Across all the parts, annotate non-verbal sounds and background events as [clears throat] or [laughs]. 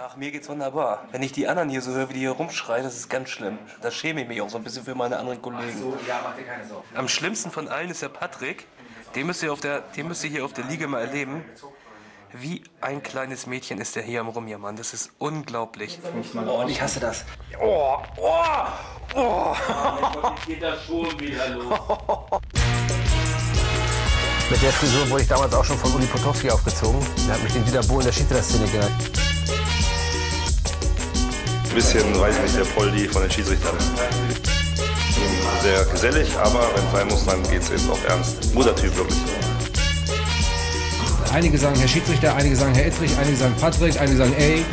Ach, mir geht's wunderbar. Wenn ich die anderen hier so höre, wie die hier rumschreien, das ist ganz schlimm. Da schäme ich mich auch so ein bisschen für meine anderen Kollegen. So, ja, mach dir keine Sorgen. Am schlimmsten von allen ist der Patrick. Den müsst ihr, auf der, den müsst ihr hier auf der Liga mal erleben. Wie ein kleines Mädchen ist der hier am Rumjammern. Das ist unglaublich. Oh, und ich hasse das. Oh, oh, oh. Geht das schon wieder los? Mit der Frisur wurde ich damals auch schon von Uli Potowski aufgezogen. Der hat mich den Dieter Bohlen der Schiedsrichterszene genannt. Ein bisschen, weiß ich nicht, der Poldi von den Schiedsrichtern. Sehr gesellig, aber wenn es sein muss, dann geht es eben auch ernst. Muttertyp wirklich. Einige sagen Herr Schiedsrichter, einige sagen Herr Ittrich, einige sagen Patrick, einige sagen ey.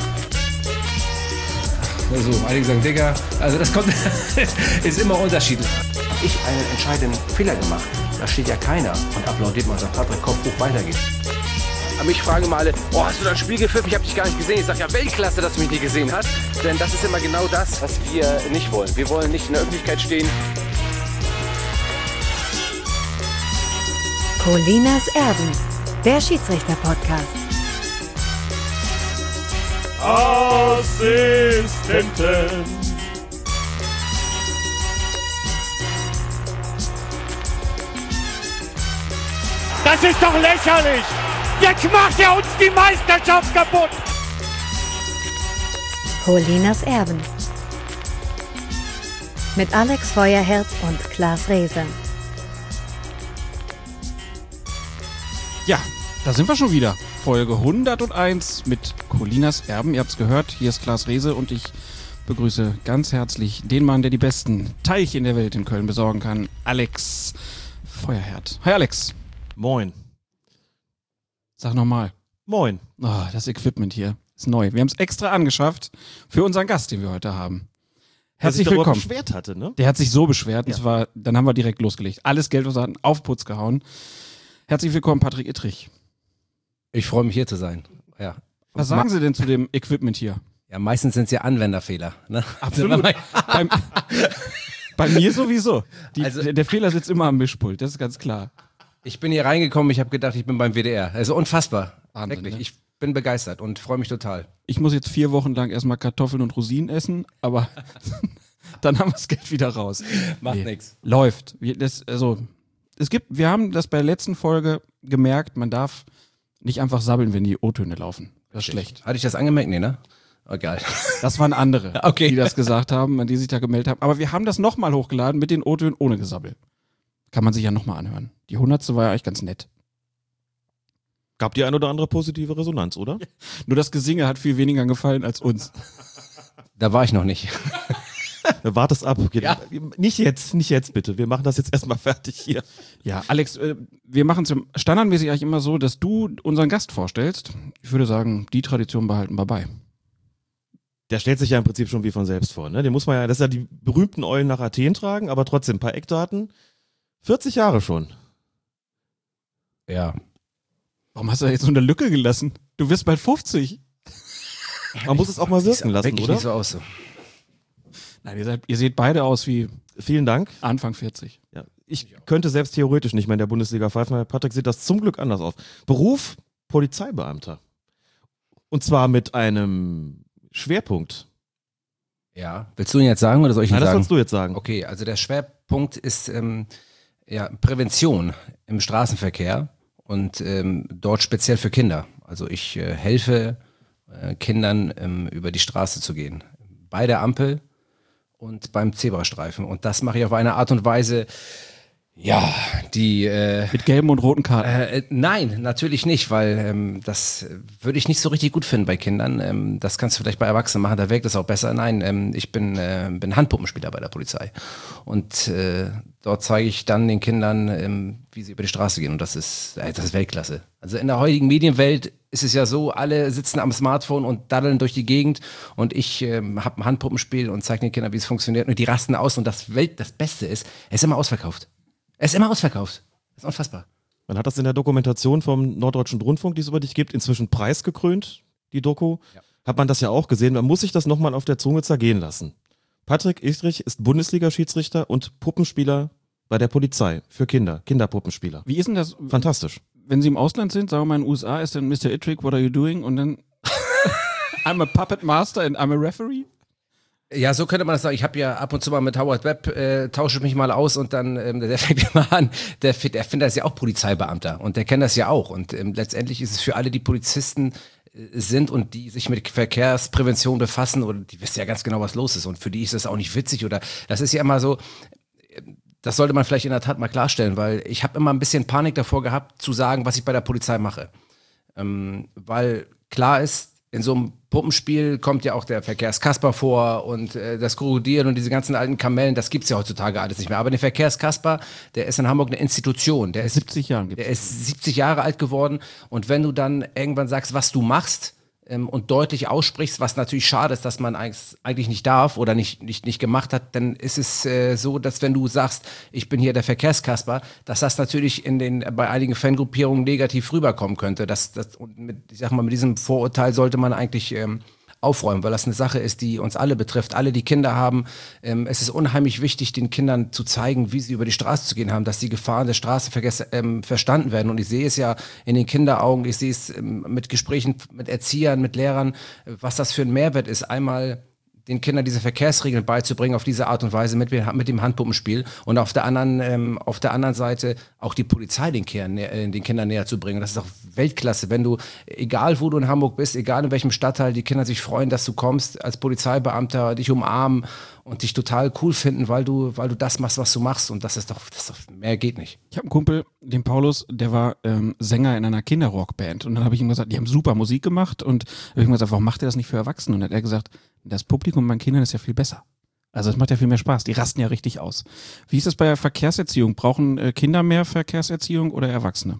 Also, einige sagen Digger. Also das kommt, [laughs] ist immer unterschiedlich. Hab ich einen entscheidenden Fehler gemacht? Da steht ja keiner und applaudiert mal und sagt, Patrick, Kopf hoch, weiter geht's. Mich fragen mal alle, oh, hast du da ein Spiel gepfiffen? Ich habe dich gar nicht gesehen. Ich sage ja, Weltklasse, dass du mich nicht gesehen hast. Denn das ist immer genau das, was wir nicht wollen. Wir wollen nicht in der Öffentlichkeit stehen. Colinas Erben, der Schiedsrichter-Podcast. Assistenten. Das ist doch lächerlich! Jetzt macht er uns die Meisterschaft kaputt! Colinas Erben. Mit Alex Feuerherz und Klaas Rehse. Ja, da sind wir schon wieder. Folge 101 mit Colinas Erben. Ihr habt's gehört, hier ist Klaas Rehse und ich begrüße ganz herzlich den Mann, der die besten Teiche in der Welt in Köln besorgen kann, Alex Feuerherd. Hi Alex. Moin. Sag nochmal. Moin. Oh, das Equipment hier ist neu. Wir haben es extra angeschafft für unseren Gast, den wir heute haben. Der sich Herzlich darüber willkommen. beschwert hatte, ne? Der hat sich so beschwert, und Ja. zwar, dann haben wir direkt losgelegt. Alles Geld, was er hatten, auf Putz gehauen. Herzlich willkommen, Patrick Ittrich. Ich freue mich hier zu sein. Ja. Was sagen Sie denn zu dem Equipment hier? Ja, meistens sind es ja Anwenderfehler. Ne? Absolut. Beim, [laughs] bei mir sowieso. Die, Also- der, der Fehler sitzt immer am Mischpult, das ist ganz klar. Ich bin hier reingekommen, ich habe gedacht, ich bin beim WDR. Also unfassbar. Wahnsinn, Wirklich. ne? Ich bin begeistert und freue mich total. Ich muss jetzt vier Wochen lang erstmal Kartoffeln und Rosinen essen, aber [laughs] dann haben wir das Geld wieder raus. Macht Nee. nix. Läuft. Wir, das, also, es gibt, wir haben das bei der letzten Folge gemerkt, man darf nicht einfach sabbeln, wenn die O-Töne laufen. Das ist schlecht. Hatte ich das angemerkt? Nee, ne? Egal. Das waren andere, [laughs] Okay. die das gesagt haben, an die sich da gemeldet haben. Aber wir haben das nochmal hochgeladen mit den O-Tönen ohne Gesabbel. Kann man sich ja nochmal anhören. Die hundertste war ja eigentlich ganz nett. Gab die ein oder andere positive Resonanz, oder? [laughs] Nur das Gesinge hat viel weniger gefallen als uns. [laughs] Da war ich noch nicht. [laughs] Wart es ab. Ja. Nicht jetzt, nicht jetzt bitte. Wir machen das jetzt erstmal fertig hier. Ja, Alex, äh, wir machen es standardmäßig eigentlich immer so, dass du unseren Gast vorstellst. Ich würde sagen, die Tradition behalten wir bei. Der stellt sich ja im Prinzip schon wie von selbst vor. Ne? Den muss man ja, das ist ja die berühmten Eulen nach Athen tragen, aber trotzdem ein paar Eckdaten. 40 Jahre schon. Ja. Warum hast du da jetzt so eine Lücke gelassen? Du wirst bald 50. Man muss es auch mal wirken lassen, oder? nicht so aus. So. Nein, ihr, seid, ihr seht beide aus wie Vielen Dank. Anfang 40. Ja. Ich könnte selbst theoretisch nicht mehr in der Bundesliga pfeifen. Patrick sieht das zum Glück anders aus. Beruf Polizeibeamter. Und zwar mit einem Schwerpunkt. Ja. Willst du ihn jetzt sagen oder soll ich ihn Nein, das sagen? sollst du jetzt sagen. Okay, also der Schwerpunkt ist ähm, ja, Prävention im Straßenverkehr und ähm, dort speziell für Kinder. Also ich äh, helfe äh, Kindern ähm, über die Straße zu gehen. Bei der Ampel und beim Zebrastreifen. Und das mache ich auf eine Art und Weise, ja, die äh, Mit gelben und roten Karten. äh, nein, natürlich nicht, weil ähm, das äh, würde ich nicht so richtig gut finden bei Kindern. Ähm, das kannst du vielleicht bei Erwachsenen machen, da wirkt es auch besser. Nein, ähm, ich bin, äh, bin Handpuppenspieler bei der Polizei. Und äh, dort zeige ich dann den Kindern, ähm, wie sie über die Straße gehen. Und das ist, äh, das ist Weltklasse. Also in der heutigen Medienwelt ist es ja so, alle sitzen am Smartphone und daddeln durch die Gegend und ich ähm, habe ein Handpuppenspiel und zeige den Kindern, wie es funktioniert. Und die rasten aus und das Welt, das Beste ist, es ist immer ausverkauft. Es ist immer ausverkauft. Das ist unfassbar. Man hat das in der Dokumentation vom Norddeutschen Rundfunk, die es über dich gibt, inzwischen preisgekrönt, die Doku. Ja. Hat man das ja auch gesehen. Man muss sich das nochmal auf der Zunge zergehen lassen. Patrick Istrich ist Bundesliga-Schiedsrichter und Puppenspieler bei der Polizei für Kinder, Kinderpuppenspieler. Wie ist denn das, Fantastisch. wenn sie im Ausland sind? Sagen wir mal in den USA ist dann Mr. Ittrick, what are you doing? Und dann [laughs] I'm a Puppet Master and I'm a Referee? Ja, so könnte man das sagen. Ich habe ja ab und zu mal mit Howard Webb, äh, tausche mich mal aus und dann, ähm, der [laughs] fängt immer an, der, der findet das ja auch Polizeibeamter und der kennt das ja auch. Und ähm, letztendlich ist es für alle, die Polizisten äh, sind und die sich mit Verkehrsprävention befassen oder die wissen ja ganz genau, was los ist. Und für die ist das auch nicht witzig oder das ist ja immer so, das sollte man vielleicht in der Tat mal klarstellen, weil ich habe immer ein bisschen Panik davor gehabt, zu sagen, was ich bei der Polizei mache. Ähm, weil klar ist, in so einem Puppenspiel kommt ja auch der Verkehrskasper vor und äh, das Krokodil und diese ganzen alten Kamellen, das gibt's ja heutzutage alles nicht mehr. Aber der Verkehrskasper, der ist in Hamburg eine Institution. Der ist 70 Jahren gibt's Der ist 70 Jahre alt geworden und wenn du dann irgendwann sagst, was du machst, ähm, und deutlich aussprichst, was natürlich schade ist, dass man eigentlich nicht darf oder nicht, nicht, nicht gemacht hat, dann ist es äh, so, dass wenn du sagst, ich bin hier der Verkehrskasper, dass das natürlich in den, bei einigen Fangruppierungen negativ rüberkommen könnte. Das, das, und mit, ich sag mal, mit diesem Vorurteil sollte man eigentlich ähm, aufräumen, weil das eine Sache ist, die uns alle betrifft, alle, die Kinder haben. Ähm, es ist unheimlich wichtig, den Kindern zu zeigen, wie sie über die Straße zu gehen haben, dass die Gefahren des Straßenverkehrs ähm, verstanden werden. Und ich sehe es ja in den Kinderaugen, ich sehe es ähm, mit Gesprächen mit Erziehern, mit Lehrern, was das für ein Mehrwert ist. Einmal den Kindern diese Verkehrsregeln beizubringen auf diese Art und Weise mit, mit dem Handpuppenspiel und auf der anderen ähm, auf der anderen Seite auch die Polizei den, Kern, äh, den Kindern näher zu bringen. Das ist auch Weltklasse, wenn du egal wo du in Hamburg bist, egal in welchem Stadtteil, die Kinder sich freuen, dass du kommst als Polizeibeamter, dich umarmen und dich total cool finden, weil du weil du das machst, was du machst und das ist doch das ist doch, mehr geht nicht. Ich habe einen Kumpel, den Paulus, der war ähm, Sänger in einer Kinderrockband und dann habe ich ihm gesagt, die haben super Musik gemacht und habe ich ihm gesagt, warum macht ihr das nicht für Erwachsene? Und dann hat er gesagt, das Publikum bei Kindern ist ja viel besser. Also es macht ja viel mehr Spaß. Die rasten ja richtig aus. Wie ist das bei der Verkehrserziehung? Brauchen äh, Kinder mehr Verkehrserziehung oder Erwachsene?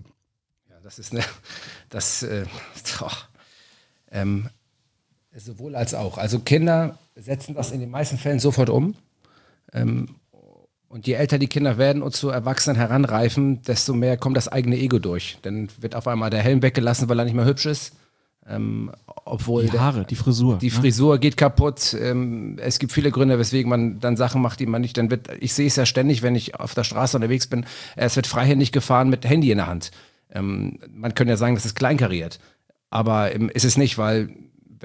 Ja, das ist eine, [laughs] das, äh, [laughs] doch, ähm, sowohl als auch. Also Kinder setzen das in den meisten Fällen sofort um. Ähm, und je älter die Kinder werden und zu Erwachsenen heranreifen, desto mehr kommt das eigene Ego durch. Dann wird auf einmal der Helm weggelassen, weil er nicht mehr hübsch ist. Ähm, obwohl Die Haare, die Frisur. die ne? Frisur geht kaputt. Ähm, es gibt viele Gründe, weswegen man dann Sachen macht, die man nicht. Dann wird, ich sehe es ja ständig, wenn ich auf der Straße unterwegs bin. Es wird freihändig gefahren mit Handy in der Hand. Ähm, man könnte ja sagen, das ist kleinkariert. Aber ähm, ist es nicht, weil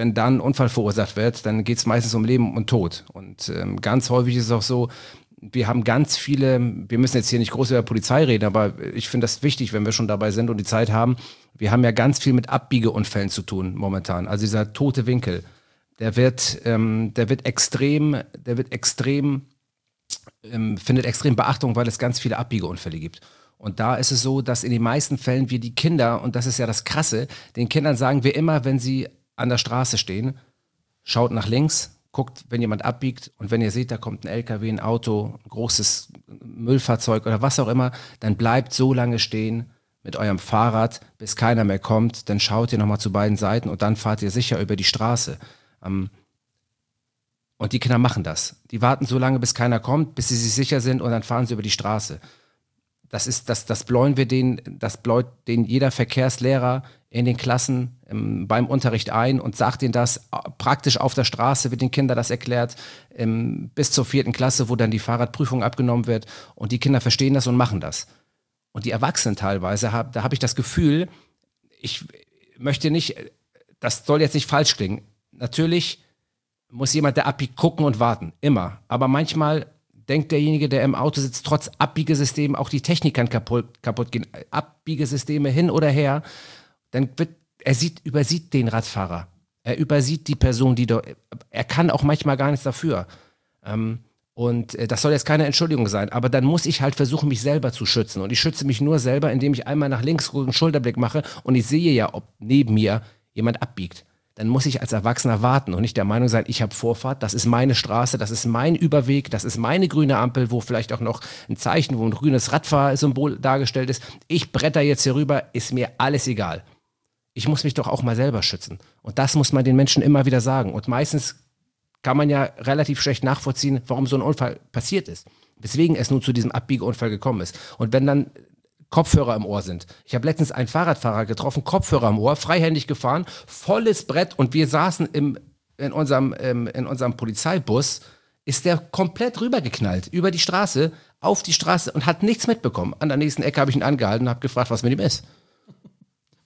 wenn dann ein Unfall verursacht wird, dann geht es meistens um Leben und Tod. Und ähm, ganz häufig ist es auch so, wir haben ganz viele, wir müssen jetzt hier nicht groß über Polizei reden, aber ich finde das wichtig, wenn wir schon dabei sind und die Zeit haben. Wir haben ja ganz viel mit Abbiegeunfällen zu tun momentan. Also dieser tote Winkel, der wird, ähm, der wird extrem, der wird extrem, ähm, findet extrem Beachtung, weil es ganz viele Abbiegeunfälle gibt. Und da ist es so, dass in den meisten Fällen wir die Kinder, und das ist ja das Krasse, den Kindern sagen wir immer, wenn sie an der Straße stehen, schaut nach links, guckt, wenn jemand abbiegt und wenn ihr seht, da kommt ein LKW, ein Auto, ein großes Müllfahrzeug oder was auch immer, dann bleibt so lange stehen mit eurem Fahrrad, bis keiner mehr kommt. Dann schaut ihr nochmal zu beiden Seiten und dann fahrt ihr sicher über die Straße. Ähm, und die Kinder machen das. Die warten so lange, bis keiner kommt, bis sie sich sicher sind und dann fahren sie über die Straße. Das ist, das, das bläuen wir den, das bläut den jeder Verkehrslehrer in den Klassen ähm, beim Unterricht ein und sagt ihnen das äh, praktisch auf der Straße, wird den Kindern das erklärt, ähm, bis zur vierten Klasse, wo dann die Fahrradprüfung abgenommen wird und die Kinder verstehen das und machen das. Und die Erwachsenen teilweise, hab, da habe ich das Gefühl, ich möchte nicht, das soll jetzt nicht falsch klingen. Natürlich muss jemand, der abbiegt, gucken und warten. Immer. Aber manchmal denkt derjenige, der im Auto sitzt, trotz Abbiegesystem, auch die Technik kann kaputt, kaputt gehen. Abbiegesysteme hin oder her, dann wird, er sieht, übersieht den Radfahrer. Er übersieht die Person, die da, er kann auch manchmal gar nichts dafür. Ähm, und äh, das soll jetzt keine Entschuldigung sein, aber dann muss ich halt versuchen, mich selber zu schützen. Und ich schütze mich nur selber, indem ich einmal nach links einen Schulterblick mache und ich sehe ja, ob neben mir jemand abbiegt. Dann muss ich als Erwachsener warten und nicht der Meinung sein, ich habe Vorfahrt, das ist meine Straße, das ist mein Überweg, das ist meine grüne Ampel, wo vielleicht auch noch ein Zeichen, wo ein grünes Radfahrsymbol dargestellt ist. Ich bretter jetzt hier rüber, ist mir alles egal. Ich muss mich doch auch mal selber schützen. Und das muss man den Menschen immer wieder sagen. Und meistens kann man ja relativ schlecht nachvollziehen, warum so ein Unfall passiert ist. Weswegen es nun zu diesem Abbiegeunfall gekommen ist. Und wenn dann Kopfhörer im Ohr sind. Ich habe letztens einen Fahrradfahrer getroffen, Kopfhörer im Ohr, freihändig gefahren, volles Brett und wir saßen im, in, unserem, ähm, in unserem Polizeibus, ist der komplett rübergeknallt, über die Straße, auf die Straße und hat nichts mitbekommen. An der nächsten Ecke habe ich ihn angehalten und habe gefragt, was mit ihm ist.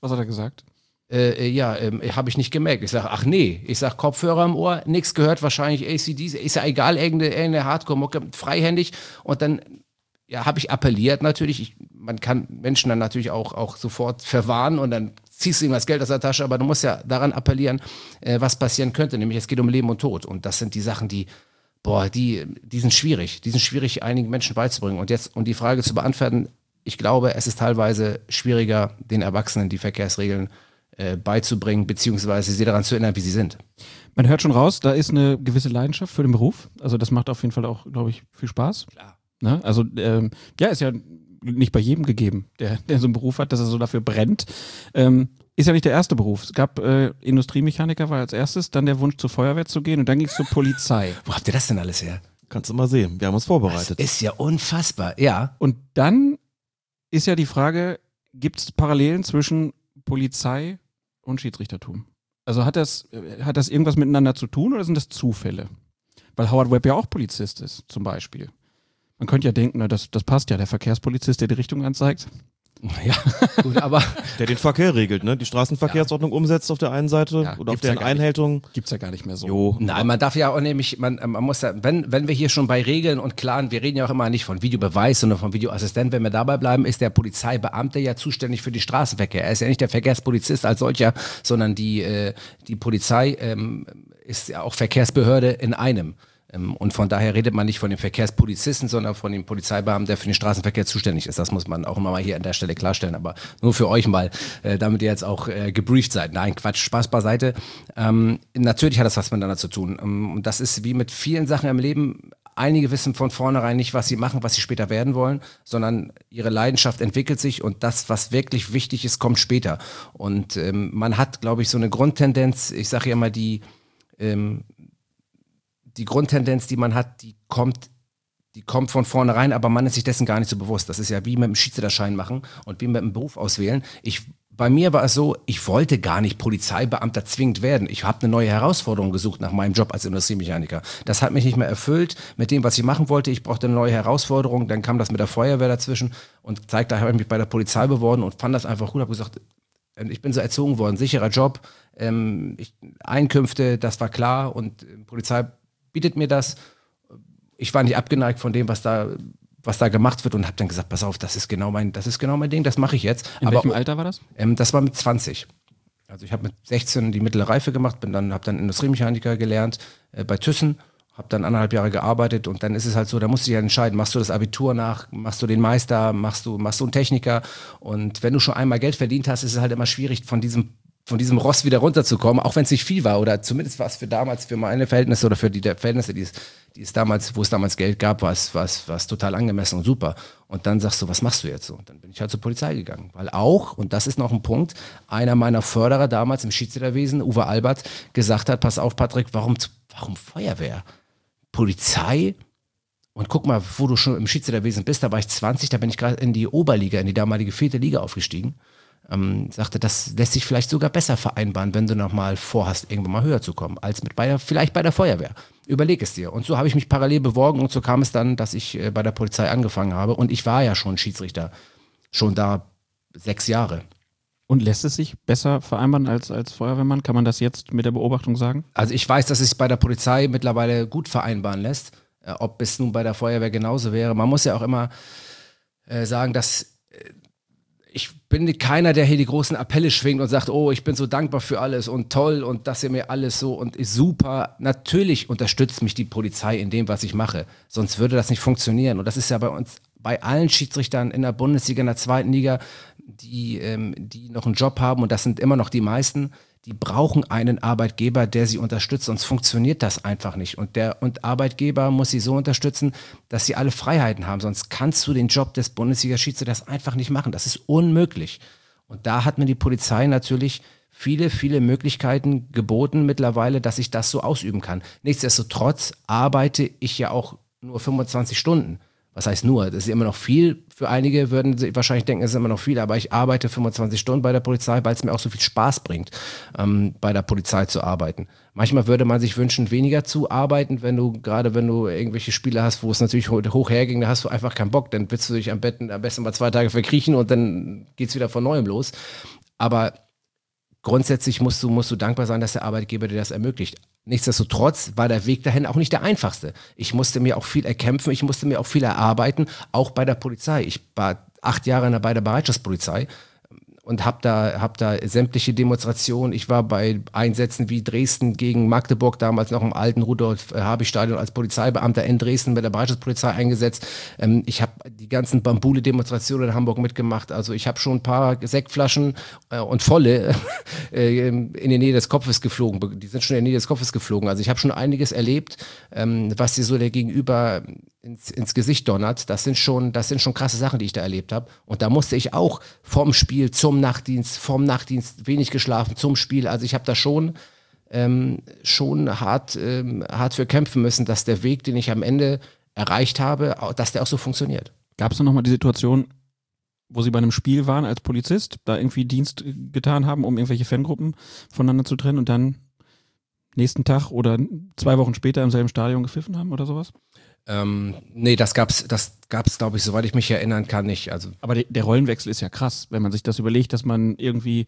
Was hat er gesagt? Äh, ja, ähm, habe ich nicht gemerkt. Ich sage, ach nee, ich sage Kopfhörer im Ohr, nichts gehört, wahrscheinlich ACDs, ist ja egal, irgendeine, irgendeine Hardcore-Mucke, freihändig und dann ja, habe ich appelliert natürlich. Ich, man kann Menschen dann natürlich auch, auch sofort verwarnen und dann ziehst du ihm das Geld aus der Tasche, aber du musst ja daran appellieren, äh, was passieren könnte. Nämlich es geht um Leben und Tod. Und das sind die Sachen, die, boah, die, die sind schwierig. Die sind schwierig, einigen Menschen beizubringen. Und jetzt, um die Frage zu beantworten, ich glaube, es ist teilweise schwieriger, den Erwachsenen die Verkehrsregeln äh, beizubringen, beziehungsweise sie daran zu erinnern, wie sie sind. Man hört schon raus, da ist eine gewisse Leidenschaft für den Beruf. Also das macht auf jeden Fall auch, glaube ich, viel Spaß. Klar. Ne? Also ähm, ja, ist ja nicht bei jedem gegeben, der, der so einen Beruf hat, dass er so dafür brennt. Ähm, ist ja nicht der erste Beruf. Es gab äh, Industriemechaniker war als erstes, dann der Wunsch zur Feuerwehr zu gehen und dann ging es zur Polizei. [laughs] Wo habt ihr das denn alles her? Kannst du mal sehen. Wir haben uns vorbereitet. Ist ja unfassbar, ja. Und dann ist ja die Frage, gibt es Parallelen zwischen Polizei und Schiedsrichtertum? Also hat das, hat das irgendwas miteinander zu tun oder sind das Zufälle? Weil Howard Webb ja auch Polizist ist, zum Beispiel. Man könnte ja denken, na, das, das passt ja, der Verkehrspolizist, der die Richtung anzeigt. Ja, gut, aber [laughs] Der den Verkehr regelt, ne? Die Straßenverkehrsordnung umsetzt auf der einen Seite Ja, oder auf ja deren nicht. Einhaltung. Gibt's ja gar nicht mehr so. Jo. Nein, man darf ja auch nämlich, man, man muss ja, wenn, wenn wir hier schon bei Regeln und Klaren, wir reden ja auch immer nicht von Videobeweis, sondern von Videoassistent, wenn wir dabei bleiben, ist der Polizeibeamte ja zuständig für den Straßenverkehr. Er ist ja nicht der Verkehrspolizist als solcher, sondern die, äh, die Polizei ähm, ist ja auch Verkehrsbehörde in einem. Ähm, Und von daher redet man nicht von dem Verkehrspolizisten, sondern von dem Polizeibeamten, der für den Straßenverkehr zuständig ist. Das muss man auch immer mal hier an der Stelle klarstellen. Aber nur für euch mal, äh, damit ihr jetzt auch äh, gebrieft seid. Nein, Quatsch, Spaß beiseite. Ähm, natürlich hat das was miteinander zu tun. Ähm, Und das ist wie mit vielen Sachen im Leben. Einige wissen von vornherein nicht, was sie machen, was sie später werden wollen, sondern ihre Leidenschaft entwickelt sich und das, was wirklich wichtig ist, kommt später. Und ähm, man hat, glaube ich, so eine Grundtendenz, ich sage ja immer, die, ähm, die Grundtendenz, die man hat, die kommt, die kommt von vornherein, aber man ist sich dessen gar nicht so bewusst. Das ist ja wie mit dem Schiedsrichterschein machen und wie mit dem Beruf auswählen. Ich, bei mir war es so, ich wollte gar nicht Polizeibeamter zwingend werden. Ich habe eine neue Herausforderung gesucht nach meinem Job als Industriemechaniker. Das hat mich nicht mehr erfüllt mit dem, was ich machen wollte. Ich brauchte eine neue Herausforderung. Dann kam das mit der Feuerwehr dazwischen und zeigt, da habe ich mich bei der Polizei beworben und fand das einfach gut. Habe gesagt, ähm, ich bin so erzogen worden, sicherer Job, ähm, ich, Einkünfte, das war klar und äh, Polizei bietet mir das. Ich war nicht abgeneigt von dem, was da, was da gemacht wird und habe dann gesagt, pass auf, das ist genau mein, das ist genau mein Ding, das mache ich jetzt. In welchem Alter war das? Ähm, das war mit 20. Also ich habe mit 16 die mittlere Reife gemacht, bin dann, habe dann Industriemechaniker gelernt äh, bei Thyssen, habe dann anderthalb Jahre gearbeitet und dann ist es halt so, da musst du dich halt entscheiden, machst du das Abitur nach, machst du den Meister, machst du, machst du einen Techniker und wenn du schon einmal Geld verdient hast, ist es halt immer schwierig von diesem von diesem Ross wieder runterzukommen, auch wenn es nicht viel war oder zumindest war es für damals, für meine Verhältnisse oder für die Verhältnisse, die es, die es damals, wo es damals Geld gab, war es, war es, war es total angemessen und super. Und dann sagst du, was machst du jetzt so? Und dann bin ich halt zur Polizei gegangen, weil auch, und das ist noch ein Punkt, einer meiner Förderer damals im Schiedsrichterwesen, Uwe Albert, gesagt hat, pass auf Patrick, warum, warum Feuerwehr? Polizei? Und guck mal, wo du schon im Schiedsrichterwesen bist, da war ich 20, da bin ich gerade in die Oberliga, in die damalige vierte Liga aufgestiegen ähm, sagte, das lässt sich vielleicht sogar besser vereinbaren, wenn du nochmal vorhast, irgendwann mal höher zu kommen, als mit bei der, vielleicht bei der Feuerwehr. Überleg es dir. Und so habe ich mich parallel beworben und so kam es dann, dass ich äh, bei der Polizei angefangen habe. Und ich war ja schon Schiedsrichter, schon da sechs Jahre. Und lässt es sich besser vereinbaren als, als Feuerwehrmann? Kann man das jetzt mit der Beobachtung sagen? Also ich weiß, dass es sich bei der Polizei mittlerweile gut vereinbaren lässt. Äh, ob es nun bei der Feuerwehr genauso wäre. Man muss ja auch immer äh, sagen, dass ich bin keiner, der hier die großen Appelle schwingt und sagt, oh, ich bin so dankbar für alles und toll und dass ihr mir alles so und ist super. Natürlich unterstützt mich die Polizei in dem, was ich mache. Sonst würde das nicht funktionieren. Und das ist ja bei uns, bei allen Schiedsrichtern in der Bundesliga, in der zweiten Liga, die, ähm, die noch einen Job haben und das sind immer noch die meisten, die brauchen einen Arbeitgeber, der sie unterstützt, sonst funktioniert das einfach nicht. Und der und Arbeitgeber muss sie so unterstützen, dass sie alle Freiheiten haben. Sonst kannst du den Job des Bundesliga-Schiedsrichters einfach nicht machen. Das ist unmöglich. Und da hat mir die Polizei natürlich viele, viele Möglichkeiten geboten mittlerweile, dass ich das so ausüben kann. Nichtsdestotrotz arbeite ich ja auch nur 25 Stunden. Was heißt nur? Das ist immer noch viel. Für einige würden sie wahrscheinlich denken, es ist immer noch viel, aber ich arbeite 25 Stunden bei der Polizei, weil es mir auch so viel Spaß bringt, ähm, bei der Polizei zu arbeiten. Manchmal würde man sich wünschen, weniger zu arbeiten, wenn du, gerade wenn du irgendwelche Spiele hast, wo es natürlich ho- hoch herging, da hast du einfach keinen Bock. Dann willst du dich am Betten am besten mal zwei Tage verkriechen und dann geht's wieder von neuem los. Aber grundsätzlich musst du, musst du dankbar sein, dass der Arbeitgeber dir das ermöglicht. Nichtsdestotrotz war der Weg dahin auch nicht der einfachste. Ich musste mir auch viel erkämpfen, ich musste mir auch viel erarbeiten, auch bei der Polizei. Ich war acht Jahre bei der Bereitschaftspolizei und habe da, hab da sämtliche Demonstrationen. Ich war bei Einsätzen wie Dresden gegen Magdeburg, damals noch im alten Rudolf-Habich-Stadion als Polizeibeamter in Dresden bei der Bereitschaftspolizei eingesetzt. Ähm, ich habe die ganzen Bambule-Demonstrationen in Hamburg mitgemacht. Also ich habe schon ein paar Sektflaschen äh, und volle [laughs] äh, in die Nähe des Kopfes geflogen. Die sind schon in die Nähe des Kopfes geflogen. Also ich habe schon einiges erlebt, ähm, was dir so der Gegenüber ins, ins Gesicht donnert. Das sind schon, das sind schon krasse Sachen, die ich da erlebt habe. Und da musste ich auch vom Spiel zum Nachtdienst, vom Nachtdienst wenig geschlafen zum Spiel. Also ich habe da schon ähm, schon hart, ähm, hart für kämpfen müssen, dass der Weg, den ich am Ende erreicht habe, dass der auch so funktioniert. Gab es noch mal die Situation, wo Sie bei einem Spiel waren als Polizist, da irgendwie Dienst getan haben, um irgendwelche Fangruppen voneinander zu trennen und dann nächsten Tag oder zwei Wochen später im selben Stadion gepfiffen haben oder sowas? Ähm, nee, das gab's, das gab's, glaube ich, soweit ich mich erinnern kann, nicht. Also Aber de der Rollenwechsel ist ja krass, wenn man sich das überlegt, dass man irgendwie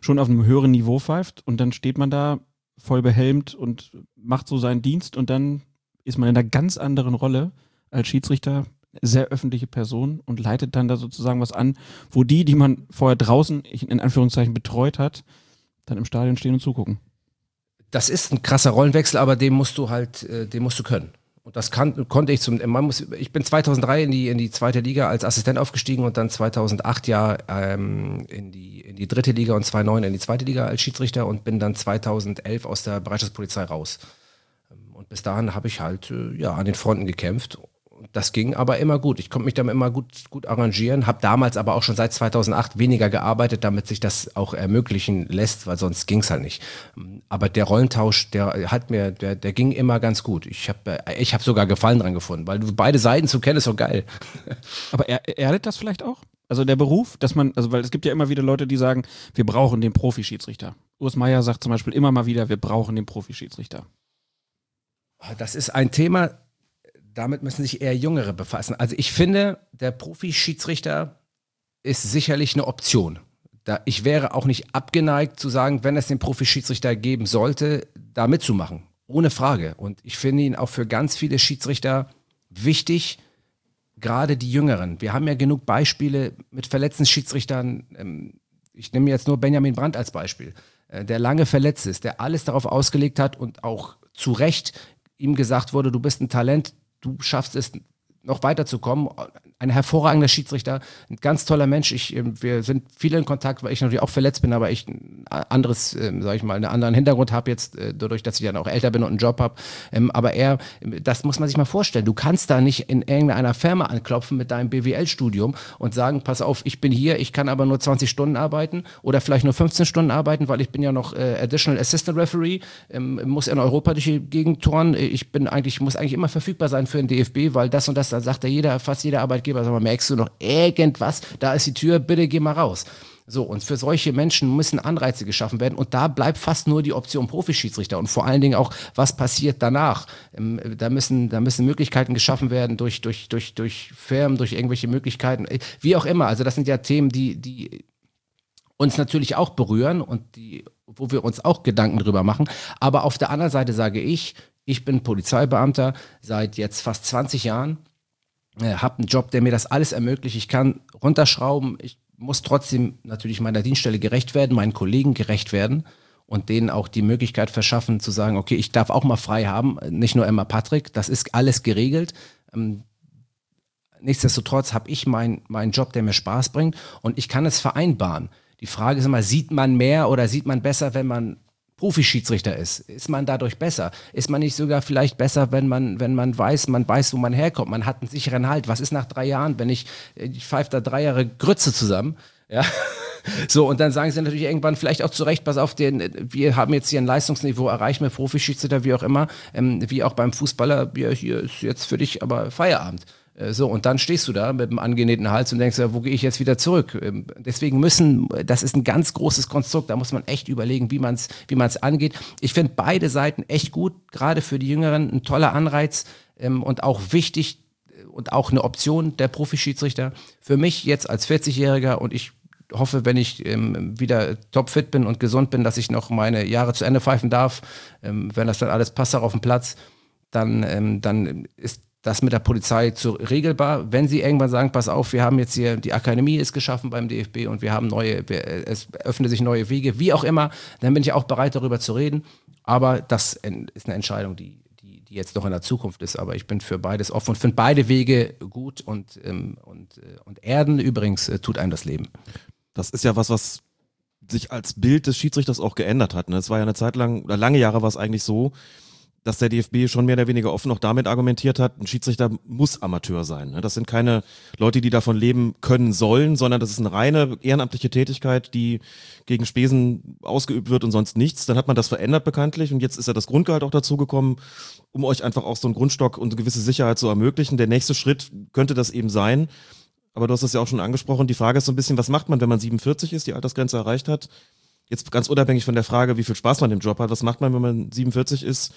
schon auf einem höheren Niveau pfeift und dann steht man da voll behelmt und macht so seinen Dienst und dann ist man in einer ganz anderen Rolle als Schiedsrichter, sehr öffentliche Person und leitet dann da sozusagen was an, wo die, die man vorher draußen in Anführungszeichen betreut hat, dann im Stadion stehen und zugucken. Das ist ein krasser Rollenwechsel, aber den musst du halt, äh, den musst du können. Und das kann, konnte ich zum, man muss, ich bin 2003 in die, in die zweite Liga als Assistent aufgestiegen und dann 2008 ja ähm, in, die, in die dritte Liga und 2009 in die zweite Liga als Schiedsrichter und bin dann 2011 aus der Bereitschaftspolizei raus. Und bis dahin habe ich halt äh, ja, an den Fronten gekämpft das ging aber immer gut. Ich konnte mich damit immer gut, gut arrangieren, habe damals aber auch schon seit 2008 weniger gearbeitet, damit sich das auch ermöglichen lässt, weil sonst ging es halt nicht. Aber der Rollentausch, der hat mir, der, der ging immer ganz gut. Ich habe ich hab sogar Gefallen dran gefunden, weil du beide Seiten zu kennen ist so geil. [laughs] Aber er, erdet das vielleicht auch? Also der Beruf, dass man, also weil es gibt ja immer wieder Leute, die sagen, wir brauchen den Profischiedsrichter. Urs Meier sagt zum Beispiel immer mal wieder, wir brauchen den Profischiedsrichter. Das ist ein Thema, damit müssen sich eher Jüngere befassen. Also ich finde, der Profi-Schiedsrichter ist sicherlich eine Option. Da, ich wäre auch nicht abgeneigt zu sagen, wenn es den Profi-Schiedsrichter geben sollte, da mitzumachen. Ohne Frage. Und ich finde ihn auch für ganz viele Schiedsrichter wichtig, gerade die Jüngeren. Wir haben ja genug Beispiele mit verletzten Schiedsrichtern. Ähm, ich nehme jetzt nur Benjamin Brandt als Beispiel, äh, der lange verletzt ist, der alles darauf ausgelegt hat und auch zu Recht ihm gesagt wurde, du bist ein Talent, du schaffst es noch weiterzukommen. Ein hervorragender Schiedsrichter, ein ganz toller Mensch. Ich, ähm, wir sind viele in Kontakt, weil ich natürlich auch verletzt bin, aber ich ein anderes, ähm, sag ich mal, einen anderen Hintergrund habe jetzt, äh, dadurch, dass ich dann auch älter bin und einen Job habe. Ähm, aber er, das muss man sich mal vorstellen. Du kannst da nicht in irgendeiner Firma anklopfen mit deinem BWL-Studium und sagen, pass auf, ich bin hier, ich kann aber nur 20 Stunden arbeiten oder vielleicht nur 15 Stunden arbeiten, weil ich bin ja noch äh, Additional Assistant Referee, ähm, muss in Europa durch die Gegend touren. Ich bin eigentlich, muss eigentlich immer verfügbar sein für den DFB, weil das und das, da sagt ja jeder, fast jeder Arbeitgeber, sag mal, merkst du noch irgendwas? Da ist die Tür, bitte geh mal raus. So, und für solche Menschen müssen Anreize geschaffen werden. Und da bleibt fast nur die Option Profischiedsrichter. Und vor allen Dingen auch, was passiert danach? Ähm, da, müssen, da müssen Möglichkeiten geschaffen werden durch, durch, durch, durch Firmen, durch irgendwelche Möglichkeiten, äh, wie auch immer. Also das sind ja Themen, die, die uns natürlich auch berühren und die, wo wir uns auch Gedanken drüber machen. Aber auf der anderen Seite sage ich, ich bin Polizeibeamter seit jetzt fast 20 Jahren äh, habe einen Job, der mir das alles ermöglicht. Ich kann runterschrauben. Ich muss trotzdem natürlich meiner Dienststelle gerecht werden, meinen Kollegen gerecht werden und denen auch die Möglichkeit verschaffen zu sagen, okay, ich darf auch mal frei haben, nicht nur Emma Patrick, das ist alles geregelt. Ähm, nichtsdestotrotz habe ich meinen mein Job, der mir Spaß bringt und ich kann es vereinbaren. Die Frage ist immer, sieht man mehr oder sieht man besser, wenn man Profischiedsrichter ist? Ist man dadurch besser? Ist man nicht sogar vielleicht besser, wenn man, wenn man weiß, man weiß, wo man herkommt? Man hat einen sicheren Halt. Was ist nach drei Jahren, wenn ich, ich pfeife da drei Jahre Grütze zusammen? Ja. [laughs] So, und dann sagen sie natürlich irgendwann vielleicht auch zu Recht, pass auf, den, wir haben jetzt hier ein Leistungsniveau erreicht mit Profischiedsrichter, wie auch immer, ähm, wie auch beim Fußballer, ja, hier ist jetzt für dich aber Feierabend. Äh, so, und dann stehst du da mit einem angenähten Hals und denkst, ja, wo gehe ich jetzt wieder zurück? Ähm, deswegen müssen, das ist ein ganz großes Konstrukt, da muss man echt überlegen, wie man es wie man's angeht. Ich finde beide Seiten echt gut, gerade für die Jüngeren ein toller Anreiz ähm, und auch wichtig äh, und auch eine Option der Profischiedsrichter. Für mich jetzt als 40-Jähriger und ich hoffe, wenn ich ähm, wieder topfit bin und gesund bin, dass ich noch meine Jahre zu Ende pfeifen darf. Ähm, wenn das dann alles passt auch auf dem Platz, dann, ähm, dann ist das mit der Polizei zu regelbar. Wenn sie irgendwann sagen, pass auf, wir haben jetzt hier, die Akademie ist geschaffen beim DFB und wir haben neue, es öffnen sich neue Wege, wie auch immer, dann bin ich auch bereit, darüber zu reden. Aber das ist eine Entscheidung, die, die, die jetzt noch in der Zukunft ist. Aber ich bin für beides offen und finde beide Wege gut und, ähm, und, äh, und Erden übrigens äh, tut einem das Leben. Das ist ja was, was sich als Bild des Schiedsrichters auch geändert hat. Ne? Es war ja eine Zeit lang, lange Jahre war es eigentlich so, dass der DFB schon mehr oder weniger offen auch damit argumentiert hat, ein Schiedsrichter muss Amateur sein. Ne? Das sind keine Leute, die davon leben können sollen, sondern das ist eine reine ehrenamtliche Tätigkeit, die gegen Spesen ausgeübt wird und sonst nichts. Dann hat man das verändert bekanntlich und jetzt ist ja das Grundgehalt auch dazugekommen, um euch einfach auch so einen Grundstock und eine gewisse Sicherheit zu ermöglichen. Der nächste Schritt könnte das eben sein. Aber du hast es ja auch schon angesprochen. Die Frage ist so ein bisschen, was macht man, wenn man 47 ist, die Altersgrenze erreicht hat? Jetzt ganz unabhängig von der Frage, wie viel Spaß man im Job hat, was macht man, wenn man 47 ist?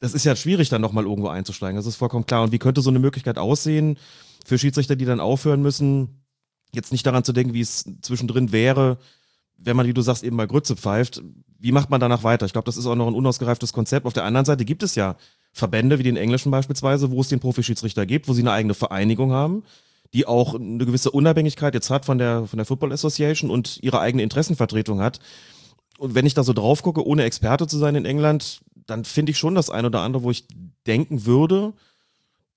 Das ist ja schwierig, dann nochmal irgendwo einzusteigen. Das ist vollkommen klar. Und wie könnte so eine Möglichkeit aussehen für Schiedsrichter, die dann aufhören müssen, jetzt nicht daran zu denken, wie es zwischendrin wäre, wenn man, wie du sagst, eben mal Grütze pfeift. Wie macht man danach weiter? Ich glaube, das ist auch noch ein unausgereiftes Konzept. Auf der anderen Seite gibt es ja Verbände, wie den englischen beispielsweise, wo es den Profischiedsrichter gibt, wo sie eine eigene Vereinigung haben, die auch eine gewisse Unabhängigkeit jetzt hat von der, von der Football Association und ihre eigene Interessenvertretung hat. Und wenn ich da so drauf gucke, ohne Experte zu sein in England, dann finde ich schon das ein oder andere, wo ich denken würde,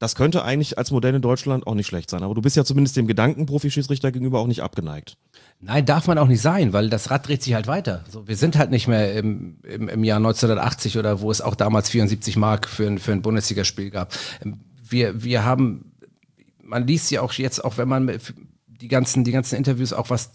das könnte eigentlich als Modell in Deutschland auch nicht schlecht sein. Aber du bist ja zumindest dem Gedanken Profischiedsrichter gegenüber auch nicht abgeneigt. Nein, darf man auch nicht sein, weil das Rad dreht sich halt weiter. So, wir sind halt nicht mehr im, im, im Jahr 1980 oder wo es auch damals 74 Mark für ein, für ein Bundesligaspiel gab. Wir, wir haben, man liest ja auch jetzt, auch wenn man die ganzen, die ganzen Interviews, auch was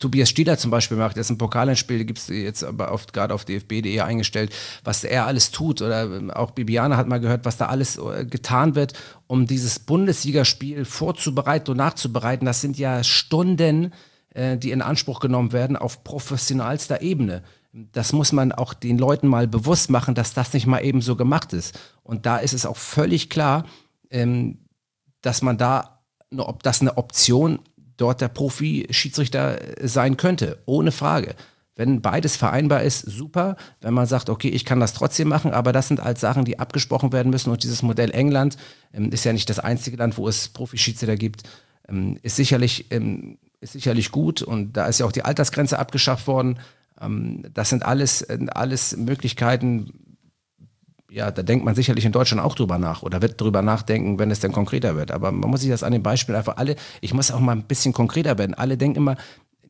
Tobias Stieler zum Beispiel macht, ein Pokalendspiel, gibt es jetzt aber oft gerade auf dfb.de eingestellt, was er alles tut. Oder ähm, auch Bibiana hat mal gehört, was da alles äh, getan wird, um dieses Bundesligaspiel vorzubereiten und nachzubereiten. Das sind ja Stunden, äh, die in Anspruch genommen werden auf professionalster Ebene. Das muss man auch den Leuten mal bewusst machen, dass das nicht mal eben so gemacht ist. Und da ist es auch völlig klar, ähm, dass man da, ob das eine Option dort der Profi-Schiedsrichter sein könnte, ohne Frage. Wenn beides vereinbar ist, super. Wenn man sagt, okay, ich kann das trotzdem machen, aber das sind halt Sachen, die abgesprochen werden müssen. Und dieses Modell England ähm, ist ja nicht das einzige Land, wo es Profi-Schiedsrichter gibt, ähm, ist, sicherlich, ähm, ist sicherlich gut. Und da ist ja auch die Altersgrenze abgeschafft worden. Ähm, das sind alles, äh, alles Möglichkeiten, ja, da denkt man sicherlich in Deutschland auch drüber nach oder wird drüber nachdenken, wenn es denn konkreter wird. Aber man muss sich das an dem Beispiel einfach alle, ich muss auch mal ein bisschen konkreter werden. Alle denken immer,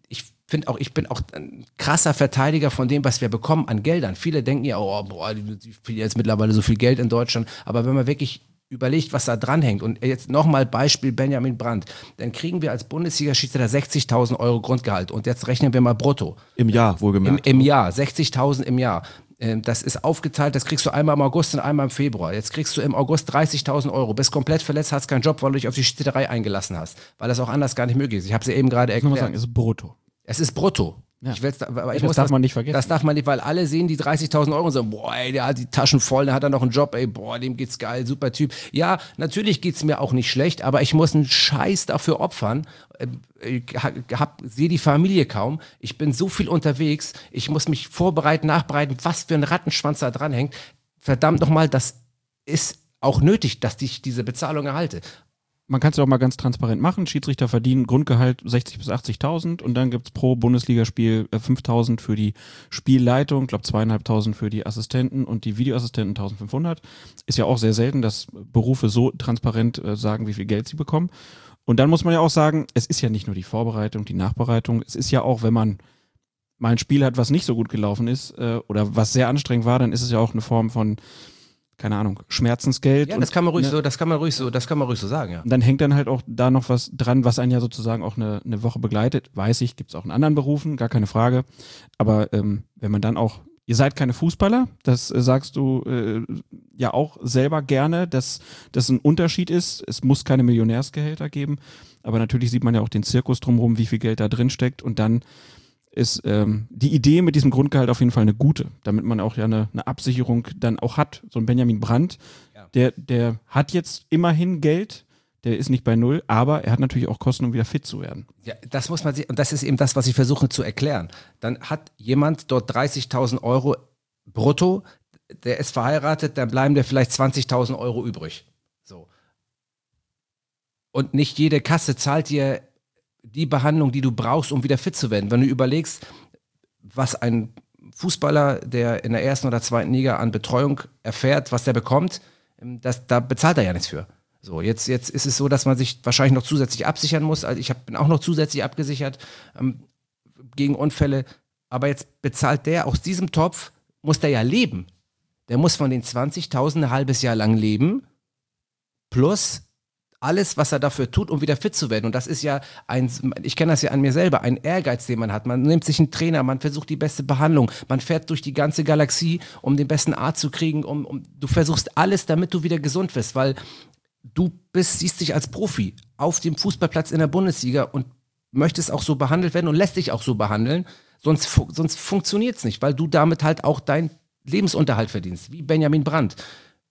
ich finde auch, ich bin auch ein krasser Verteidiger von dem, was wir bekommen an Geldern. Viele denken ja, oh, boah, die, jetzt mittlerweile so viel Geld in Deutschland. Aber wenn man wirklich überlegt, was da dranhängt. Und jetzt nochmal Beispiel Benjamin Brandt. Dann kriegen wir als Bundesliga-Schiedsrichter 60.000 Euro Grundgehalt. Und jetzt rechnen wir mal brutto. Im Jahr, wohlgemerkt. Im, im Jahr, 60.000 im Jahr. Ähm, das ist aufgeteilt, das kriegst du einmal im August und einmal im Februar. Jetzt kriegst du im August 30.000 Euro, bist komplett verletzt, hast keinen Job, weil du dich auf die Schiedsrichterei eingelassen hast, weil das auch anders gar nicht möglich ist. Ich habe sie eben gerade erklärt. Ich sagen, es ist brutto. Es ist brutto. Ja. Ich will's, aber ich das muss darf man nicht vergessen. Das darf man nicht, weil alle sehen die 30.000 Euro und sagen, boah, ey, der hat die Taschen voll, der hat dann noch einen Job, ey, boah, dem geht's geil, super Typ. Ja, natürlich geht's mir auch nicht schlecht, aber ich muss einen Scheiß dafür opfern. Ähm, ich hab, sehe die Familie kaum. Ich bin so viel unterwegs. Ich muss mich vorbereiten, nachbereiten, was für ein Rattenschwanz da dranhängt. Verdammt nochmal, das ist auch nötig, dass ich diese Bezahlung erhalte man kann es ja auch mal ganz transparent machen. Schiedsrichter verdienen Grundgehalt 60.000 bis 80.000 und dann gibt es pro Bundesligaspiel 5.000 äh, für die Spielleitung, glaube 2.500 für die Assistenten und die Videoassistenten 1.500. Ist ja auch sehr selten, dass Berufe so transparent äh, sagen, wie viel Geld sie bekommen. Und dann muss man ja auch sagen, es ist ja nicht nur die Vorbereitung, die Nachbereitung, es ist ja auch, wenn man mal ein Spiel hat, was nicht so gut gelaufen ist äh, oder was sehr anstrengend war, dann ist es ja auch eine Form von keine Ahnung, Schmerzensgeld. Ja, das kann man ruhig ne, so, das kann man ruhig so, das kann man ruhig so sagen, ja. Dann hängt dann halt auch da noch was dran, was einen ja sozusagen auch eine, eine Woche begleitet. Weiß ich, gibt es auch in anderen Berufen, gar keine Frage. Aber ähm, wenn man dann auch, ihr seid keine Fußballer, das äh, sagst du äh, ja auch selber gerne, dass das ein Unterschied ist. Es muss keine Millionärsgehälter geben. Aber natürlich sieht man ja auch den Zirkus drumherum, wie viel Geld da drin steckt und dann ist ähm, die Idee mit diesem Grundgehalt auf jeden Fall eine gute, damit man auch ja eine, eine Absicherung dann auch hat. So ein Benjamin Brandt, ja. der, der hat jetzt immerhin Geld, der ist nicht bei null, aber er hat natürlich auch Kosten, um wieder fit zu werden. Ja, das muss man sehen. Und das ist eben das, was ich versuche zu erklären. Dann hat jemand dort 30.000 Euro brutto, der ist verheiratet, dann bleiben dir vielleicht 20.000 Euro übrig. So. Und nicht jede Kasse zahlt dir die Behandlung, die du brauchst, um wieder fit zu werden. Wenn du überlegst, was ein Fußballer, der in der ersten oder zweiten Liga an Betreuung erfährt, was der bekommt, ähm, das, da bezahlt er ja nichts für. So, jetzt, jetzt ist es so, dass man sich wahrscheinlich noch zusätzlich absichern muss. Also ich hab, bin auch noch zusätzlich abgesichert ähm, gegen Unfälle. Aber jetzt bezahlt der aus diesem Topf, muss der ja leben. Der muss von den 20.000 ein halbes Jahr lang leben, plus alles, was er dafür tut, um wieder fit zu werden. Und das ist ja ein, ich kenne das ja an mir selber, ein Ehrgeiz, den man hat. Man nimmt sich einen Trainer, man versucht die beste Behandlung, man fährt durch die ganze Galaxie, um den besten Arzt zu kriegen, um, um du versuchst alles, damit du wieder gesund wirst, weil du bist, siehst dich als Profi auf dem Fußballplatz in der Bundesliga und möchtest auch so behandelt werden und lässt dich auch so behandeln. Sonst, fu sonst funktioniert es nicht, weil du damit halt auch deinen Lebensunterhalt verdienst, wie Benjamin Brandt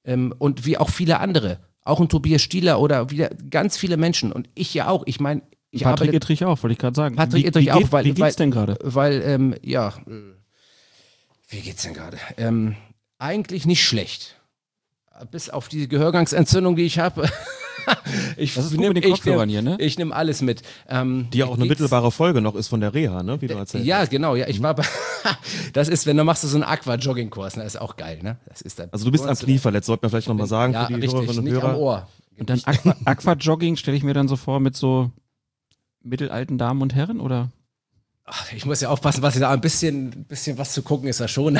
ähm, und wie auch viele andere. Auch ein Tobias Stieler oder wieder ganz viele Menschen und ich ja auch. Ich meine, ich Patrick arbeite- Ittrich auch, wollte ich gerade sagen. Patrick wie, Ittrich wie auch, geht, weil- Wie geht's denn gerade? Weil, ähm, ja, wie geht's denn gerade? Ähm, eigentlich nicht schlecht. Bis auf die Gehörgangsentzündung, die ich habe. [laughs] [laughs] ich Das ist gut nehm- mit den ich Kopfhörern nehm- hier, ne? Ich nehme alles mit. Ähm, Die ja auch eine mittelbare Folge noch ist von der Reha, ne? Wie du erzählt Ja, hast. genau. Ja, ich war bei. [laughs] das ist, wenn du machst du so einen Aqua-Jogging-Kurs, ne? Das ist auch geil, ne? Das ist dann, Also du bist am Knie verletzt, sollte man vielleicht nochmal sagen Ja, für die richtig, Hörerinnen und nicht Hörer. am Ohr. Und dann Aqua, [laughs] Aquajogging stelle ich mir dann so vor mit so mittelalten Damen und Herren oder? Ach, ich muss ja aufpassen, was ich da ein bisschen, ein bisschen was zu gucken ist da schon.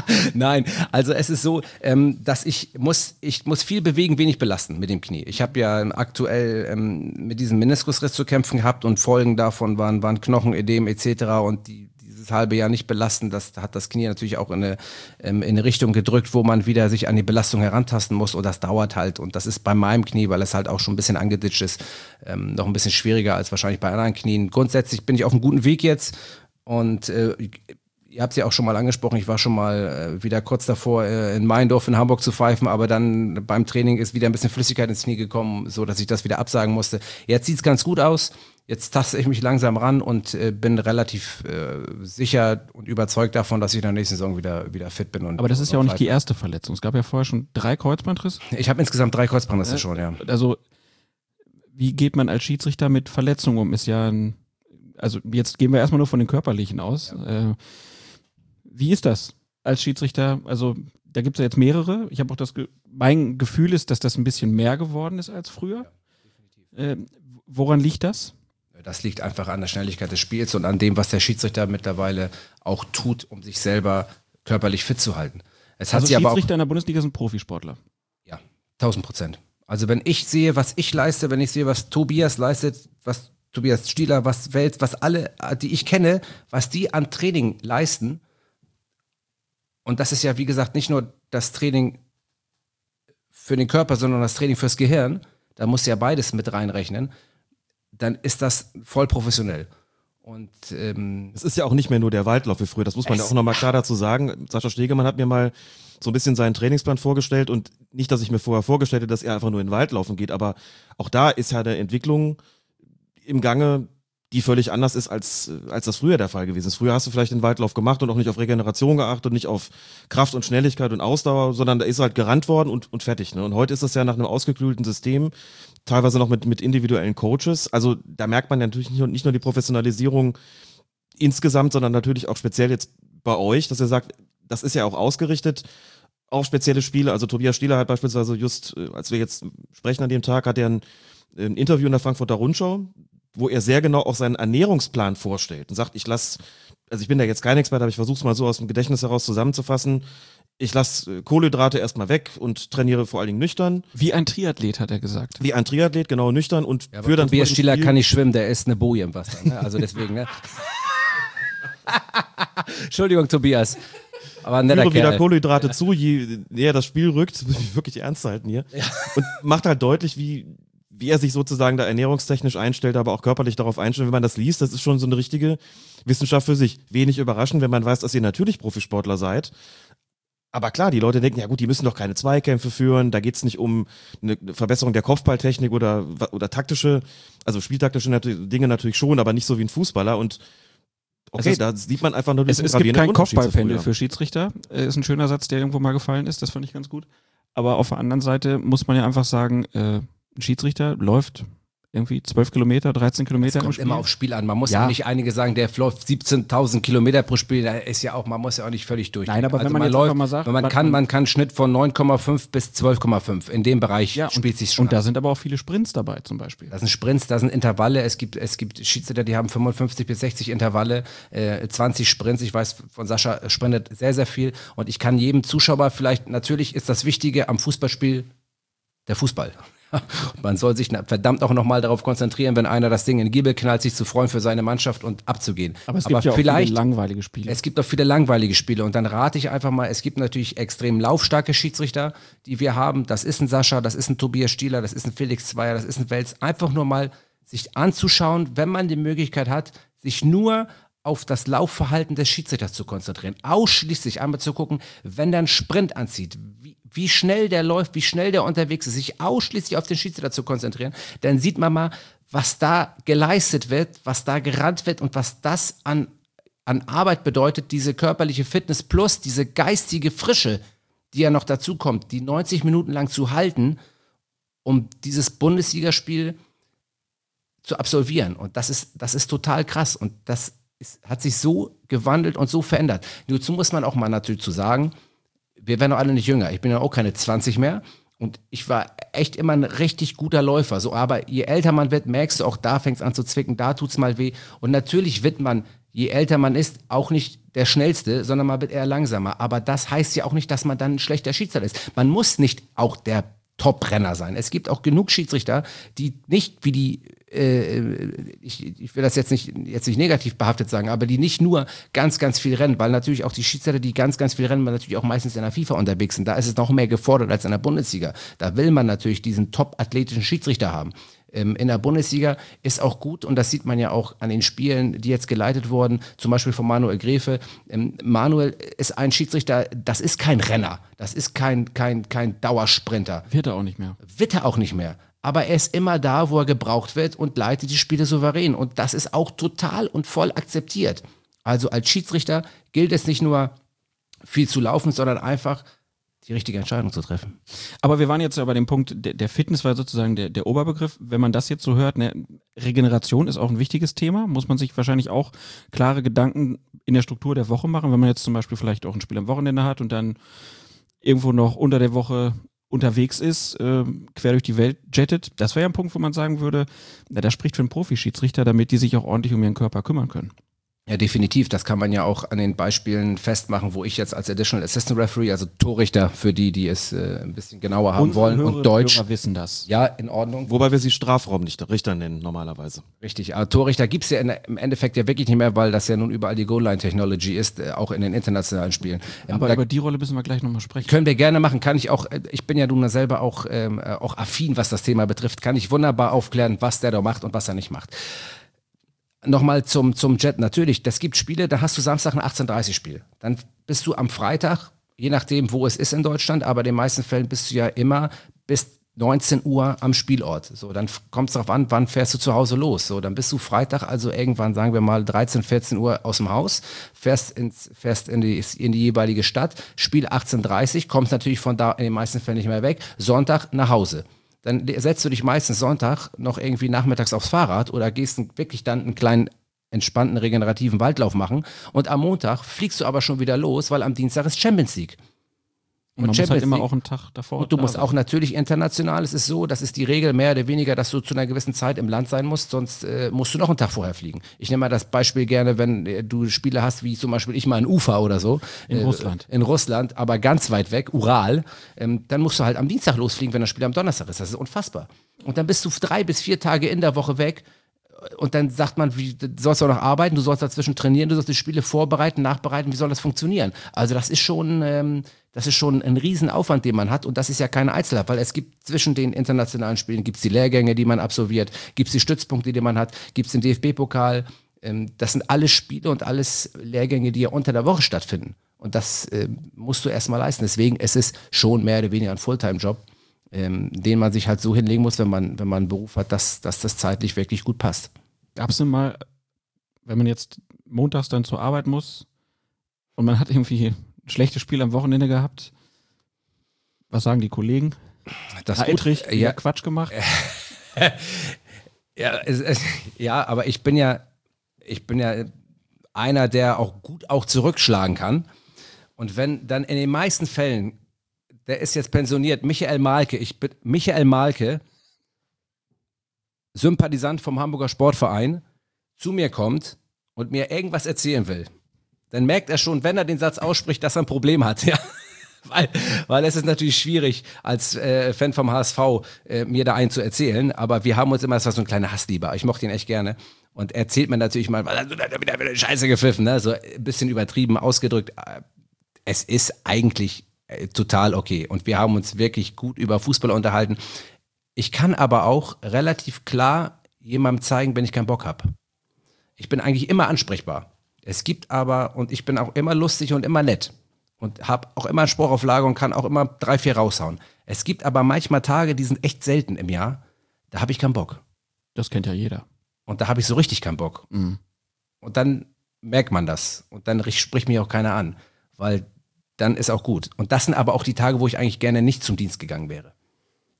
[laughs] Nein, also es ist so, ähm, dass ich muss, ich muss viel bewegen, wenig belasten mit dem Knie. Ich habe ja aktuell ähm, mit diesem Meniskusriss zu kämpfen gehabt und Folgen davon waren, waren Knochenödem etc. und die, dieses halbe Jahr nicht belasten, das hat das Knie natürlich auch in eine, ähm, in eine Richtung gedrückt, wo man wieder sich an die Belastung herantasten muss und das dauert halt und das ist bei meinem Knie, weil es halt auch schon ein bisschen angeditscht ist, ähm, noch ein bisschen schwieriger als wahrscheinlich bei anderen Knien. Grundsätzlich bin ich auf einem guten Weg jetzt und äh, ihr habt es ja auch schon mal angesprochen, ich war schon mal äh, wieder kurz davor, äh, in Meindorf in Hamburg zu pfeifen, aber dann beim Training ist wieder ein bisschen Flüssigkeit ins Knie gekommen, so dass ich das wieder absagen musste. Jetzt sieht's ganz gut aus. Jetzt taste ich mich langsam ran und äh, bin relativ äh, sicher und überzeugt davon, dass ich in der nächsten Saison wieder, wieder fit bin. Und, Aber das ist ja auch nicht die erste Verletzung. Es gab ja vorher schon drei Kreuzbandrisse. Ich habe insgesamt drei Kreuzbandrisse schon, ja. Also wie geht man als Schiedsrichter mit Verletzungen um? Ist ja ein, also jetzt gehen wir erstmal nur von den körperlichen aus. Äh, wie ist das als Schiedsrichter? Also da gibt es ja jetzt mehrere. Ich habe auch das, Ge mein Gefühl ist, dass das ein bisschen mehr geworden ist als früher. Äh, woran liegt das? Das liegt einfach an der Schnelligkeit des Spiels und an dem, was der Schiedsrichter mittlerweile auch tut, um sich selber körperlich fit zu halten. Es hat Also sie aber auch Schiedsrichter in der Bundesliga sind Profisportler. Ja, 1000 Prozent. Also wenn ich sehe, was ich leiste, wenn ich sehe, was Tobias leistet, was Tobias Stieler, was Welt, was alle, die ich kenne, was die an Training leisten, und das ist ja, wie gesagt, nicht nur das Training für den Körper, sondern das Training fürs Gehirn, da musst du ja beides mit reinrechnen, dann ist das voll professionell. Und ähm, Es ist ja auch nicht mehr nur der Waldlauf wie früher, das muss man ja auch nochmal klar dazu sagen. Sascha Stegemann hat mir mal so ein bisschen seinen Trainingsplan vorgestellt und nicht, dass ich mir vorher vorgestellt hätte, dass er einfach nur in den Wald laufen geht, aber auch da ist ja eine Entwicklung im Gange, die völlig anders ist, als, als das früher der Fall gewesen ist. Früher hast du vielleicht den Waldlauf gemacht und auch nicht auf Regeneration geachtet, nicht auf Kraft und Schnelligkeit und Ausdauer, sondern da ist halt gerannt worden und, und fertig. Ne? Und heute ist das ja nach einem ausgeklügelten System, teilweise noch mit, mit individuellen Coaches. Also da merkt man ja natürlich nicht, nur- nicht nur die Professionalisierung insgesamt, sondern natürlich auch speziell jetzt bei euch, dass ihr sagt, das ist ja auch ausgerichtet auf spezielle Spiele. Also Tobias Stieler hat beispielsweise just, äh, als wir jetzt sprechen an dem Tag, hat er ein, ein Interview in der Frankfurter Rundschau, wo er sehr genau auch seinen Ernährungsplan vorstellt und sagt, ich lasse, also ich bin da jetzt kein Experte, aber ich versuche es mal so aus dem Gedächtnis heraus zusammenzufassen. Ich lasse Kohlenhydrate erstmal weg und trainiere vor allen Dingen nüchtern. Wie ein Triathlet, hat er gesagt. Wie ein Triathlet, genau, nüchtern und ja, für dann Tobias Spiel- kann nicht schwimmen, der ist eine Boje im Wasser. Ne? Also deswegen, ne? [laughs] Entschuldigung, Tobias. Aber ein netter führe wieder Kerl. Kohlenhydrate zu, je näher das Spiel rückt, [laughs] das muss ich wirklich ernst halten hier. Und macht halt deutlich, wie, wie er sich sozusagen da ernährungstechnisch einstellt, aber auch körperlich darauf einstellt. Wenn man das liest, das ist schon so eine richtige Wissenschaft für sich. Wenig überraschend, wenn man weiß, dass ihr natürlich Profisportler seid. Aber klar, die Leute denken, ja gut, die müssen doch keine Zweikämpfe führen, da geht's nicht um eine Verbesserung der Kopfballtechnik oder, oder taktische, also spieltaktische Dinge natürlich schon, aber nicht so wie ein Fußballer und okay, ist- da sieht man einfach nur Es, diesen es gibt kein Kopfballpendel für Schiedsrichter. Äh, Ist ein schöner Satz, der irgendwo mal gefallen ist. Das fand ich ganz gut. Aber auf der anderen Seite muss man ja einfach sagen, äh, ein Schiedsrichter läuft irgendwie 12 Kilometer, 13 Kilometer im kommt Spiel. immer aufs Spiel an. Man muss Ja. ja nicht einige sagen, der läuft 17.000 Kilometer pro Spiel. Da ist ja auch, man muss ja auch nicht völlig durch. Nein, aber wenn man jetzt einfach mal sagt, man man- kann, man kann Schnitt von 9,5 bis 12,5. In dem Bereich ja, spielt sich schon. und da ab. sind aber auch viele Sprints dabei zum Beispiel. Das sind Sprints, das sind Intervalle. Es gibt, es gibt Schiedsrichter, die haben 55 bis 60 Intervalle, äh, 20 Sprints. Ich weiß von Sascha sprintet sehr, sehr viel. Und ich kann jedem Zuschauer vielleicht, natürlich ist das Wichtige am Fußballspiel der Fußball. [laughs] Man soll sich verdammt auch nochmal darauf konzentrieren, wenn einer das Ding in den Giebel knallt, sich zu freuen für seine Mannschaft und abzugehen. Aber es gibt ja auch viele langweilige Spiele. es gibt auch viele langweilige Spiele und dann rate ich einfach mal, es gibt natürlich extrem laufstarke Schiedsrichter, die wir haben. Das ist ein Sascha, das ist ein Tobias Stieler, das ist ein Felix Zweier, das ist ein Wels. Einfach nur mal sich anzuschauen, wenn man die Möglichkeit hat, sich nur auf das Laufverhalten des Schiedsrichters zu konzentrieren. Ausschließlich einmal zu gucken, wenn der einen Sprint anzieht, wie, schnell der läuft, wie schnell der unterwegs ist, sich ausschließlich auf den Schiedsrichter zu konzentrieren, dann sieht man mal, was da geleistet wird, was da gerannt wird und was das an an Arbeit bedeutet, diese körperliche Fitness plus diese geistige Frische, die ja noch dazu kommt, die 90 Minuten lang zu halten, um dieses Bundesligaspiel zu absolvieren. Und das ist, das ist total krass. Und das ist, hat sich so gewandelt und so verändert. Dazu muss man auch mal natürlich zu sagen, wir werden doch alle nicht jünger. Ich bin ja auch keine 20 mehr. Und ich war echt immer ein richtig guter Läufer. So, aber je älter man wird, merkst du auch, da fängt es an zu zwicken, da tut's mal weh. Und natürlich wird man, je älter man ist, auch nicht der Schnellste, sondern man wird eher langsamer. Aber das heißt ja auch nicht, dass man dann ein schlechter Schiedsrichter ist. Man muss nicht auch der Top-Renner sein. Es gibt auch genug Schiedsrichter, die nicht wie die, ich, ich will das jetzt nicht, jetzt nicht negativ behaftet sagen, aber die nicht nur ganz, ganz viel rennen, weil natürlich auch die Schiedsrichter, die ganz, ganz viel rennen, weil natürlich auch meistens in der FIFA unterwegs sind. Da ist es noch mehr gefordert als in der Bundesliga. Da will man natürlich diesen top-athletischen Schiedsrichter haben. Ähm, in der Bundesliga ist auch gut, und das sieht man ja auch an den Spielen, die jetzt geleitet wurden, zum Beispiel von Manuel Gräfe. Ähm, Manuel ist ein Schiedsrichter, das ist kein Renner, das ist kein, kein, kein Dauersprinter. Wird er auch nicht mehr. Wird er auch nicht mehr. Aber er ist immer da, wo er gebraucht wird und leitet die Spiele souverän. Und das ist auch total und voll akzeptiert. Also als Schiedsrichter gilt es nicht nur viel zu laufen, sondern einfach die richtige Entscheidung zu treffen. Aber wir waren jetzt ja bei dem Punkt, der, der Fitness war sozusagen der, der Oberbegriff. Wenn man das jetzt so hört, ne, Regeneration ist auch ein wichtiges Thema. Muss man sich wahrscheinlich auch klare Gedanken in der Struktur der Woche machen, wenn man jetzt zum Beispiel vielleicht auch ein Spiel am Wochenende hat und dann irgendwo noch unter der Woche unterwegs ist, äh, quer durch die Welt jettet. Das wäre ja ein Punkt, wo man sagen würde, na, das spricht für einen Profischiedsrichter, damit die sich auch ordentlich um ihren Körper kümmern können. Ja, definitiv. Das kann man ja auch an den Beispielen festmachen, wo ich jetzt als Additional Assistant Referee, also Torrichter für die, die es äh, ein bisschen genauer haben Unsere wollen Hörerinnen und Deutsch. Hörer wissen das. Ja, in Ordnung. Wobei wir sie Strafraumrichter nennen, normalerweise. Richtig, aber Torrichter gibt's ja in, im Endeffekt ja wirklich nicht mehr, weil das ja nun überall die Goal-Line-Technology ist, äh, auch in den internationalen Spielen. Ähm, Aber über die Rolle müssen wir gleich nochmal sprechen. können wir gerne machen, kann ich auch, äh, ich bin ja nun selber auch, ähm, äh, auch affin, was das Thema betrifft, kann ich wunderbar aufklären, was der da macht und was er nicht macht. Nochmal zum, zum Jet, natürlich, das gibt Spiele, da hast du Samstag ein 18.30 Spiel. Dann bist du am Freitag, je nachdem, wo es ist in Deutschland, aber in den meisten Fällen bist du ja immer bis 19 Uhr am Spielort. So, dann kommt es darauf an, wann fährst du zu Hause los. So, dann bist du Freitag, also irgendwann, sagen wir mal, 13, 14 Uhr aus dem Haus, fährst, ins, fährst in, die, in die jeweilige Stadt, Spiel 18.30 kommst natürlich von da in den meisten Fällen nicht mehr weg, Sonntag nach Hause. Dann setzt du dich meistens Sonntag noch irgendwie nachmittags aufs Fahrrad oder gehst wirklich dann einen kleinen entspannten regenerativen Waldlauf machen und am Montag fliegst du aber schon wieder los, weil am Dienstag ist Champions League. Und man muss Champions halt immer League- auch einen Tag davor. Und du musst sein. auch natürlich international, es ist so, das ist die Regel mehr oder weniger, dass du zu einer gewissen Zeit im Land sein musst, sonst äh, musst du noch einen Tag vorher fliegen. Ich nehme mal das Beispiel gerne, wenn äh, du Spiele hast, wie zum Beispiel ich mal in Ufa oder so. In äh, Russland. In Russland, aber ganz weit weg, Ural. Ähm, dann musst du halt am Dienstag losfliegen, wenn das Spiel am Donnerstag ist. Das ist unfassbar. Und dann bist du drei bis vier Tage in der Woche weg und dann sagt man, wie, du sollst auch noch arbeiten, du sollst dazwischen trainieren, du sollst die Spiele vorbereiten, nachbereiten, wie soll das funktionieren? Also das ist schon, ähm, das ist schon ein Riesenaufwand, den man hat und das ist ja keine Einzelheit, weil es gibt zwischen den internationalen Spielen, gibt es die Lehrgänge, die man absolviert, gibt es die Stützpunkte, die man hat, gibt es den DFB-Pokal, ähm, das sind alles Spiele und alles Lehrgänge, die ja unter der Woche stattfinden. Und das äh, musst du erstmal leisten. Deswegen ist es schon mehr oder weniger ein Fulltime-Job, ähm, den man sich halt so hinlegen muss, wenn man, wenn man einen Beruf hat, dass, dass das zeitlich wirklich gut passt. Gab es denn mal, wenn man jetzt montags dann zur Arbeit muss und man hat irgendwie schlechtes Spiel am Wochenende gehabt, was sagen die Kollegen? Das Herr Eitrich, ja, ja, Quatsch gemacht. [laughs] ja, es, es, ja, aber ich bin ja, ich bin ja einer, der auch gut auch zurückschlagen kann. Und wenn dann in den meisten Fällen, der ist jetzt pensioniert, Michael Malke, ich bin Michael Malke, Sympathisant vom Hamburger Sportverein, zu mir kommt und mir irgendwas erzählen will, dann merkt er schon, wenn er den Satz ausspricht, dass er ein Problem hat. [laughs] Ja. Weil, weil es ist natürlich schwierig, als äh, Fan vom HSV äh, mir da einen zu erzählen, aber wir haben uns immer, das war so ein kleiner Hasslieber, ich mochte ihn echt gerne. Und er erzählt mir natürlich mal, hast du da wieder, wieder Scheiße gepfiffen, ne? so ein bisschen übertrieben ausgedrückt. Es ist eigentlich äh, total okay und wir haben uns wirklich gut über Fußball unterhalten. Ich kann aber auch relativ klar jemandem zeigen, wenn ich keinen Bock habe. Ich bin eigentlich immer ansprechbar. Es gibt aber, und ich bin auch immer lustig und immer nett und habe auch immer einen Spruch auf Lager und kann auch immer drei, vier raushauen. Es gibt aber manchmal Tage, die sind echt selten im Jahr, da habe ich keinen Bock. Das kennt ja jeder. Und da habe ich so richtig keinen Bock. Mhm. Und dann merkt man das. Und dann spricht mich auch keiner an, weil dann ist auch gut. Und das sind aber auch die Tage, wo ich eigentlich gerne nicht zum Dienst gegangen wäre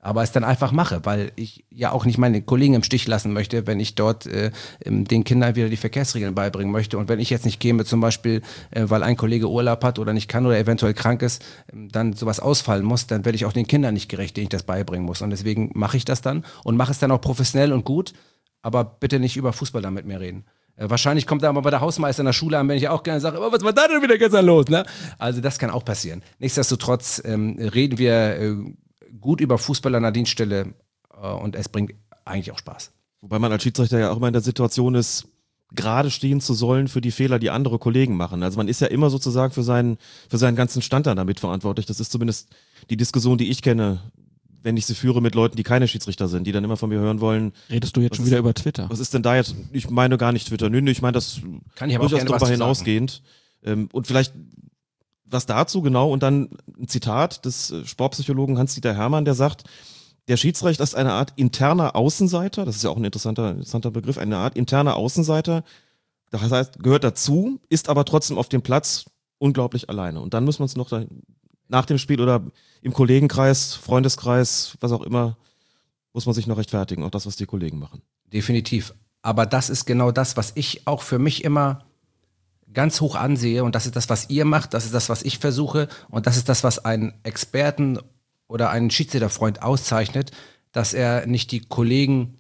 aber es dann einfach mache, weil ich ja auch nicht meine Kollegen im Stich lassen möchte, wenn ich dort äh, den Kindern wieder die Verkehrsregeln beibringen möchte. Und wenn ich jetzt nicht käme, zum Beispiel, äh, weil ein Kollege Urlaub hat oder nicht kann oder eventuell krank ist, äh, dann sowas ausfallen muss, dann werde ich auch den Kindern nicht gerecht, denen ich das beibringen muss. Und deswegen mache ich das dann und mache es dann auch professionell und gut, aber bitte nicht über Fußball da mit mir reden. Äh, wahrscheinlich kommt er mal bei der Hausmeister in der Schule an, wenn ich auch gerne sage, was war da denn wieder gestern los? Ne? Also das kann auch passieren. Nichtsdestotrotz ähm, reden wir äh, gut über Fußball an der Dienststelle äh, und es bringt eigentlich auch Spaß. Wobei man als Schiedsrichter ja auch immer in der Situation ist, gerade stehen zu sollen für die Fehler, die andere Kollegen machen. Also man ist ja immer sozusagen für seinen, für seinen ganzen Stand dann damit verantwortlich. Das ist zumindest die Diskussion, die ich kenne, wenn ich sie führe mit Leuten, die keine Schiedsrichter sind, die dann immer von mir hören wollen. Redest du jetzt schon wieder über Twitter? Was ist denn da jetzt? Ich meine gar nicht Twitter. Nö, nö, ich meine das Kann ich aber durchaus darüber hinausgehend. Ähm, und vielleicht was dazu genau und dann ein Zitat des äh, Sportpsychologen Hans-Dieter Hermann, der sagt, der Schiedsrichter ist eine Art interner Außenseiter, das ist ja auch ein interessanter, interessanter Begriff, eine Art interner Außenseiter, das heißt, gehört dazu, ist aber trotzdem auf dem Platz unglaublich alleine. Und dann müssen wir uns noch da, nach dem Spiel oder im Kollegenkreis, Freundeskreis, was auch immer, muss man sich noch rechtfertigen, auch das, was die Kollegen machen. Definitiv. Aber das ist genau das, was ich auch für mich immer ganz hoch ansehe und das ist das, was ihr macht, das ist das, was ich versuche und das ist das, was einen Experten oder einen Schiedsrichterfreund auszeichnet, dass er nicht die Kollegen,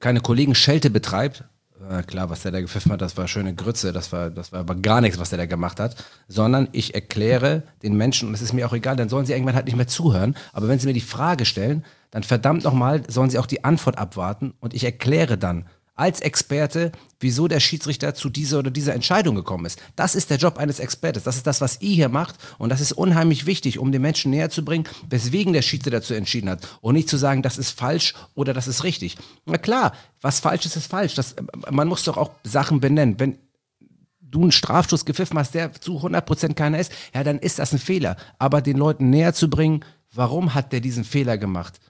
keine Kollegen-Schelte betreibt. Äh, klar, was der da gepfiffen hat, das war schöne Grütze, das war, das war aber gar nichts, was der da gemacht hat, sondern ich erkläre den Menschen, und es ist mir auch egal, dann sollen sie irgendwann halt nicht mehr zuhören, aber wenn sie mir die Frage stellen, dann verdammt nochmal, sollen sie auch die Antwort abwarten und ich erkläre dann, als Experte, wieso der Schiedsrichter zu dieser oder dieser Entscheidung gekommen ist. Das ist der Job eines Expertes. Das ist das, was ihr hier macht. Und das ist unheimlich wichtig, um den Menschen näher zu bringen, weswegen der Schiedsrichter dazu entschieden hat. Und nicht zu sagen, das ist falsch oder das ist richtig. Na klar, was falsch ist, ist falsch. Das, man muss doch auch Sachen benennen. Wenn du einen Strafstoß gepfiffen hast, der zu 100% keiner ist, ja, dann ist das ein Fehler. Aber den Leuten näher zu bringen, warum hat der diesen Fehler gemacht?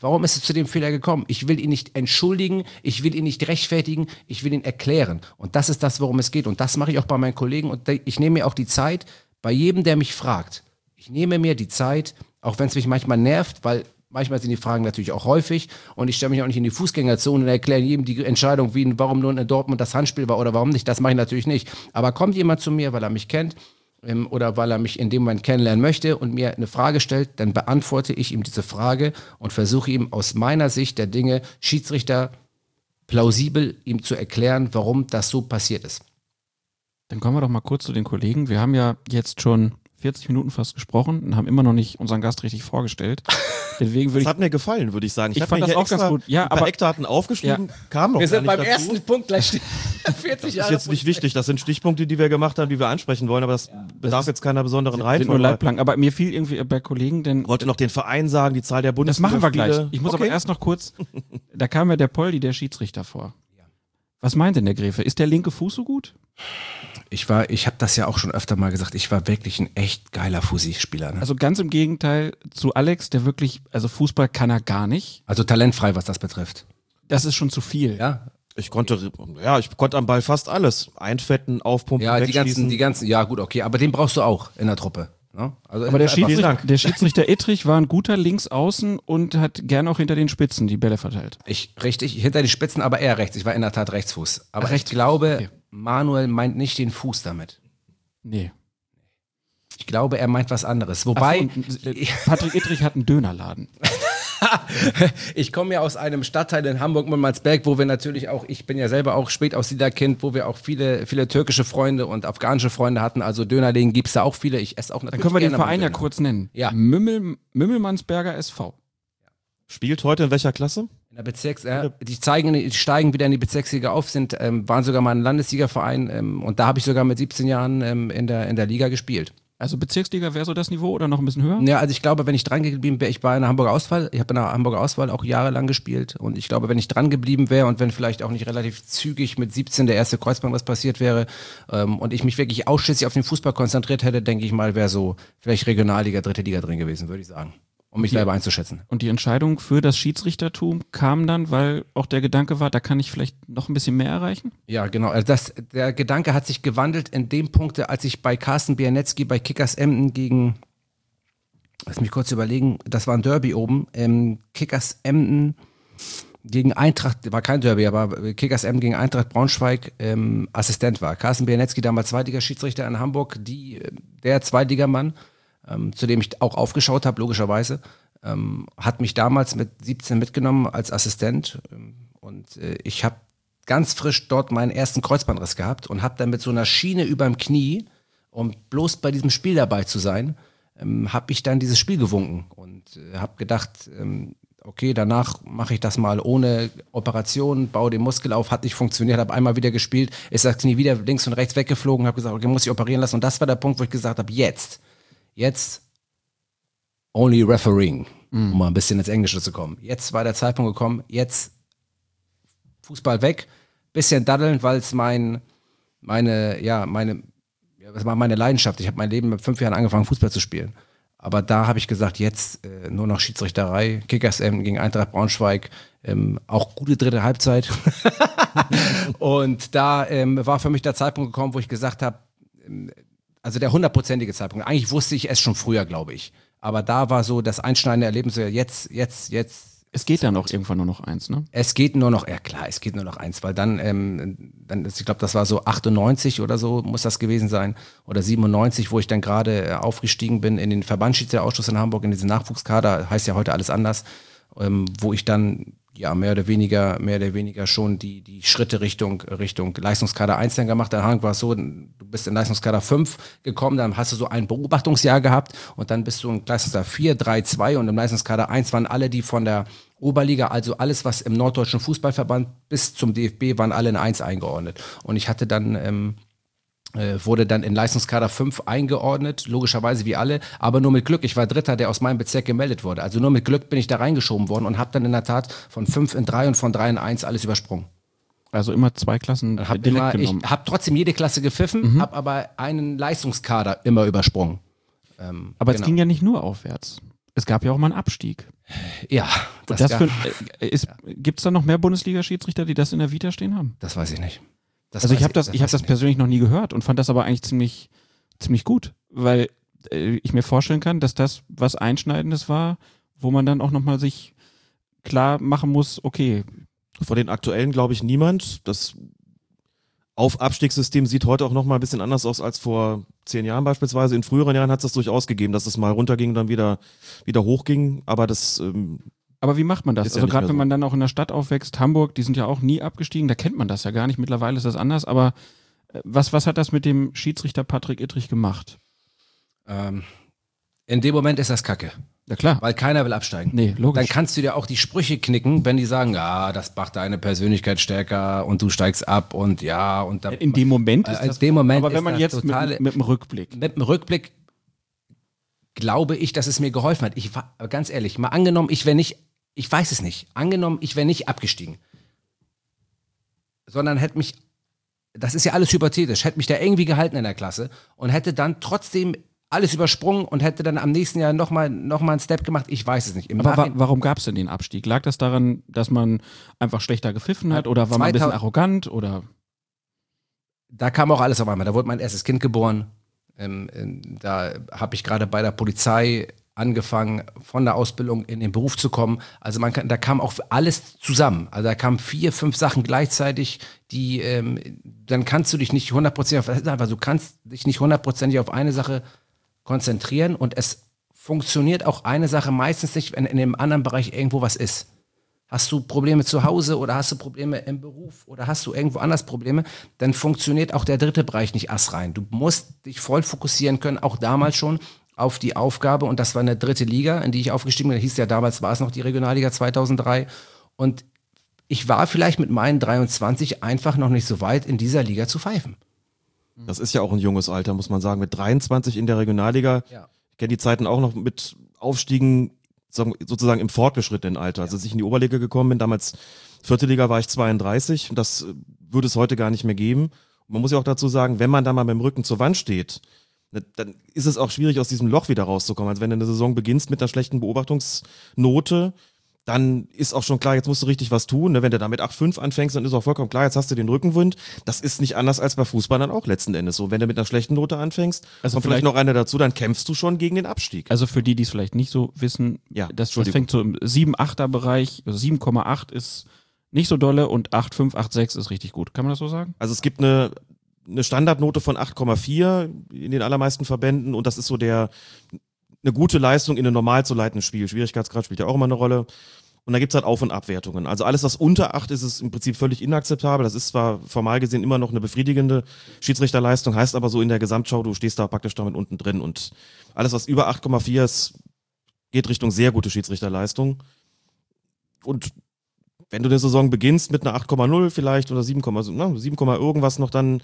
Warum ist es zu dem Fehler gekommen? Ich will ihn nicht entschuldigen, ich will ihn nicht rechtfertigen, ich will ihn erklären. Und das ist das, worum es geht. Und das mache ich auch bei meinen Kollegen. Und ich nehme mir auch die Zeit, bei jedem, der mich fragt. Ich nehme mir die Zeit, auch wenn es mich manchmal nervt, weil manchmal sind die Fragen natürlich auch häufig. Und ich stelle mich auch nicht in die Fußgängerzone und erkläre jedem die Entscheidung, wie, warum nun in Dortmund das Handspiel war oder warum nicht. Das mache ich natürlich nicht. Aber kommt jemand zu mir, weil er mich kennt, oder weil er mich in dem Moment kennenlernen möchte und mir eine Frage stellt, dann beantworte ich ihm diese Frage und versuche ihm aus meiner Sicht der Dinge Schiedsrichter plausibel ihm zu erklären, warum das so passiert ist. Dann kommen wir doch mal kurz zu den Kollegen. Wir haben ja jetzt schon 40 Minuten fast gesprochen und haben immer noch nicht unseren Gast richtig vorgestellt. [laughs] Deswegen würde das hat mir gefallen, würde ich sagen. Ich, ich fand das auch ganz gut. Ja, ein paar aber Eckdaten aufgeschrieben, ja. kam noch Wir sind beim dazu. ersten Punkt gleich [laughs] 40 [laughs] Das ist jetzt nicht wichtig. Das sind Stichpunkte, die wir gemacht haben, die wir ansprechen wollen, aber das ja. bedarf jetzt keiner besonderen Reihenfolge. nur Leitplanken. Aber mir fiel irgendwie bei Kollegen, denn wollte noch den Verein sagen, die Zahl der Bundesliga. Das machen wir gleich. Ich muss okay. aber erst noch kurz. Da kam ja der Poldi, der Schiedsrichter vor. Was meint denn der Gräfe? Ist der linke Fuß so gut? Ich war, ich habe das ja auch schon öfter mal gesagt, ich war wirklich ein echt geiler Fusi-Spieler. Ne? Also ganz im Gegenteil zu Alex, der wirklich, also Fußball kann er gar nicht. Also talentfrei, was das betrifft. Das ist schon zu viel. Ja, Ich konnte, ja, ich konnte am Ball fast alles. Einfetten, aufpumpen, ja die ganzen, die ganzen, ja gut, okay, aber den brauchst du auch in der Truppe. Ne? Also Aber der Schiedsrichter, Dank. der Schiedsrichter Ittrich war ein guter Linksaußen und hat gern auch hinter den Spitzen die Bälle verteilt. Ich, richtig, hinter die Spitzen, aber eher rechts. Ich war in der Tat Rechtsfuß. Aber Ach, ich glaube, okay. Manuel meint nicht den Fuß damit. Nee. Ich glaube, er meint was anderes. Ach so, Wobei, und, äh, [laughs] Patrick Ittrich hat einen Dönerladen. ich komme ja aus einem Stadtteil in Hamburg, Mülmansberg, wo wir natürlich auch, ich bin ja selber auch Spätaussiedlerkind, wo wir auch viele, viele türkische Freunde und afghanische Freunde hatten. Also Dönerläden gibt es da auch viele. Ich esse auch Dann natürlich können wir den Verein ja kurz nennen. Ja. Mümmel, Mümmelmannsberger SV. Spielt heute in welcher Klasse? In der Bezirks, äh, die, zeigen, die steigen wieder in die Bezirksliga auf, sind, ähm, waren sogar mal ein Landesligaverein ähm, und da habe ich sogar mit 17 Jahren ähm, in, der, in der Liga gespielt. Also Bezirksliga wäre so das Niveau oder noch ein bisschen höher? Ja, also ich glaube, wenn ich dran geblieben wäre, ich war in der Hamburger Auswahl, ich habe in der Hamburger Auswahl auch jahrelang gespielt und ich glaube, wenn ich dran geblieben wäre und wenn vielleicht auch nicht relativ zügig mit 17 der erste Kreuzbandriss passiert wäre ähm, und ich mich wirklich ausschließlich auf den Fußball konzentriert hätte, denke ich mal, wäre so vielleicht Regionalliga, dritte Liga drin gewesen, würde ich sagen, um mich selber einzuschätzen. Und die Entscheidung für das Schiedsrichtertum kam dann, weil auch der Gedanke war, da kann ich vielleicht noch ein bisschen mehr erreichen? Ja, genau. Also das, der Gedanke hat sich gewandelt in dem Punkt, als ich bei Carsten Biernetski bei Kickers Emden gegen, lass mich kurz überlegen, das war ein Derby oben, ähm, Kickers Emden gegen Eintracht, war kein Derby, aber Kickers Emden gegen Eintracht Braunschweig ähm, Assistent war. Carsten Biernetski, damals Zweitliga-Schiedsrichter in Hamburg, die, äh, der Zweitligamann, ähm, zu dem ich auch aufgeschaut habe, logischerweise, ähm, hat mich damals mit 17 mitgenommen als Assistent. Ähm, und äh, ich habe ganz frisch dort meinen ersten Kreuzbandriss gehabt und habe dann mit so einer Schiene überm Knie, um bloß bei diesem Spiel dabei zu sein, ähm, habe ich dann dieses Spiel gewunken und äh, habe gedacht, ähm, okay, danach mache ich das mal ohne Operation, baue den Muskel auf, hat nicht funktioniert, habe einmal wieder gespielt, ist das Knie wieder links und rechts weggeflogen, habe gesagt, okay, muss ich operieren lassen. Und das war der Punkt, wo ich gesagt habe, jetzt, jetzt only refereeing, um mal ein bisschen ins Englische zu kommen. Jetzt war der Zeitpunkt gekommen, jetzt Fußball weg, bisschen daddeln, weil es mein, meine, ja, meine, das war meine Leidenschaft. Ich habe mein Leben mit fünf Jahren angefangen, Fußball zu spielen. Aber da habe ich gesagt, jetzt äh, nur noch Schiedsrichterei, Kickers ähm, gegen Eintracht Braunschweig, ähm, auch gute dritte Halbzeit. [laughs] und da ähm, war für mich der Zeitpunkt gekommen, wo ich gesagt habe, ähm, also der hundertprozentige Zeitpunkt. Eigentlich wusste ich es schon früher, glaube ich. Aber da war so das einschneidende Erlebnis, jetzt, jetzt, jetzt, Es geht dann auch irgendwann nur noch eins, ne? es geht nur noch, ja klar, es geht nur noch eins, weil dann, ähm, dann ich glaube, das war so 98 oder so, muss das gewesen sein, oder 97, wo ich dann gerade äh, aufgestiegen bin in den Verbandsschiedsrichterausschuss in Hamburg, in diesen Nachwuchskader, heißt ja heute alles anders, ähm, wo ich dann ja mehr oder weniger, mehr oder weniger schon die, die Schritte Richtung, Richtung Leistungskader 1 dann gemacht. Dann war es so, du bist in Leistungskader 5 gekommen, dann hast du so ein Beobachtungsjahr gehabt und dann bist du in Leistungskader 4, 3, 2 und im Leistungskader 1 waren alle, die von der Oberliga, also alles, was im Norddeutschen Fußballverband bis zum DFB, waren alle in 1 eingeordnet. Und ich hatte dann, ähm, äh, wurde dann in Leistungskader 5 eingeordnet, logischerweise wie alle, aber nur mit Glück. Ich war Dritter, der aus meinem Bezirk gemeldet wurde. Also nur mit Glück bin ich da reingeschoben worden und habe dann in der Tat von 5 in 3 und von 3 in 1 alles übersprungen. Also immer zwei Klassen Hab direkt immer, ich genommen. habe trotzdem jede Klasse gepfiffen, habe aber einen Leistungskader immer übersprungen. Ähm, Aber es genau. ging ja nicht nur aufwärts. Es gab ja auch mal einen Abstieg. Ja, Das, das, gab- für, [laughs] äh, ist, Gibt es da noch mehr Bundesliga-Schiedsrichter, die das in der Vita stehen haben? das weiß ich nicht. Das also ich habe das, ich hab weiß das persönlich noch nie gehört und fand das aber eigentlich ziemlich, ziemlich gut, weil äh, ich mir vorstellen kann, dass das was Einschneidendes war, wo man dann auch nochmal sich klar machen muss, okay, Von den aktuellen glaube ich niemand. Das Auf-Abstiegssystem sieht heute auch noch mal ein bisschen anders aus als vor zehn Jahren beispielsweise. In früheren Jahren hat es das durchaus gegeben, dass es mal runterging und dann wieder, wieder hochging. Aber das, ähm, aber wie macht man das? Ist ja also nicht gerade mehr wenn so. man dann auch in der Stadt aufwächst, Hamburg, die sind ja auch nie abgestiegen, da kennt man das ja gar nicht. Mittlerweile ist das anders, aber äh, was, was hat das mit dem Schiedsrichter Patrick Ittrich gemacht? Ähm, in dem Moment ist das Kacke, Ja klar. weil keiner will absteigen. Nee, logisch. Dann kannst du dir auch die Sprüche knicken, wenn die sagen, ja, das macht deine Persönlichkeit stärker und du steigst ab und ja und da, in dem Moment ist Äh, in das, dem Moment aber wenn man jetzt totale- mit, mit dem Rückblick. mit dem Rückblick glaube ich, dass es mir geholfen hat. Ich war ganz ehrlich, mal angenommen, ich wäre nicht, ich weiß es nicht, angenommen, ich wäre nicht abgestiegen, sondern hätte mich das ist ja alles hypothetisch, hätte mich da irgendwie gehalten in der Klasse und hätte dann trotzdem alles übersprungen und hätte dann am nächsten Jahr nochmal noch mal einen Step gemacht. Ich weiß es nicht. Im Aber wa warum gab es denn den Abstieg? Lag das daran, dass man einfach schlechter gepfiffen hat oder war man ein bisschen 2000 arrogant oder? da kam auch alles auf einmal. Da wurde mein erstes Kind geboren. Ähm, ähm, da habe ich gerade bei der Polizei angefangen, von der Ausbildung in den Beruf zu kommen. Also man kann, da kam auch alles zusammen. Also da kamen vier, fünf Sachen gleichzeitig, die ähm, dann kannst du dich nicht hundertprozentig auf, einfach, du kannst dich nicht hundertprozentig auf eine Sache konzentrieren und es funktioniert auch eine Sache meistens nicht, wenn in dem anderen Bereich irgendwo was ist. Hast du Probleme zu Hause oder hast du Probleme im Beruf oder hast du irgendwo anders Probleme, dann funktioniert auch der dritte Bereich nicht astrein. Du musst dich voll fokussieren können, auch damals schon auf die Aufgabe und das war eine dritte Liga, in die ich aufgestiegen bin. Da hieß ja damals war es noch die Regionalliga 2003 und ich war vielleicht mit meinen 23 einfach noch nicht so weit in dieser Liga zu pfeifen. Das ist ja auch ein junges Alter, muss man sagen. Mit 23 in der Regionalliga. Ja. Ich kenne die Zeiten auch noch mit Aufstiegen sagen- sozusagen im fortgeschrittenen Alter. Also als ich in die Oberliga gekommen bin, damals vierte Liga war ich 32 und das äh, würde es heute gar nicht mehr geben. Und man muss ja auch dazu sagen, wenn man da mal mit dem Rücken zur Wand steht, dann ist es auch schwierig, aus diesem Loch wieder rauszukommen. Also wenn du eine Saison beginnst mit einer schlechten Beobachtungsnote, dann ist auch schon klar, jetzt musst du richtig was tun. Ne? Wenn du da mit 8-5 anfängst, dann ist auch vollkommen klar, jetzt hast du den Rückenwind. Das ist nicht anders als bei Fußballern auch letzten Endes so. Wenn du mit einer schlechten Note anfängst, Also kommt vielleicht vielleicht- noch eine dazu, dann kämpfst du schon gegen den Abstieg. Also für die, die es vielleicht nicht so wissen, Ja, das, das fängt so im 7-8er Bereich, also 7,8 ist nicht so dolle und 8,5, 8,6 ist richtig gut. Kann man das so sagen? Also es gibt eine, eine Standardnote von 8,4 in den allermeisten Verbänden und das ist so der eine gute Leistung in einem normal zu leitenden Spiel. Schwierigkeitsgrad spielt ja auch immer eine Rolle. Und da gibt's halt Auf- und Abwertungen. Also alles, was unter 8 ist, ist im Prinzip völlig inakzeptabel. Das ist zwar formal gesehen immer noch eine befriedigende Schiedsrichterleistung, heißt aber so in der Gesamtschau, du stehst da praktisch damit unten drin. Und alles, was über 8,4 ist, geht Richtung sehr gute Schiedsrichterleistung. Und wenn du eine Saison beginnst mit einer 8,0 vielleicht oder 7, na, 7, irgendwas noch, dann,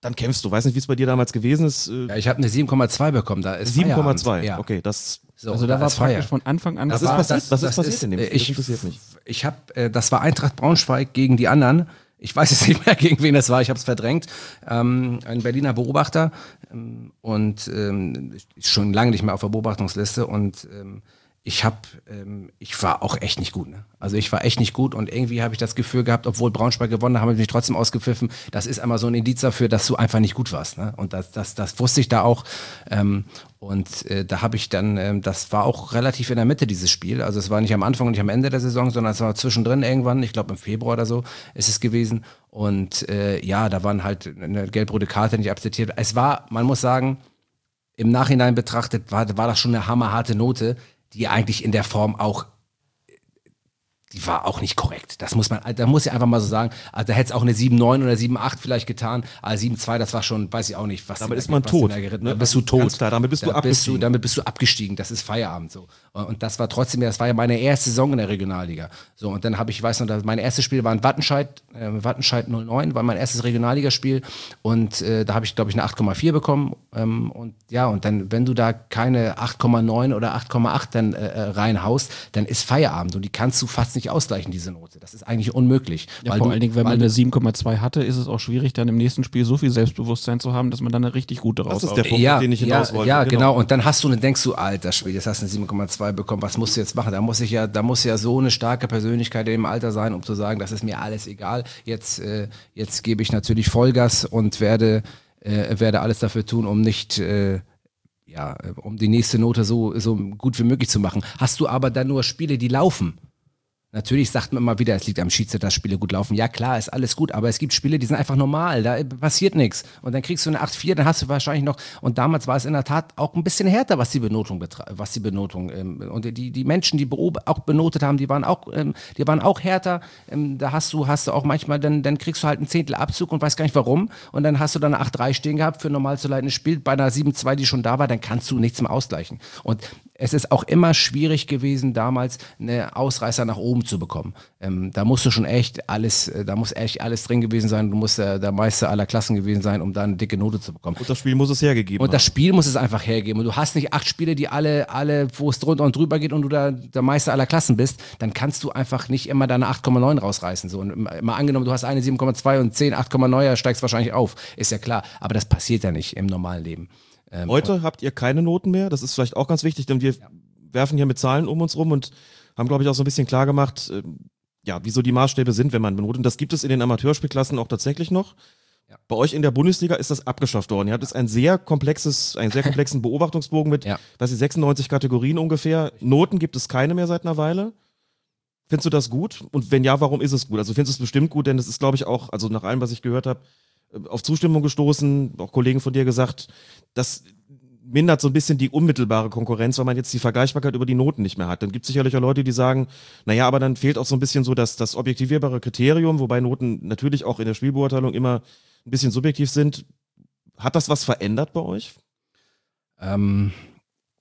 dann kämpfst du. Weiß nicht, wie es bei dir damals gewesen ist. Äh, Ja, ich habe eine 7,2 bekommen, da ist Feierabend. 7,2. Ja. Okay, das. So, also da war ist praktisch Feierabend. von Anfang an Was klar, ist passiert? Was ist passiert in dem äh, Spiel? Ich, Das interessiert mich. Ich habe, äh, das war Eintracht Braunschweig gegen die anderen. Ich weiß jetzt nicht mehr, [laughs] gegen wen das war. Ich habe es verdrängt. Ähm, ein Berliner Beobachter ähm, und ähm, ist schon lange nicht mehr auf der Beobachtungsliste und ähm, ich habe, ähm, ich war auch echt nicht gut. Ne? Also ich war echt nicht gut und irgendwie habe ich das Gefühl gehabt, obwohl Braunschweig gewonnen hat, haben sie mich trotzdem ausgepfiffen. Das ist einmal so ein Indiz dafür, dass du einfach nicht gut warst. Ne? Und das, das, das wusste ich da auch. Ähm, und äh, da habe ich dann, ähm, das war auch relativ in der Mitte dieses Spiel. Also es war nicht am Anfang und nicht am Ende der Saison, sondern es war zwischendrin irgendwann. Ich glaube im Februar oder so ist es gewesen. Und äh, ja, da waren halt eine gelb-rote Karte nicht akzeptiert. Es war, man muss sagen, im Nachhinein betrachtet war, war das schon eine hammerharte Note, die eigentlich in der Form auch, die war auch nicht korrekt. Das muss man, da muss ich einfach mal so sagen. Also da hätte es auch eine 7,9 oder 7,8 vielleicht getan, aber 7,2, das war schon, weiß ich auch nicht, was Damit ist da- man tot, da geritten- ne? Bist du tot. Klar, damit bist du da bist du, abgestiegen. damit bist du abgestiegen. Das ist Feierabend so. Und das war trotzdem, das war ja meine erste Saison in der Regionalliga. So, und dann habe ich, weiß noch, mein erstes Spiel war in Wattenscheid, äh, Wattenscheid 09, war mein erstes Regionalligaspiel. Und äh, da habe ich, glaube ich, eine 8,4 bekommen. Ähm, und ja, und dann, wenn du da keine 8,9 oder 8,8 dann äh, äh, reinhaust, dann ist Feierabend. Und die kannst du fast nicht ausgleichen, diese Note. Das ist eigentlich unmöglich. Ja, weil vor du- allen Dingen, wenn man eine 7,2 hatte, ist es auch schwierig, dann im nächsten Spiel so viel Selbstbewusstsein zu haben, dass man dann eine richtig gute Das ist der Punkt, ja, auf den ich hinaus ja, wollte. Ja, genau. Und dann hast du, dann denkst du, alter Spiel, jetzt hast du eine 7,2 bekommen, was musst du jetzt machen? Da muss ich ja, da muss ja so eine starke Persönlichkeit im Alter sein, um zu sagen, das ist mir alles egal. Jetzt, äh, jetzt gebe ich natürlich Vollgas und werde, äh, werde alles dafür tun, um nicht, äh, ja, äh, um die nächste Note so, so gut wie möglich zu machen. Hast du aber dann nur Spiele, die laufen. Natürlich sagt man immer wieder, es liegt am Schiedsrichter, dass Spiele gut laufen. Ja, klar, ist alles gut, aber es gibt Spiele, die sind einfach normal, da passiert nichts. Und dann kriegst du eine 8-4, dann hast du wahrscheinlich noch, und damals war es in der Tat auch ein bisschen härter, was die Benotung betra- was die Benotung, ähm, und die, die Menschen, die auch benotet haben, die waren auch, ähm, die waren auch härter. Ähm, da hast du, hast du auch manchmal, dann, dann kriegst du halt einen Zehntel Abzug und weißt gar nicht warum. Und dann hast du dann eine 8-3 stehen gehabt für normal zu leitendes Spiel. Bei einer 7-2, die schon da war, dann kannst du nichts mehr ausgleichen. Und es ist auch immer schwierig gewesen, damals eine Ausreißer nach oben zu bekommen. Ähm, da musst du schon echt alles, äh, da muss echt alles drin gewesen sein. Du musst äh, der Meister aller Klassen gewesen sein, um da eine dicke Note zu bekommen. Und das Spiel muss es hergegeben Und das. Spiel muss es einfach hergeben. Und du hast nicht acht Spiele, die alle, alle, wo es drunter und drüber geht und du da der Meister aller Klassen bist, dann kannst du einfach nicht immer deine 8,9 rausreißen. So. Und mal angenommen, du hast eine 7,2 und 10, 8,9, steigst wahrscheinlich auf. Ist ja klar. Aber das passiert ja nicht im normalen Leben. Ähm, Heute habt ihr keine Noten mehr. Das ist vielleicht auch ganz wichtig, denn wir werfen hier mit Zahlen um uns rum und haben, glaube ich, auch so ein bisschen klar gemacht, ähm, ja, wieso die Maßstäbe sind, wenn man benotet. Und das gibt es in den Amateurspielklassen auch tatsächlich noch. Ja. Bei euch in der Bundesliga ist das abgeschafft worden. Ihr habt jetzt ein sehr komplexes, einen sehr komplexen [laughs] Beobachtungsbogen mit, Ja. was ist 96 Kategorien ungefähr. Noten gibt es keine mehr seit einer Weile. Findest du das gut? Und wenn ja, warum ist es gut? Also findest du es bestimmt gut, denn es ist, glaube ich, auch, also nach allem, was ich gehört habe, äh, auf Zustimmung gestoßen, auch Kollegen von dir gesagt, das mindert so ein bisschen die unmittelbare Konkurrenz, weil man jetzt die Vergleichbarkeit über die Noten nicht mehr hat. Dann gibt es sicherlich auch Leute, die sagen, naja, aber dann fehlt auch so ein bisschen so das, das objektivierbare Kriterium, wobei Noten natürlich auch in der Spielbeurteilung immer ein bisschen subjektiv sind. Hat das was verändert bei euch? Ähm,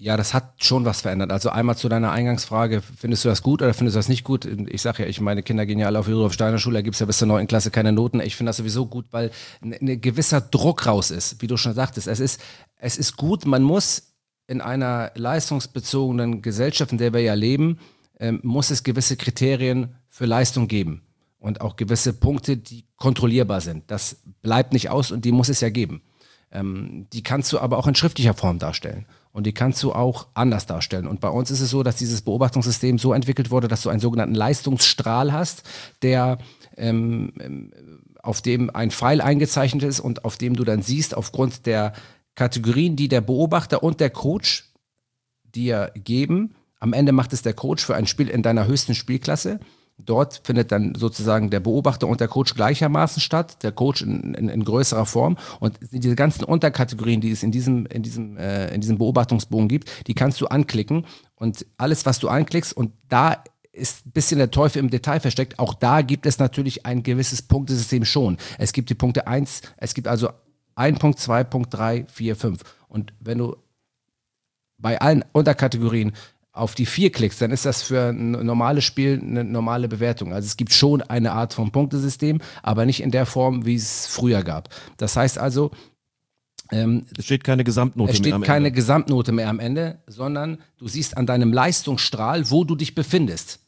ja, das hat schon was verändert. Also einmal zu deiner Eingangsfrage, findest du das gut oder findest du das nicht gut? Ich sage ja, ich meine Kinder gehen ja alle auf Rudolf Steiner Schule, da gibt es ja bis zur neunten Klasse keine Noten. Ich finde das sowieso gut, weil ein ein gewisser Druck raus ist, wie du schon sagtest. Es ist, es ist gut, man muss in einer leistungsbezogenen Gesellschaft, in der wir ja leben, ähm, muss es gewisse Kriterien für Leistung geben. Und auch gewisse Punkte, die kontrollierbar sind. Das bleibt nicht aus und die muss es ja geben. Ähm, die kannst du aber auch in schriftlicher Form darstellen. Und die kannst du auch anders darstellen. Und bei uns ist es so, dass dieses Beobachtungssystem so entwickelt wurde, dass du einen sogenannten Leistungsstrahl hast, der ähm, ähm, auf dem ein Pfeil eingezeichnet ist und auf dem du dann siehst, aufgrund der Kategorien, die der Beobachter und der Coach dir geben. Am Ende macht es der Coach für ein Spiel in deiner höchsten Spielklasse. Dort findet dann sozusagen der Beobachter und der Coach gleichermaßen statt, der Coach in, in, in größerer Form. Und diese ganzen Unterkategorien, die es in diesem, in, diesem, äh, in diesem Beobachtungsbogen gibt, die kannst du anklicken. Und alles, was du anklickst, und da ist ein bisschen der Teufel im Detail versteckt. Auch da gibt es natürlich ein gewisses Punktesystem schon. Es gibt die Punkte 1, es gibt also 1 Punkt, 2 Punkt, 3, 4, 5. Und wenn du bei allen Unterkategorien auf die 4 klickst, dann ist das für ein normales Spiel eine normale Bewertung. Also es gibt schon eine Art von Punktesystem, aber nicht in der Form, wie es früher gab. Das heißt also, ähm, Es steht keine Gesamtnote es mehr steht am keine Ende. Gesamtnote mehr am Ende, sondern du siehst an deinem Leistungsstrahl, wo du dich befindest.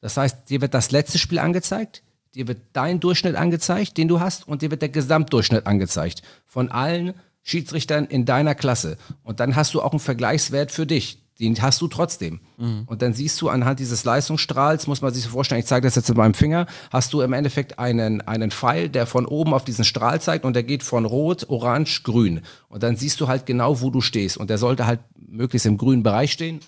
Das heißt, dir wird das letzte Spiel angezeigt, dir wird dein Durchschnitt angezeigt, den du hast, und dir wird der Gesamtdurchschnitt angezeigt von allen Schiedsrichtern in deiner Klasse. Und dann hast du auch einen Vergleichswert für dich. Den hast du trotzdem. Und dann siehst du anhand dieses Leistungsstrahls, muss man sich so vorstellen, ich zeige das jetzt mit meinem Finger, hast du im Endeffekt einen, einen Pfeil, der von oben auf diesen Strahl zeigt und der geht von rot, orange, grün. Und dann siehst du halt genau, wo du stehst. Und der sollte halt möglichst im grünen Bereich stehen.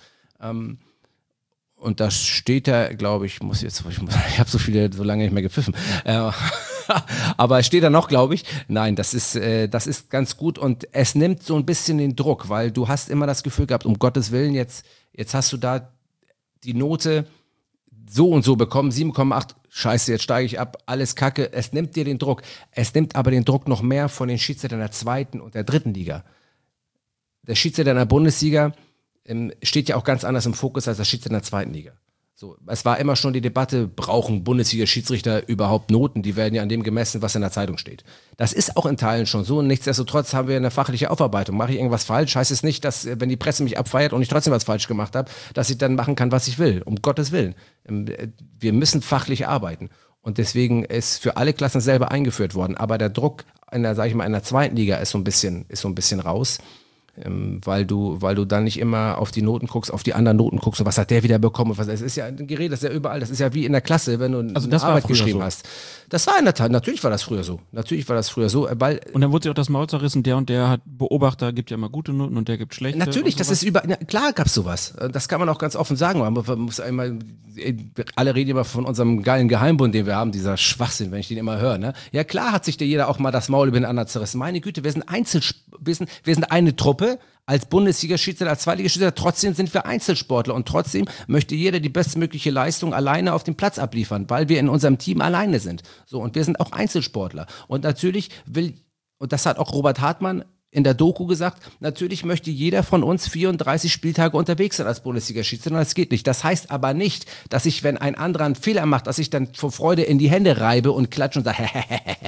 Und da steht er, glaube ich, muss jetzt, ich, muss- [laughs] ich habe so viele, so lange nicht mehr gepfiffen. Äh, [laughs] [laughs] aber steht er noch, glaube ich. Nein, das ist, äh, das ist ganz gut und es nimmt so ein bisschen den Druck, weil du hast immer das Gefühl gehabt, um Gottes Willen, jetzt, jetzt hast du da die Note so und so bekommen, 7,8, scheiße, jetzt steige ich ab, alles kacke. Es nimmt dir den Druck. Es nimmt aber den Druck noch mehr von den Schiedsrichtern der zweiten und der dritten Liga. Der Schiedsrichter der Bundesliga ähm, steht ja auch ganz anders im Fokus als der Schiedsrichter der zweiten Liga. So, es war immer schon die Debatte, brauchen Bundesliga-Schiedsrichter überhaupt Noten? Die werden ja an dem gemessen, was in der Zeitung steht. Das ist auch in Teilen schon so. Nichtsdestotrotz haben wir eine fachliche Aufarbeitung. Mache ich irgendwas falsch, heißt es nicht, dass, wenn die Presse mich abfeiert und ich trotzdem was falsch gemacht habe, dass ich dann machen kann, was ich will. Um Gottes Willen. Ähm, äh, Wir müssen fachlich arbeiten. Und deswegen ist für alle Klassen selber eingeführt worden. Aber der Druck in der, sag ich mal, in der zweiten Liga ist so ein bisschen, ist so ein bisschen raus weil du, weil du dann nicht immer auf die Noten guckst, auf die anderen Noten guckst und was hat der wieder bekommen. und Was, es ist ja ein Gerät, das ist ja überall, das ist ja wie in der Klasse, wenn du Also eine Arbeit geschrieben so. hast. Das war in der Tat, natürlich war das früher so. Natürlich war das früher so, weil Und dann wurde sich auch das Maul zerrissen, der und der hat Beobachter, gibt ja immer gute Noten und der gibt schlechte. Natürlich, das ist über, na, klar gab's sowas. Äh, Das kann man auch ganz offen sagen. Man muss- einmal, äh, alle reden immer von unserem geilen Geheimbund, den wir haben, dieser Schwachsinn, wenn ich den immer höre. Ne? Ja klar hat sich dir jeder auch mal das Maul über den anderen zerrissen. Meine Güte, wir sind Einzel, wir sind, wir sind eine Truppe als Bundesliga-Schiedsrichter, als Zweitliga-Schiedsrichter. Trotzdem sind wir Einzelsportler und trotzdem möchte jeder die bestmögliche Leistung alleine auf dem Platz abliefern, weil wir in unserem Team alleine sind. So und wir sind auch Einzelsportler. Und natürlich will und das hat auch Robert Hartmann in der Doku gesagt, natürlich möchte jeder von uns 34 Spieltage unterwegs sein als Bundesliga-Schiedsrichter. Das geht nicht. Das heißt aber nicht, dass ich, wenn ein anderer einen Fehler macht, dass ich dann vor Freude in die Hände reibe und klatsche und sage,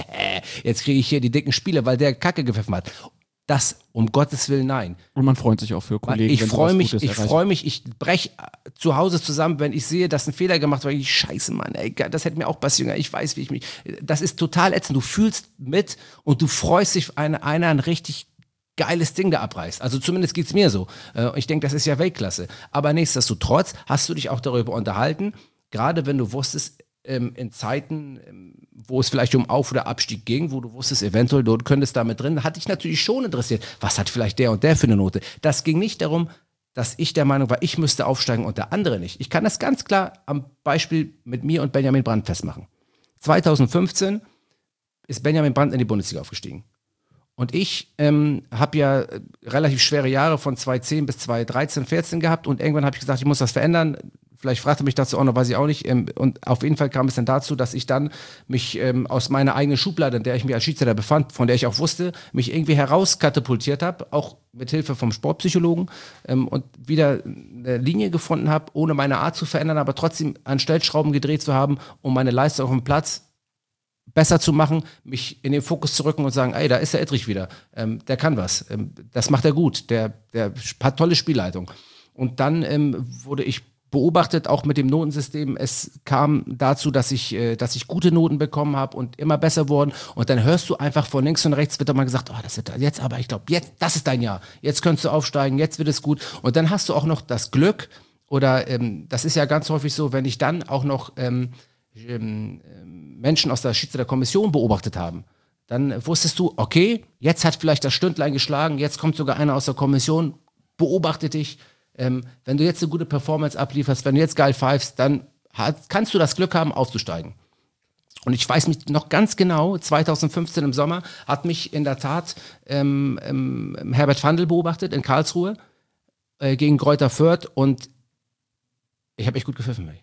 [laughs] jetzt kriege ich hier die dicken Spiele, weil der Kacke gepfiffen hat. Das, um Gottes Willen, nein. Und man freut sich auch für Kollegen. Ich freue mich, ich freue mich, ich brech zu Hause zusammen, wenn ich sehe, dass ein Fehler gemacht wird. Ich scheiße, Mann, ey, das hätte mir auch passieren. können. Ich weiß, wie ich mich. Das ist total ätzend. Du fühlst mit und du freust dich, wenn einer, ein richtig geiles Ding da abreißt. Also zumindest geht's mir so. Äh, Ich denke, das ist ja Weltklasse. Aber nichtsdestotrotz hast du dich auch darüber unterhalten, gerade wenn du wusstest, ähm, in Zeiten, ähm, wo es vielleicht um Auf- oder Abstieg ging, wo du wusstest, eventuell, du könntest damit drin, hat dich natürlich schon interessiert, was hat vielleicht der und der für eine Note. Das ging nicht darum, dass ich der Meinung war, ich müsste aufsteigen und der andere nicht. Ich kann das ganz klar am Beispiel mit mir und Benjamin Brandt festmachen. 2015 ist Benjamin Brandt in die Bundesliga aufgestiegen. Und ich ähm, habe ja äh, relativ schwere Jahre von 2010 bis 2013, 14 gehabt und irgendwann habe ich gesagt, ich muss das verändern. Vielleicht fragte mich dazu auch noch, weiß ich auch nicht. Ähm, und auf jeden Fall kam es dann dazu, dass ich dann mich ähm, aus meiner eigenen Schublade, in der ich mich als Schiedsrichter befand, von der ich auch wusste, mich irgendwie herauskatapultiert habe, auch mit Hilfe vom Sportpsychologen ähm, und wieder eine Linie gefunden habe, ohne meine Art zu verändern, aber trotzdem an Stellschrauben gedreht zu haben, um meine Leistung auf dem Platz besser zu machen, mich in den Fokus zu rücken und sagen, ey, da ist der Edrich wieder, ähm, der kann was, ähm, das macht er gut, der, der hat tolle Spielleitung. Und dann ähm, wurde ich beobachtet, auch mit dem Notensystem. Es kam dazu, dass ich, äh, dass ich gute Noten bekommen habe und immer besser wurden. Und dann hörst du einfach von links und rechts wird doch mal gesagt, oh, das wird jetzt aber, ich glaube, jetzt, das ist dein Jahr. Jetzt könntest du aufsteigen, jetzt wird es gut. Und dann hast du auch noch das Glück, oder ähm, das ist ja ganz häufig so, wenn ich dann auch noch ähm, ähm, Menschen aus der Schiedsrichterkommission beobachtet haben, dann wusstest du, okay, jetzt hat vielleicht das Stündlein geschlagen, jetzt kommt sogar einer aus der Kommission, beobachtet dich. Ähm, wenn du jetzt eine gute Performance ablieferst, wenn du jetzt geil pfeifst, dann hat, kannst du das Glück haben, aufzusteigen. Und ich weiß mich noch ganz genau, 2015 im Sommer hat mich in der Tat ähm, ähm, Herbert Fandl beobachtet in Karlsruhe äh, gegen Kräuter Fürth und ich habe echt gut gepfiffen. [laughs]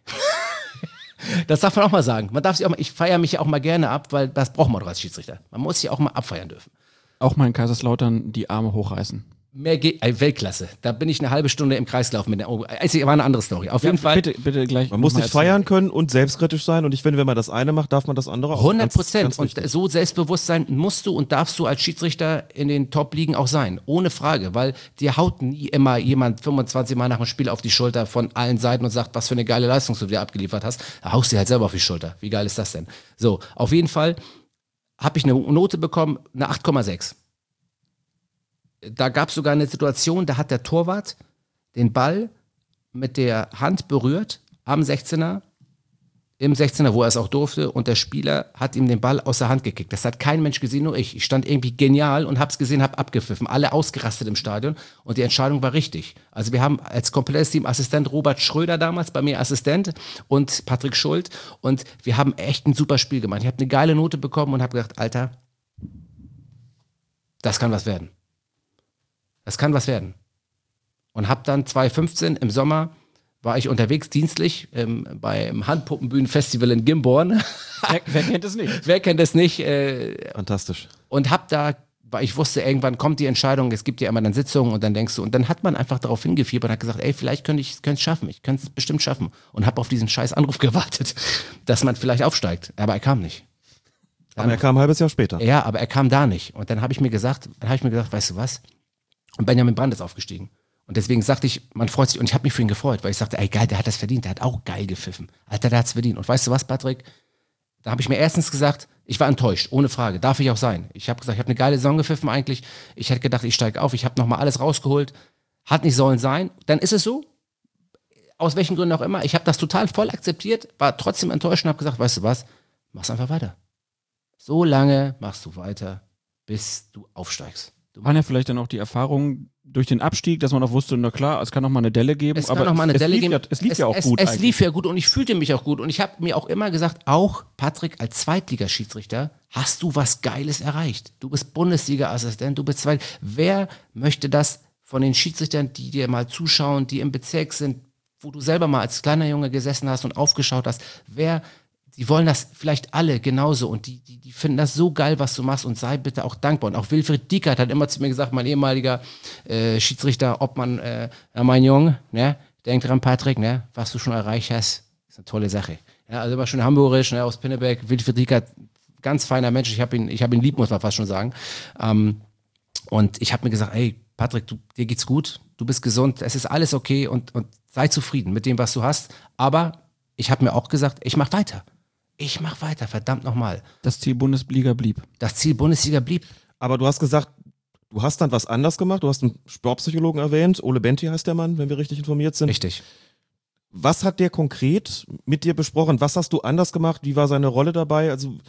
Das darf man auch mal sagen. Man darf sich auch mal, ich feiere mich ja auch mal gerne ab, weil das braucht man doch als Schiedsrichter. Man muss sich auch mal abfeiern dürfen. Auch mal in Kaiserslautern die Arme hochreißen. Mehr geht, äh, Weltklasse. Da bin ich eine halbe Stunde im Kreislauf mit der, oh, also, war eine andere Story. Auf jeden Fall. Bitte, bitte gleich. Man muss nicht feiern können und selbstkritisch sein. Und ich finde, wenn man das eine macht, darf man das andere auch. 100 Ganz- Prozent. Und so selbstbewusst musst du und darfst du als Schiedsrichter in den Top-Ligen auch sein. Ohne Frage. Weil dir haut nie immer jemand 25 Mal nach dem Spiel auf die Schulter von allen Seiten und sagt, was für eine geile Leistung du dir abgeliefert hast. Da haust du dir halt selber auf die Schulter. Wie geil ist das denn? So, auf jeden Fall habe ich eine Note bekommen, eine 8,6. Da gab es sogar eine Situation, da hat der Torwart den Ball mit der Hand berührt am 16er im 16er, wo er es auch durfte, und der Spieler hat ihm den Ball aus der Hand gekickt. Das hat kein Mensch gesehen, nur ich. Ich stand irgendwie genial und hab's gesehen, hab abgepfiffen. Alle ausgerastet im Stadion und die Entscheidung war richtig. Also wir haben als komplettes Team Assistent Robert Schröder damals, bei mir Assistent und Patrick Schuld und wir haben echt ein super Spiel gemacht. Ich habe eine geile Note bekommen und habe gedacht, Alter, das kann was werden. Das kann was werden. Und hab dann 2015 im Sommer war ich unterwegs dienstlich ähm, beim Handpuppenbühnenfestival in Gimborn. Wer, wer kennt es nicht? [laughs] Wer kennt es nicht? Äh, Fantastisch. und hab da, weil ich wusste, irgendwann kommt die Entscheidung, es gibt ja immer dann Sitzungen und dann denkst du, und dann hat man einfach darauf hingefiebert und hat gesagt, ey, vielleicht könnte ich es schaffen, ich könnte es bestimmt schaffen. Und hab auf diesen scheiß Anruf [laughs] gewartet, dass man vielleicht aufsteigt. Aber er kam nicht. Aber er kam ein halbes Jahr später. Ja, aber er kam da nicht. Und dann habe ich mir gesagt, dann habe ich mir gesagt, weißt du was? Und Benjamin Brandt ist aufgestiegen. Und deswegen sagte ich, man freut sich, und ich habe mich für ihn gefreut, weil ich sagte, ey geil, der hat das verdient, der hat auch geil gepfiffen. Alter, der hat's verdient. Und weißt du was, Patrick? Da habe ich mir erstens gesagt, ich war enttäuscht, ohne Frage. Darf ich auch sein. Ich habe gesagt, ich habe eine geile Saison gepfiffen eigentlich. Ich hätte gedacht, ich steige auf. Ich habe nochmal alles rausgeholt. Hat nicht sollen sein. Dann ist es so. Aus welchen Gründen auch immer. Ich habe das total voll akzeptiert, war trotzdem enttäuscht und habe gesagt, weißt du was, mach's einfach weiter. So lange machst du weiter, bis du aufsteigst. Waren ja vielleicht dann auch die Erfahrungen durch den Abstieg, dass man auch wusste, na klar, es kann noch mal eine Delle geben. Es aber kann noch mal eine es, Delle lief geben. Ja, es lief es, ja auch es, gut. Es eigentlich. lief ja gut und ich fühlte mich auch gut. Und ich habe mir auch immer gesagt, auch Patrick als Zweitligaschiedsrichter hast du was Geiles erreicht. Du bist Bundesliga-Assistent, du bist Zweit. Wer möchte das von den Schiedsrichtern, die dir mal zuschauen, die im Bezirk sind, wo du selber mal als kleiner Junge gesessen hast und aufgeschaut hast, wer die wollen das vielleicht alle genauso und die, die, die finden das so geil, was du machst und sei bitte auch dankbar. Und auch Wilfried Diekert hat immer zu mir gesagt, mein ehemaliger äh, Schiedsrichter, ob man, äh, mein Junge, ne, denk dran, Patrick, ne, was du schon erreicht hast, ist eine tolle Sache. Ja, also immer schön hamburgisch, ne, aus Pinneberg, Wilfried Diekert, ganz feiner Mensch, ich habe ihn, ich habe ihn lieb, muss man fast schon sagen. Ähm, und ich habe mir gesagt, ey, Patrick, du, dir geht's gut, du bist gesund, es ist alles okay und, und sei zufrieden mit dem, was du hast. Aber ich habe mir auch gesagt, ich mach weiter. Ich mach weiter, verdammt nochmal. Das Ziel Bundesliga blieb. Das Ziel Bundesliga blieb. Aber du hast gesagt, du hast dann was anders gemacht. Du hast einen Sportpsychologen erwähnt. Ole Benti heißt der Mann, wenn wir richtig informiert sind. Richtig. Was hat der konkret mit dir besprochen? Was hast du anders gemacht? Wie war seine Rolle dabei? Also,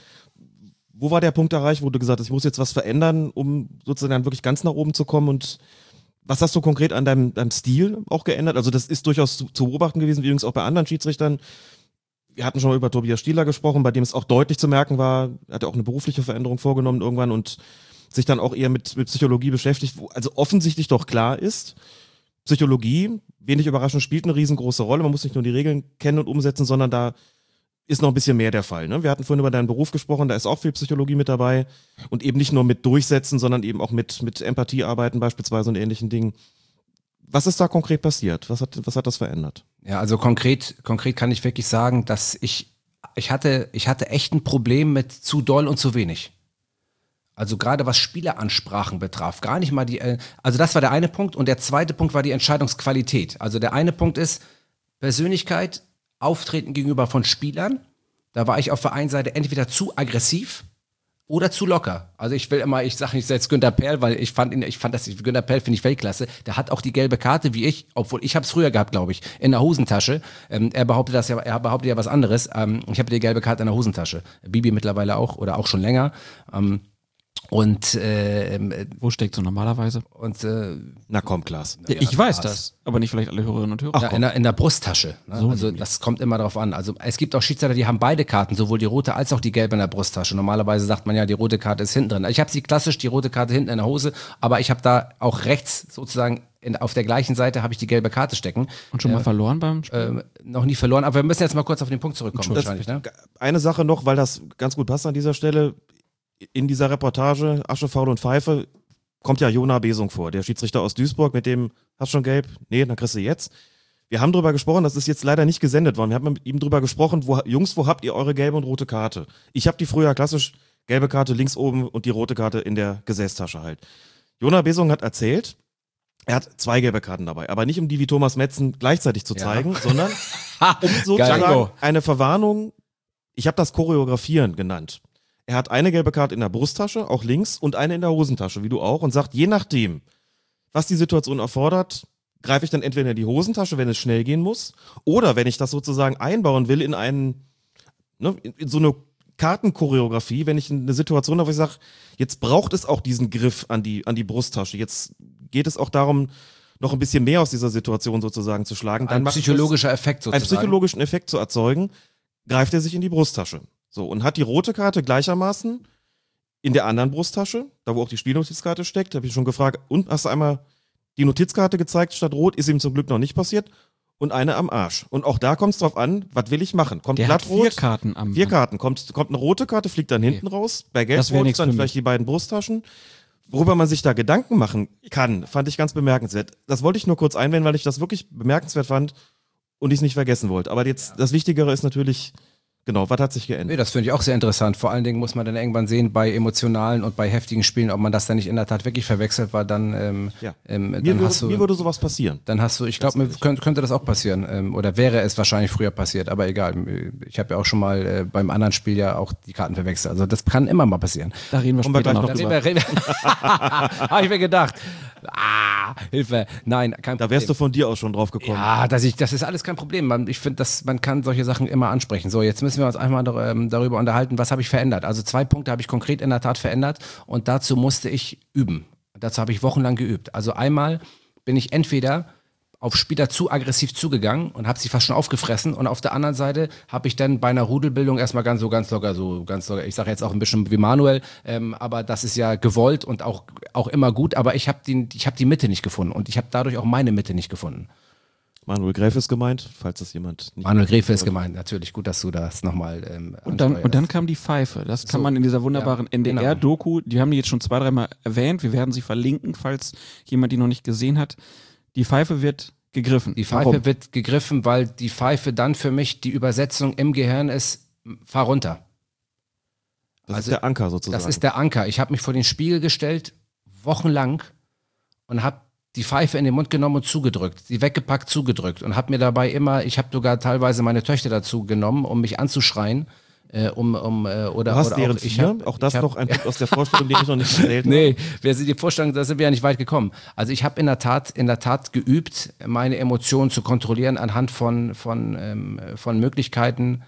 wo war der Punkt erreicht, wo du gesagt hast, ich muss jetzt was verändern, um sozusagen dann wirklich ganz nach oben zu kommen? Und was hast du konkret an deinem, deinem Stil auch geändert? Also, das ist durchaus zu, zu beobachten gewesen, übrigens auch bei anderen Schiedsrichtern. Wir hatten schon mal über Tobias Stieler gesprochen, bei dem es auch deutlich zu merken war, er hat ja auch eine berufliche Veränderung vorgenommen irgendwann und sich dann auch eher mit, mit Psychologie beschäftigt, wo also offensichtlich doch klar ist, Psychologie, wenig überraschend, spielt eine riesengroße Rolle. Man muss nicht nur die Regeln kennen und umsetzen, sondern da ist noch ein bisschen mehr der Fall. Ne? Wir hatten vorhin über deinen Beruf gesprochen, da ist auch viel Psychologie mit dabei und eben nicht nur mit Durchsetzen, sondern eben auch mit, mit Empathie arbeiten beispielsweise und ähnlichen Dingen. Was ist da konkret passiert? Was hat, was hat das verändert? Ja, also konkret, konkret kann ich wirklich sagen, dass ich, ich hatte, ich hatte echt ein Problem mit zu doll und zu wenig. Also gerade was Spieleransprachen betraf, gar nicht mal die, äh, also das war der eine Punkt und der zweite Punkt war die Entscheidungsqualität. Also der eine Punkt ist Persönlichkeit, Auftreten gegenüber von Spielern. Da war ich auf der einen Seite entweder zu aggressiv oder zu locker. Also ich will immer, ich sage nicht jetzt Günter Perl, weil ich fand ihn, ich fand das, Günter Perl finde ich Weltklasse. Der hat auch die gelbe Karte wie ich, obwohl ich habe es früher gehabt, glaube ich, in der Hosentasche. Ähm, er behauptet das ja, er behauptet ja was anderes. Ähm, ich habe die gelbe Karte in der Hosentasche. Bibi mittlerweile auch oder auch schon länger. Ähm, und äh, ähm, Wo steckt so normalerweise? und äh, Na komm, Klaas. Ja, ich weiß das, aber nicht vielleicht alle Hörerinnen und Hörer. ja, in, der, in der Brusttasche. Ne? So also nämlich. das kommt immer darauf an. Also es gibt auch Schiedsrichter, die haben beide Karten, sowohl die rote als auch die gelbe in der Brusttasche. Normalerweise sagt man ja, die rote Karte ist hinten drin. Ich habe sie klassisch, die rote Karte hinten in der Hose, aber ich habe da auch rechts sozusagen in, auf der gleichen Seite habe ich die gelbe Karte stecken. Und schon mal verloren beim Spiel? Ähm, noch nie verloren, aber wir müssen jetzt mal kurz auf den Punkt zurückkommen wahrscheinlich. Ne? Eine Sache noch, weil das ganz gut passt an dieser Stelle. In dieser Reportage Asche, Faul und Pfeife kommt ja Jona Besung vor, der Schiedsrichter aus Duisburg, mit dem, hast schon gelb? Nee, dann kriegst du jetzt. Wir haben drüber gesprochen, das ist jetzt leider nicht gesendet worden. Wir haben mit ihm drüber gesprochen, wo, Jungs, wo habt ihr eure gelbe und rote Karte? Ich habe die früher klassisch gelbe Karte links oben und die rote Karte in der Gesäßtasche halt. Jona Besung hat erzählt, er hat zwei gelbe Karten dabei, aber nicht um die wie Thomas Metzen gleichzeitig zu Ja. zeigen, [laughs] sondern um sozusagen eine Verwarnung, ich habe das Choreografieren genannt. Er hat eine gelbe Karte in der Brusttasche, auch links, und eine in der Hosentasche, wie du auch, und sagt, je nachdem, was die Situation erfordert, greife ich dann entweder in die Hosentasche, wenn es schnell gehen muss, oder wenn ich das sozusagen einbauen will in einen, ne, in, so eine Kartenchoreografie, wenn ich eine Situation habe, wo ich sage, jetzt braucht es auch diesen Griff an die, an die Brusttasche. Jetzt geht es auch darum, noch ein bisschen mehr aus dieser Situation sozusagen zu schlagen. Dann Ein psychologischer Effekt das, einen sozusagen. psychologischen Effekt zu erzeugen, greift er sich in die Brusttasche. So, und hat die rote Karte gleichermaßen in der anderen Brusttasche, da wo auch die Spielnotizkarte steckt, habe ich schon gefragt, und hast du einmal die Notizkarte gezeigt statt rot, ist ihm zum Glück noch nicht passiert, und eine am Arsch. Und auch da kommt es drauf an, was will ich machen? Kommt Der glattrot? vier Karten am Vier Karten. Kommt, kommt eine rote Karte, fliegt dann hinten raus. Bei Gelb Das wär nix dann vielleicht mich. die beiden Brusttaschen. Worüber man sich da Gedanken machen kann, fand ich ganz bemerkenswert. Das wollte ich nur kurz einwenden, weil ich das wirklich bemerkenswert fand und ich es nicht vergessen wollte. Aber jetzt, das Wichtigere ist natürlich, genau, was hat sich Nee, geändert? das finde ich auch sehr interessant. Vor allen Dingen muss man dann irgendwann sehen, bei emotionalen und bei heftigen Spielen, ob man das dann nicht in der Tat wirklich verwechselt, weil dann, ähm, Ja. ähm, Mir, dann hast würde, du. mir würde sowas passieren. dann hast du, ich glaube, mir könnte, könnte das auch passieren. Ähm, oder wäre es wahrscheinlich früher passiert, aber egal. Ich habe ja auch schon mal äh, beim anderen Spiel ja auch die Karten verwechselt. Also das kann immer mal passieren. Da reden wir Kommen wir später gleich noch noch drüber. Da reden wir, reden wir. [laughs] Habe ich mir gedacht. Ah, Hilfe. Nein, kein Problem. Da wärst du von dir aus schon drauf gekommen. Ja, dass ich, das ist alles kein Problem. Man, ich finde, man kann solche Sachen immer ansprechen. So, jetzt müssen wir uns einmal ähm, darüber unterhalten, was habe ich verändert. Also zwei Punkte habe ich konkret in der Tat verändert und dazu musste ich üben. Dazu habe ich wochenlang geübt. Also einmal bin ich entweder auf Spieler zu aggressiv zugegangen und habe sie fast schon aufgefressen und auf der anderen Seite habe ich dann bei einer Rudelbildung erstmal ganz so ganz locker so ganz locker ich sage jetzt auch ein bisschen wie Manuel ähm, aber das ist ja gewollt und auch auch immer gut aber ich habe habe die Mitte nicht gefunden und ich habe dadurch auch meine Mitte nicht gefunden Manuel Gräf ist gemeint, falls das jemand nicht Manuel Gräfe ist gemeint, natürlich. Gut, dass du das nochmal. Ähm, Und dann, und dann kam die Pfeife. Das kann So. man in dieser wunderbaren Ja, genau. NDR-Doku, die haben die jetzt schon zwei, dreimal erwähnt. Wir werden sie verlinken, falls jemand die noch nicht gesehen hat. Die Pfeife wird gegriffen. Die Pfeife Warum? wird gegriffen, weil die Pfeife dann für mich die Übersetzung im Gehirn ist, fahr runter. Das Also, ist der Anker sozusagen. Das ist der Anker. Ich habe mich vor den Spiegel gestellt, wochenlang, und habe die Pfeife in den Mund genommen und zugedrückt, sie weggepackt, zugedrückt und habe mir dabei immer, ich habe sogar teilweise meine Töchter dazu genommen, um mich anzuschreien, äh, um, um äh, oder, du hast oder deren auch, ich vier? hab, auch das hab, noch ein Punkt aus der Vorstellung, den ich noch nicht erzählt [laughs] habe. Nee, wer sich die Vorstellung, da sind wir ja nicht weit gekommen. Also ich habe in der Tat, in der Tat geübt, meine Emotionen zu kontrollieren anhand von, von, ähm, von Möglichkeiten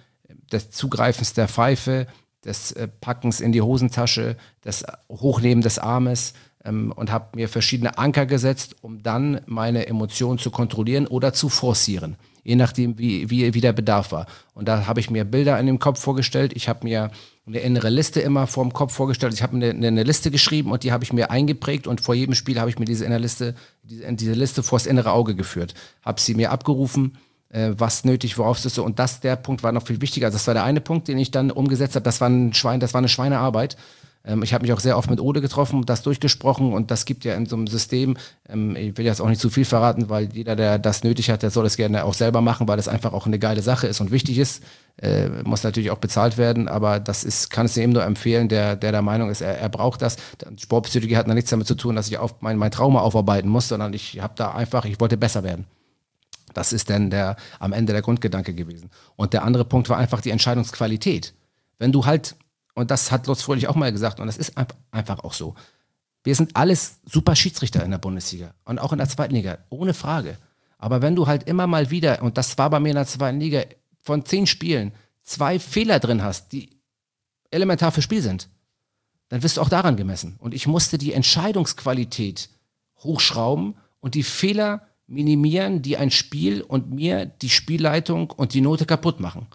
des Zugreifens der Pfeife, des äh, Packens in die Hosentasche, des Hochnehmen des Armes ähm, und habe mir verschiedene Anker gesetzt, um dann meine Emotionen zu kontrollieren oder zu forcieren, je nachdem, wie, wie, wie der Bedarf war. Und da habe ich mir Bilder in dem Kopf vorgestellt. Ich habe mir eine innere Liste immer vorm Kopf vorgestellt. Ich habe eine, eine, eine Liste geschrieben und die habe ich mir eingeprägt und vor jedem Spiel habe ich mir diese innere Liste, diese, diese Liste vors innere Auge geführt. Habe sie mir abgerufen, äh, was nötig, worauf es ist. Und das, der Punkt war noch viel wichtiger. Das war der eine Punkt, den ich dann umgesetzt habe. Das war ein Schwein, das war eine Schweinearbeit. Ähm, ich habe mich auch sehr oft mit Ode getroffen, das durchgesprochen und das gibt ja in so einem System, ähm, ich will jetzt auch nicht zu viel verraten, weil jeder, der das nötig hat, der soll es gerne auch selber machen, weil es einfach auch eine geile Sache ist und wichtig ist. Äh, muss natürlich auch bezahlt werden, aber das ist, kann es ihm nur empfehlen, der, der der Meinung ist, er, er braucht das. Sportpsychologie hat da nichts damit zu tun, dass ich auf mein, mein Trauma aufarbeiten muss, sondern ich habe da einfach, ich wollte besser werden. Das ist dann der, am Ende der Grundgedanke gewesen. Und der andere Punkt war einfach die Entscheidungsqualität. Wenn du halt, und das hat Lutz Fröhlich auch mal gesagt, und das ist ein- einfach auch so. Wir sind alles super Schiedsrichter in der Bundesliga und auch in der zweiten Liga, ohne Frage. Aber wenn du halt immer mal wieder, und das war bei mir in der zweiten Liga, von zehn Spielen zwei Fehler drin hast, die elementar für Spiel sind, dann wirst du auch daran gemessen. Und ich musste die Entscheidungsqualität hochschrauben und die Fehler minimieren, die ein Spiel und mir die Spielleitung und die Note kaputt machen.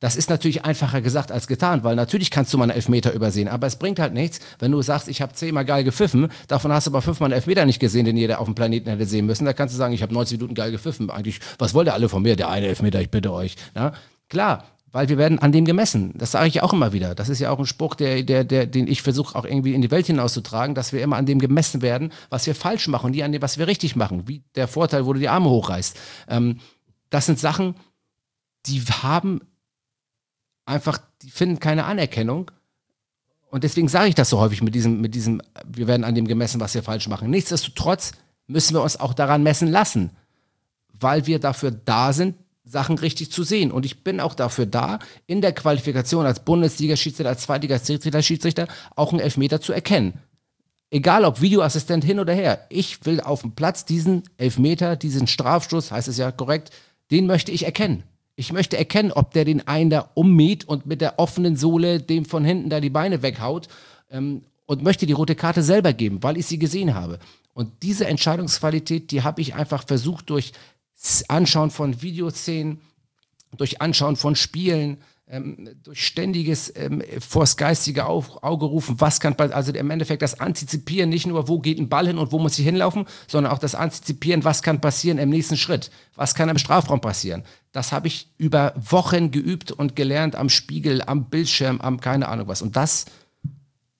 Das ist natürlich einfacher gesagt als getan, weil natürlich kannst du mal einen Elfmeter übersehen, aber es bringt halt nichts, wenn du sagst, ich habe zehnmal geil gepfiffen, davon hast du aber fünfmal einen Elfmeter nicht gesehen, den jeder auf dem Planeten hätte sehen müssen. Da kannst du sagen, ich habe 90 Minuten geil gepfiffen. Eigentlich, was wollt ihr alle von mir? Der eine Elfmeter, ich bitte euch. Ja? Klar, weil wir werden an dem gemessen. Das sage ich auch immer wieder. Das ist ja auch ein Spruch, der, der, der, den ich versuche auch irgendwie in die Welt hinauszutragen, dass wir immer an dem gemessen werden, was wir falsch machen nie an dem, was wir richtig machen. Wie der Vorteil, wo du die Arme hochreißt. Ähm, das sind Sachen, die haben einfach, die finden keine Anerkennung. Und deswegen sage ich das so häufig mit diesem, mit diesem, wir werden an dem gemessen, was wir falsch machen. Nichtsdestotrotz müssen wir uns auch daran messen lassen, weil wir dafür da sind, Sachen richtig zu sehen. Und ich bin auch dafür da, in der Qualifikation als Bundesliga-Schiedsrichter, als Zweitliga-Schiedsrichter auch einen Elfmeter zu erkennen. Egal ob Videoassistent hin oder her. Ich will auf dem Platz diesen Elfmeter, diesen Strafstoß, heißt es ja korrekt, den möchte ich erkennen. Ich möchte erkennen, ob der den einen da ummäht und mit der offenen Sohle dem von hinten da die Beine weghaut ähm, und möchte die rote Karte selber geben, weil ich sie gesehen habe. Und diese Entscheidungsqualität, die habe ich einfach versucht durch Anschauen von Videoszenen, durch Anschauen von Spielen, ähm, durch ständiges ähm, vors geistige Au Auge rufen, was kann, also im Endeffekt das Antizipieren, nicht nur, wo geht ein Ball hin und wo muss ich hinlaufen, sondern auch das Antizipieren, was kann passieren im nächsten Schritt, was kann im Strafraum passieren. Das habe ich über Wochen geübt und gelernt am Spiegel, am Bildschirm, am keine Ahnung was. Und das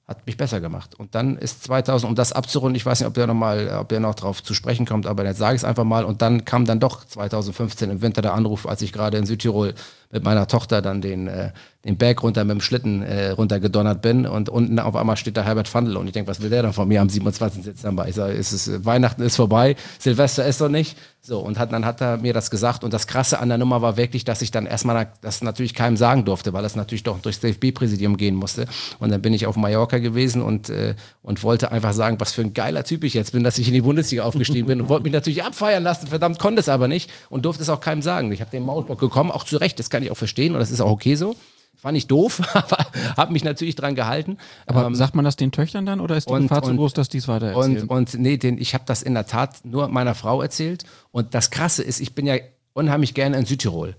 hat mich besser gemacht. Und dann ist 2000, um das abzurunden, ich weiß nicht, ob der noch mal, ob der noch drauf zu sprechen kommt, aber jetzt sage ich es einfach mal. Und dann kam dann doch 2015 im Winter der Anruf, als ich gerade in Südtirol mit meiner Tochter dann den, äh, den Berg runter mit dem Schlitten äh, runtergedonnert bin und unten auf einmal steht da Herbert Fandl und ich denke, was will der dann von mir am 27. Dezember? Ich sage, ist es, Weihnachten ist vorbei, Silvester ist doch nicht. So, und hat, dann hat er mir das gesagt und das Krasse an der Nummer war wirklich, dass ich dann erstmal das natürlich keinem sagen durfte, weil das natürlich doch durchs DFB-Präsidium gehen musste. Und dann bin ich auf Mallorca gewesen und, äh, und wollte einfach sagen, was für ein geiler Typ ich jetzt bin, dass ich in die Bundesliga aufgestiegen bin und wollte mich natürlich abfeiern lassen, verdammt konnte es aber nicht und durfte es auch keinem sagen. Ich habe den Maulbock bekommen, auch zu Recht, das kann ich auch verstehen und das ist auch okay so. Fand ich doof, [laughs] aber habe mich natürlich dran gehalten. Aber Ähm, sagt man das den Töchtern dann oder ist die und- Gefahr zu und- groß, dass die es weiter und, erzählen? und nee, den, ich habe das in der Tat nur meiner Frau erzählt. Und das Krasse ist, ich bin ja unheimlich gerne in Südtirol.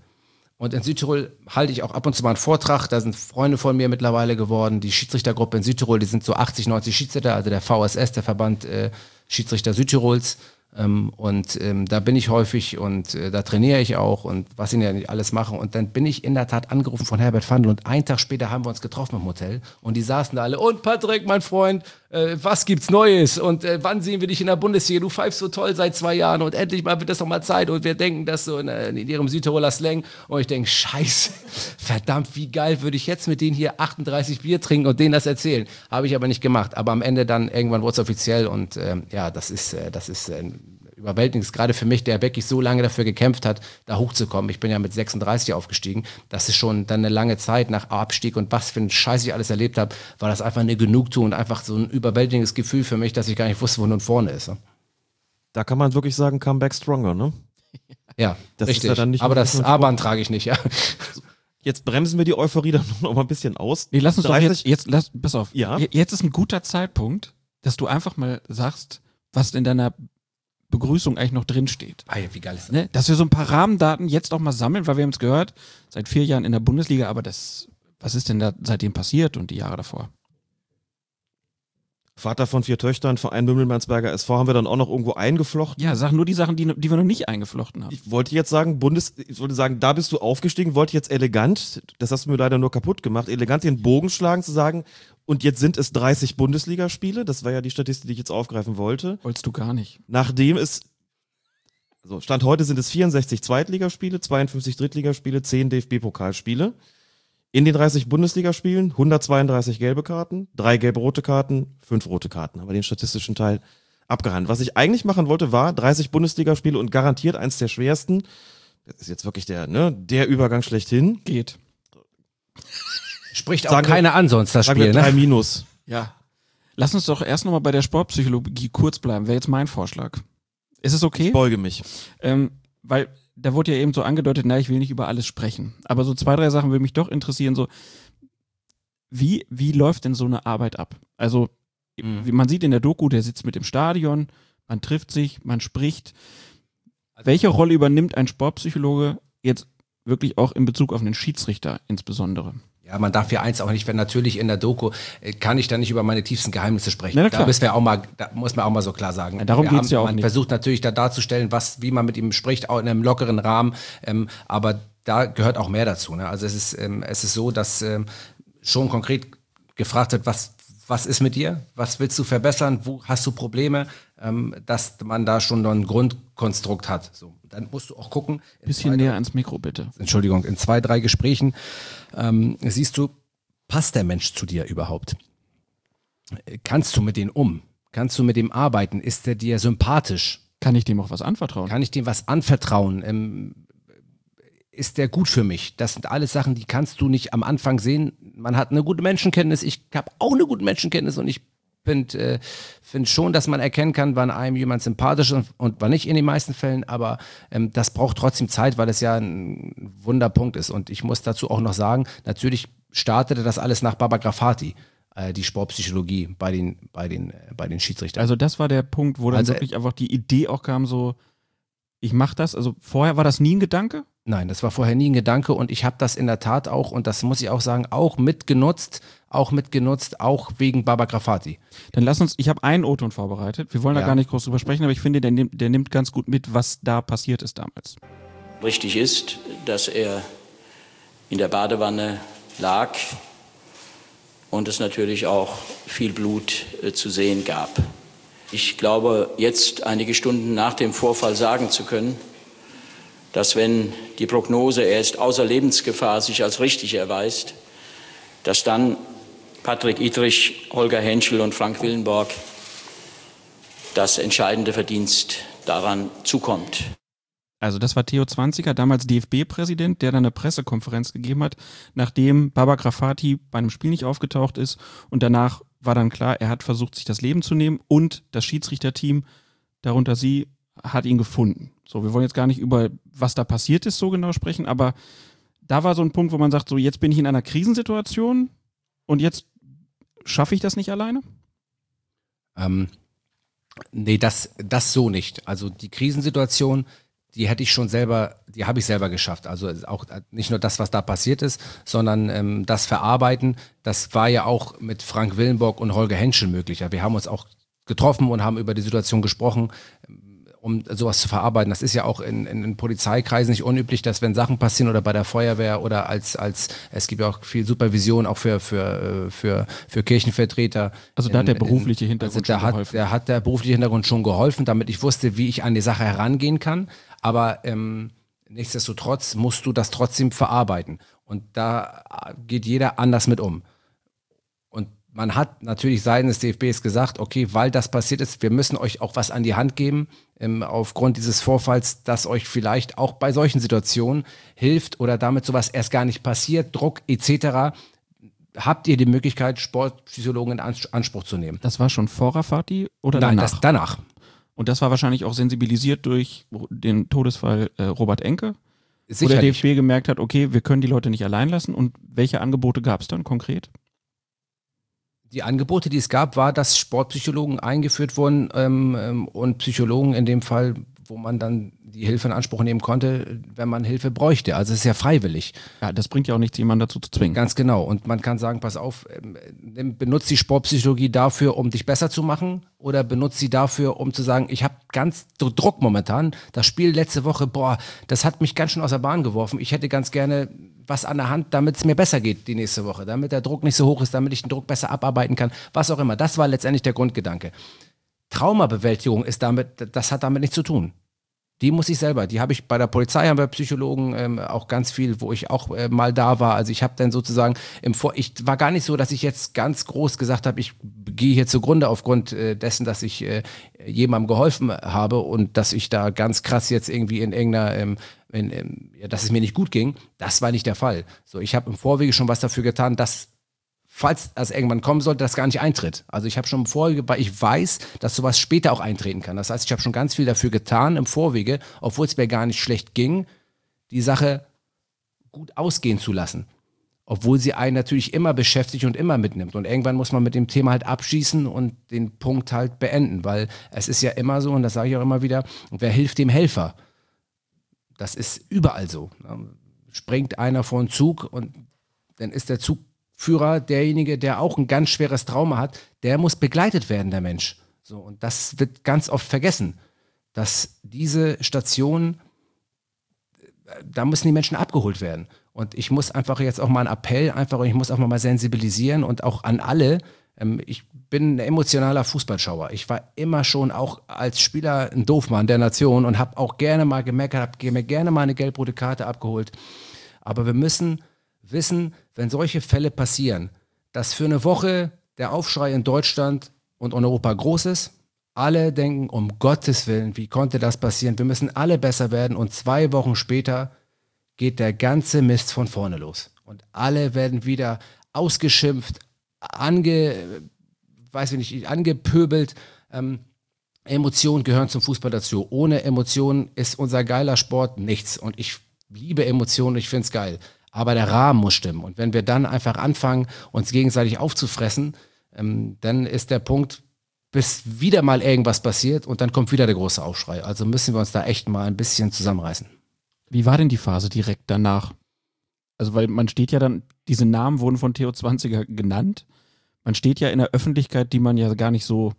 Und in Südtirol halte ich auch ab und zu mal einen Vortrag. Da sind Freunde von mir mittlerweile geworden. Die Schiedsrichtergruppe in Südtirol, die sind so 80, 90 Schiedsrichter, also der VSS, der Verband äh, Schiedsrichter Südtirols. Ähm, und ähm, da bin ich häufig und äh, da trainiere ich auch und was ich ja nicht alles mache. Und dann bin ich in der Tat angerufen von Herbert Fandl und einen Tag später haben wir uns getroffen im Hotel und die saßen da alle. Und Patrick, mein Freund, äh, was gibt's Neues? Und äh, wann sehen wir dich in der Bundesliga? Du pfeifst so toll seit zwei Jahren und endlich mal wird das noch mal Zeit und wir denken das so in, äh, in ihrem Südtiroler Slang. Und ich denke, scheiße, [laughs] verdammt, wie geil würde ich jetzt mit denen hier 38 Bier trinken und denen das erzählen. Habe ich aber nicht gemacht. Aber am Ende dann irgendwann wurde es offiziell und ähm, ja, das ist, äh, das ist äh, überwältigend, gerade für mich, der wirklich so lange dafür gekämpft hat, da hochzukommen. Ich bin ja mit 36 aufgestiegen. Das ist schon dann eine lange Zeit nach Abstieg und was für ein Scheiß ich alles erlebt habe, war das einfach eine Genugtuung und einfach so ein überwältigendes Gefühl für mich, dass ich gar nicht wusste, wo nun vorne ist. ne? Da kann man wirklich sagen, come back stronger, ne? [laughs] Ja, Das ist richtig. ja dann nicht aber das Armband trage ich nicht, ja. Jetzt bremsen wir die Euphorie dann [laughs] noch mal ein bisschen aus. Nee, lass uns doch 30 jetzt, jetzt lass, pass auf. Ja. Je- Jetzt ist ein guter Zeitpunkt, dass du einfach mal sagst, was in deiner Begrüßung eigentlich noch drin steht. Ah, wie geil ist das? Ne? Dass wir so ein paar Rahmendaten jetzt auch mal sammeln, weil wir haben es gehört, seit vier Jahren in der Bundesliga, aber das, was ist denn da seitdem passiert und die Jahre davor? Vater von vier Töchtern, Verein Mümmelmannsberger SV haben wir dann auch noch irgendwo eingeflochten. Ja, sag nur die Sachen, die, die wir noch nicht eingeflochten haben. Ich wollte jetzt sagen, Bundes, ich wollte sagen, da bist du aufgestiegen, wollte jetzt elegant, das hast du mir leider nur kaputt gemacht, elegant den Bogen schlagen zu sagen, und jetzt sind es 30 Bundesligaspiele, das war ja die Statistik, die ich jetzt aufgreifen wollte. Wolltest du gar nicht. Nachdem es, also Stand heute sind es 64 Zweitligaspiele, 52 Drittligaspiele, 10 DFB-Pokalspiele. In den 30 Bundesligaspielen 132 gelbe Karten, drei gelb-rote Karten, fünf rote Karten. Haben wir den statistischen Teil abgehandelt. Was ich eigentlich machen wollte, war 30 Bundesligaspiele und garantiert eins der schwersten. Das ist jetzt wirklich der, ne, der Übergang schlechthin. Geht. Spricht auch Sagen wir- keiner an sonst, das Spiel, wir drei ne? Minus. Ja. Lass uns doch erst nochmal bei der Sportpsychologie kurz bleiben. Wäre jetzt mein Vorschlag. Ist es okay? Ich beuge mich. Ähm, weil da wurde ja eben so angedeutet, na, ich will nicht über alles sprechen. Aber so zwei, drei Sachen würde mich doch interessieren. So, wie, wie läuft denn so eine Arbeit ab? Also, Mhm. wie man sieht in der Doku, der sitzt mit im Stadion, man trifft sich, man spricht. Welche Rolle übernimmt ein Sportpsychologe jetzt wirklich auch in Bezug auf einen Schiedsrichter insbesondere? Ja, man darf ja eins auch nicht, wenn natürlich in der Doku äh, kann ich da nicht über meine tiefsten Geheimnisse sprechen. Na, na da müssen wir auch mal, da muss man auch mal so klar sagen. Ja, darum wir geht's ja auch Man nicht. versucht natürlich da darzustellen, was, wie man mit ihm spricht, auch in einem lockeren Rahmen. Ähm, aber da gehört auch mehr dazu. Ne? Also es ist, ähm, es ist so, dass ähm, schon konkret gefragt wird, was, was ist mit dir? Was willst du verbessern? Wo hast du Probleme? Ähm, dass man da schon noch ein Grundkonstrukt hat. So, dann musst du auch gucken. in Bisschen zwei, näher ans Mikro, bitte. Entschuldigung, in zwei, drei Gesprächen ähm, siehst du, passt der Mensch zu dir überhaupt? Kannst du mit denen um? Kannst du mit dem arbeiten? Ist der dir sympathisch? Kann ich dem auch was anvertrauen? Kann ich dem was anvertrauen? Ähm, ist der gut für mich? Das sind alles Sachen, die kannst du nicht am Anfang sehen. Man hat eine gute Menschenkenntnis. Ich habe auch eine gute Menschenkenntnis und ich finde äh, find schon, dass man erkennen kann, wann einem jemand sympathisch ist und, und wann nicht in den meisten Fällen. Aber ähm, das braucht trotzdem Zeit, weil es ja ein Wunderpunkt ist. Und ich muss dazu auch noch sagen, natürlich startete das alles nach Baba Grafati, äh, die Sportpsychologie bei den, bei den, äh, bei den Schiedsrichtern. Also das war der Punkt, wo dann Also, wirklich einfach die Idee auch kam, so, ich mache das. Also vorher war das nie ein Gedanke? Nein, das war vorher nie ein Gedanke und ich habe das in der Tat auch, und das muss ich auch sagen, auch mitgenutzt, auch mitgenutzt, auch wegen Baba Grafati. Dann lass uns, ich habe einen O-Ton vorbereitet. Wir wollen da Ja. gar nicht groß drüber sprechen, aber ich finde, der nimmt, der nimmt ganz gut mit, was da passiert ist damals. Richtig ist, dass er in der Badewanne lag und es natürlich auch viel Blut äh, zu sehen gab. Ich glaube, jetzt einige Stunden nach dem Vorfall sagen zu können, dass wenn die Prognose, er ist außer Lebensgefahr, sich als richtig erweist, dass dann Patrick Idrich, Holger Henschel und Frank Willenborg das entscheidende Verdienst daran zukommt. Also das war Theo Zwanziger, damals DFB-Präsident, der dann eine Pressekonferenz gegeben hat, nachdem Baba Grafati bei einem Spiel nicht aufgetaucht ist und danach war dann klar, er hat versucht, sich das Leben zu nehmen und das Schiedsrichterteam, darunter sie, hat ihn gefunden. So, wir wollen jetzt gar nicht über, was da passiert ist, so genau sprechen, aber da war so ein Punkt, wo man sagt, so jetzt bin ich in einer Krisensituation und jetzt schaffe ich das nicht alleine? Ähm, nee, das, das so nicht. Also die Krisensituation, die hätte ich schon selber, die habe ich selber geschafft. Also auch nicht nur das, was da passiert ist, sondern ähm, das Verarbeiten, das war ja auch mit Frank Willenborg und Holger Henschel möglich. Wir haben uns auch getroffen und haben über die Situation gesprochen. Um sowas zu verarbeiten. Das ist ja auch in, in, in Polizeikreisen nicht unüblich, dass wenn Sachen passieren oder bei der Feuerwehr oder als, als es gibt ja auch viel Supervision auch für, für, äh, für, für Kirchenvertreter. Also da hat der berufliche Hintergrund also da schon hat, geholfen. Der hat der berufliche Hintergrund schon geholfen, damit ich wusste, wie ich an die Sache herangehen kann. Aber ähm, nichtsdestotrotz musst du das trotzdem verarbeiten. Und da geht jeder anders mit um. Man hat natürlich seitens des DFBs gesagt, okay, weil das passiert ist, wir müssen euch auch was an die Hand geben, ähm, aufgrund dieses Vorfalls, das euch vielleicht auch bei solchen Situationen hilft oder damit sowas erst gar nicht passiert, Druck etc., habt ihr die Möglichkeit, Sportpsychologen in Ans- Anspruch zu nehmen. Das war schon vor Rafati oder Nein, danach? das danach. Und das war wahrscheinlich auch sensibilisiert durch den Todesfall äh, Robert Enke, wo der Sicherlich. DFB gemerkt hat, okay, wir können die Leute nicht allein lassen. Und welche Angebote gab es dann konkret? Die Angebote, die es gab, war, dass Sportpsychologen eingeführt wurden ähm, ähm, und Psychologen in dem Fall, wo man dann die Hilfe in Anspruch nehmen konnte, wenn man Hilfe bräuchte. Also es ist ja freiwillig. Ja, das bringt ja auch nichts, jemanden dazu zu zwingen. Ganz genau. Und man kann sagen, pass auf, ähm, benutzt die Sportpsychologie dafür, um dich besser zu machen oder benutzt sie dafür, um zu sagen, ich habe ganz Dr- Druck momentan. Das Spiel letzte Woche, boah, das hat mich ganz schön aus der Bahn geworfen. Ich hätte ganz gerne was an der Hand, damit es mir besser geht die nächste Woche, damit der Druck nicht so hoch ist, damit ich den Druck besser abarbeiten kann, was auch immer. Das war letztendlich der Grundgedanke. Traumabewältigung ist damit, das hat damit nichts zu tun. Die muss ich selber, die habe ich bei der Polizei, haben wir Psychologen ähm, auch ganz viel, wo ich auch äh, mal da war. Also ich habe dann sozusagen im Vor, ich war gar nicht so, dass ich jetzt ganz groß gesagt habe, ich gehe hier zugrunde aufgrund äh, dessen, dass ich äh, jemandem geholfen habe und dass ich da ganz krass jetzt irgendwie in irgendeiner, ähm, in, ja, dass es mir nicht gut ging. Das war nicht der Fall. So, ich habe im Vorwege schon was dafür getan, dass falls das irgendwann kommen sollte, das gar nicht eintritt. Also ich habe schon im Vorwege, weil ich weiß, dass sowas später auch eintreten kann. Das heißt, ich habe schon ganz viel dafür getan im Vorwege, obwohl es mir gar nicht schlecht ging, die Sache gut ausgehen zu lassen. Obwohl sie einen natürlich immer beschäftigt und immer mitnimmt. Und irgendwann muss man mit dem Thema halt abschließen und den Punkt halt beenden, weil es ist ja immer so, und das sage ich auch immer wieder, wer hilft dem Helfer? Das ist überall so. Springt einer vor einen Zug und dann ist der Zugführer derjenige, der auch ein ganz schweres Trauma hat, der muss begleitet werden, der Mensch. So, und das wird ganz oft vergessen, dass diese Station, äh, da müssen die Menschen abgeholt werden. Und ich muss einfach jetzt auch mal einen Appell, einfach, ich muss auch mal sensibilisieren und auch an alle. Ähm, ich bin ein emotionaler Fußballschauer. Ich war immer schon auch als Spieler ein Doofmann der Nation und habe auch gerne mal gemeckert, habe mir gerne mal eine gelb-rote Karte abgeholt. Aber wir müssen wissen, wenn solche Fälle passieren, dass für eine Woche der Aufschrei in Deutschland und in Europa groß ist. Alle denken, um Gottes Willen, wie konnte das passieren? Wir müssen alle besser werden und zwei Wochen später geht der ganze Mist von vorne los. Und alle werden wieder ausgeschimpft, ange, weiß ich nicht, angepöbelt. Ähm, Emotionen gehören zum Fußball dazu. Ohne Emotionen ist unser geiler Sport nichts. Und ich liebe Emotionen, ich finde es geil. Aber der Rahmen muss stimmen. Und wenn wir dann einfach anfangen, uns gegenseitig aufzufressen, ähm, dann ist der Punkt, bis wieder mal irgendwas passiert und dann kommt wieder der große Aufschrei. Also müssen wir uns da echt mal ein bisschen zusammenreißen. Wie war denn die Phase direkt danach? Also, weil man steht ja dann, diese Namen wurden von Theo Zwanziger genannt. Man steht ja in der Öffentlichkeit, die man ja gar nicht so,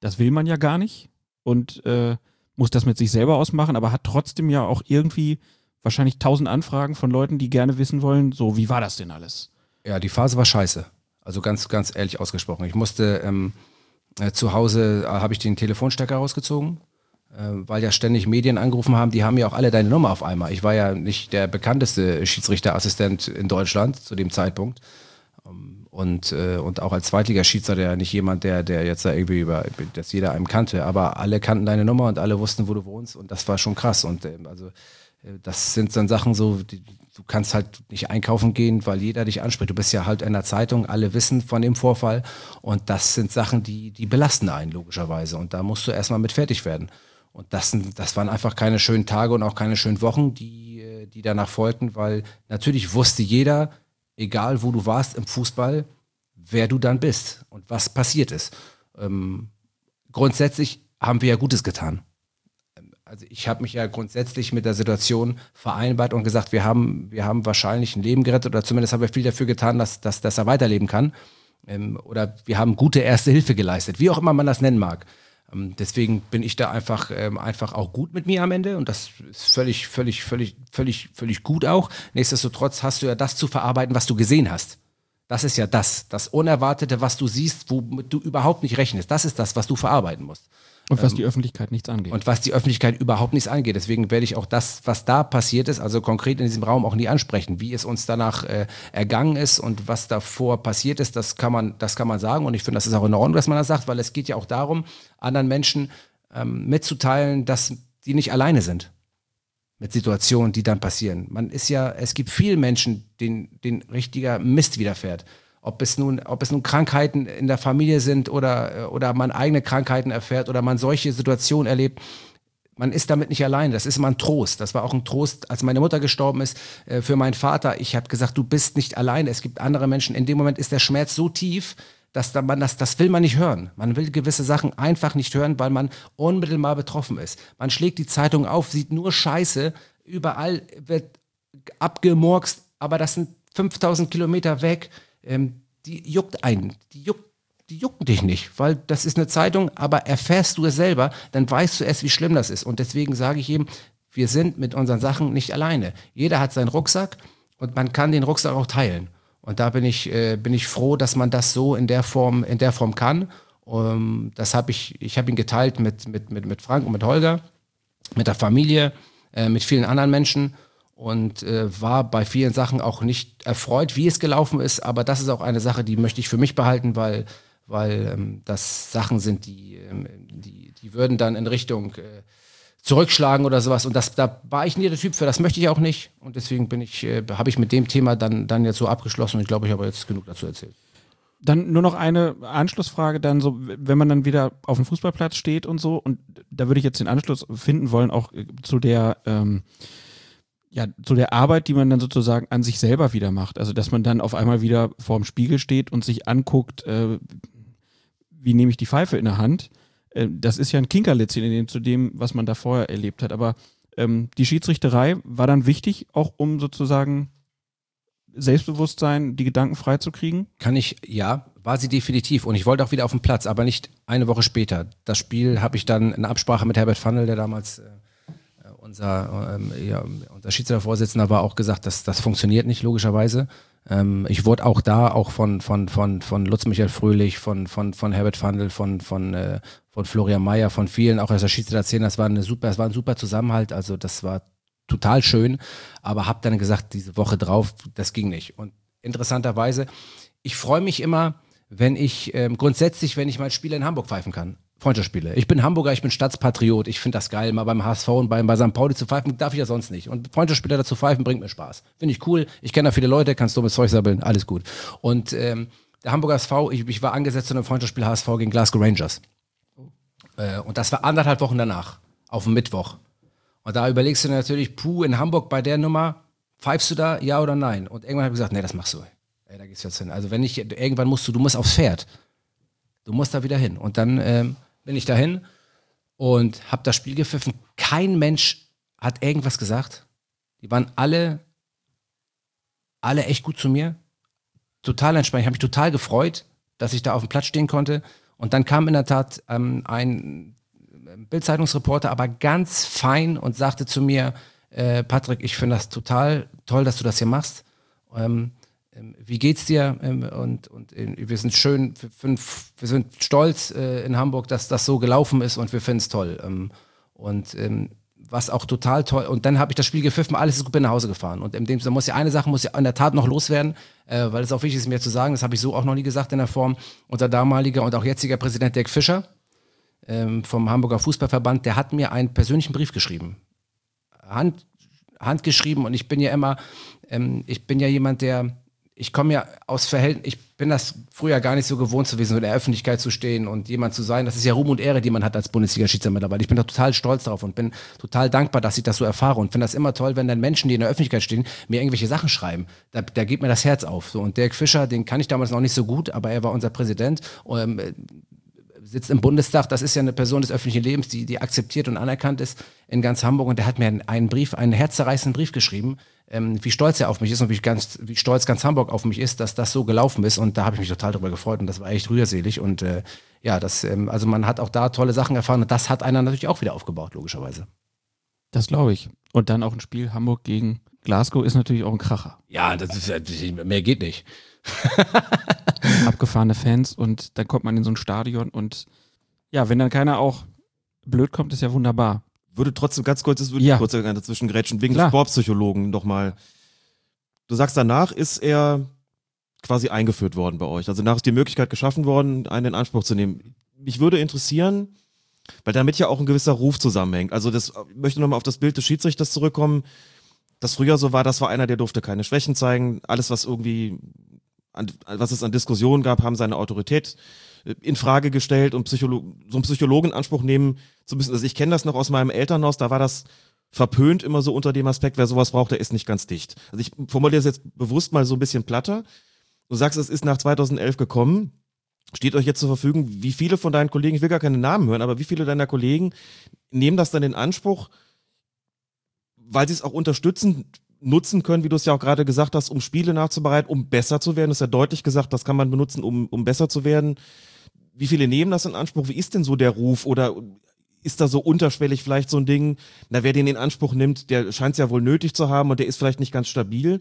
das will man ja gar nicht und äh, muss das mit sich selber ausmachen, aber hat trotzdem ja auch irgendwie wahrscheinlich tausend Anfragen von Leuten, die gerne wissen wollen, so, wie war das denn alles? Ja, die Phase war scheiße. Also ganz, ganz ehrlich ausgesprochen. Ich musste ähm, äh, zu Hause, äh, habe ich den Telefonstecker rausgezogen, weil ja ständig Medien angerufen haben, die haben ja auch alle deine Nummer auf einmal. Ich war ja nicht der bekannteste Schiedsrichterassistent in Deutschland zu dem Zeitpunkt. Ähm, und, äh, und auch als Zweitligaschiedsrichter ja nicht jemand, der, der jetzt da irgendwie über, dass jeder einem kannte, aber alle kannten deine Nummer und alle wussten, wo du wohnst und das war schon krass. Und ähm, also äh, das sind dann Sachen so, die, du kannst halt nicht einkaufen gehen, weil jeder dich anspricht. Du bist ja halt in der Zeitung, alle wissen von dem Vorfall und das sind Sachen, die, die belasten einen logischerweise und da musst du erstmal mit fertig werden. Und das, sind, das waren einfach keine schönen Tage und auch keine schönen Wochen, die, äh, die danach folgten, weil natürlich wusste jeder, egal wo du warst im Fußball, wer du dann bist und was passiert ist. Ähm, grundsätzlich haben wir ja Gutes getan also ich habe mich ja grundsätzlich mit der Situation vereinbart und gesagt, wir haben, wir haben wahrscheinlich ein Leben gerettet oder zumindest haben wir viel dafür getan, dass, dass, dass er weiterleben kann. Ähm, oder wir haben gute erste Hilfe geleistet, wie auch immer man das nennen mag. Ähm, deswegen bin ich da einfach, ähm, einfach auch gut mit mir am Ende und das ist völlig, völlig, völlig, völlig, völlig gut auch. Nichtsdestotrotz hast du ja das zu verarbeiten, was du gesehen hast. Das ist ja das, das Unerwartete, was du siehst, womit du überhaupt nicht rechnest. Das ist das, was du verarbeiten musst. Und was Ähm, die Öffentlichkeit nichts angeht. Und was die Öffentlichkeit überhaupt nichts angeht. Deswegen werde ich auch das, was da passiert ist, also konkret in diesem Raum auch nie ansprechen. Wie es uns danach äh, ergangen ist und was davor passiert ist, das kann man, das kann man sagen. Und ich finde, das ist auch in Ordnung, dass man das sagt, weil es geht ja auch darum, anderen Menschen ähm, mitzuteilen, dass die nicht alleine sind mit Situationen, die dann passieren. Man ist ja, es gibt viele Menschen, denen, denen richtiger Mist widerfährt. Ob es nun, ob es nun Krankheiten in der Familie sind oder, oder man eigene Krankheiten erfährt oder man solche Situationen erlebt. Man ist damit nicht alleine. Das ist immer ein Trost. Das war auch ein Trost, als meine Mutter gestorben ist, äh, für meinen Vater. Ich habe gesagt, du bist nicht alleine. Es gibt andere Menschen. In dem Moment ist der Schmerz so tief, dass da man das, das will man nicht hören. Man will gewisse Sachen einfach nicht hören, weil man unmittelbar betroffen ist. Man schlägt die Zeitung auf, sieht nur Scheiße. Überall wird abgemurkst, aber das sind 5000 Kilometer weg. Ähm, die juckt einen. Die juckt die jucken dich nicht, weil das ist eine Zeitung, aber erfährst du es selber, dann weißt du erst, wie schlimm das ist. Und deswegen sage ich eben, wir sind mit unseren Sachen nicht alleine. Jeder hat seinen Rucksack und man kann den Rucksack auch teilen. Und da bin ich, äh, bin ich froh, dass man das so in der Form, in der Form kann. Um, das habe ich, ich habe ihn geteilt mit, mit, mit, mit Frank und mit Holger, mit der Familie, äh, mit vielen anderen Menschen und äh, war bei vielen Sachen auch nicht erfreut, wie es gelaufen ist. Aber das ist auch eine Sache, die möchte ich für mich behalten, weil, weil ähm, das Sachen sind, die, ähm, die, die würden dann in Richtung äh, zurückschlagen oder sowas. Und das, da war ich nie der Typ für, das möchte ich auch nicht. Und deswegen äh, habe ich mit dem Thema dann, dann jetzt so abgeschlossen und ich glaube, ich habe jetzt genug dazu erzählt. Dann nur noch eine Anschlussfrage, dann so, wenn man dann wieder auf dem Fußballplatz steht und so, und da würde ich jetzt den Anschluss finden wollen, auch äh, zu der, ähm, ja, zu der Arbeit, die man dann sozusagen an sich selber wieder macht. Also, dass man dann auf einmal wieder vorm Spiegel steht und sich anguckt, äh, wie nehme ich die Pfeife in der Hand. Äh, das ist ja ein Kinkerlitzchen in dem, zu dem, was man da vorher erlebt hat. Aber ähm, die Schiedsrichterei war dann wichtig, auch um sozusagen Selbstbewusstsein, die Gedanken freizukriegen? Kann ich, ja, war sie definitiv. Und ich wollte auch wieder auf den Platz, aber nicht eine Woche später. Das Spiel habe ich dann in Absprache mit Herbert Fandel, der damals äh, unser, ähm, ja, unser Schiedsrichtervorsitzender war, auch gesagt, dass das funktioniert nicht, logischerweise. Ähm, ich wurde auch da, auch von, von, von, von Lutz Michael Fröhlich, von, von, von Herbert Fandel, von, von, äh, von Florian Mayer, von vielen, auch aus der Schiedsrichterszene, das war eine super, das war ein super Zusammenhalt. Also das war total schön, aber habe dann gesagt, diese Woche drauf, das ging nicht. Und interessanterweise, ich freue mich immer, wenn ich ähm, grundsätzlich, wenn ich mal Spiele in Hamburg pfeifen kann. Freundschaftsspiele. Ich bin Hamburger, ich bin Stadtspatriot, ich finde das geil, mal beim HSV und bei, bei St. Pauli zu pfeifen, darf ich ja sonst nicht. Und Freundschaftsspiele dazu pfeifen bringt mir Spaß. Finde ich cool. Ich kenne da viele Leute, kannst dummes Zeug sabbeln, alles gut. Und ähm, der Hamburger SV, ich, ich war angesetzt zu einem Freundschaftsspiel HSV gegen Glasgow Rangers. Äh, und das war anderthalb Wochen danach, auf dem Mittwoch. Und da überlegst du natürlich, puh, in Hamburg bei der Nummer, pfeifst du da, ja oder nein? Und irgendwann habe ich gesagt, nee, das machst du. Ey, da gehst du jetzt hin. Also wenn ich, irgendwann musst du, du musst aufs Pferd. Du musst da wieder hin. Und dann ähm, bin ich dahin und habe das Spiel gepfiffen. Kein Mensch hat irgendwas gesagt. Die waren alle, alle echt gut zu mir. Total entspannt. Ich habe mich total gefreut, dass ich da auf dem Platz stehen konnte. Und dann kam in der Tat ähm, ein Bildzeitungsreporter, aber ganz fein und sagte zu mir, äh, Patrick, ich finde das total toll, dass du das hier machst. Ähm, ähm, wie geht's dir? Ähm, und, und wir sind schön, wir, sind stolz äh, in Hamburg, dass das so gelaufen ist und wir finden es toll. Ähm, und ähm, was auch total toll. Und dann habe ich das Spiel gepfiffen, alles ist gut, bin nach Hause gefahren. Und in dem Sinne muss ja eine Sache muss ja in der Tat noch loswerden, äh, weil es auch wichtig ist, mir zu sagen, das habe ich so auch noch nie gesagt in der Form. Unser damaliger und auch jetziger Präsident Dirk Fischer ähm, vom Hamburger Fußballverband, der hat mir einen persönlichen Brief geschrieben. Hand, handgeschrieben und ich bin ja immer, ähm, ich bin ja jemand, der ich komme ja aus Verhältnissen, ich bin das früher gar nicht so gewohnt zu gewesen, in der Öffentlichkeit zu stehen und jemand zu sein. Das ist ja Ruhm und Ehre, die man hat als Bundesliga-Schiedsrichter mittlerweile. Ich bin da total stolz darauf und bin total dankbar, dass ich das so erfahre und finde das immer toll, wenn dann Menschen, die in der Öffentlichkeit stehen, mir irgendwelche Sachen schreiben. Da, da geht mir das Herz auf. So, und Dirk Fischer, den kann ich damals noch nicht so gut, aber er war unser Präsident. Ähm, sitzt im Bundestag, das ist ja eine Person des öffentlichen Lebens, die, die akzeptiert und anerkannt ist in ganz Hamburg und der hat mir einen, Brief, einen herzzerreißenden Brief geschrieben, ähm, wie stolz er auf mich ist und wie, ganz, wie stolz ganz Hamburg auf mich ist, dass das so gelaufen ist und da habe ich mich total drüber gefreut und das war echt rührselig und äh, ja, das, ähm, also man hat auch da tolle Sachen erfahren und das hat einer natürlich auch wieder aufgebaut, logischerweise. Das glaube ich. Und dann auch ein Spiel Hamburg gegen Glasgow ist natürlich auch ein Kracher. Ja, das ist, mehr geht nicht. [laughs] Abgefahrene Fans und dann kommt man in so ein Stadion und ja, wenn dann keiner auch blöd kommt, ist ja wunderbar. Würde trotzdem ganz kurz, das würde Ja. ich kurz dazwischen grätschen, wegen Klar. des Sportpsychologen nochmal. Du sagst, danach ist er quasi eingeführt worden bei euch. Also danach ist die Möglichkeit geschaffen worden, einen in Anspruch zu nehmen. Mich würde interessieren, weil damit ja auch ein gewisser Ruf zusammenhängt. Also das ich möchte nochmal auf das Bild des Schiedsrichters zurückkommen. Das früher so war, das war einer, der durfte keine Schwächen zeigen. Alles, was irgendwie, an, was es an Diskussionen gab, haben seine Autorität äh, in Frage gestellt und Psycholo so einen Psychologen in Anspruch nehmen zu müssen. Also ich kenne das noch aus meinem Elternhaus, da war das verpönt immer so unter dem Aspekt, wer sowas braucht, der ist nicht ganz dicht. Also ich formuliere das jetzt bewusst mal so ein bisschen platter. Du sagst, es ist nach 2011 gekommen. Steht euch jetzt zur Verfügung, wie viele von deinen Kollegen, ich will gar keine Namen hören, aber wie viele deiner Kollegen nehmen das dann in Anspruch, weil sie es auch unterstützen, nutzen können, wie du es ja auch gerade gesagt hast, um Spiele nachzubereiten, um besser zu werden. Das ist ja deutlich gesagt, das kann man benutzen, um, um besser zu werden. Wie viele nehmen das in Anspruch? Wie ist denn so der Ruf? Oder ist da so unterschwellig vielleicht so ein Ding, na, wer den in Anspruch nimmt, der scheint es ja wohl nötig zu haben und der ist vielleicht nicht ganz stabil.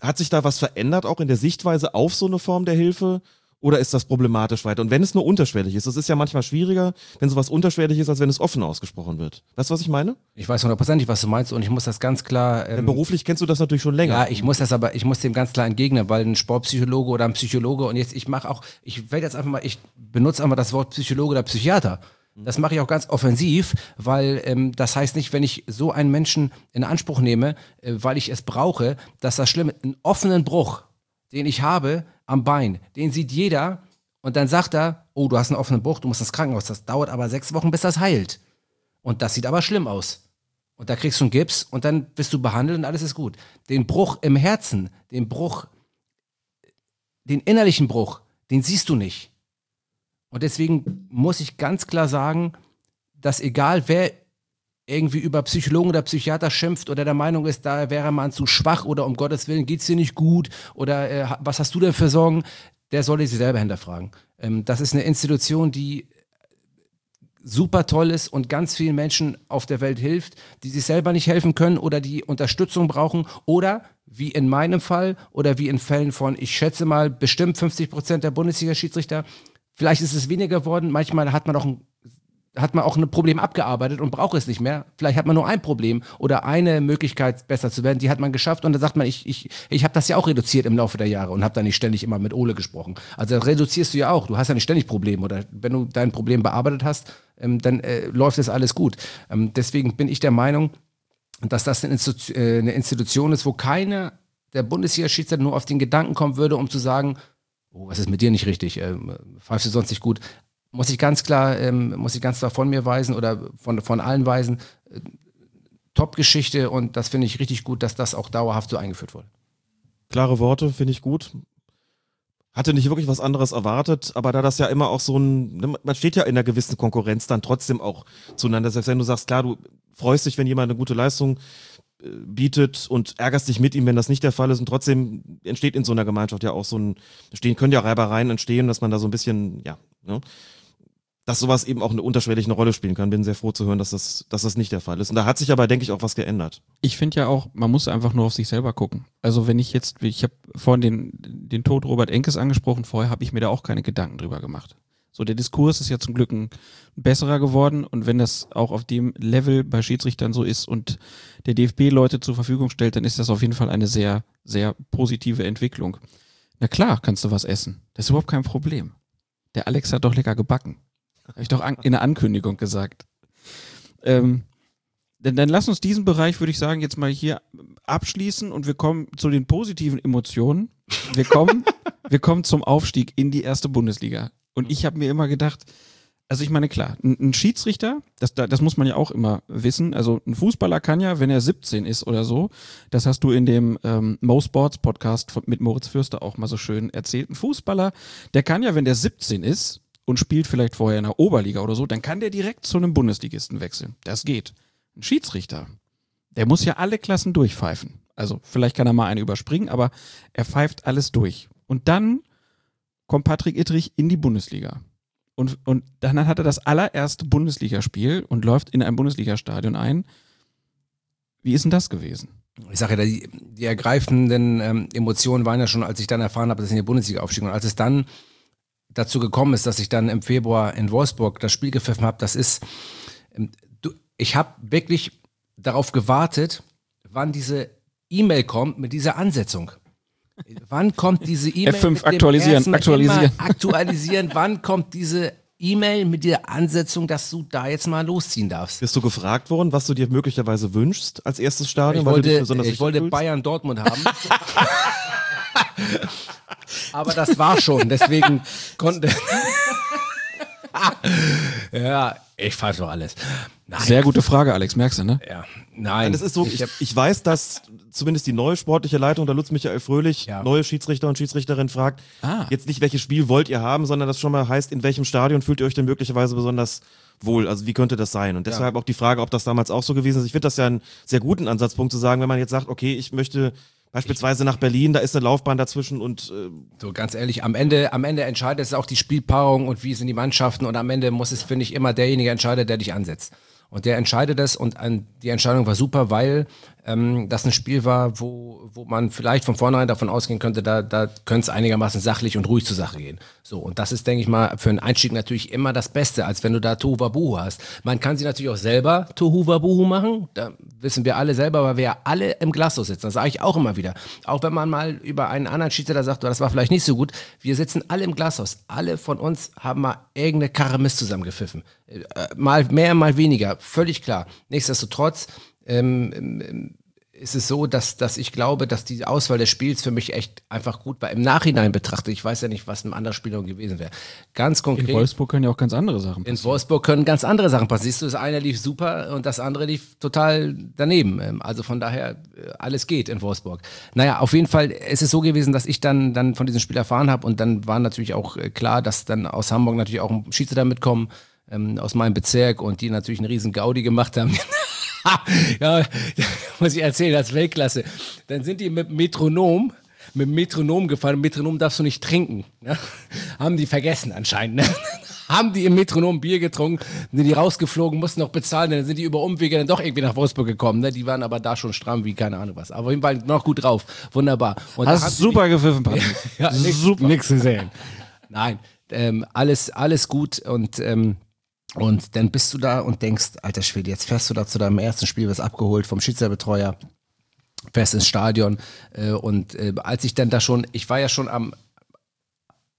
Hat sich da was verändert, auch in der Sichtweise auf so eine Form der Hilfe? Oder ist das problematisch weiter? Und wenn es nur unterschwellig ist, das ist ja manchmal schwieriger, wenn sowas unterschwellig ist, als wenn es offen ausgesprochen wird. Weißt du, was ich meine? Ich weiß hundertprozentig, was du meinst und ich muss das ganz klar. Denn beruflich kennst du das natürlich schon länger. Ja, ich muss das aber, ich muss dem ganz klar entgegnen, weil ein Sportpsychologe oder ein Psychologe und jetzt, ich mache auch, ich werde jetzt einfach mal, ich benutze einfach das Wort Psychologe oder Psychiater. Das mache ich auch ganz offensiv, weil ähm, das heißt nicht, wenn ich so einen Menschen in Anspruch nehme, äh, weil ich es brauche, dass das Schlimme, einen offenen Bruch, den ich habe am Bein, den sieht jeder und dann sagt er, oh, du hast einen offenen Bruch, du musst ins Krankenhaus, das dauert aber sechs Wochen, bis das heilt. Und das sieht aber schlimm aus. Und da kriegst du einen Gips und dann bist du behandelt und alles ist gut. Den Bruch im Herzen, den Bruch, den innerlichen Bruch, den siehst du nicht. Und deswegen muss ich ganz klar sagen, dass egal wer irgendwie über Psychologen oder Psychiater schimpft oder der Meinung ist, da wäre man zu schwach oder um Gottes Willen geht's dir nicht gut oder äh, was hast du denn für Sorgen, der sollte sich selber hinterfragen. Ähm, das ist eine Institution, die super toll ist und ganz vielen Menschen auf der Welt hilft, die sich selber nicht helfen können oder die Unterstützung brauchen oder wie in meinem Fall oder wie in Fällen von, ich schätze mal, bestimmt 50 Prozent der Bundesliga-Schiedsrichter, vielleicht ist es weniger geworden, manchmal hat man auch ein hat man auch ein Problem abgearbeitet und braucht es nicht mehr. Vielleicht hat man nur ein Problem oder eine Möglichkeit, besser zu werden, die hat man geschafft und dann sagt man, ich, ich, ich habe das ja auch reduziert im Laufe der Jahre und habe da nicht ständig immer mit Ole gesprochen. Also das reduzierst du ja auch. Du hast ja nicht ständig Probleme oder wenn du dein Problem bearbeitet hast, ähm, dann äh, läuft es alles gut. Ähm, deswegen bin ich der Meinung, dass das eine, Institu äh, eine Institution ist, wo keiner der Bundesliga-Schiedsrichter nur auf den Gedanken kommen würde, um zu sagen, oh, was ist mit dir nicht richtig, ähm, pfeifst du sonst nicht gut muss ich ganz klar, ähm, muss ich ganz klar von mir weisen oder von, von allen weisen. Äh, Top-Geschichte und das finde ich richtig gut, dass das auch dauerhaft so eingeführt wurde. Klare Worte, finde ich gut. Hatte nicht wirklich was anderes erwartet, aber da das ja immer auch so ein, ne, man steht ja in einer gewissen Konkurrenz dann trotzdem auch zueinander. Selbst wenn du sagst, klar, du freust dich, wenn jemand eine gute Leistung äh, bietet und ärgerst dich mit ihm, wenn das nicht der Fall ist und trotzdem entsteht in so einer Gemeinschaft ja auch so ein, stehen, können ja Reibereien entstehen, dass man da so ein bisschen, ja, ne, dass sowas eben auch eine unterschwellig eine Rolle spielen kann. Bin sehr froh zu hören, dass das, dass das nicht der Fall ist. Und da hat sich aber, denke ich, auch was geändert. Ich finde ja auch, man muss einfach nur auf sich selber gucken. Also wenn ich jetzt, ich habe vorhin den, den Tod Robert Enkes angesprochen, vorher habe ich mir da auch keine Gedanken drüber gemacht. So, der Diskurs ist ja zum Glück ein besserer geworden und wenn das auch auf dem Level bei Schiedsrichtern so ist und der DFB Leute zur Verfügung stellt, dann ist das auf jeden Fall eine sehr, sehr positive Entwicklung. Na klar, kannst du was essen. Das ist überhaupt kein Problem. Der Alex hat doch lecker gebacken. Habe ich doch an, in der Ankündigung gesagt. Ähm, dann, dann lass uns diesen Bereich, würde ich sagen, jetzt mal hier abschließen und wir kommen zu den positiven Emotionen. Wir kommen, [laughs] wir kommen zum Aufstieg in die erste Bundesliga. Und ich habe mir immer gedacht, also ich meine, klar, ein, Schiedsrichter, das, das muss man ja auch immer wissen. Also ein Fußballer kann ja, wenn er 17 ist oder so, das hast du in dem ähm, Mo Sports Podcast mit Moritz Fürster auch mal so schön erzählt. Ein Fußballer, der kann ja, wenn der 17 ist, und spielt vielleicht vorher in der Oberliga oder so, dann kann der direkt zu einem Bundesligisten wechseln. Das geht. Ein Schiedsrichter, der muss ja alle Klassen durchpfeifen. Also vielleicht kann er mal eine überspringen, aber er pfeift alles durch. Und dann kommt Patrick Ittrich in die Bundesliga. Und, und dann hat er das allererste Bundesligaspiel und läuft in ein Bundesligastadion ein. Wie ist denn das gewesen? Ich sage ja, die, die ergreifenden ähm, Emotionen waren ja schon, als ich dann erfahren habe, dass ich in die Bundesliga aufstieg. Und als es dann dazu gekommen ist, dass ich dann im Februar in Wolfsburg das Spiel gepfiffen habe, das ist, ähm, ich habe wirklich darauf gewartet, wann diese E-Mail kommt mit dieser Ansetzung. Wann kommt diese E-Mail? F5 mit dem aktualisieren, aktualisieren. immer Aktualisieren. Wann kommt diese E-Mail mit der Ansetzung, dass du da jetzt mal losziehen darfst? Bist du gefragt worden, was du dir möglicherweise wünschst als erstes Stadion? Ich weil du dich wollte, besonders ich wollte? Bayern Dortmund haben. [laughs] Aber das war schon, deswegen [laughs] konnte. [laughs] ja, ich pfeife doch alles. Nein. Sehr gute Frage, Alex, merkst du, ne? Ja, Nein, nein. das ist so, ich, ich weiß, dass zumindest die neue sportliche Leitung, der Lutz Michael Fröhlich, Ja. neue Schiedsrichter und Schiedsrichterin fragt, Ah. jetzt nicht, welches Spiel wollt ihr haben, sondern das schon mal heißt, in welchem Stadion fühlt ihr euch denn möglicherweise besonders wohl? Also wie könnte das sein? Und deshalb auch die Frage, ob das damals auch so gewesen ist. Ich finde das ja einen sehr guten Ansatzpunkt zu sagen, wenn man jetzt sagt, okay, ich möchte beispielsweise nach Berlin, da ist eine Laufbahn dazwischen und äh, So ganz ehrlich, am Ende, am Ende entscheidet es auch die Spielpaarung und wie sind die Mannschaften und am Ende muss es, finde ich, immer derjenige entscheiden, der dich ansetzt. Und der entscheidet es und an, die Entscheidung war super, weil ähm, das ein Spiel war, wo, wo man vielleicht von vornherein davon ausgehen könnte, da, da könnte es einigermaßen sachlich und ruhig zur Sache gehen. So, und das ist, denke ich mal, für einen Einstieg natürlich immer das Beste, als wenn du da Tohuwabohu hast. Man kann sie natürlich auch selber Tohuwabohu machen, da wissen wir alle selber, weil wir ja alle im Glashaus sitzen. Das sage ich auch immer wieder. Auch wenn man mal über einen anderen Schiedsrichter sagt, "Oh, das war vielleicht nicht so gut, wir sitzen alle im Glashaus. Alle von uns haben mal irgendeine Karre Mist zusammengepfiffen. Äh, mal mehr, mal weniger, völlig klar. Nichtsdestotrotz ähm, ähm, ist es so, dass, dass ich glaube, dass die Auswahl des Spiels für mich echt einfach gut war. Im Nachhinein betrachtet, ich weiß ja nicht, was ein anderer Spieler gewesen wäre. Ganz In konkret. Wolfsburg können ja auch ganz andere Sachen In Wolfsburg können ganz andere Sachen passieren. Siehst du, das eine lief super und das andere lief total daneben. Ähm, Also von daher, äh, alles geht in Wolfsburg. Naja, auf jeden Fall ist es so gewesen, dass ich dann, dann von diesem Spiel erfahren habe und dann war natürlich auch äh, klar, dass dann aus Hamburg natürlich auch ein Schiedsrichter mitkommen, ähm, aus meinem Bezirk und die natürlich einen riesen Gaudi gemacht haben. [laughs] [laughs] ja, [laughs] muss ich erzählen, als Weltklasse. Dann sind die mit Metronom mit dem Metronom gefahren. Metronom darfst du nicht trinken. Ne? [laughs] Haben die vergessen anscheinend. Ne? Haben die im Metronom Bier getrunken, sind die rausgeflogen, mussten noch bezahlen, dann sind die über Umwege dann doch irgendwie nach Wolfsburg gekommen. Ne? Die waren aber da schon stramm wie keine Ahnung was. Aber auf jeden Fall noch gut drauf. Wunderbar. Und Hast super gepfiffen, Patrick. ja, nix, super. Nix zu sehen. Nein, ähm, alles, alles gut und ähm, und dann bist du da und denkst, alter Schwede, jetzt fährst du da zu deinem ersten Spiel, wirst abgeholt vom Schiedsrichterbetreuer, fährst ins Stadion äh, und äh, als ich dann da schon, ich war ja schon am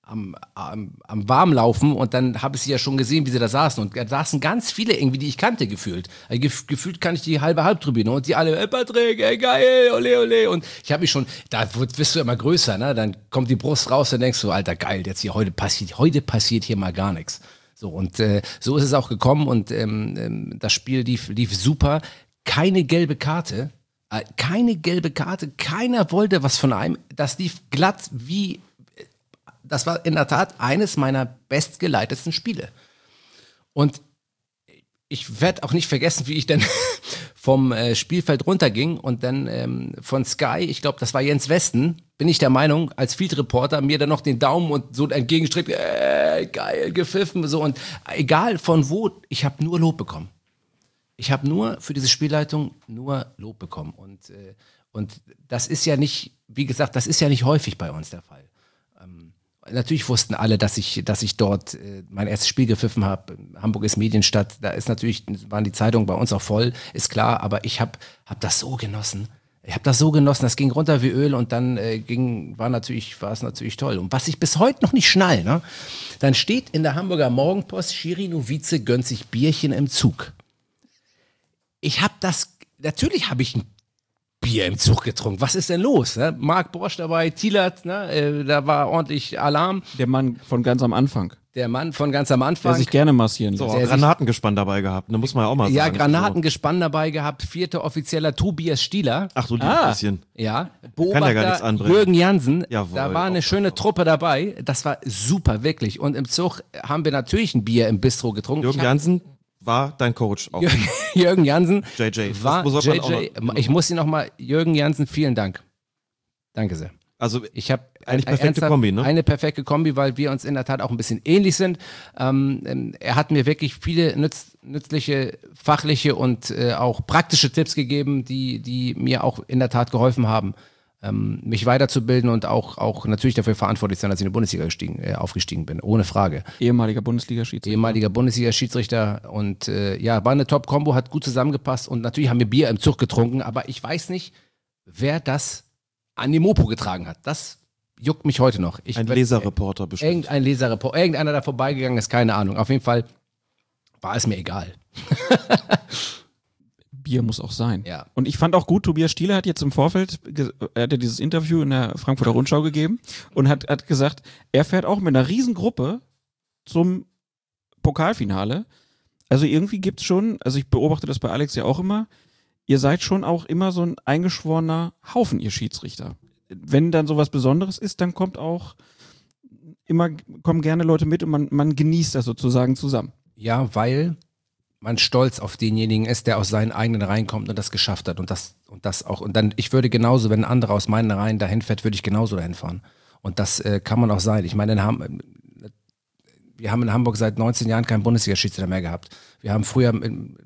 am, am, am Warmlaufen und dann habe ich sie ja schon gesehen, wie sie da saßen und da saßen ganz viele irgendwie, die ich kannte, gefühlt. Also gef gefühlt kann ich die halbe Halbtribüne und die alle, ey Patrick, ey geil, ole ole und ich habe mich schon, da wirst du immer größer, ne? Dann kommt die Brust raus, dann denkst du, alter geil, jetzt hier heute passiert, heute passiert hier mal gar nichts. So und äh, so ist es auch gekommen und ähm, ähm, das Spiel lief, lief super. Keine gelbe Karte, äh, keine gelbe Karte, keiner wollte was von einem. Das lief glatt wie das war in der Tat eines meiner bestgeleitetsten Spiele. Und ich werde auch nicht vergessen, wie ich dann [laughs] vom äh, Spielfeld runterging und dann ähm, von Sky, ich glaube, das war Jens Westen, bin ich der Meinung, als Field Reporter mir dann noch den Daumen und so entgegenstreckt, äh, geil, gepfiffen, so und egal von wo, ich habe nur Lob bekommen. Ich habe nur für diese Spielleitung nur Lob bekommen und äh, und das ist ja nicht, wie gesagt, das ist ja nicht häufig bei uns der Fall. Natürlich wussten alle, dass ich, dass ich dort äh, mein erstes Spiel gepfiffen habe. Hamburg ist Medienstadt, da ist natürlich, waren die Zeitungen bei uns auch voll, ist klar, aber ich habe hab das so genossen. Ich habe das so genossen, das ging runter wie Öl und dann äh, ging, war natürlich, war es natürlich toll. Und was ich bis heute noch nicht schnall, ne? Dann steht in der Hamburger Morgenpost, Schiri Novize gönnt sich Bierchen im Zug. Ich habe das, natürlich habe ich ein Bier im Zug getrunken. Was ist denn los? Ne? Marc Borsch dabei, Thielert, ne? äh, da war ordentlich Alarm. Der Mann von ganz am Anfang. Der Mann von ganz am Anfang. Der sich gerne massieren So, lässt. auch Granatengespann dabei gehabt, ne, muss man ja auch mal ja, sagen. Granatengespann dabei gehabt, vierter offizieller Tobias Stieler. Ach du liebes Ah. bisschen. Ja, Kann ja gar Beobachter nichts anbrennen. Jürgen Jansen, Jawohl, da war eine auch schöne Truppe dabei. Das war super, wirklich. Und im Zug haben wir natürlich ein Bier im Bistro getrunken. Jürgen Jansen war dein Coach auch. Jürgen, [laughs] Jürgen Jansen JJ. War JJ. Ich muss ihn nochmal, Jürgen Jansen, vielen Dank. Danke sehr. Also Ich habe Eigentlich perfekte Kombi, ne? Eine perfekte Kombi, weil wir uns in der Tat auch ein bisschen ähnlich sind. Ähm, ähm, er hat mir wirklich viele nütz, nützliche, fachliche und äh, auch praktische Tipps gegeben, die, die mir auch in der Tat geholfen haben, ähm, mich weiterzubilden und auch, auch natürlich dafür verantwortlich sein, dass ich in die Bundesliga gestiegen, äh, aufgestiegen bin, ohne Frage. Ehemaliger Bundesliga-Schiedsrichter. Ehemaliger Bundesliga-Schiedsrichter und äh, ja, war eine Top-Kombo, hat gut zusammengepasst und natürlich haben wir Bier im Zug getrunken, aber ich weiß nicht, wer das an die Mopo getragen hat. Das juckt mich heute noch. Ich ein Leserreporter bestimmt. Irgendein Leserreport, irgendeiner da vorbeigegangen ist, keine Ahnung. Auf jeden Fall war es mir egal. [laughs] Bier muss auch sein. Ja. Und ich fand auch gut, Tobias Stieler hat jetzt im Vorfeld, er hat ja dieses Interview in der Frankfurter Rundschau gegeben und hat, hat gesagt, er fährt auch mit einer Riesengruppe zum Pokalfinale. Also irgendwie gibt's schon, also ich beobachte das bei Alex ja auch immer, ihr seid schon auch immer so ein eingeschworener Haufen, ihr Schiedsrichter. Wenn dann sowas Besonderes ist, dann kommt auch immer, kommen gerne Leute mit und man, man genießt das sozusagen zusammen. Ja, weil man stolz auf denjenigen ist, der aus seinen eigenen Reihen kommt und das geschafft hat und das und das auch und dann ich würde genauso, wenn ein anderer aus meinen Reihen dahin fährt, würde ich genauso dahin fahren. Und das äh, kann man auch sein. Ich meine, in Ham äh, wir haben in Hamburg seit 19 Jahren keinen Bundesliga-Schiedsrichter mehr gehabt. Wir haben früher in,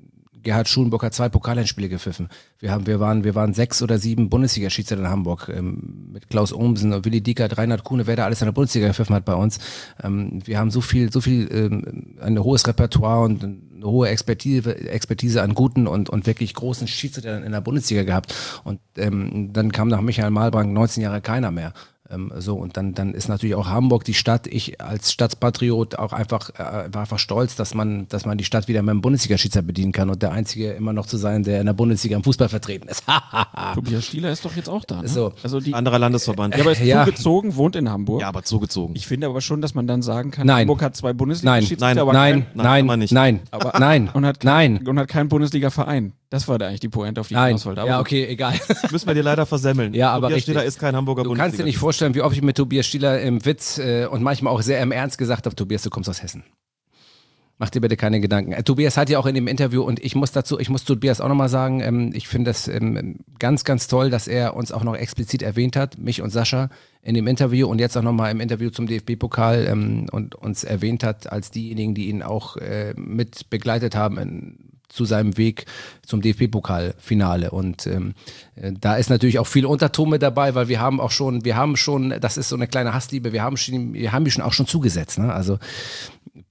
Gerhard Schulenburg hat zwei Pokalendspiele gepfiffen. Wir, haben, wir, waren, wir waren sechs oder sieben Bundesliga-Schiedsrichter in Hamburg ähm, mit Klaus Ohmsen, und Willi Diekert, Reinhard Kuhne, wer da alles in der Bundesliga gepfiffen hat bei uns. Ähm, wir haben so viel, so viel, ähm, ein hohes Repertoire und eine hohe Expertise, Expertise an guten und, und wirklich großen Schiedsrichtern in der Bundesliga gehabt. Und ähm, dann kam nach Michael Malbrand 19 Jahre keiner mehr. Ähm, so, und dann, dann ist natürlich auch Hamburg die Stadt, ich als Stadtpatriot auch einfach, äh, war einfach stolz, dass man, dass man die Stadt wieder mit einem Bundesliga-Schiedsrichter bedienen kann und der Einzige immer noch zu sein, der in der Bundesliga im Fußball vertreten ist. [laughs] Tobias Stieler ist doch jetzt auch da. Ne? So. Also die, Anderer Landesverband. Ja, aber ist Ja. zugezogen, wohnt in Hamburg. Ja, aber zugezogen. Ich finde aber schon, dass man dann sagen kann, Nein. Hamburg hat zwei Nein, Bundesliga-Schiedsrichter, nein, aber nein, kein, nein, nein, nicht. nein, Aber- nein, und hat, nein, und hat keinen Bundesliga-Verein. Das war da eigentlich die Pointe, auf die ich nein. hinaus wollte. Aber Ja, okay, egal. [laughs] Müssen wir dir leider versemmeln. Ja, aber Tobias. Stiller ist kein Hamburger Du kannst dir nicht vorstellen, wie oft ich mit Tobias Stieler im Witz äh, und manchmal auch sehr im Ernst gesagt habe, Tobias, du kommst aus Hessen. Mach dir bitte keine Gedanken. Äh, Tobias hat ja auch in dem Interview, und ich muss dazu, ich muss Tobias auch nochmal sagen, ähm, ich finde das ähm, ganz, ganz toll, dass er uns auch noch explizit erwähnt hat, mich und Sascha in dem Interview und jetzt auch nochmal im Interview zum DFB-Pokal ähm, und uns erwähnt hat als diejenigen, die ihn auch äh, mit begleitet haben in, zu seinem Weg zum DFB-Pokalfinale. Und ähm, äh, da ist natürlich auch viel Unterton mit dabei, weil wir haben auch schon, wir haben schon, das ist so eine kleine Hassliebe, wir haben schon, wir haben die schon auch schon zugesetzt. Ne? Also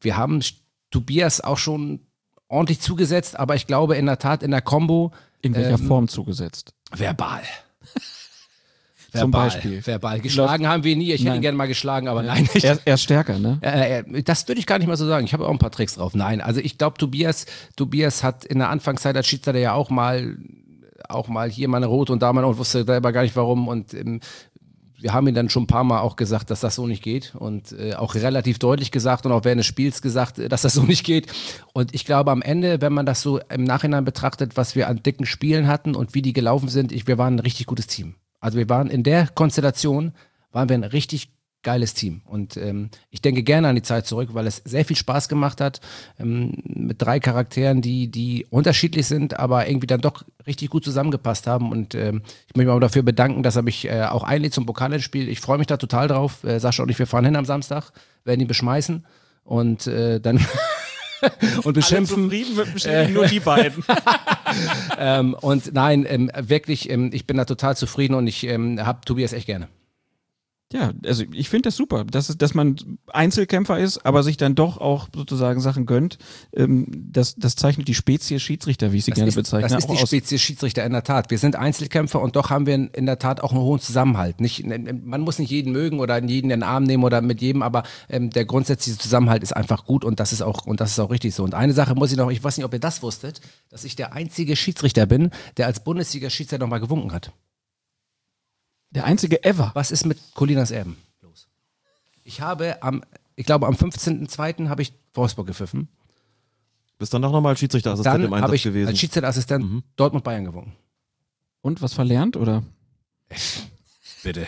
wir haben Tobias auch schon ordentlich zugesetzt, aber ich glaube in der Tat in der Combo in welcher ähm, Form zugesetzt? verbal. Zum Verbal, Beispiel. Verbal. Geschlagen haben wir nie. Ich hätte Nein. ihn gerne mal geschlagen, aber nein. Ich, Er, er ist stärker, ne? äh, äh, das würde ich gar nicht mal so sagen. Ich habe auch ein paar Tricks drauf. Nein, also ich glaube, Tobias, Tobias hat in der Anfangszeit als Schiedsrichter ja auch mal, auch mal hier mal eine rote und da mal und wusste selber gar nicht warum. Und ähm, wir haben ihm dann schon ein paar Mal auch gesagt, dass das so nicht geht und äh, auch relativ deutlich gesagt und auch während des Spiels gesagt, äh, dass das so nicht geht. Und ich glaube am Ende, wenn man das so im Nachhinein betrachtet, was wir an dicken Spielen hatten und wie die gelaufen sind, ich, wir waren ein richtig gutes Team. Also wir waren in der Konstellation, waren wir ein richtig geiles Team. Und ähm, ich denke gerne an die Zeit zurück, weil es sehr viel Spaß gemacht hat, ähm, mit drei Charakteren, die, die unterschiedlich sind, aber irgendwie dann doch richtig gut zusammengepasst haben. Und ähm, ich möchte mich dafür bedanken, dass er mich äh, auch einlädt zum Pokalendspiel. Ich freue mich da total drauf. Äh, Sascha und ich, wir fahren hin am Samstag, werden ihn beschmeißen und äh, dann [laughs] [laughs] und beschimpfen. zufrieden wird bestimmt nur die beiden. [laughs] Ähm, und nein, ähm, wirklich, ähm, ich bin da total zufrieden und ich ähm, habe Tobias echt gerne. Ja, also ich finde das super, dass, dass man Einzelkämpfer ist, aber sich dann doch auch sozusagen Sachen gönnt. Ähm, das, das zeichnet die Spezies Schiedsrichter, wie ich sie Das gerne ist, bezeichne. das ist die. Spezies Schiedsrichter in der Tat. Wir sind Einzelkämpfer und doch haben wir in, in der Tat auch einen hohen Zusammenhalt. Nicht, man muss nicht jeden mögen oder jeden in den Arm nehmen oder mit jedem, aber ähm, der grundsätzliche Zusammenhalt ist einfach gut und das ist auch und das ist auch richtig so. Und eine Sache muss ich noch, ich weiß nicht, ob ihr das wusstet, dass ich der einzige Schiedsrichter bin, der als Bundesliga-Schiedsrichter nochmal gewunken hat. Der einzige ever. Was ist mit Colinas Erben los? Ich habe am, ich glaube am 15.02. habe ich Wolfsburg gepfiffen. Bist danach nochmal Schiedsrichterassistent Dann im habe Einsatz ich gewesen. als Schiedsrichterassistent Dortmund Bayern gewunken. Und was verlernt oder? Bitte.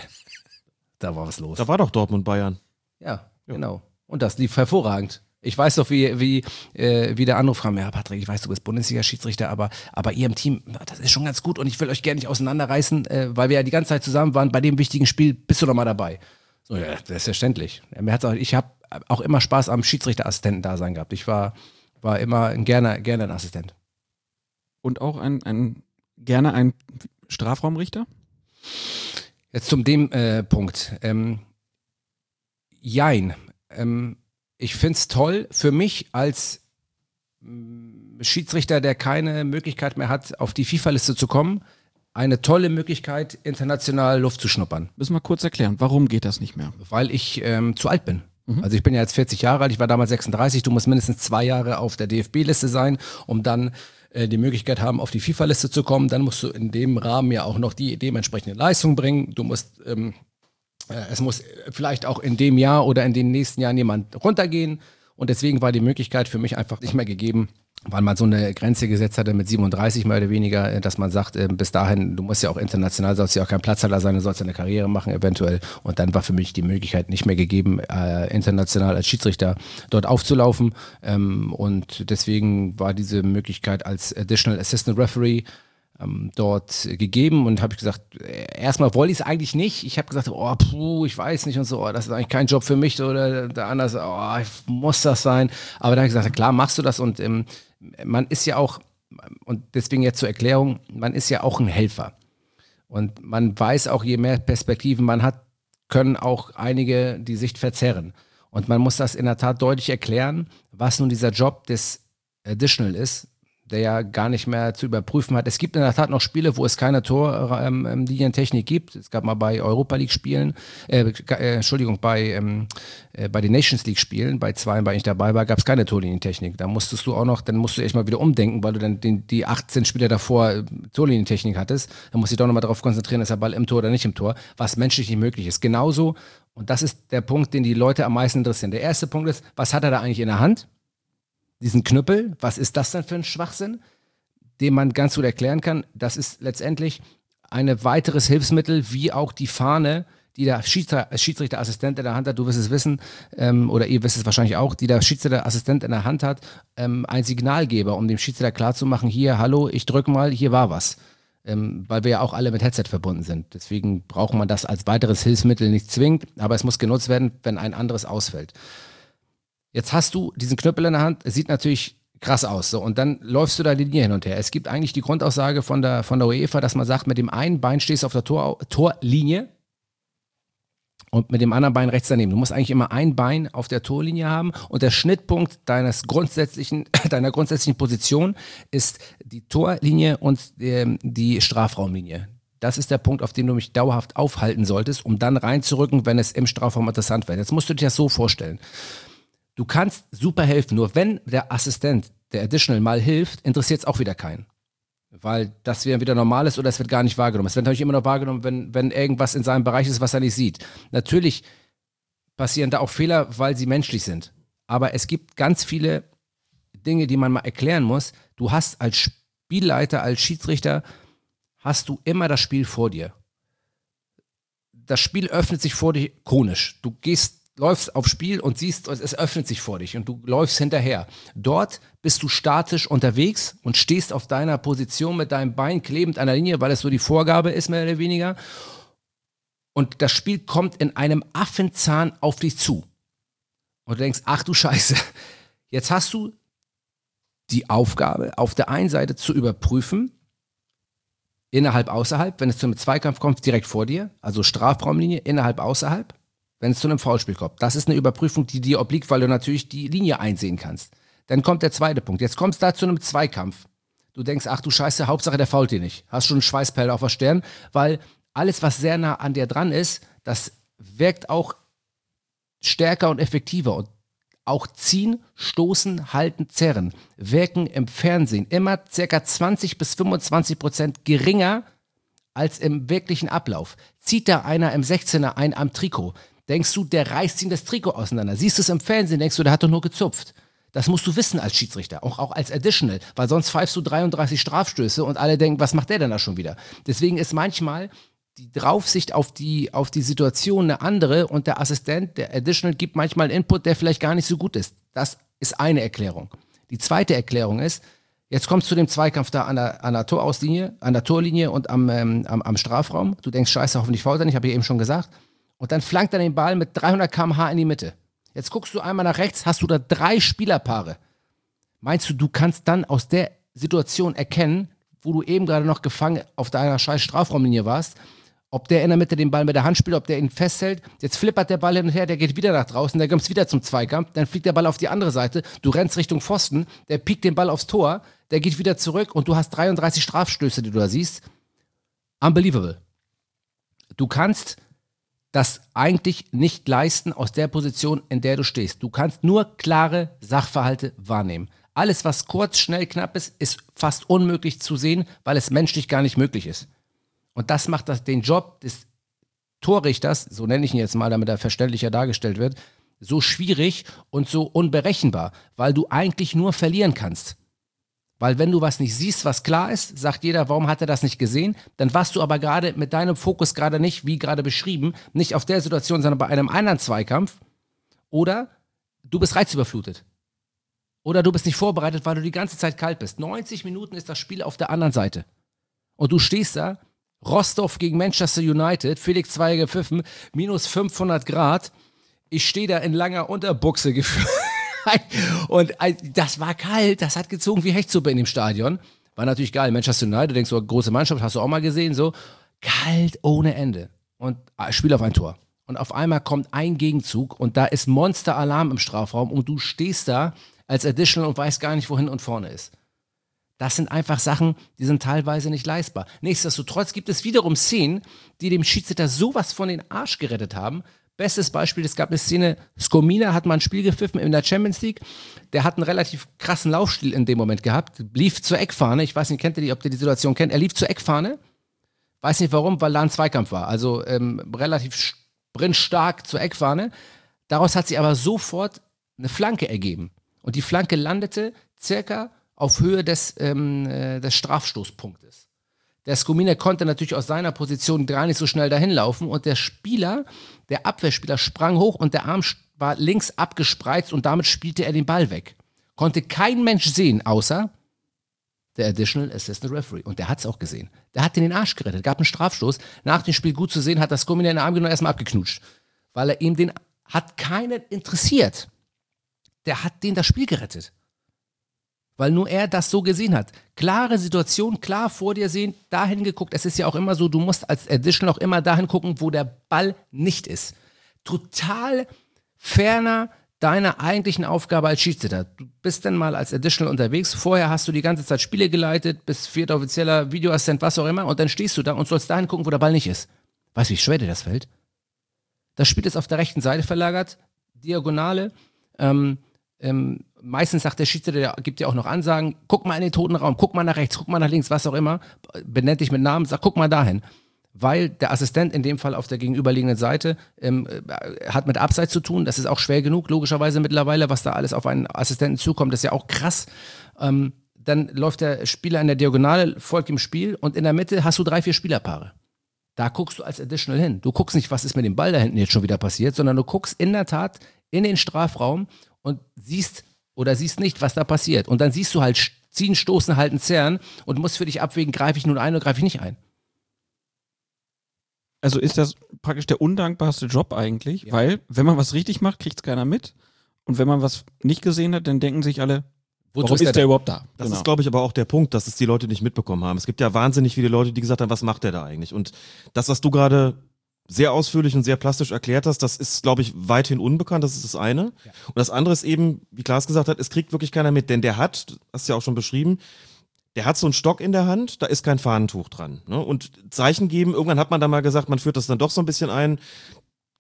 Da war was los. da war doch Dortmund Bayern. Ja, genau. Und das lief hervorragend. Ich weiß doch, wie, wie, äh, wie der Anruf kam. Ja, Patrick, ich weiß, du bist Bundesliga-Schiedsrichter, aber, aber ihr im Team, das ist schon ganz gut und ich will euch gerne nicht auseinanderreißen, äh, weil wir ja die ganze Zeit zusammen waren. Bei dem wichtigen Spiel bist du doch mal dabei. So, ja, selbstverständlich. Ja, ich habe auch immer Spaß am Schiedsrichterassistenten-Dasein gehabt. Ich war, war immer gerne, gerne ein Assistent. Und auch ein, ein gerne ein Strafraumrichter? Jetzt zum dem äh, Punkt. Ähm, jein. Ähm, ich finde es toll für mich als mm, Schiedsrichter, der keine Möglichkeit mehr hat, auf die FIFA-Liste zu kommen, eine tolle Möglichkeit, international Luft zu schnuppern. Müssen wir kurz erklären, warum geht das nicht mehr? Weil ich ähm, zu alt bin. Also ich bin ja jetzt 40 Jahre alt, ich war damals 36, du musst mindestens zwei Jahre auf der DFB-Liste sein, um dann äh, die Möglichkeit haben, auf die FIFA-Liste zu kommen. Dann musst du in dem Rahmen ja auch noch die dementsprechende Leistung bringen. Du musst, ähm, äh, es muss vielleicht auch in dem Jahr oder in den nächsten Jahren jemand runtergehen. Und deswegen war die Möglichkeit für mich einfach nicht mehr gegeben, weil man so eine Grenze gesetzt hatte mit 37 mehr oder weniger, äh, dass man sagt, äh, bis dahin, du musst ja auch international, sollst ja auch kein Platzhalter sein, du sollst eine Karriere machen eventuell. Und dann war für mich die Möglichkeit nicht mehr gegeben, äh, international als Schiedsrichter dort aufzulaufen. Ähm, und deswegen war diese Möglichkeit als Additional Assistant Referee ähm, dort gegeben und habe ich gesagt, äh, erstmal wollte ich es eigentlich nicht. Ich habe gesagt, oh, puh, ich weiß nicht und so, oh, das ist eigentlich kein Job für mich oder der andere, so, oh, muss das sein. Aber dann habe ich gesagt, klar, machst du das und ähm, man ist ja auch, und deswegen jetzt zur Erklärung, man ist ja auch ein Helfer. Und man weiß auch, je mehr Perspektiven man hat, können auch einige die Sicht verzerren. Und man muss das in der Tat deutlich erklären, was nun dieser Job des Additional ist, der ja gar nicht mehr zu überprüfen hat. Es gibt in der Tat noch Spiele, wo es keine Torlinientechnik gibt. Es gab mal bei Europa League Spielen, äh, äh, Entschuldigung, bei, ähm, äh, bei den Nations League Spielen, bei zwei, bei ich dabei war, gab es keine Torlinientechnik. Da musstest du auch noch, dann musst du echt mal wieder umdenken, weil du dann den, die 18 Spiele davor äh, Torlinientechnik hattest. Dann musst du dich doch nochmal darauf konzentrieren, ist der Ball im Tor oder nicht im Tor, was menschlich nicht möglich ist. Genauso, und das ist der Punkt, den die Leute am meisten interessieren. Der erste Punkt ist, was hat er da eigentlich in der Hand? Diesen Knüppel, was ist das denn für ein Schwachsinn, den man ganz gut erklären kann? Das ist letztendlich ein weiteres Hilfsmittel, wie auch die Fahne, die der Schiedsrichter, Schiedsrichterassistent in der Hand hat, du wirst es wissen, ähm, oder ihr wisst es wahrscheinlich auch, die der Schiedsrichterassistent in der Hand hat, ähm, ein Signalgeber, um dem Schiedsrichter klarzumachen, hier, hallo, ich drücke mal, hier war was. Ähm, weil wir ja auch alle mit Headset verbunden sind. Deswegen braucht man das als weiteres Hilfsmittel nicht zwingend, aber es muss genutzt werden, wenn ein anderes ausfällt. Jetzt hast du diesen Knüppel in der Hand, sieht natürlich krass aus. So, und dann läufst du da die Linie hin und her. Es gibt eigentlich die Grundaussage von der, von der UEFA, dass man sagt, mit dem einen Bein stehst du auf der Tor, Torlinie und mit dem anderen Bein rechts daneben. Du musst eigentlich immer ein Bein auf der Torlinie haben und der Schnittpunkt deines grundsätzlichen, [clears throat] deiner grundsätzlichen Position ist die Torlinie und ähm, die Strafraumlinie. Das ist der Punkt, auf dem du mich dauerhaft aufhalten solltest, um dann reinzurücken, wenn es im Strafraum interessant wird. Jetzt musst du dir das so vorstellen. Du kannst super helfen, nur wenn der Assistent, der Additional mal hilft, interessiert es auch wieder keinen. Weil das wieder normal ist oder es wird gar nicht wahrgenommen. Es wird natürlich immer noch wahrgenommen, wenn, wenn irgendwas in seinem Bereich ist, was er nicht sieht. Natürlich passieren da auch Fehler, weil sie menschlich sind. Aber es gibt ganz viele Dinge, die man mal erklären muss. Du hast als Spielleiter, als Schiedsrichter, hast du immer das Spiel vor dir. Das Spiel öffnet sich vor dir konisch. Du gehst läufst aufs Spiel und siehst, es öffnet sich vor dich und du läufst hinterher. Dort bist du statisch unterwegs und stehst auf deiner Position mit deinem Bein klebend an der Linie, weil es so die Vorgabe ist, mehr oder weniger. Und das Spiel kommt in einem Affenzahn auf dich zu. Und du denkst, ach du Scheiße, jetzt hast du die Aufgabe, auf der einen Seite zu überprüfen, innerhalb, außerhalb. Wenn es zu einem Zweikampf kommt, direkt vor dir, also Strafraumlinie, innerhalb, außerhalb. Wenn es zu einem Foulspiel kommt. Das ist eine Überprüfung, die dir obliegt, weil du natürlich die Linie einsehen kannst. Dann kommt der zweite Punkt. Jetzt kommst du da zu einem Zweikampf. Du denkst, ach du Scheiße, Hauptsache der fault dir nicht. Hast schon einen Schweißperle auf der Stirn, weil alles, was sehr nah an dir dran ist, das wirkt auch stärker und effektiver. Und auch ziehen, stoßen, halten, zerren wirken im Fernsehen immer circa 20 bis 25 Prozent geringer als im wirklichen Ablauf. Zieht da einer im 16er ein am Trikot, denkst du, der reißt ihm das Trikot auseinander. Siehst du es im Fernsehen, denkst du, der hat doch nur gezupft. Das musst du wissen als Schiedsrichter, auch, auch als Additional, weil sonst pfeifst du 33 Strafstöße und alle denken, was macht der denn da schon wieder? Deswegen ist manchmal die Draufsicht auf die, auf die Situation eine andere und der Assistent, der Additional, gibt manchmal einen Input, der vielleicht gar nicht so gut ist. Das ist eine Erklärung. Die zweite Erklärung ist, jetzt kommst du zu dem Zweikampf da an der, an der Torauslinie, an der Torlinie und am, ähm, am, am Strafraum. Du denkst, scheiße, hoffentlich fault er nicht, habe ich eben schon gesagt. Und dann flankt er den Ball mit 300 km/h in die Mitte. Jetzt guckst du einmal nach rechts, hast du da drei Spielerpaare. Meinst du, du kannst dann aus der Situation erkennen, wo du eben gerade noch gefangen auf deiner scheiß Strafraumlinie warst, ob der in der Mitte den Ball mit der Hand spielt, ob der ihn festhält. Jetzt flippert der Ball hin und her, der geht wieder nach draußen, der kommt wieder zum Zweikampf, dann fliegt der Ball auf die andere Seite, du rennst Richtung Pfosten, der piekt den Ball aufs Tor, der geht wieder zurück und du hast 33 Strafstöße, die du da siehst. Unbelievable. Du kannst das eigentlich nicht leisten aus der Position, in der du stehst. Du kannst nur klare Sachverhalte wahrnehmen. Alles, was kurz, schnell, knapp ist, ist fast unmöglich zu sehen, weil es menschlich gar nicht möglich ist. Und das macht das, den Job des Torrichters, so nenne ich ihn jetzt mal, damit er verständlicher dargestellt wird, so schwierig und so unberechenbar, weil du eigentlich nur verlieren kannst. Weil wenn du was nicht siehst, was klar ist, sagt jeder, warum hat er das nicht gesehen? Dann warst du aber gerade mit deinem Fokus gerade nicht, wie gerade beschrieben, nicht auf der Situation, sondern bei einem anderen Zweikampf. Oder du bist reizüberflutet. Oder du bist nicht vorbereitet, weil du die ganze Zeit kalt bist. 90 Minuten ist das Spiel auf der anderen Seite. Und du stehst da Rostov gegen Manchester United, Felix Zweiger gepfiffen, minus 500 Grad. Ich stehe da in langer Unterbuchse [laughs] gefühlt. Und das war kalt, das hat gezogen wie Hechtsuppe in dem Stadion. War natürlich geil. Manchester United, denkst du, große Mannschaft, hast du auch mal gesehen, so. Kalt ohne Ende. Und ah, Spiel auf ein Tor. Und auf einmal kommt ein Gegenzug und da ist Monster-Alarm im Strafraum und du stehst da als Additional und weißt gar nicht, wohin und vorne ist. Das sind einfach Sachen, die sind teilweise nicht leistbar. Nichtsdestotrotz gibt es wiederum Szenen, die dem Schiedsrichter sowas von den Arsch gerettet haben. Bestes Beispiel, es gab eine Szene, Skomina hat mal ein Spiel gepfiffen in der Champions League. Der hat einen relativ krassen Laufstil in dem Moment gehabt, lief zur Eckfahne. Ich weiß nicht, kennt ihr die, ob ihr die Situation kennt? Er lief zur Eckfahne. Weiß nicht warum, weil da ein Zweikampf war. Also ähm, relativ sprintstark zur Eckfahne. Daraus hat sich aber sofort eine Flanke ergeben. Und die Flanke landete circa auf Höhe des, ähm, äh, des Strafstoßpunktes. Der Skomina konnte natürlich aus seiner Position gar nicht so schnell dahin laufen und der Spieler, der Abwehrspieler, sprang hoch und der Arm war links abgespreizt und damit spielte er den Ball weg. Konnte kein Mensch sehen, außer der Additional Assistant Referee. Und der hat es auch gesehen. Der hat den Arsch gerettet, gab einen Strafstoß. Nach dem Spiel gut zu sehen, hat das Skomina in den Arm genommen und erstmal abgeknutscht. Weil er ihm den, hat keinen interessiert. Der hat den das Spiel gerettet weil nur er das so gesehen hat. Klare Situation, klar vor dir sehen, dahin geguckt. Es ist ja auch immer so, du musst als Additional auch immer dahin gucken, wo der Ball nicht ist. Total ferner deiner eigentlichen Aufgabe als Schiedsrichter. Du bist dann mal als Additional unterwegs. Vorher hast du die ganze Zeit Spiele geleitet, bist vierter offizieller Videoassistent, was auch immer, und dann stehst du da und sollst dahin gucken, wo der Ball nicht ist. Weißt du, wie schwer dir das fällt? Das Spiel ist auf der rechten Seite verlagert, Diagonale. Ähm, ähm, meistens sagt der Schiedsrichter, der gibt ja auch noch Ansagen, guck mal in den toten Raum, guck mal nach rechts, guck mal nach links, was auch immer, benennt dich mit Namen, sag, guck mal dahin. Weil der Assistent in dem Fall auf der gegenüberliegenden Seite ähm, äh, hat mit Abseits zu tun. Das ist auch schwer genug, logischerweise mittlerweile, was da alles auf einen Assistenten zukommt. Das ist ja auch krass. Ähm, dann läuft der Spieler in der Diagonale, folgt im Spiel und in der Mitte hast du drei, vier Spielerpaare. Da guckst du als Additional hin. Du guckst nicht, was ist mit dem Ball da hinten jetzt schon wieder passiert, sondern du guckst in der Tat in den Strafraum und siehst oder siehst nicht, was da passiert. Und dann siehst du halt ziehen, stoßen, halten, zerren und musst für dich abwägen, greife ich nun ein oder greife ich nicht ein. Also ist das praktisch der undankbarste Job eigentlich, ja. weil wenn man was richtig macht, kriegt es keiner mit. Und wenn man was nicht gesehen hat, dann denken sich alle, Wozu Warum ist der, da? überhaupt da? Das Genau. ist, glaube ich, aber auch der Punkt, dass es die Leute nicht mitbekommen haben. Es gibt ja wahnsinnig viele Leute, die gesagt haben, was macht der da eigentlich? Und das, was du gerade sehr ausführlich und sehr plastisch erklärt hast, das ist, glaube ich, weithin unbekannt. Das ist das eine. Und das andere ist eben, wie Klaas gesagt hat, es kriegt wirklich keiner mit, denn der hat, hast du ja auch schon beschrieben, der hat so einen Stock in der Hand, da ist kein Fahnentuch dran. Ne? Und Zeichen geben, irgendwann hat man da mal gesagt, man führt das dann doch so ein bisschen ein,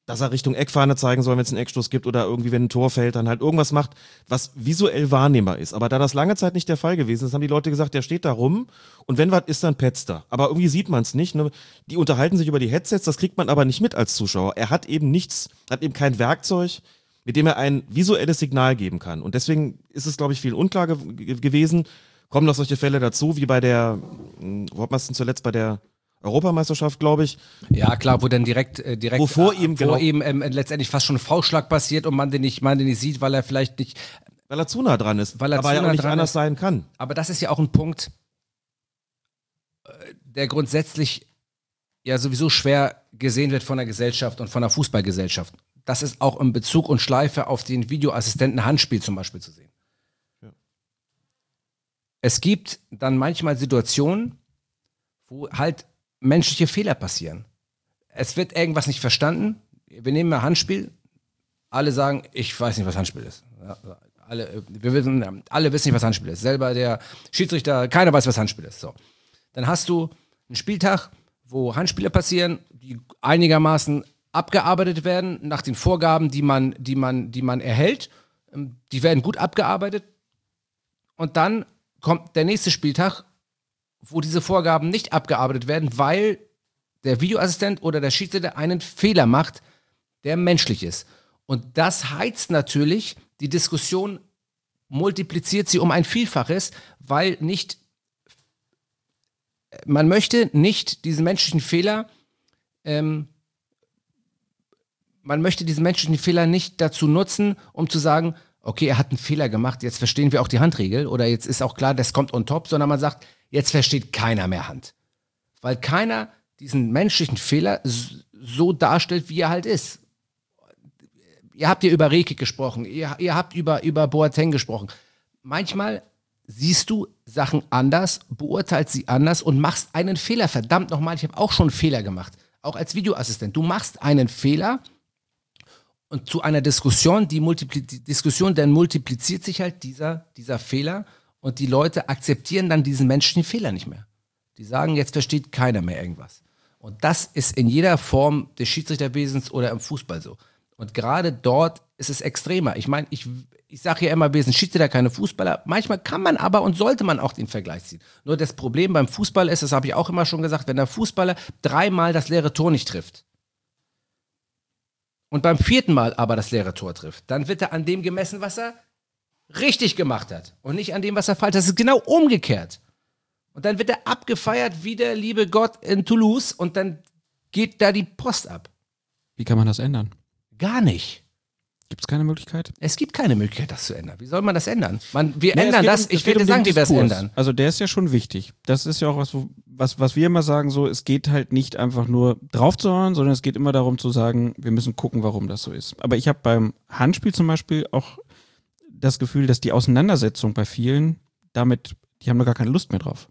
dass er Richtung Eckfahne zeigen soll, wenn es einen Eckstoß gibt oder irgendwie, wenn ein Tor fällt, dann halt irgendwas macht, was visuell wahrnehmbar ist. Aber da das lange Zeit nicht der Fall gewesen ist, haben die Leute gesagt, der steht da rum und wenn was ist, dann petzt er. Aber irgendwie sieht man es nicht. Ne? Die unterhalten sich über die Headsets, das kriegt man aber nicht mit als Zuschauer. Er hat eben nichts, hat eben kein Werkzeug, mit dem er ein visuelles Signal geben kann. Und deswegen ist es, glaube ich, vielen unklar ge ge- gewesen. Kommen noch solche Fälle dazu, wie bei der, mh, wo hat man es denn zuletzt bei der Europameisterschaft, glaube ich, Ja, klar, wo dann direkt, äh, direkt Wo vor äh, ihm, wo genau. ihm ähm, letztendlich fast schon ein V-Schlag passiert und man den nicht, man den nicht sieht, weil er vielleicht nicht. weil er zu nah dran ist. Weil er aber ja auch nicht dran anders ist. sein kann. Aber das ist ja auch ein Punkt, äh, der grundsätzlich ja sowieso schwer gesehen wird von der Gesellschaft und von der Fußballgesellschaft. Das ist auch in Bezug und Schleife auf den Videoassistenten Handspiel zum Beispiel zu sehen. Es gibt dann manchmal Situationen, wo halt menschliche Fehler passieren. Es wird irgendwas nicht verstanden. Wir nehmen mal Handspiel. Alle sagen, ich weiß nicht, was Handspiel ist. Alle, äh, wir wissen, alle wissen nicht, was Handspiel ist. Selber der Schiedsrichter, keiner weiß, was Handspiel ist. So. Dann hast du einen Spieltag, wo Handspiele passieren, die einigermaßen abgearbeitet werden nach den Vorgaben, die man, die man, die man erhält. Ähm, Die werden gut abgearbeitet. Und dann kommt der nächste Spieltag, wo diese Vorgaben nicht abgearbeitet werden, weil der Videoassistent oder der Schiedsrichter einen Fehler macht, der menschlich ist. Und das heizt natürlich die Diskussion, multipliziert sie um ein Vielfaches, weil nicht, man möchte nicht diesen menschlichen Fehler, ähm, man möchte diesen menschlichen Fehler nicht dazu nutzen, um zu sagen, okay, er hat einen Fehler gemacht, jetzt verstehen wir auch die Handregel oder jetzt ist auch klar, das kommt on top, sondern man sagt, jetzt versteht keiner mehr Hand. Weil keiner diesen menschlichen Fehler so darstellt, wie er halt ist. Ihr habt ja über Reke gesprochen, ihr, ihr habt über, über Boateng gesprochen. Manchmal siehst du Sachen anders, beurteilst sie anders und machst einen Fehler. Verdammt nochmal, ich habe auch schon einen Fehler gemacht. Auch als Videoassistent. Du machst einen Fehler und zu einer Diskussion, die, multipli die Diskussion, dann multipliziert sich halt dieser, dieser Fehler und die Leute akzeptieren dann diesen menschlichen Fehler nicht mehr. Die sagen, jetzt versteht keiner mehr irgendwas. Und das ist in jeder Form des Schiedsrichterwesens oder im Fußball so. Und gerade dort ist es extremer. Ich meine, ich, ich sage ja immer, wir sind Schiedsrichter, keine Fußballer. Manchmal kann man aber und sollte man auch den Vergleich ziehen. Nur das Problem beim Fußball ist, das habe ich auch immer schon gesagt, wenn der Fußballer dreimal das leere Tor nicht trifft, und beim vierten Mal aber das leere Tor trifft, dann wird er an dem gemessen, was er richtig gemacht hat und nicht an dem, was er falsch hat. Das ist genau umgekehrt. Und dann wird er abgefeiert wie der liebe Gott in Toulouse und dann geht da die Post ab. Wie kann man das ändern? Gar nicht. Gibt es keine Möglichkeit? Es gibt keine Möglichkeit, das zu ändern. Wie soll man das ändern? Man, wir Nee, ändern das. um- ich will dir um sagen, wie wir es ändern. Also der ist ja schon wichtig. Das ist ja auch was, was, was wir immer sagen, so, es geht halt nicht einfach nur drauf zu hauen, sondern es geht immer darum zu sagen, wir müssen gucken, warum das so ist. Aber ich habe beim Handspiel zum Beispiel auch das Gefühl, dass die Auseinandersetzung bei vielen damit, die haben da gar keine Lust mehr drauf.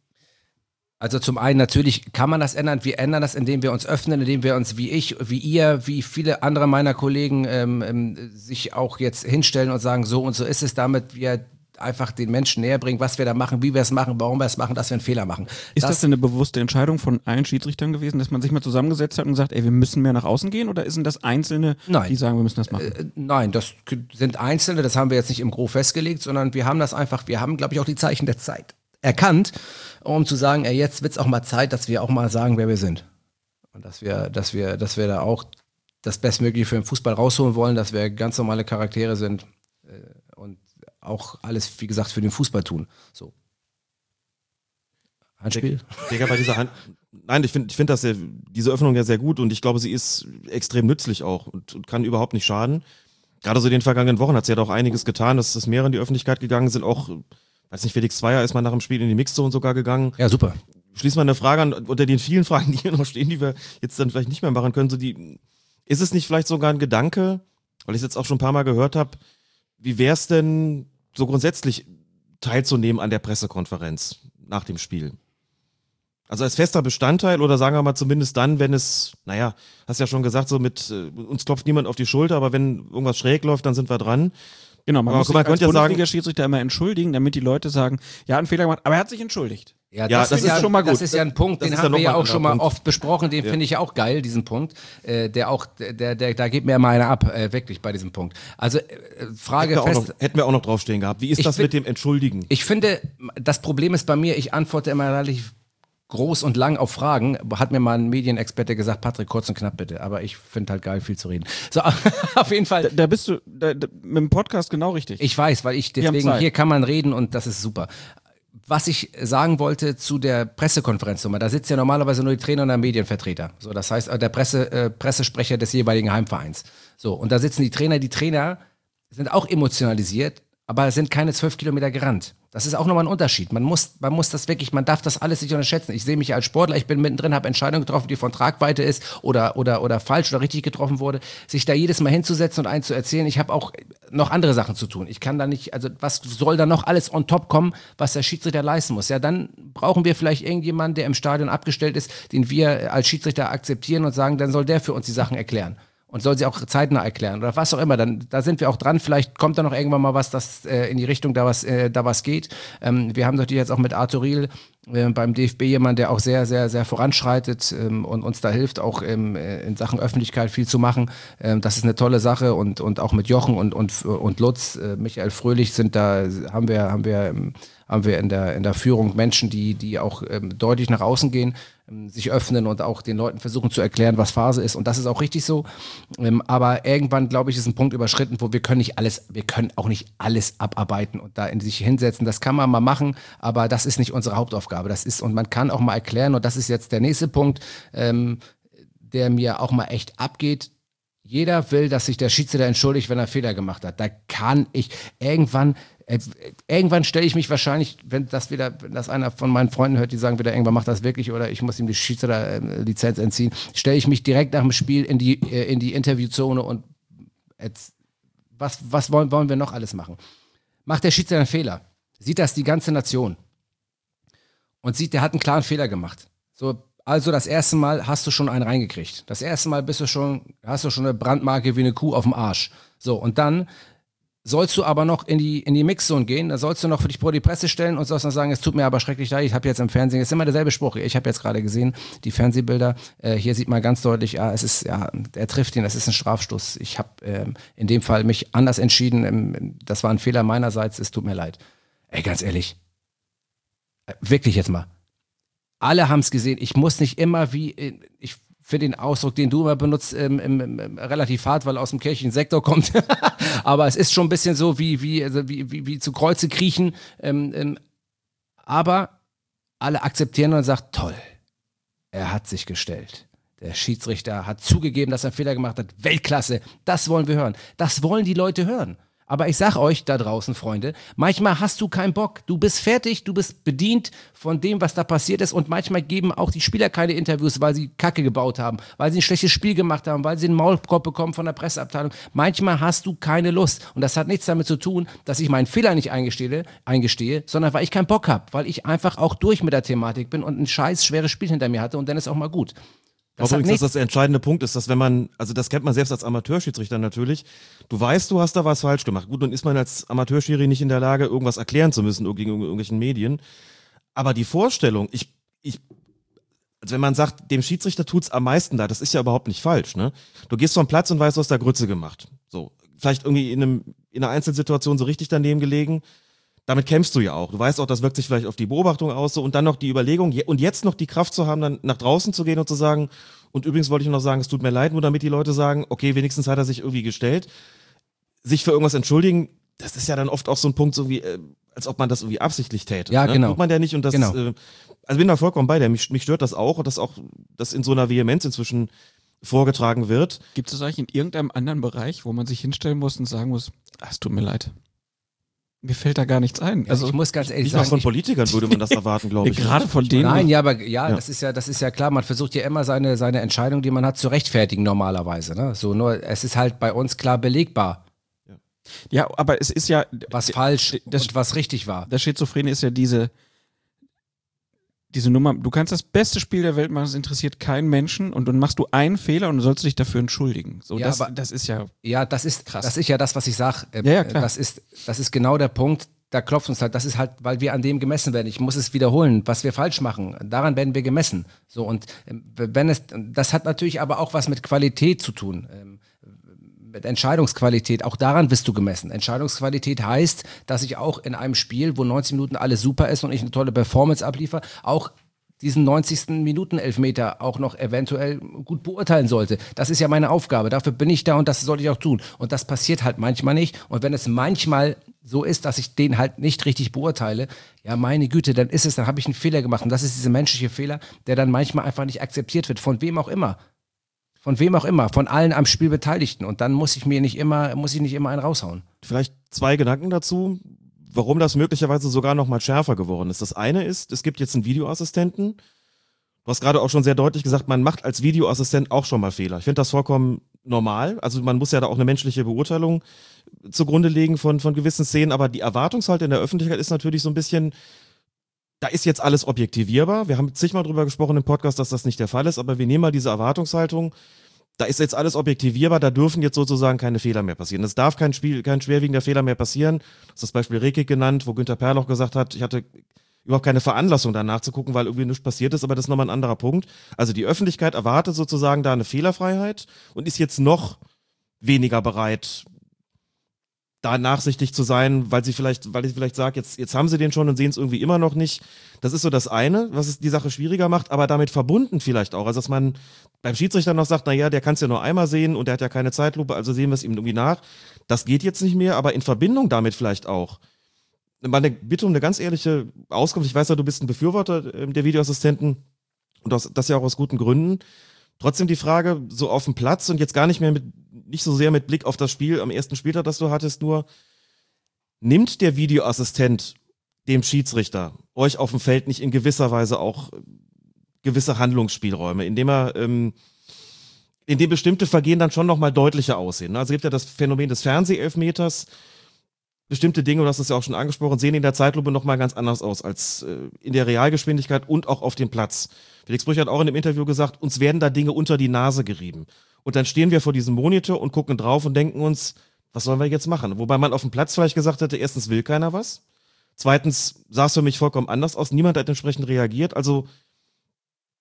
Also zum einen natürlich kann man das ändern. Wir ändern das, indem wir uns öffnen, indem wir uns wie ich, wie ihr, wie viele andere meiner Kollegen ähm, ähm, sich auch jetzt hinstellen und sagen, so und so ist es, damit wir einfach den Menschen näher bringen, was wir da machen, wie wir es machen, warum wir es machen, dass wir einen Fehler machen. Ist das, denn eine bewusste Entscheidung von allen Schiedsrichtern gewesen, dass man sich mal zusammengesetzt hat und gesagt, ey, wir müssen mehr nach außen gehen? Oder sind das Einzelne, Nein. die sagen, wir müssen das machen? Äh, Nein, das sind Einzelne, das haben wir jetzt nicht im Gro festgelegt, sondern wir haben das einfach, wir haben, glaube ich, auch die Zeichen der Zeit erkannt, um zu sagen, ey, jetzt wird es auch mal Zeit, dass wir auch mal sagen, wer wir sind. Und dass wir, dass wir, dass wir da auch das Bestmögliche für den Fußball rausholen wollen, dass wir ganz normale Charaktere sind äh, auch alles, wie gesagt, für den Fußball tun. So. Handspiel? Digga, bei dieser Hand. Nein, ich finde ich find das sehr, diese Öffnung ja sehr gut und ich glaube, sie ist extrem nützlich auch und, und kann überhaupt nicht schaden. Gerade so in den vergangenen Wochen hat sie ja doch einiges getan, dass es mehr in die Öffentlichkeit gegangen sind. Auch, weiß nicht, Felix Zweier ist mal nach dem Spiel in die Mixzone sogar gegangen. Ja, super. Schließ mal eine Frage an, unter den vielen Fragen, die hier noch stehen, die wir jetzt dann vielleicht nicht mehr machen können. So die, ist es nicht vielleicht sogar ein Gedanke, weil ich es jetzt auch schon ein paar Mal gehört habe, wie wäre es denn so grundsätzlich teilzunehmen an der Pressekonferenz nach dem Spiel? Also als fester Bestandteil oder sagen wir mal zumindest dann, wenn es, naja, hast ja schon gesagt, so mit äh, uns klopft niemand auf die Schulter, aber wenn irgendwas schräg läuft, dann sind wir dran. Genau, man Aber muss sich mal, als Bundesliga-Schiedsrichter immer entschuldigen, damit die Leute sagen, ja, einen Fehler gemacht, aber er hat sich entschuldigt. Ja, Ja, das, das ist ja, schon mal gut. Das ist ja ein Punkt, Das den ist ja haben wir ja auch schon mal Punkt. oft besprochen, den finde ich ja auch geil, diesen Punkt. Äh, der auch, der, der, da geht mir immer einer ab, äh, wirklich bei diesem Punkt. Also äh, Frage Hätten wir, auch fest. noch, hätten wir auch noch draufstehen gehabt. Wie ist das find- mit dem Entschuldigen? Ich finde, das Problem ist bei mir, ich antworte immer relativ groß und lang auf Fragen. Hat mir mal ein Medienexperte gesagt, Patrick, kurz und knapp bitte. Aber ich finde halt geil, viel zu reden. So, [laughs] auf jeden Fall. Da bist du da, da, mit dem Podcast genau richtig. Ich weiß, weil ich haben deswegen hier kann man reden und das ist super. Was ich sagen wollte zu der Pressekonferenz nochmal, da sitzt ja normalerweise nur die Trainer und der Medienvertreter. So, das heißt, äh, der Presse, äh, Pressesprecher des jeweiligen Heimvereins. So, und da sitzen die Trainer, die Trainer sind auch emotionalisiert, aber sind keine zwölf Kilometer gerannt. Das ist auch nochmal ein Unterschied. Man muss, man muss das wirklich, man darf das alles nicht unterschätzen. Ich sehe mich als Sportler, ich bin mittendrin, habe Entscheidungen getroffen, die von Tragweite ist oder, oder, oder falsch oder richtig getroffen wurde. Sich da jedes Mal hinzusetzen und einen zu erzählen, ich habe auch noch andere Sachen zu tun. Ich kann da nicht, also was soll da noch alles on top kommen, was der Schiedsrichter leisten muss? Ja, dann brauchen wir vielleicht irgendjemanden, der im Stadion abgestellt ist, den wir als Schiedsrichter akzeptieren und sagen, dann soll der für uns die Sachen erklären und soll sie auch zeitnah erklären oder was auch immer. Dann da sind wir auch dran. Vielleicht kommt da noch irgendwann mal was, das äh, in die Richtung da was äh, da was geht. Ähm, wir haben natürlich jetzt auch mit Arthur Riel äh, beim DFB jemand, der auch sehr sehr sehr voranschreitet ähm, und uns da hilft, auch ähm, äh, in Sachen Öffentlichkeit viel zu machen. Ähm, das ist eine tolle Sache und und auch mit Jochen und und und Lutz, äh, Michael Fröhlich sind da haben wir haben wir ähm, haben wir in der, in der Führung Menschen, die, die auch ähm, deutlich nach außen gehen, sich öffnen und auch den Leuten versuchen zu erklären, was Phase ist. Und das ist auch richtig so. Ähm, aber irgendwann, glaube ich, ist ein Punkt überschritten, wo wir können nicht alles, wir können auch nicht alles abarbeiten und da in sich hinsetzen. Das kann man mal machen, aber das ist nicht unsere Hauptaufgabe. Das ist, und man kann auch mal erklären, und das ist jetzt der nächste Punkt, ähm, der mir auch mal echt abgeht. Jeder will, dass sich der Schiedsrichter entschuldigt, wenn er Fehler gemacht hat. Da kann ich irgendwann, irgendwann stelle ich mich wahrscheinlich, wenn das wieder, wenn das einer von meinen Freunden hört, die sagen wieder, irgendwann macht das wirklich oder ich muss ihm die Schiedsrichter-Lizenz entziehen, stelle ich mich direkt nach dem Spiel in die, äh, in die Interviewzone und jetzt, was, was wollen, wollen wir noch alles machen? Macht der Schiedsrichter einen Fehler? Sieht das die ganze Nation? Und sieht, der hat einen klaren Fehler gemacht. So, also das erste Mal hast du schon einen reingekriegt. Das erste Mal bist du schon, hast du schon eine Brandmarke wie eine Kuh auf dem Arsch. So, und dann sollst du aber noch in die, in die Mixzone gehen, da sollst du noch für dich vor die Presse stellen und sollst noch sagen, es tut mir aber schrecklich leid, ich habe jetzt im Fernsehen, es ist immer derselbe Spruch, ich habe jetzt gerade gesehen, die Fernsehbilder, äh, hier sieht man ganz deutlich, ja, es ist, ja, er trifft ihn, das ist ein Strafstoß. Ich habe ähm, in dem Fall mich anders entschieden, ähm, das war ein Fehler meinerseits, es tut mir leid. Ey, ganz ehrlich, äh, wirklich jetzt mal. Alle haben es gesehen, ich muss nicht immer wie, äh, ich finde den Ausdruck, den du immer benutzt, ähm, ähm, ähm, relativ hart, weil er aus dem kirchlichen Sektor kommt. [laughs] aber es ist schon ein bisschen so wie, wie, also wie, wie, wie zu Kreuze kriechen. Ähm, ähm, aber alle akzeptieren und sagen, toll, er hat sich gestellt. Der Schiedsrichter hat zugegeben, dass er einen Fehler gemacht hat. Weltklasse, das wollen wir hören. Das wollen die Leute hören. Aber ich sag euch da draußen, Freunde, manchmal hast du keinen Bock. Du bist fertig, du bist bedient von dem, was da passiert ist. Und manchmal geben auch die Spieler keine Interviews, weil sie Kacke gebaut haben, weil sie ein schlechtes Spiel gemacht haben, weil sie einen Maulkorb bekommen von der Presseabteilung. Manchmal hast du keine Lust. Und das hat nichts damit zu tun, dass ich meinen Fehler nicht eingestehe, eingestehe sondern weil ich keinen Bock habe, weil ich einfach auch durch mit der Thematik bin und ein scheiß schweres Spiel hinter mir hatte und dann ist auch mal gut. Das Übrigens, dass das der entscheidende Punkt ist, dass wenn man, also das kennt man selbst als Amateurschiedsrichter natürlich, du weißt, du hast da was falsch gemacht. Gut, dann ist man als Amateurschiri nicht in der Lage, irgendwas erklären zu müssen gegenüber irgendwelchen Medien. Aber die Vorstellung, ich, ich, also wenn man sagt, dem Schiedsrichter tut's am meisten da, das ist ja überhaupt nicht falsch, ne? Du gehst vom Platz und weißt, du hast da Grütze gemacht. So. Vielleicht irgendwie in, einem, in einer Einzelsituation so richtig daneben gelegen. Damit kämpfst du ja auch. Du weißt auch, das wirkt sich vielleicht auf die Beobachtung aus so und dann noch die Überlegung je- und jetzt noch die Kraft zu haben, dann nach draußen zu gehen und zu sagen, und übrigens wollte ich noch sagen, es tut mir leid, nur damit die Leute sagen, okay, wenigstens hat er sich irgendwie gestellt. Sich für irgendwas entschuldigen, das ist ja dann oft auch so ein Punkt, so wie, äh, als ob man das irgendwie absichtlich täte. Ja, ne? genau. Tut man ja nicht und das, Genau. äh, also bin da vollkommen bei dir. Mich, mich stört das auch und das auch, das in so einer Vehemenz inzwischen vorgetragen wird. Gibt es eigentlich in irgendeinem anderen Bereich, wo man sich hinstellen muss und sagen muss, ah, es tut mir leid. Mir fällt da gar nichts ein. Also ich muss ganz ehrlich Nicht mal sagen, von ich, Politikern würde man das erwarten, glaube ich. [laughs] Gerade von denen. Nein, ja, aber ja, Ja. das ist ja, das ist ja klar. Man versucht ja immer seine, seine Entscheidung, die man hat, zu rechtfertigen normalerweise. Ne? So nur, es ist halt bei uns klar belegbar. Ja, aber es ist ja. Was falsch das, und was richtig war. Das Schizophrene ist ja diese, diese Nummer. Du kannst das beste Spiel der Welt machen, es interessiert keinen Menschen und dann machst du einen Fehler und du sollst dich dafür entschuldigen. So, Ja, das, aber- das ist ja. Ja, das ist krass. Das ist ja das, was ich sage. Ja, ja, klar. Das ist, das ist genau der Punkt. Da klopft uns halt, das ist halt, weil wir an dem gemessen werden. Ich muss es wiederholen, was wir falsch machen. Daran werden wir gemessen. So und ähm, wenn es, das hat natürlich aber auch was mit Qualität zu tun. Entscheidungsqualität, auch daran wirst du gemessen. Entscheidungsqualität heißt, dass ich auch in einem Spiel, wo 90 Minuten alles super ist und ich eine tolle Performance abliefere, auch diesen 90. Minuten Elfmeter auch noch eventuell gut beurteilen sollte. Das ist ja meine Aufgabe. Dafür bin ich da und das sollte ich auch tun. Und das passiert halt manchmal nicht. Und wenn es manchmal so ist, dass ich den halt nicht richtig beurteile, ja meine Güte, dann ist es, dann habe ich einen Fehler gemacht. Und das ist dieser menschliche Fehler, der dann manchmal einfach nicht akzeptiert wird, von wem auch immer. Von wem auch immer, von allen am Spiel Beteiligten. Und dann muss ich mir nicht immer, muss ich nicht immer einen raushauen. Vielleicht zwei Gedanken dazu, warum das möglicherweise sogar noch mal schärfer geworden ist. Das eine ist, es gibt jetzt einen Videoassistenten. Du hast gerade auch schon sehr deutlich gesagt, man macht als Videoassistent auch schon mal Fehler. Ich finde das vollkommen normal. Also man muss ja da auch eine menschliche Beurteilung zugrunde legen von, von gewissen Szenen, aber die Erwartungshaltung in der Öffentlichkeit ist natürlich so ein bisschen, da ist jetzt alles objektivierbar. Wir haben zigmal drüber gesprochen im Podcast, dass das nicht der Fall ist, aber wir nehmen mal diese Erwartungshaltung. Da ist jetzt alles objektivierbar, da dürfen jetzt sozusagen keine Fehler mehr passieren. Es darf kein Spiel, kein schwerwiegender Fehler mehr passieren. Das ist das Beispiel Rekik genannt, wo Günther Perloch gesagt hat, ich hatte überhaupt keine Veranlassung danach zu gucken, weil irgendwie nichts passiert ist, aber das ist nochmal ein anderer Punkt. Also die Öffentlichkeit erwartet sozusagen da eine Fehlerfreiheit und ist jetzt noch weniger bereit, da nachsichtig zu sein, weil sie vielleicht, weil ich vielleicht sage, jetzt, jetzt haben sie den schon und sehen es irgendwie immer noch nicht. Das ist so das eine, was es die Sache schwieriger macht, aber damit verbunden vielleicht auch. Also dass man beim Schiedsrichter noch sagt, naja, der kann es ja nur einmal sehen und der hat ja keine Zeitlupe, also sehen wir es ihm irgendwie nach. Das geht jetzt nicht mehr, aber in Verbindung damit vielleicht auch. Meine Bitte um eine ganz ehrliche Auskunft. Ich weiß ja, du bist ein Befürworter ähm, der Videoassistenten und das, das ja auch aus guten Gründen. Trotzdem die Frage, so auf dem Platz und jetzt gar nicht mehr mit, nicht so sehr mit Blick auf das Spiel am ersten Spieltag, das du hattest, nur nimmt der Videoassistent dem Schiedsrichter euch auf dem Feld nicht in gewisser Weise auch äh, gewisse Handlungsspielräume, indem er, ähm, indem bestimmte Vergehen dann schon nochmal deutlicher aussehen. Also es gibt ja das Phänomen des Fernsehelfmeters, bestimmte Dinge, du hast es ja auch schon angesprochen, sehen in der Zeitlupe nochmal ganz anders aus als äh, in der Realgeschwindigkeit und auch auf dem Platz. Felix Brüch hat auch in dem Interview gesagt, uns werden da Dinge unter die Nase gerieben. Und dann stehen wir vor diesem Monitor und gucken drauf und denken uns, was sollen wir jetzt machen? Wobei man auf dem Platz vielleicht gesagt hätte, erstens will keiner was. Zweitens sah es für mich vollkommen anders aus. Niemand hat entsprechend reagiert. Also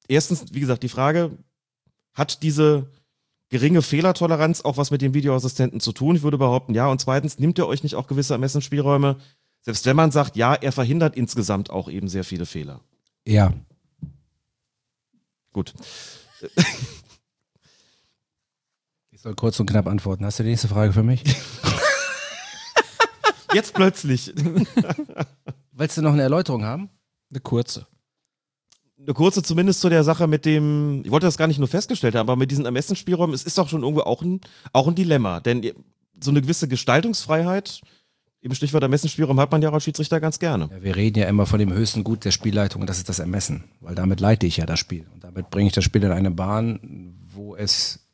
erstens, wie gesagt, die Frage, hat diese geringe Fehlertoleranz auch was mit dem Videoassistenten zu tun? Ich würde behaupten, ja. Und zweitens, nimmt er euch nicht auch gewisse Ermessensspielräume? Selbst wenn man sagt, ja, er verhindert insgesamt auch eben sehr viele Fehler. Ja. Gut. [laughs] Ich soll kurz und knapp antworten. Hast du die nächste Frage für mich? [laughs] Jetzt plötzlich. [laughs] Willst du noch eine Erläuterung haben? Eine kurze. Eine kurze zumindest zu der Sache mit dem, ich wollte das gar nicht nur festgestellt haben, aber mit diesen Ermessensspielräumen, es ist doch schon irgendwo auch ein, auch ein Dilemma. Denn so eine gewisse Gestaltungsfreiheit, im Stichwort Ermessensspielraum, hat man ja auch als Schiedsrichter ganz gerne. Ja, wir reden ja immer von dem höchsten Gut der Spielleitung und das ist das Ermessen, weil damit leite ich ja das Spiel und damit bringe ich das Spiel in eine Bahn, wo es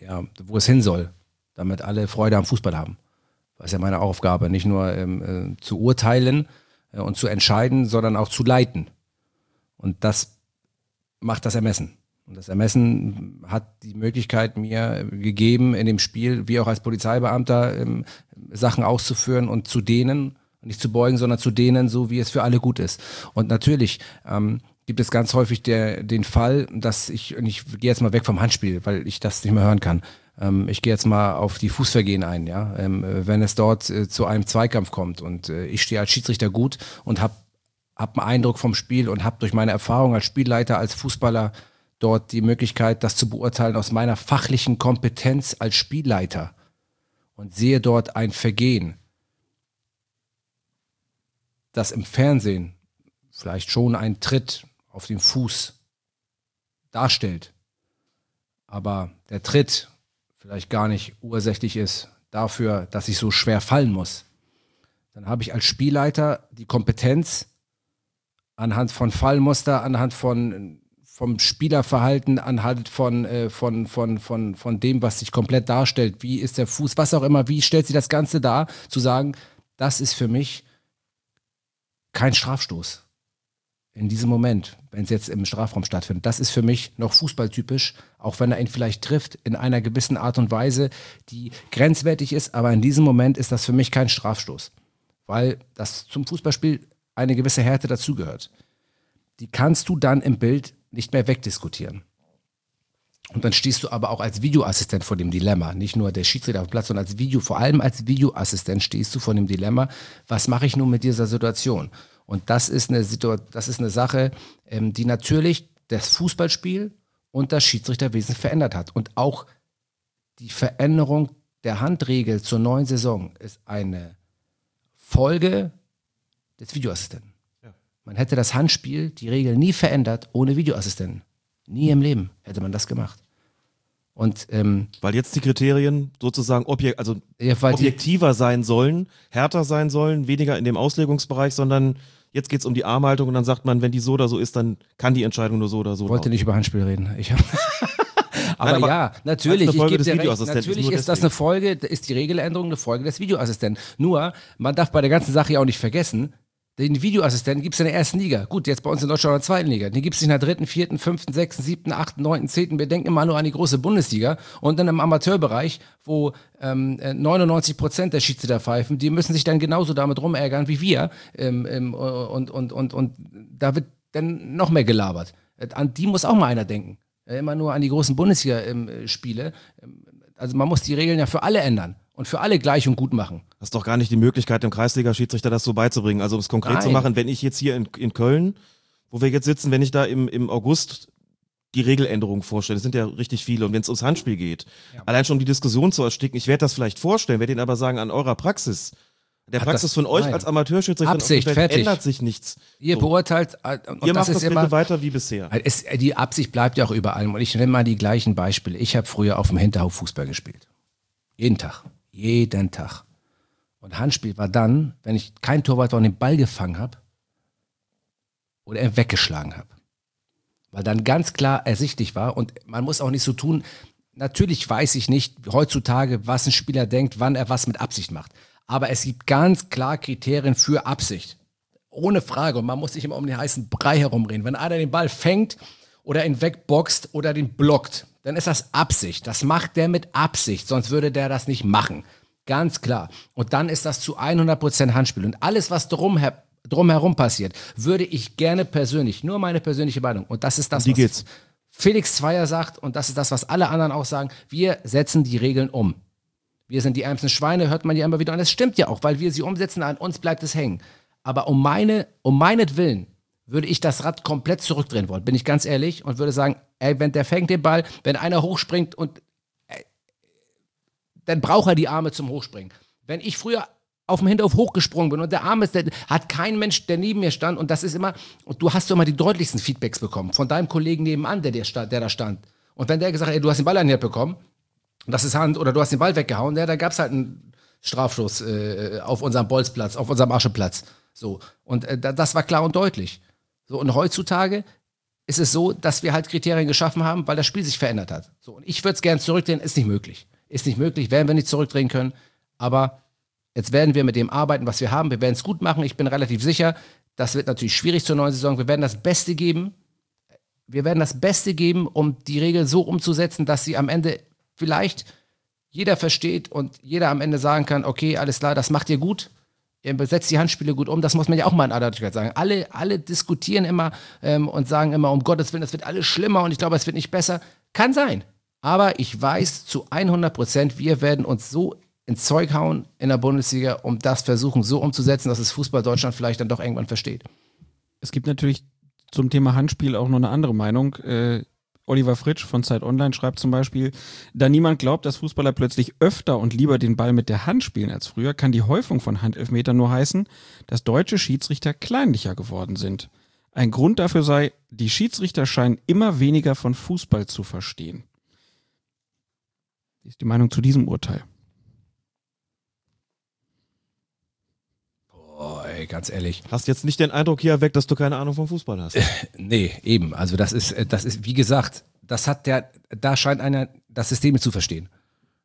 ja, wo es hin soll, damit alle Freude am Fußball haben. Das ist ja meine Aufgabe, nicht nur ähm, äh, zu urteilen äh, und zu entscheiden, sondern auch zu leiten. Und das macht das Ermessen. Und das Ermessen hat die Möglichkeit mir gegeben, in dem Spiel, wie auch als Polizeibeamter, ähm, Sachen auszuführen und zu dehnen, nicht zu beugen, sondern zu dehnen, so wie es für alle gut ist. Und natürlich ähm, gibt es ganz häufig der, den Fall, dass ich, und ich gehe jetzt mal weg vom Handspiel, weil ich das nicht mehr hören kann. Ähm, ich gehe jetzt mal auf die Fußvergehen ein, ja. Ähm, wenn es dort äh, zu einem Zweikampf kommt und äh, ich stehe als Schiedsrichter gut und habe hab einen Eindruck vom Spiel und habe durch meine Erfahrung als Spielleiter, als Fußballer dort die Möglichkeit, das zu beurteilen aus meiner fachlichen Kompetenz als Spielleiter und sehe dort ein Vergehen, das im Fernsehen vielleicht schon ein Tritt auf den Fuß darstellt, aber der Tritt vielleicht gar nicht ursächlich ist dafür, dass ich so schwer fallen muss, dann habe ich als Spielleiter die Kompetenz, anhand von Fallmuster, anhand von vom Spielerverhalten anhand von, äh, von, von, von, von dem, was sich komplett darstellt, wie ist der Fuß, was auch immer, wie stellt sie das Ganze dar, zu sagen, das ist für mich kein Strafstoß. In diesem Moment, wenn es jetzt im Strafraum stattfindet, das ist für mich noch fußballtypisch, auch wenn er ihn vielleicht trifft in einer gewissen Art und Weise, die grenzwertig ist, aber in diesem Moment ist das für mich kein Strafstoß, weil das zum Fußballspiel eine gewisse Härte dazugehört. Die kannst du dann im Bild nicht mehr wegdiskutieren. Und dann stehst du aber auch als Videoassistent vor dem Dilemma. Nicht nur der Schiedsrichter auf dem Platz, sondern als Video, vor allem als Videoassistent stehst du vor dem Dilemma, was mache ich nun mit dieser Situation? Und das ist eine, Situ das ist eine Sache, ähm, die natürlich das Fußballspiel und das Schiedsrichterwesen verändert hat. Und auch die Veränderung der Handregel zur neuen Saison ist eine Folge des Videoassistenten. Man hätte das Handspiel, die Regel nie verändert ohne Videoassistenten. Nie im Leben hätte man das gemacht. Und, ähm, Weil jetzt die Kriterien sozusagen objek also Ja, weil die- objektiver sein sollen, härter sein sollen, weniger in dem Auslegungsbereich, sondern jetzt geht es um die Armhaltung und dann sagt man, wenn die so oder so ist, dann kann die Entscheidung nur so oder so Ich wollte nicht über Handspiel reden. Ich hab [laughs] aber, aber ja, natürlich, ich gebe dir recht, natürlich nur ist das eine Folge, ist die Regeländerung eine Folge des Videoassistenten. Nur, man darf bei der ganzen Sache ja auch nicht vergessen, den Videoassistenten gibt es in der ersten Liga. Gut, jetzt bei uns in Deutschland in der zweiten Liga. Den gibt es in der dritten, vierten, fünften, sechsten, siebten, achten, neunten, zehnten. Wir denken immer nur an die große Bundesliga. Und dann im Amateurbereich, wo ähm, äh, 99 Prozent der Schiedsrichter pfeifen, die müssen sich dann genauso damit rumärgern wie wir. Ähm, ähm, und, und, und, und da wird dann noch mehr gelabert. Äh, An die muss auch mal einer denken. Äh, Immer nur an die großen Bundesliga-Spiele. Also man muss die Regeln ja für alle ändern und für alle gleich und gut machen. Hast doch gar nicht die Möglichkeit, dem Kreisliga-Schiedsrichter das so beizubringen. Also um es konkret zu Nein. machen, wenn ich jetzt hier in, in Köln, wo wir jetzt sitzen, wenn ich da im, im August die Regeländerungen vorstelle, das sind ja richtig viele, und wenn es ums Handspiel geht, allein schon um die Diskussion zu ersticken, ich werde das vielleicht vorstellen, werde Ihnen aber sagen, an eurer Praxis, der Hat Praxis das- von euch nein. als Amateurschiedsrichter Absicht, Feld fertig. ändert sich nichts. Ihr So. beurteilt, äh, und Ihr das macht das ist bitte immer, weiter wie bisher. Es, die Absicht bleibt ja auch überall. Und ich nenne mal die gleichen Beispiele. Ich habe früher auf dem Hinterhof Fußball gespielt. Jeden Tag. Jeden Tag. Und Handspiel war dann, wenn ich kein Torwart war und den Ball gefangen habe oder er weggeschlagen habe. Weil dann ganz klar ersichtlich war und man muss auch nicht so tun, natürlich weiß ich nicht heutzutage, was ein Spieler denkt, wann er was mit Absicht macht. Aber es gibt ganz klar Kriterien für Absicht. Ohne Frage. Und man muss nicht immer um den heißen Brei herumreden. Wenn einer den Ball fängt oder ihn wegboxt oder den blockt, dann ist das Absicht. Das macht der mit Absicht, sonst würde der das nicht machen. Ganz klar. Und dann ist das zu 100% Handspiel. Und alles, was drumher, drumherum passiert, würde ich gerne persönlich, nur meine persönliche Meinung, und das ist das, was geht's. Felix Zweier sagt, und das ist das, was alle anderen auch sagen, wir setzen die Regeln um. Wir sind die ärmsten Schweine, hört man ja immer wieder. Und das stimmt ja auch, weil wir sie umsetzen, an uns bleibt es hängen. Aber um, meine, um meinetwillen würde ich das Rad komplett zurückdrehen wollen, bin ich ganz ehrlich, und würde sagen, ey, wenn der fängt den Ball, wenn einer hochspringt und ey, dann braucht er die Arme zum Hochspringen. Wenn ich früher auf dem Hinterhof hochgesprungen bin und der Arm ist, der, hat kein Mensch, der neben mir stand und das ist immer, und du hast immer die deutlichsten Feedbacks bekommen von deinem Kollegen nebenan, der, der, der da stand. Und wenn der gesagt hat, ey, du hast den Ball an bekommen, das ist Hand, oder du hast den Ball weggehauen, ja, da gab es halt einen Strafstoß äh, auf unserem Bolzplatz, auf unserem Ascheplatz. So. Und äh, da- das war klar und deutlich. So, und heutzutage ist es so, dass wir halt Kriterien geschaffen haben, weil das Spiel sich verändert hat. So, und ich würde es gerne zurückdrehen, ist nicht möglich. Ist nicht möglich, werden wir nicht zurückdrehen können. Aber jetzt werden wir mit dem arbeiten, was wir haben. Wir werden es gut machen. Ich bin relativ sicher. Das wird natürlich schwierig zur neuen Saison. Wir werden das Beste geben. Wir werden das Beste geben, um die Regel so umzusetzen, dass sie am Ende vielleicht jeder versteht und jeder am Ende sagen kann, okay, alles klar, das macht ihr gut. Ihr besetzt die Handspiele gut um, das muss man ja auch mal in aller Deutlichkeit sagen. Alle, alle diskutieren immer ähm, und sagen immer, um Gottes Willen, es wird alles schlimmer und ich glaube, es wird nicht besser. Kann sein. Aber ich weiß zu 100 Prozent, wir werden uns so ins Zeug hauen in der Bundesliga, um das versuchen so umzusetzen, dass es Fußball Deutschland vielleicht dann doch irgendwann versteht. Es gibt natürlich zum Thema Handspiel auch noch eine andere Meinung. Äh, Oliver Fritsch von Zeit Online schreibt zum Beispiel, da niemand glaubt, dass Fußballer plötzlich öfter und lieber den Ball mit der Hand spielen als früher, kann die Häufung von Handelfmetern nur heißen, dass deutsche Schiedsrichter kleinlicher geworden sind. Ein Grund dafür sei, die Schiedsrichter scheinen immer weniger von Fußball zu verstehen. Wie ist die Meinung zu diesem Urteil? Boah, ey, ganz ehrlich. Hast jetzt nicht den Eindruck hier weg, dass du keine Ahnung vom Fußball hast. [laughs] Nee, eben. Also das ist, äh, das ist, wie gesagt, das hat der, da scheint einer das System zu verstehen.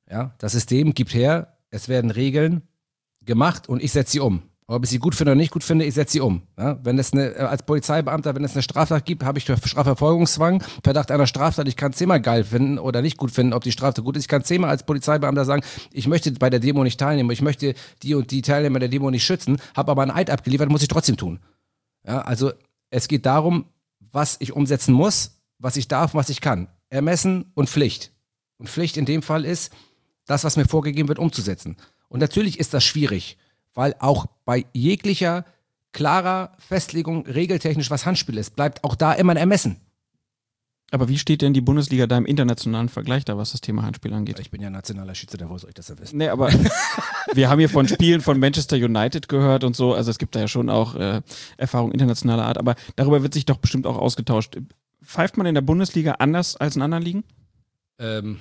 Ja, das System gibt her, es werden Regeln gemacht und ich setze sie um. Ob ich sie gut finde oder nicht gut finde, ich setze sie um. Ja, wenn es eine, äh, als Polizeibeamter, wenn es eine Straftat gibt, habe ich Strafverfolgungszwang, Verdacht einer Straftat, ich kann zehnmal geil finden oder nicht gut finden, ob die Straftat gut ist. Ich kann zehnmal als Polizeibeamter sagen, ich möchte bei der Demo nicht teilnehmen, ich möchte die und die Teilnehmer der Demo nicht schützen, habe aber einen Eid abgeliefert, muss ich trotzdem tun. Ja, also es geht darum, was ich umsetzen muss, was ich darf, was ich kann. Ermessen und Pflicht. Und Pflicht in dem Fall ist, das, was mir vorgegeben wird, umzusetzen. Und natürlich ist das schwierig weil auch bei jeglicher klarer Festlegung regeltechnisch, was Handspiel ist, bleibt auch da immer ein Ermessen. Aber wie steht denn die Bundesliga da im internationalen Vergleich da, was das Thema Handspiel angeht? Ich bin ja nationaler Schiedsrichter, wo soll ich das ja wissen? Nee, aber [laughs] wir haben hier von Spielen von Manchester United gehört und so, also es gibt da ja schon auch äh, Erfahrung internationaler Art, aber darüber wird sich doch bestimmt auch ausgetauscht. Pfeift man in der Bundesliga anders als in anderen Ligen? Ähm,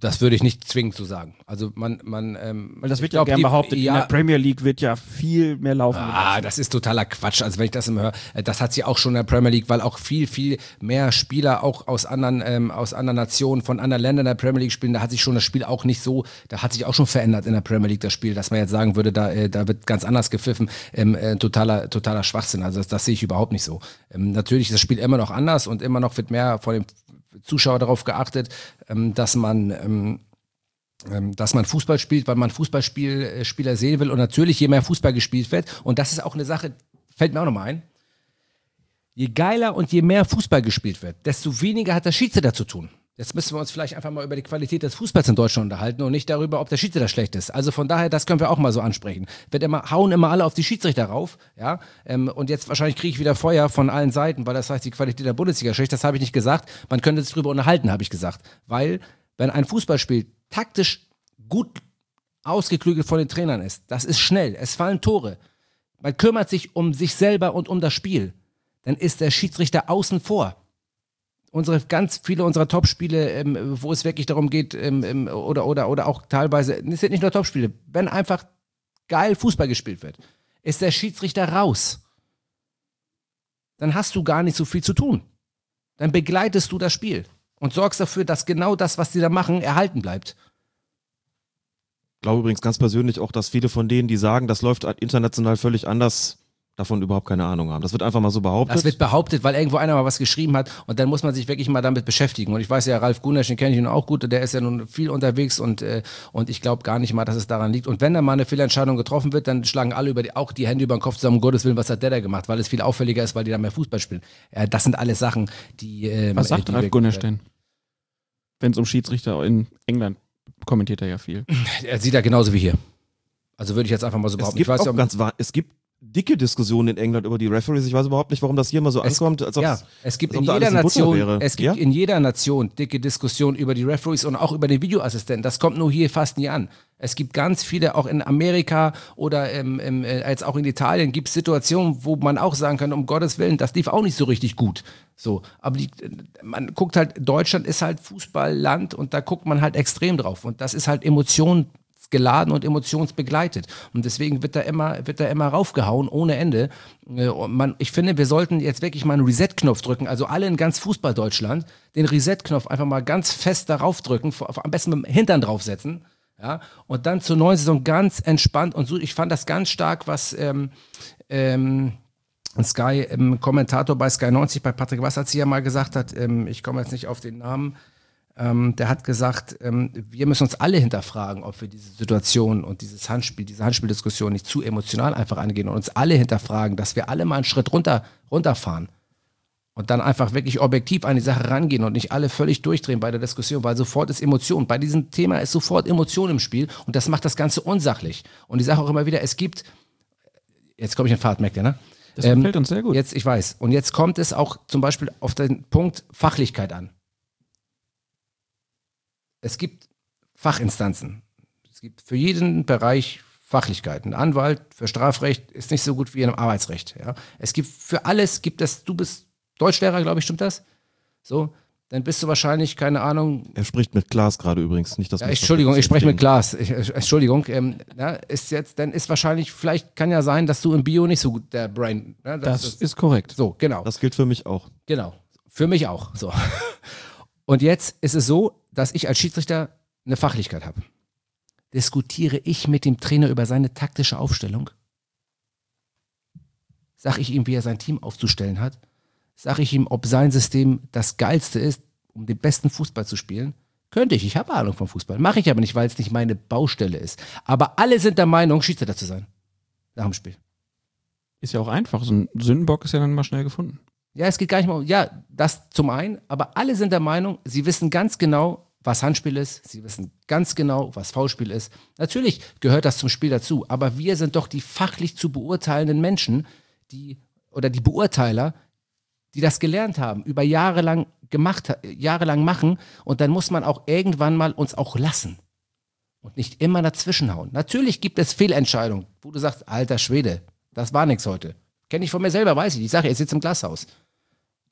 das würde ich nicht zwingend so sagen. Also man, man, ähm, weil das wird ja gern behauptet. Ja, in der Premier League wird ja viel mehr laufen. Ah, das ist totaler Quatsch. Also wenn ich das immer höre, äh, das hat sie auch schon in der Premier League, weil auch viel, viel mehr Spieler auch aus anderen, ähm, aus anderen Nationen, von anderen Ländern in der Premier League spielen. Da hat sich schon das Spiel auch nicht so, da hat sich auch schon verändert in der Premier League das Spiel, dass man jetzt sagen würde, da, äh, da wird ganz anders gepfiffen. Ähm, äh, totaler, totaler Schwachsinn. Also das, das sehe ich überhaupt nicht so. Ähm, natürlich ist das Spiel immer noch anders und immer noch wird mehr von dem Zuschauer darauf geachtet, ähm, dass man ähm, ähm, dass man Fußball spielt, weil man Fußballspieler sehen will und natürlich je mehr Fußball gespielt wird und das ist auch eine Sache, fällt mir auch nochmal ein, je geiler und je mehr Fußball gespielt wird, desto weniger hat der Schiedsrichter zu tun. Jetzt müssen wir uns vielleicht einfach mal über die Qualität des Fußballs in Deutschland unterhalten und nicht darüber, ob der Schiedsrichter schlecht ist. Also von daher, das können wir auch mal so ansprechen. Wird immer, hauen immer alle auf die Schiedsrichter rauf, ja. Ähm, und jetzt wahrscheinlich kriege ich wieder Feuer von allen Seiten, weil das heißt, die Qualität der Bundesliga schlecht. Das habe ich nicht gesagt. Man könnte sich darüber unterhalten, habe ich gesagt. Weil, wenn ein Fußballspiel taktisch gut ausgeklügelt von den Trainern ist, das ist schnell, es fallen Tore. Man kümmert sich um sich selber und um das Spiel. Dann ist der Schiedsrichter außen vor unsere ganz viele unserer Topspiele, ähm, wo es wirklich darum geht, ähm, ähm, oder, oder, oder auch teilweise, es sind nicht nur Topspiele, wenn einfach geil Fußball gespielt wird, ist der Schiedsrichter raus. Dann hast du gar nicht so viel zu tun. Dann begleitest du das Spiel und sorgst dafür, dass genau das, was die da machen, erhalten bleibt. Ich glaube übrigens ganz persönlich auch, dass viele von denen, die sagen, das läuft international völlig anders, davon überhaupt keine Ahnung haben. Das wird einfach mal so behauptet. Das wird behauptet, weil irgendwo einer mal was geschrieben hat und dann muss man sich wirklich mal damit beschäftigen. Und ich weiß ja, Ralf Gunesch, den kenne ich nun auch gut, der ist ja nun viel unterwegs und, äh, und ich glaube gar nicht mal, dass es daran liegt. Und wenn da mal eine Fehlentscheidung getroffen wird, dann schlagen alle über die, auch die Hände über den Kopf zusammen, um Gottes Willen, was hat der da gemacht, weil es viel auffälliger ist, weil die da mehr Fußball spielen. Äh, das sind alles Sachen, die... Äh, was sagt die Ralf Gunesch denn? Wenn es um Schiedsrichter in England kommentiert er ja viel. Er sieht ja genauso wie hier. Also würde ich jetzt einfach mal so behaupten. Es gibt, ich weiß auch ganz es gibt dicke Diskussionen in England über die Referees. Ich weiß überhaupt nicht, warum das hier immer so es, ankommt. ja, es gibt in jeder Nation, es gibt ja? in jeder Nation dicke Diskussionen über die Referees und auch über den Videoassistenten. Das kommt nur hier fast nie an. Es gibt ganz viele, auch in Amerika oder im, im, äh, jetzt auch in Italien, gibt es Situationen, wo man auch sagen kann, um Gottes Willen, das lief auch nicht so richtig gut. So, aber die, man guckt halt, Deutschland ist halt Fußballland und da guckt man halt extrem drauf. Und das ist halt Emotion geladen und emotionsbegleitet. Und deswegen wird da immer, wird da immer raufgehauen, ohne Ende. Äh, man, ich finde, wir sollten jetzt wirklich mal einen Reset-Knopf drücken, also alle in ganz Fußball-Deutschland, den Reset-Knopf einfach mal ganz fest darauf drücken, am besten mit dem Hintern draufsetzen. Ja, und dann zur neuen Saison ganz entspannt und so. Ich fand das ganz stark, was ähm, ähm, Sky, ähm, Kommentator bei Sky 90, bei Patrick Wasserzieher mal gesagt hat, ähm, ich komme jetzt nicht auf den Namen, ähm, der hat gesagt, ähm, wir müssen uns alle hinterfragen, ob wir diese Situation und dieses Handspiel, diese Handspieldiskussion nicht zu emotional einfach angehen und uns alle hinterfragen, dass wir alle mal einen Schritt runter, runterfahren und dann einfach wirklich objektiv an die Sache rangehen und nicht alle völlig durchdrehen bei der Diskussion, weil sofort ist Emotion. Bei diesem Thema ist sofort Emotion im Spiel und das macht das Ganze unsachlich. Und ich sage auch immer wieder, es gibt, jetzt komme ich in Fahrt, merkt ihr, ne? Das ähm, gefällt uns sehr gut. Jetzt, ich weiß. Und jetzt kommt es auch zum Beispiel auf den Punkt Fachlichkeit an es gibt Fachinstanzen. Es gibt für jeden Bereich Fachlichkeit. Ein Anwalt für Strafrecht ist nicht so gut wie im Arbeitsrecht. Ja. Es gibt für alles gibt es, du bist Deutschlehrer, glaube ich, stimmt das? So. dann bist du wahrscheinlich, keine Ahnung, Er spricht mit Klaas gerade übrigens, nicht das ja, Entschuldigung, ich spreche mit Klaas. Ich, Entschuldigung, ähm, ja, ist jetzt, dann ist wahrscheinlich, vielleicht kann ja sein, dass du im Bio nicht so gut der Brain. Ne, Das ist korrekt. So, genau. Das gilt für mich auch. Genau. Für mich auch. So. [laughs] Und jetzt ist es so, dass ich als Schiedsrichter eine Fachlichkeit habe. Diskutiere ich mit dem Trainer über seine taktische Aufstellung? Sag ich ihm, wie er sein Team aufzustellen hat? Sag ich ihm, ob sein System das geilste ist, um den besten Fußball zu spielen? Könnte ich, ich habe Ahnung vom Fußball. Mache ich aber nicht, weil es nicht meine Baustelle ist. Aber alle sind der Meinung, Schiedsrichter zu sein. Nach dem Spiel. Ist ja auch einfach. So ein Sündenbock ist ja dann mal schnell gefunden. Ja, es geht gar nicht mal um, ja, das zum einen, aber alle sind der Meinung, sie wissen ganz genau, was Handspiel ist, sie wissen ganz genau, was Foulspiel ist. Natürlich gehört das zum Spiel dazu, aber wir sind doch die fachlich zu beurteilenden Menschen, die, oder die Beurteiler, die das gelernt haben, über Jahre lang gemacht, jahrelang machen und dann muss man auch irgendwann mal uns auch lassen und nicht immer dazwischenhauen. Natürlich gibt es Fehlentscheidungen, wo du sagst, alter Schwede, das war nichts heute. Kenne ich von mir selber, weiß ich. Ich sage, er sitzt im Glashaus.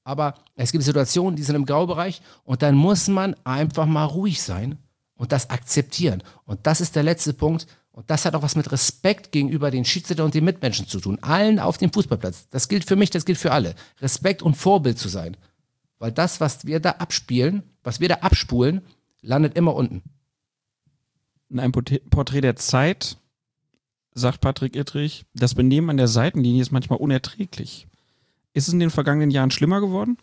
Aber es gibt Situationen, die sind im Graubereich und dann muss man einfach mal ruhig sein und das akzeptieren. Und das ist der letzte Punkt. Und das hat auch was mit Respekt gegenüber den Schiedsrichter und den Mitmenschen zu tun. Allen auf dem Fußballplatz. Das gilt für mich, das gilt für alle. Respekt und Vorbild zu sein. Weil das, was wir da abspielen, was wir da abspulen, landet immer unten. In einem Porträt- Porträt der Zeit sagt Patrick Ittrich, das Benehmen an der Seitenlinie ist manchmal unerträglich. Ist es in den vergangenen Jahren schlimmer geworden?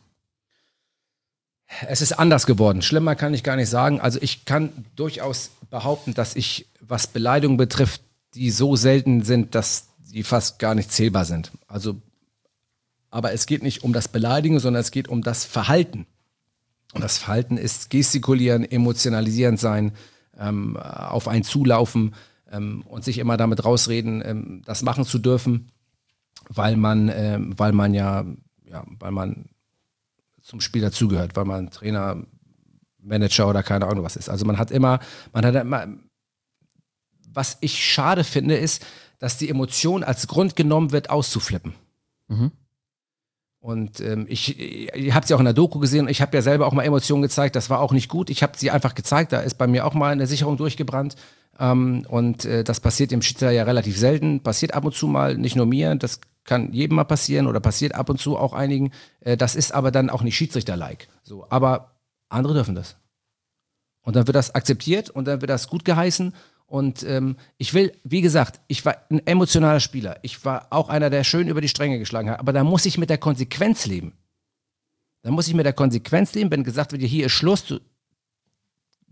Es ist anders geworden. Schlimmer kann ich gar nicht sagen. Also ich kann durchaus behaupten, dass ich, was Beleidigungen betrifft, die so selten sind, dass die fast gar nicht zählbar sind. Also, aber es geht nicht um das Beleidigen, sondern es geht um das Verhalten. Und das Verhalten ist gestikulieren, emotionalisierend sein, ähm, auf einen zulaufen ähm, und sich immer damit rausreden, ähm, das machen zu dürfen, weil man, ähm, weil man ja, ja, weil man zum Spiel dazugehört, weil man Trainer, Manager oder keine Ahnung was ist. Also man hat immer, man hat immer, was ich schade finde, ist, dass die Emotion als Grund genommen wird, auszuflippen. Und ähm, ich, ihr habt sie auch in der Doku gesehen. Ich habe ja selber auch mal Emotionen gezeigt. Das war auch nicht gut. Ich habe sie einfach gezeigt. Da ist bei mir auch mal eine Sicherung durchgebrannt. Ähm, und äh, das passiert im Schiedsrichter ja relativ selten. Passiert ab und zu mal, nicht nur mir. Das kann jedem mal passieren oder passiert ab und zu auch einigen. Äh, das ist aber dann auch nicht Schiedsrichter-like. So, aber andere dürfen das. Und dann wird das akzeptiert und dann wird das gut geheißen. Und ähm, ich will, wie gesagt, ich war ein emotionaler Spieler. Ich war auch einer, der schön über die Stränge geschlagen hat. Aber da muss ich mit der Konsequenz leben. Da muss ich mit der Konsequenz leben, wenn gesagt wird, hier ist Schluss. Du,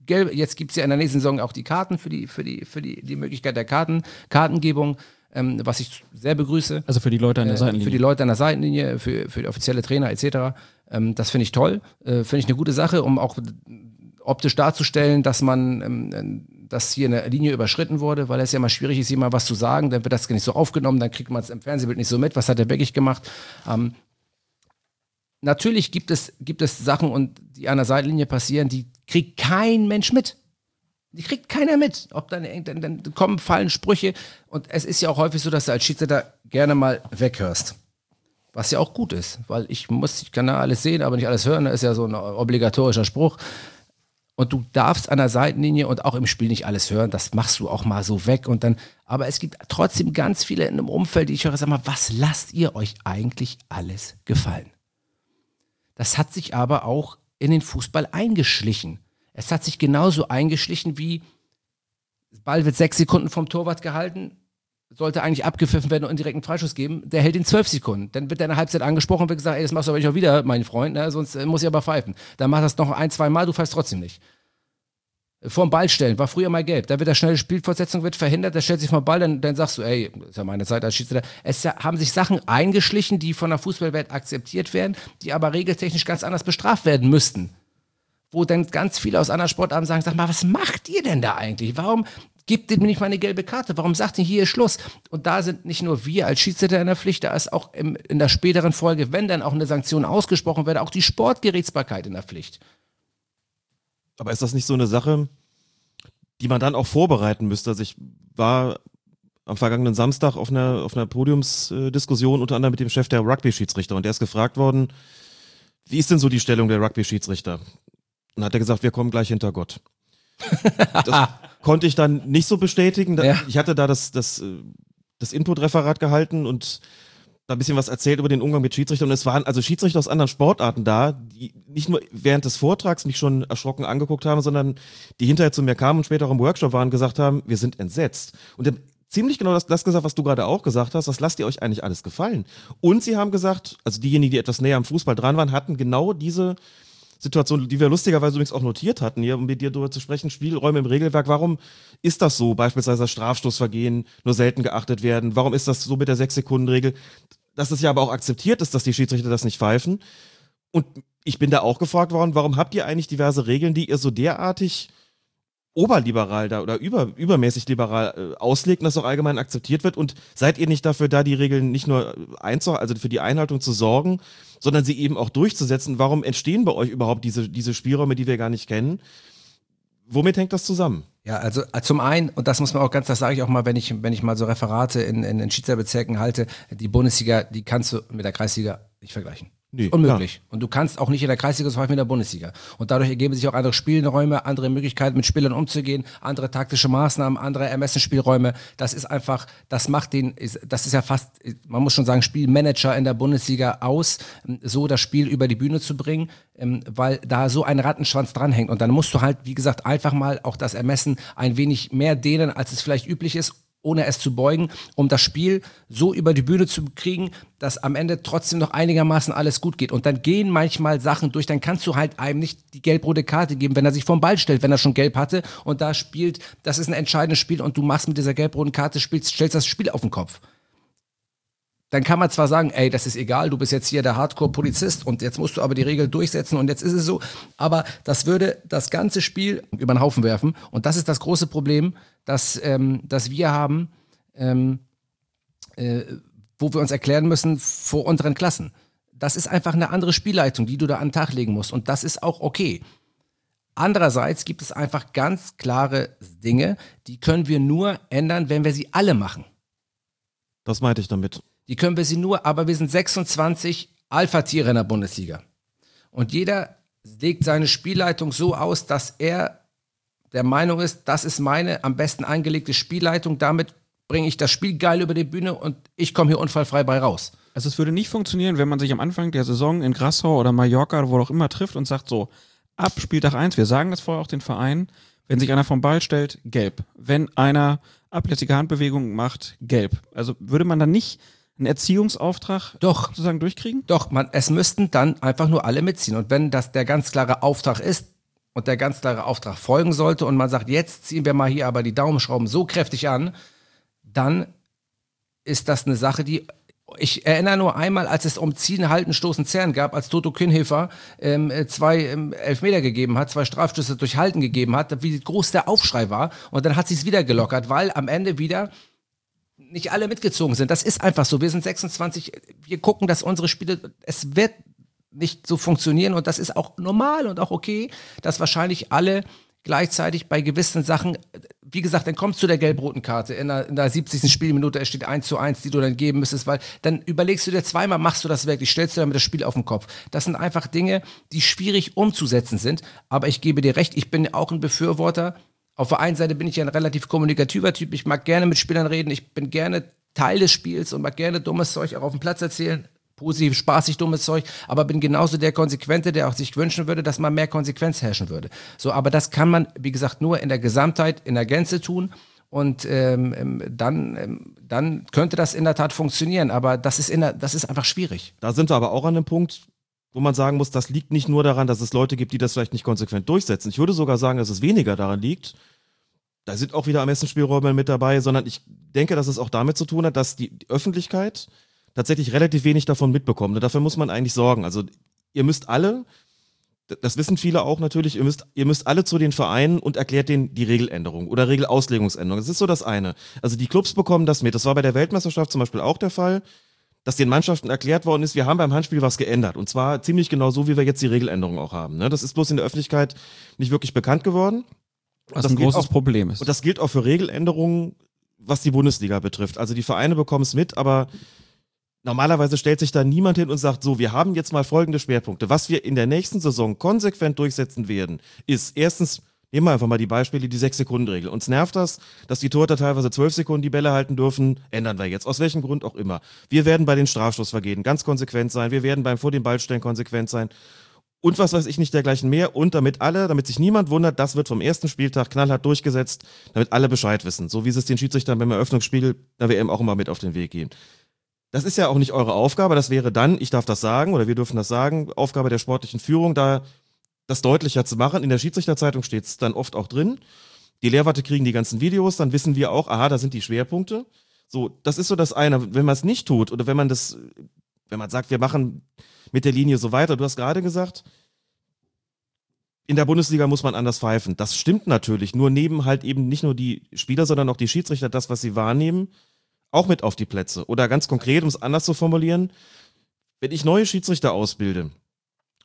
gelb, jetzt gibt es ja in der nächsten Saison auch die Karten für die, für die, für die, die Möglichkeit der Karten, Kartengebung, ähm, was ich sehr begrüße. Also für die Leute an der Äh, Seitenlinie. Für die Leute an der Seitenlinie, für, für die offizielle Trainer etc. Ähm, das finde ich toll. Äh, finde ich eine gute Sache, um auch optisch darzustellen, dass man, ähm, dass hier eine Linie überschritten wurde, weil es ja immer schwierig ist, jemand was zu sagen, dann wird das nicht so aufgenommen, dann kriegt man es im Fernsehbild nicht so mit, was hat der wirklich gemacht. Ähm, natürlich gibt es, gibt es Sachen, und die an der Seitenlinie passieren, die kriegt kein Mensch mit. Die kriegt keiner mit. Ob dann, dann, dann kommen, fallen Sprüche. Und es ist ja auch häufig so, dass du als Schiedsrichter gerne mal weghörst. Was ja auch gut ist, weil ich muss, ich kann ja alles sehen, aber nicht alles hören. Das ist ja so ein obligatorischer Spruch. Und du darfst an der Seitenlinie und auch im Spiel nicht alles hören. Das machst du auch mal so weg und dann. Aber es gibt trotzdem ganz viele in einem Umfeld, die ich höre, sag mal, was lasst ihr euch eigentlich alles gefallen? Das hat sich aber auch in den Fußball eingeschlichen. Es hat sich genauso eingeschlichen wie, Ball wird sechs Sekunden vom Torwart gehalten, sollte eigentlich abgepfiffen werden und einen direkten Freischuss geben. Der hält in zwölf Sekunden. Dann wird der in der Halbzeit angesprochen und wird gesagt, ey, das machst du aber nicht auch wieder, mein Freund, ne? sonst äh, muss ich aber pfeifen. Dann mach das noch ein, zwei Mal, du pfeifst trotzdem nicht. Vorm Ball stellen, war früher mal gelb. Da wird der schnelle Spielfortsetzung wird verhindert, der stellt sich vom Ball, dann, dann sagst du, ey, ist ja meine Zeit als Schiedsrichter. Es haben sich Sachen eingeschlichen, die von der Fußballwelt akzeptiert werden, die aber regeltechnisch ganz anders bestraft werden müssten wo dann ganz viele aus anderen Sportarten sagen, sag mal, was macht ihr denn da eigentlich? Warum gibt ihr mir nicht mal eine gelbe Karte? Warum sagt ihr, hier Schluss? Und da sind nicht nur wir als Schiedsrichter in der Pflicht, da ist auch im, in der späteren Folge, wenn dann auch eine Sanktion ausgesprochen wird, auch die Sportgerichtsbarkeit in der Pflicht. Aber ist das nicht so eine Sache, die man dann auch vorbereiten müsste? Also ich war am vergangenen Samstag auf einer, auf einer Podiumsdiskussion unter anderem mit dem Chef der Rugby-Schiedsrichter und der ist gefragt worden, wie ist denn so die Stellung der Rugby-Schiedsrichter? Und hat er gesagt, wir kommen gleich hinter Gott. [laughs] das konnte ich dann nicht so bestätigen. Da- Ja. Ich hatte da das, das, äh, das Input-Referat gehalten und da ein bisschen was erzählt über den Umgang mit Schiedsrichtern. Und es waren also Schiedsrichter aus anderen Sportarten da, die nicht nur während des Vortrags mich schon erschrocken angeguckt haben, sondern die hinterher zu mir kamen und später auch im Workshop waren und gesagt haben, wir sind entsetzt. Und ziemlich genau das, das gesagt, was du gerade auch gesagt hast, was lasst ihr euch eigentlich alles gefallen? Und sie haben gesagt, also diejenigen, die etwas näher am Fußball dran waren, hatten genau diese Situation, die wir lustigerweise übrigens auch notiert hatten, hier, um mit dir darüber zu sprechen, Spielräume im Regelwerk. Warum ist das so? Beispielsweise dass Strafstoßvergehen nur selten geachtet werden. Warum ist das so mit der Sechs-Sekunden-Regel? Dass es ja aber auch akzeptiert ist, dass die Schiedsrichter das nicht pfeifen. Und ich bin da auch gefragt worden, warum habt ihr eigentlich diverse Regeln, die ihr so derartig oberliberal da oder über, übermäßig liberal äh, auslegt und das auch allgemein akzeptiert wird? Und seid ihr nicht dafür da, die Regeln nicht nur einzu, also für die Einhaltung zu sorgen, sondern sie eben auch durchzusetzen? Warum entstehen bei euch überhaupt diese, diese Spielräume, die wir gar nicht kennen? Womit hängt das zusammen? Ja, also äh, zum einen, und das muss man auch ganz, das sage ich auch mal, wenn ich, wenn ich mal so Referate in, in, in Schiedsrichterbezirken halte, die Bundesliga, die kannst du mit der Kreisliga nicht vergleichen. Nee, Unmöglich. Und du kannst auch nicht in der Kreisliga so in der Bundesliga. Und dadurch ergeben sich auch andere Spielräume, andere Möglichkeiten, mit Spielern umzugehen, andere taktische Maßnahmen, andere Ermessensspielräume. Das ist einfach, das macht den, das ist ja fast, man muss schon sagen, Spielmanager in der Bundesliga aus, so das Spiel über die Bühne zu bringen, ähm, weil da so ein Rattenschwanz dranhängt. Und dann musst du halt, wie gesagt, einfach mal auch das Ermessen ein wenig mehr dehnen, als es vielleicht üblich ist, ohne es zu beugen, um das Spiel so über die Bühne zu kriegen, dass am Ende trotzdem noch einigermaßen alles gut geht. Und dann gehen manchmal Sachen durch, dann kannst du halt einem nicht die gelb-rote Karte geben, wenn er sich vom Ball stellt, wenn er schon gelb hatte und da spielt, das ist ein entscheidendes Spiel und du machst mit dieser gelb-roten Karte, spielst, stellst das Spiel auf den Kopf. Dann kann man zwar sagen, ey, das ist egal, du bist jetzt hier der Hardcore-Polizist und jetzt musst du aber die Regel durchsetzen und jetzt ist es so, aber das würde das ganze Spiel über den Haufen werfen und das ist das große Problem, das, ähm, das wir haben, ähm, äh, wo wir uns erklären müssen vor unseren Klassen. Das ist einfach eine andere Spielleitung, die du da an den Tag legen musst und das ist auch okay. Andererseits gibt es einfach ganz klare Dinge, die können wir nur ändern, wenn wir sie alle machen. Das meinte ich damit. Die können wir sie nur, aber wir sind 26 Alpha-Tiere in der Bundesliga. Und jeder legt seine Spielleitung so aus, dass er der Meinung ist, das ist meine am besten angelegte Spielleitung, damit bringe ich das Spiel geil über die Bühne und ich komme hier unfallfrei bei raus. Also es würde nicht funktionieren, wenn man sich am Anfang der Saison in Grassau oder Mallorca oder wo auch immer trifft und sagt so, ab Spieltag 1, wir sagen das vorher auch den Verein, wenn sich einer vom Ball stellt, gelb. Wenn einer ablässige Handbewegungen macht, gelb. Also würde man dann nicht einen Erziehungsauftrag Doch. sozusagen durchkriegen? Doch, man, es müssten dann einfach nur alle mitziehen. Und wenn das der ganz klare Auftrag ist und der ganz klare Auftrag folgen sollte und man sagt, jetzt ziehen wir mal hier aber die Daumenschrauben so kräftig an, dann ist das eine Sache, die ich erinnere nur einmal, als es um Ziehen, Halten, Stoßen, Zerren gab, als Toto Kühnhefer ähm, äh, zwei ähm, Elfmeter gegeben hat, zwei Strafstöße durch Halten gegeben hat, wie groß der Aufschrei war. Und dann hat sie es wieder gelockert, weil am Ende wieder nicht alle mitgezogen sind. Das ist einfach so. Wir sind 26, wir gucken, dass unsere Spiele, es wird nicht so funktionieren und das ist auch normal und auch okay, dass wahrscheinlich alle gleichzeitig bei gewissen Sachen, wie gesagt, dann kommst du der gelb-roten Karte in der, in der 70. Spielminute, es steht 1 zu 1, die du dann geben müsstest, weil dann überlegst du dir zweimal, machst du das wirklich, stellst du damit das Spiel auf den Kopf. Das sind einfach Dinge, die schwierig umzusetzen sind, aber ich gebe dir recht, ich bin auch ein Befürworter. Auf der einen Seite bin ich ja ein relativ kommunikativer Typ, ich mag gerne mit Spielern reden, ich bin gerne Teil des Spiels und mag gerne dummes Zeug auch auf dem Platz erzählen positiv, spaßig, dummes Zeug, aber bin genauso der Konsequente, der auch sich wünschen würde, dass mal mehr Konsequenz herrschen würde. So, aber das kann man, wie gesagt, nur in der Gesamtheit, in der Gänze tun. Und ähm, ähm, dann, ähm, dann könnte das in der Tat funktionieren, aber das ist, in der, das ist einfach schwierig. Da sind wir aber auch an einem Punkt, wo man sagen muss, das liegt nicht nur daran, dass es Leute gibt, die das vielleicht nicht konsequent durchsetzen. Ich würde sogar sagen, dass es weniger daran liegt. Da sind auch wieder Ermessensspielräume mit dabei, sondern ich denke, dass es auch damit zu tun hat, dass die, die Öffentlichkeit tatsächlich relativ wenig davon mitbekommt. Und dafür muss man eigentlich sorgen. Also ihr müsst alle, das wissen viele auch natürlich, ihr müsst, ihr müsst alle zu den Vereinen und erklärt denen die Regeländerung oder Regelauslegungsänderung. Das ist so das eine. Also die Clubs bekommen das mit. Das war bei der Weltmeisterschaft zum Beispiel auch der Fall dass den Mannschaften erklärt worden ist, wir haben beim Handspiel was geändert. Und zwar ziemlich genau so, wie wir jetzt die Regeländerung auch haben. Ne? Das ist bloß in der Öffentlichkeit nicht wirklich bekannt geworden. Was ein großes auch, Problem ist. Und das gilt auch für Regeländerungen, was die Bundesliga betrifft. Also die Vereine bekommen es mit, aber Normalerweise stellt sich da niemand hin und sagt, so, wir haben jetzt mal folgende Schwerpunkte. Was wir in der nächsten Saison konsequent durchsetzen werden, ist erstens, nehmen wir einfach mal die Beispiele, die 6-Sekunden-Regel. Uns nervt das, dass die Torhüter teilweise 12 Sekunden die Bälle halten dürfen. Ändern wir jetzt. Aus welchem Grund auch immer. Wir werden bei den Strafstoßvergehen ganz konsequent sein. Wir werden beim vor den Ballstellen konsequent sein. Und was weiß ich nicht dergleichen mehr. Und damit alle, damit sich niemand wundert, das wird vom ersten Spieltag knallhart durchgesetzt, damit alle Bescheid wissen. So wie sie es den Schiedsrichtern beim Eröffnungsspiel der WM auch immer mit auf den Weg gehen. Das ist ja auch nicht eure Aufgabe, das wäre dann, ich darf das sagen oder wir dürfen das sagen, Aufgabe der sportlichen Führung, da das deutlicher zu machen. In der Schiedsrichterzeitung steht es dann oft auch drin. Die Lehrwarte kriegen die ganzen Videos, dann wissen wir auch, aha, da sind die Schwerpunkte. So, das ist so das eine. Wenn man es nicht tut oder wenn man das, wenn man sagt, wir machen mit der Linie so weiter, du hast gerade gesagt, in der Bundesliga muss man anders pfeifen. Das stimmt natürlich. Nur nehmen halt eben nicht nur die Spieler, sondern auch die Schiedsrichter das, was sie wahrnehmen, auch mit auf die Plätze. Oder ganz konkret, um es anders zu formulieren, wenn ich neue Schiedsrichter ausbilde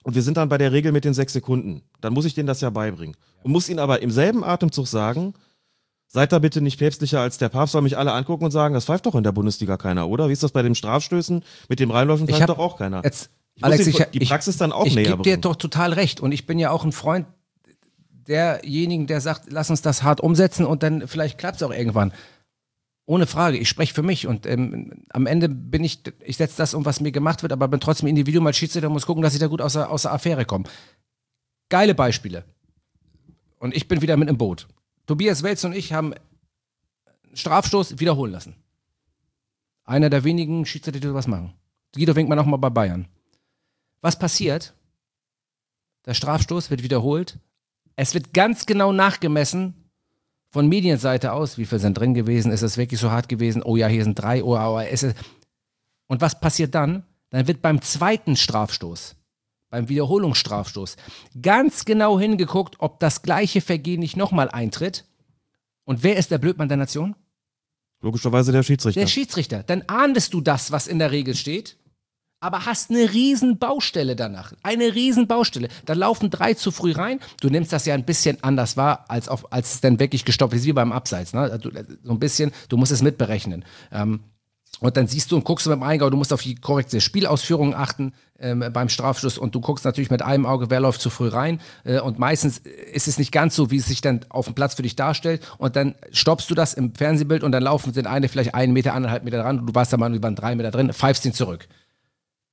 und wir sind dann bei der Regel mit den sechs Sekunden, dann muss ich denen das ja beibringen. Und muss ihnen aber im selben Atemzug sagen, seid da bitte nicht päpstlicher als der Papst, soll mich alle angucken und sagen, das pfeift doch in der Bundesliga keiner, oder? Wie ist das bei den Strafstößen? Mit dem Reinläufen pfeift doch auch keiner. Jetzt, Ich Alex, muss ich, die, Praxis dann auch ich, näher Ich gebe dir doch total recht. Und ich bin ja auch ein Freund derjenigen, der sagt, lass uns das hart umsetzen und dann vielleicht klappt es auch irgendwann. Ohne Frage, ich spreche für mich und ähm, am Ende bin ich, ich setze das um, was mir gemacht wird, aber bin trotzdem Individuum als Schiedsrichter und muss gucken, dass ich da gut aus der, aus der Affäre komme. Geile Beispiele. Und ich bin wieder mit im Boot. Tobias Welz und ich haben Strafstoß wiederholen lassen. Einer der wenigen Schiedsrichter, die sowas machen. Guido Winkmann nochmal bei Bayern. Was passiert? Der Strafstoß wird wiederholt. Es wird ganz genau nachgemessen von Medienseite aus, wie viel sind drin gewesen, ist es wirklich so hart gewesen, oh ja, hier sind drei, oh, oh ist es. Und was passiert dann? Dann wird beim zweiten Strafstoß, beim Wiederholungsstrafstoß, ganz genau hingeguckt, ob das gleiche Vergehen nicht nochmal eintritt. Und wer ist der Blödmann der Nation? Logischerweise der Schiedsrichter. Der Schiedsrichter. Dann ahndest du das, was in der Regel steht, aber hast eine riesen Baustelle danach. Eine riesen Baustelle. Da laufen drei zu früh rein. Du nimmst das ja ein bisschen anders wahr, als, auf, als es dann wirklich gestoppt ist, wie beim Abseits. Ne? Du, so ein bisschen, du musst es mitberechnen. Ähm, und dann siehst du und guckst du dem Eingau, du musst auf die korrekte Spielausführung achten ähm, beim Strafschuss und du guckst natürlich mit einem Auge, wer läuft zu früh rein. Äh, und meistens ist es nicht ganz so, wie es sich dann auf dem Platz für dich darstellt. Und dann stoppst du das im Fernsehbild und dann laufen den eine vielleicht einen Meter, anderthalb Meter dran und du warst da mal über drei Meter drin, pfeifst ihn zurück.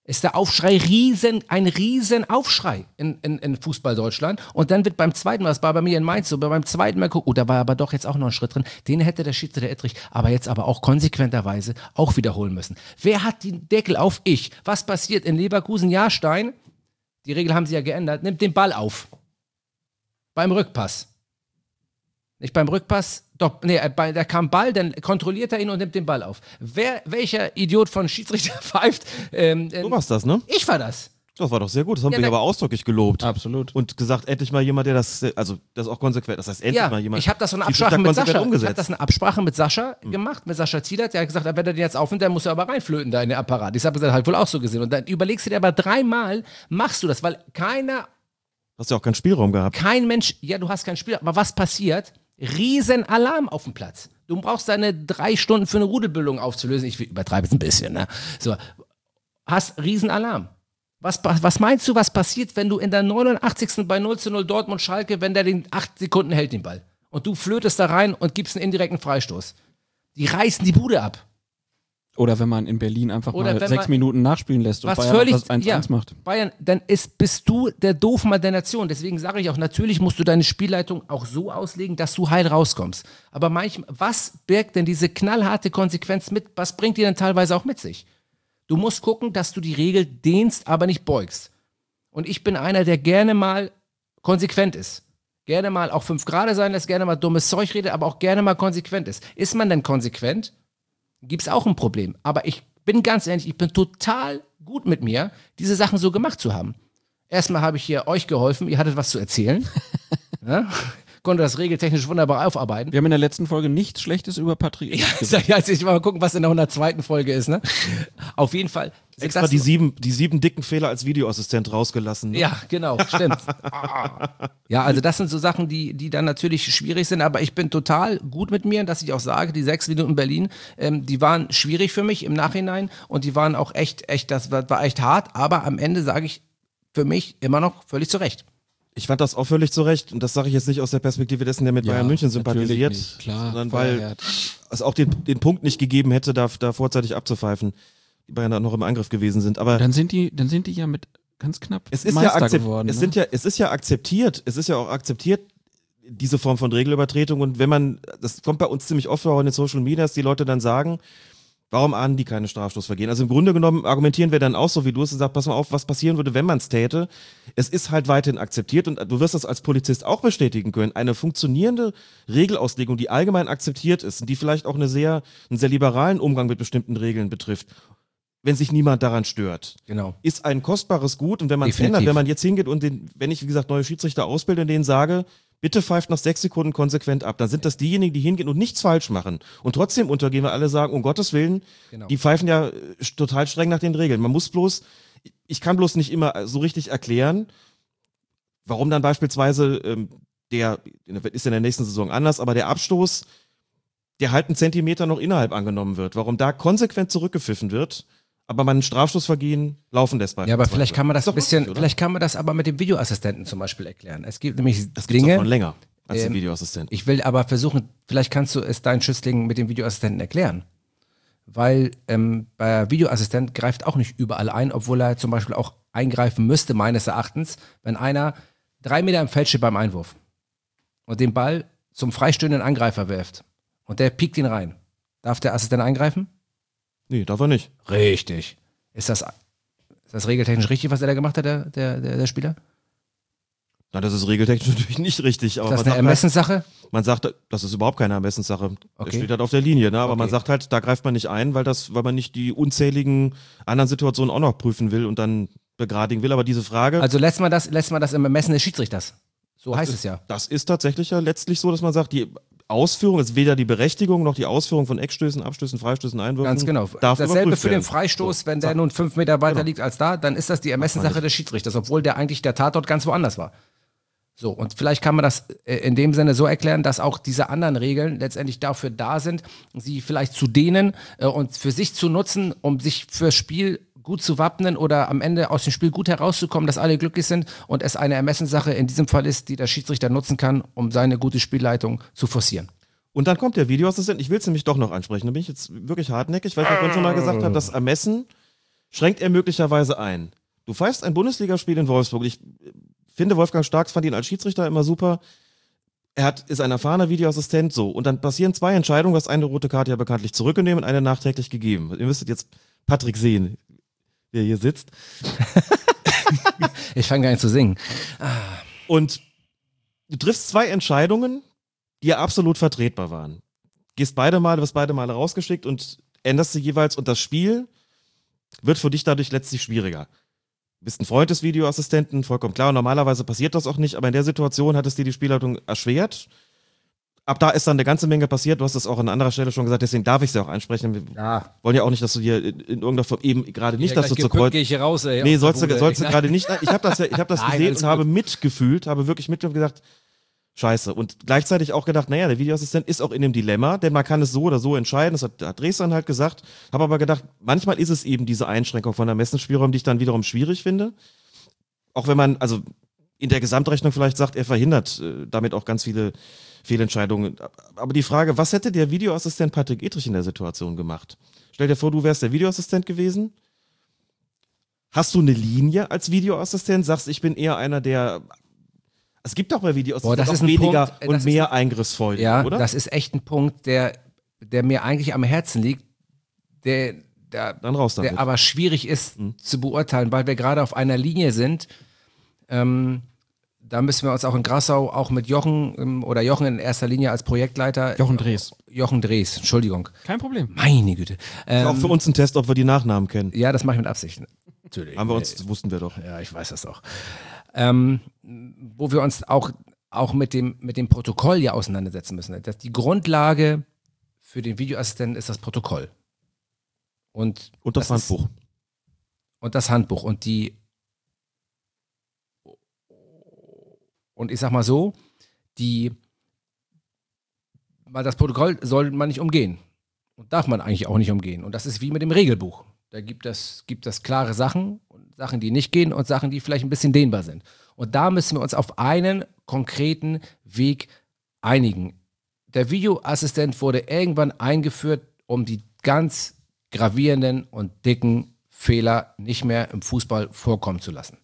Ist der Aufschrei riesen, ein riesen Aufschrei in, in, in Fußball Deutschland. Und dann wird beim zweiten Mal, das war bei mir in Mainz so, beim zweiten Mal gucken, oh, da war aber doch jetzt auch noch ein Schritt drin. Den hätte der Schiedsrichter Ettrich aber jetzt aber auch konsequenterweise auch wiederholen müssen. Wer hat den Deckel auf? Ich. Was passiert in Leverkusen? Jahrstein, die Regel haben sie ja geändert, nimmt den Ball auf. Beim Rückpass. Nicht beim Rückpass, doch, nee, äh, da kam Ball, dann kontrolliert er ihn und nimmt den Ball auf. Wer, welcher Idiot von Schiedsrichter [laughs] pfeift? Ähm, Du warst das, ne? Ich war das. Das war doch sehr gut. Das haben Ja, wir aber ausdrücklich gelobt. Absolut. Und gesagt, endlich mal jemand, der das, also das auch konsequent, das heißt endlich Ja, mal jemand. ich habe das so eine Absprache mit Sascha. Ich habe umgesetzt. das eine Absprache mit Sascha gemacht, mit Sascha Zielert. Der hat gesagt, wenn er den jetzt aufnimmt, dann muss er aber reinflöten da in den Apparat. Ich habe gesagt, halt wohl auch so gesehen. Und dann überlegst du dir aber dreimal, machst du das, weil keiner, Hast ja auch keinen Spielraum gehabt. kein Mensch, ja, du hast kein Spiel, aber was passiert? Riesen Alarm auf dem Platz. Du brauchst deine drei Stunden für eine Rudelbildung aufzulösen. Ich übertreibe es ein bisschen, ne? So. Hast riesen Alarm. Was, was meinst du, was passiert, wenn du in der 89. bei 0 zu 0 Dortmund Schalke, wenn der den 8 Sekunden hält, den Ball? Und du flötest da rein und gibst einen indirekten Freistoß. Die reißen die Bude ab. Oder wenn man in Berlin einfach Oder mal sechs Minuten nachspielen lässt und Bayern völlig, das 1-1 ja, macht. Bayern, dann ist, bist du der Doofmann der Nation. Deswegen sage ich auch, natürlich musst du deine Spielleitung auch so auslegen, dass du heil rauskommst. Aber manchmal, was birgt denn diese knallharte Konsequenz mit? Was bringt die denn teilweise auch mit sich? Du musst gucken, dass du die Regel dehnst, aber nicht beugst. Und ich bin einer, der gerne mal konsequent ist. Gerne mal auch fünf Grade sein lässt, gerne mal dummes Zeug redet, aber auch gerne mal konsequent ist. Ist man denn konsequent? Gibt es auch ein Problem. Aber ich bin ganz ehrlich, ich bin total gut mit mir, diese Sachen so gemacht zu haben. Erstmal habe ich hier euch geholfen, ihr hattet was zu erzählen. [laughs] ja? Konnte das regeltechnisch wunderbar aufarbeiten. Wir haben in der letzten Folge nichts Schlechtes über Patrick Ja, gesagt. ja, jetzt ich mal gucken, was in der 102. Folge ist, ne? Auf jeden Fall. Extra die sieben, die sieben dicken Fehler als Videoassistent rausgelassen. Ne? Ja, genau, stimmt. ja, also das sind so Sachen, die, die dann natürlich schwierig sind, aber ich bin total gut mit mir, dass ich auch sage, die sechs Minuten Berlin, ähm, die waren schwierig für mich im Nachhinein und die waren auch echt, echt, das war, war echt hart, aber am Ende sage ich für mich immer noch völlig zurecht. Ich fand das auch völlig zu Recht und das sage ich jetzt nicht aus der Perspektive dessen, der mit Ja, Bayern München sympathisiert, nicht. Klar, sondern weil es auch den, den Punkt nicht gegeben hätte, da, da vorzeitig abzupfeifen, die Bayern dann noch im Angriff gewesen sind. Aber Dann sind die, dann sind die ja mit ganz knapp es ist Meister ja geworden. es ne? sind ja, es ist ja akzeptiert, es ist ja auch akzeptiert, diese Form von Regelübertretung und wenn man, das kommt bei uns ziemlich oft vor auch in den Social Media, dass die Leute dann sagen, warum ahnen die keine Strafstoßvergehen? Also im Grunde genommen argumentieren wir dann auch so, wie du es gesagt pass mal auf, was passieren würde, wenn man es täte. Es ist halt weiterhin akzeptiert und du wirst das als Polizist auch bestätigen können. Eine funktionierende Regelauslegung, die allgemein akzeptiert ist und die vielleicht auch eine sehr, einen sehr liberalen Umgang mit bestimmten Regeln betrifft, wenn sich niemand daran stört Genau. ist ein kostbares Gut und wenn man es ändert, wenn man jetzt hingeht und den, wenn ich, wie gesagt, neue Schiedsrichter ausbilde und denen sage, bitte pfeift nach sechs Sekunden konsequent ab, dann sind das diejenigen, die hingehen und nichts falsch machen und trotzdem untergehen, weil alle sagen, um Gottes Willen, Genau. die pfeifen ja äh, total streng nach den Regeln. Man muss bloß, ich kann bloß nicht immer so richtig erklären, warum dann beispielsweise ähm, der, ist in der nächsten Saison anders, aber der Abstoß, der halt einen Zentimeter noch innerhalb angenommen wird, warum da konsequent zurückgepfiffen wird, aber man ein Strafstoßvergehen laufen lässt Ja, aber vielleicht kann man das ein bisschen, oder? vielleicht kann man das aber mit dem Videoassistenten zum Beispiel erklären. Es gibt nämlich Das Dinge. schon länger als ähm, den Videoassistent. Ich will aber versuchen, vielleicht kannst du es deinen Schützlingen mit dem Videoassistenten erklären. Weil ähm, bei Videoassistent greift auch nicht überall ein, obwohl er zum Beispiel auch eingreifen müsste, meines Erachtens, wenn einer drei Meter im Feld steht beim Einwurf und den Ball zum freistehenden Angreifer wirft und der piekt ihn rein. Darf der Assistent eingreifen? Nee, darf er nicht. Richtig. Ist das, ist das regeltechnisch richtig, was er da gemacht hat, der, der, der, der Spieler? Na, das ist regeltechnisch [laughs] natürlich nicht richtig. Aber Ist das man eine sagt Ermessenssache? Halt, man sagt, das ist überhaupt keine Ermessenssache. Okay. Der steht halt auf der Linie, ne? Aber man Okay. sagt halt, da greift man nicht ein, weil das, weil man nicht die unzähligen anderen Situationen auch noch prüfen will und dann begradigen will. Aber diese Frage, Also lässt man das, lässt man das im Ermessen des Schiedsrichters? So heißt es ja. das ist tatsächlich ja letztlich so, dass man sagt, die Ausführung ist weder die Berechtigung noch die Ausführung von Eckstößen, Abstößen, Freistößen, Einwürfen. Ganz genau. Darf Dasselbe für den. Freistoß, So, wenn der nun fünf Meter weiter Genau. liegt als da, dann ist das die Ermessenssache des Schiedsrichters, obwohl der eigentlich der Tatort ganz woanders war. So, und vielleicht kann man das äh, in dem Sinne so erklären, dass auch diese anderen Regeln letztendlich dafür da sind, sie vielleicht zu dehnen äh, und für sich zu nutzen, um sich fürs Spiel gut zu wappnen oder am Ende aus dem Spiel gut herauszukommen, dass alle glücklich sind und es eine Ermessenssache in diesem Fall ist, die der Schiedsrichter nutzen kann, um seine gute Spielleitung zu forcieren. Und dann kommt der Videoassistent. Ich will es nämlich doch noch ansprechen. Da bin ich jetzt wirklich hartnäckig, weil ich vorhin schon mal gesagt habe, das Ermessen schränkt er möglicherweise ein. Du pfeifst ein Bundesligaspiel in Wolfsburg. Ich finde, Wolfgang Starks fand ihn als Schiedsrichter immer super. Er hat, ist ein erfahrener Videoassistent, so. Und dann passieren zwei Entscheidungen. Du hast eine rote Karte ja bekanntlich zurückgenommen und eine nachträglich gegeben. Ihr müsstet jetzt Patrick sehen, der hier sitzt. [laughs] Ich fange gar nicht zu singen. Und du triffst zwei Entscheidungen, die ja absolut vertretbar waren. Gehst beide Male, wirst beide Male rausgeschickt und änderst sie jeweils und das Spiel wird für dich dadurch letztlich schwieriger. Du bist ein Freund des Videoassistenten, vollkommen klar. Normalerweise passiert das auch nicht, aber in der Situation hat es dir die Spielleitung erschwert. Ab da ist dann eine ganze Menge passiert. Du hast es auch an anderer Stelle schon gesagt, deswegen darf ich es ja auch ansprechen. Wir Ja. wollen ja auch nicht, dass du hier in, in irgendeiner Form eben gerade nicht, dass du zu kreuz. gehe ich hier raus, ey. Nee, der sollst du, sollst du gerade nicht. Ich habe das, ja- ich hab das [laughs] Nein, gesehen und habe mitgefühlt, habe wirklich mit und gesagt, scheiße. Und gleichzeitig auch gedacht, naja, der Videoassistent ist auch in dem Dilemma, denn man kann es so oder so entscheiden. Das hat, hat Dresden halt gesagt. Habe aber gedacht, manchmal ist es eben diese Einschränkung von Ermessensspielraum, die ich dann wiederum schwierig finde. Auch wenn man, also in der Gesamtrechnung vielleicht sagt, er verhindert äh, damit auch ganz viele Fehlentscheidungen. Aber die Frage, was hätte der Videoassistent Patrick Edrich in der Situation gemacht? Stell dir vor, du wärst der Videoassistent gewesen. Hast du eine Linie als Videoassistent? Sagst, ich bin eher einer, der. Es gibt auch bei Boah, Videoassistenten das ist weniger Punkt, äh, und ist- mehr Eingriffsfreude, Ja, oder? das ist echt ein Punkt, der, der mir eigentlich am Herzen liegt, der, der, Dann raus damit. der aber schwierig ist zu beurteilen, weil wir gerade auf einer Linie sind. Ähm, da müssen wir uns auch in Grassau auch mit Jochen ähm, oder Jochen in erster Linie als Projektleiter. Jochen Drees. Jochen Drees, Entschuldigung. Kein Problem. Meine Güte. ist Ähm, auch für uns ein Test, ob wir die Nachnamen kennen. ja, das mache ich mit Absicht. Natürlich. Haben wir uns, das wussten wir doch. Ja, ich weiß das auch. Ähm, wo wir uns auch auch mit dem, mit dem Protokoll ja auseinandersetzen müssen. Das, die Grundlage für den Videoassistenten ist das Protokoll. Und, Und das, ist- Handbuch. Und das Handbuch. Und die. Und ich sag mal so, die. Weil das Protokoll soll man nicht umgehen. Und darf man eigentlich auch nicht umgehen. Und das ist wie mit dem Regelbuch. Da gibt es, gibt es klare Sachen, und Sachen, die nicht gehen und Sachen, die vielleicht ein bisschen dehnbar sind. Und da müssen wir uns auf einen konkreten Weg einigen. Der Videoassistent wurde irgendwann eingeführt, um die ganz gravierenden und dicken Fehler nicht mehr im Fußball vorkommen zu lassen.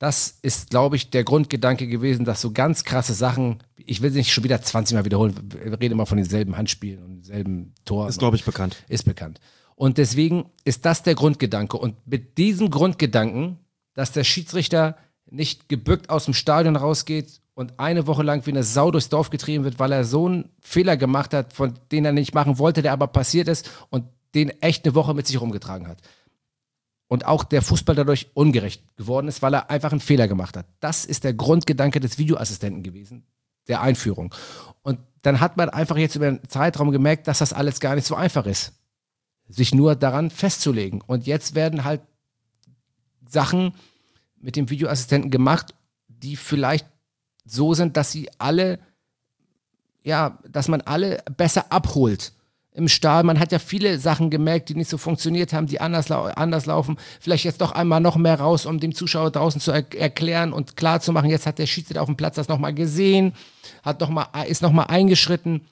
Das ist, glaube ich, der Grundgedanke gewesen, dass so ganz krasse Sachen, ich will sie nicht schon wieder 20 Mal wiederholen, wir reden immer von denselben Handspielen und denselben Toren. Ist, glaube ich, bekannt. Ist bekannt. Und deswegen ist das der Grundgedanke. Und mit diesem Grundgedanken, dass der Schiedsrichter nicht gebückt aus dem Stadion rausgeht und eine Woche lang wie eine Sau durchs Dorf getrieben wird, weil er so einen Fehler gemacht hat, von den er nicht machen wollte, der aber passiert ist und den echt eine Woche mit sich rumgetragen hat. Und auch der Fußball dadurch ungerecht geworden ist, weil er einfach einen Fehler gemacht hat. Das ist der Grundgedanke des Videoassistenten gewesen, der Einführung. Und dann hat man einfach jetzt über einen Zeitraum gemerkt, dass das alles gar nicht so einfach ist sich nur daran festzulegen. Und jetzt werden halt Sachen mit dem Videoassistenten gemacht, die vielleicht so sind, dass sie alle, ja, dass man alle besser abholt im Stall. Man hat ja viele Sachen gemerkt, die nicht so funktioniert haben, die anders, lau anders laufen. Vielleicht jetzt doch einmal noch mehr raus, um dem Zuschauer draußen zu er erklären und klar zu machen. Jetzt hat der Schiedsrichter auf dem Platz das nochmal gesehen, hat noch mal, ist nochmal eingeschritten.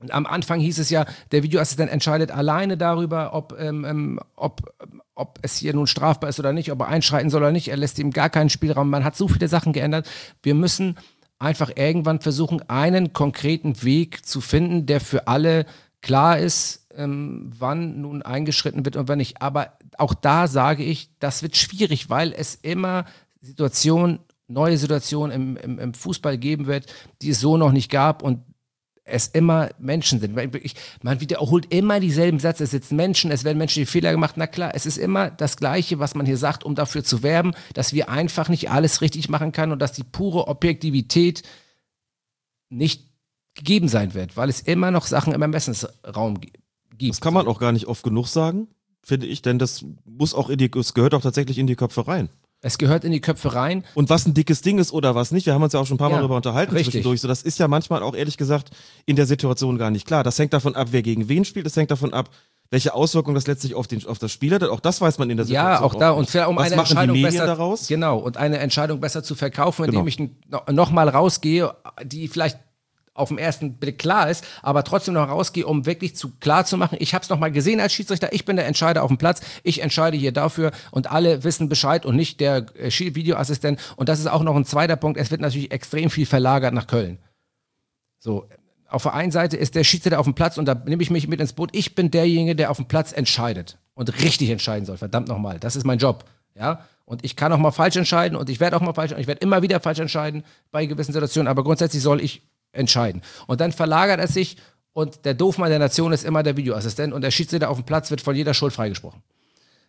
Und am Anfang hieß es ja, der Videoassistent entscheidet alleine darüber, ob, ähm, ähm, ob, ob es hier nun strafbar ist oder nicht, ob er einschreiten soll oder nicht. Er lässt ihm gar keinen Spielraum. Man hat so viele Sachen geändert. Wir müssen einfach irgendwann versuchen, einen konkreten Weg zu finden, der für alle klar ist, ähm, wann nun eingeschritten wird und wann nicht. Aber auch da sage ich, das wird schwierig, weil es immer Situationen, neue Situationen im, im, im Fußball geben wird, die es so noch nicht gab und es immer Menschen sind. Ich, man wiederholt immer dieselben Sätze. Es sitzen Menschen, es werden Menschen die Fehler gemacht. Na klar, es ist immer das Gleiche, was man hier sagt, um dafür zu werben, dass wir einfach nicht alles richtig machen können und dass die pure Objektivität nicht gegeben sein wird, weil es immer noch Sachen im Ermessensraum gibt. Das kann man auch gar nicht oft genug sagen, finde ich, denn das muss auch in die, es gehört auch tatsächlich in die Köpfe rein. Es gehört in die Köpfe rein. Und was ein dickes Ding ist oder was nicht, wir haben uns ja auch schon ein paar Mal Ja, darüber unterhalten richtig. zwischendurch. So, das ist ja manchmal auch ehrlich gesagt in der Situation gar nicht klar. Das hängt davon ab, wer gegen wen spielt, das hängt davon ab, welche Auswirkungen das letztlich auf, den, auf das Spiel hat. Auch das weiß man in der Situation. Ja, auch da. Und vielleicht, um was eine Entscheidung besser, daraus? Genau, und eine Entscheidung besser zu verkaufen, indem Genau. ich n- no, noch mal rausgehe, die vielleicht auf den ersten Blick klar ist, aber trotzdem noch rausgehe, um wirklich zu klar zu machen, ich habe es noch mal gesehen als Schiedsrichter, ich bin der Entscheider auf dem Platz, ich entscheide hier dafür und alle wissen Bescheid und nicht der äh, Videoassistent. Und das ist auch noch ein zweiter Punkt, es wird natürlich extrem viel verlagert nach Köln. So, auf der einen Seite ist der Schiedsrichter auf dem Platz und da nehme ich mich mit ins Boot. Ich bin derjenige, der auf dem Platz entscheidet und richtig entscheiden soll. Verdammt nochmal, das ist mein Job. Ja, und ich kann auch mal falsch entscheiden und ich werde auch mal falsch, ich werde immer wieder falsch entscheiden bei gewissen Situationen, aber grundsätzlich soll ich entscheiden. Und dann verlagert es sich und der Doofmann der Nation ist immer der Videoassistent und der Schiedsrichter auf dem Platz wird von jeder Schuld freigesprochen.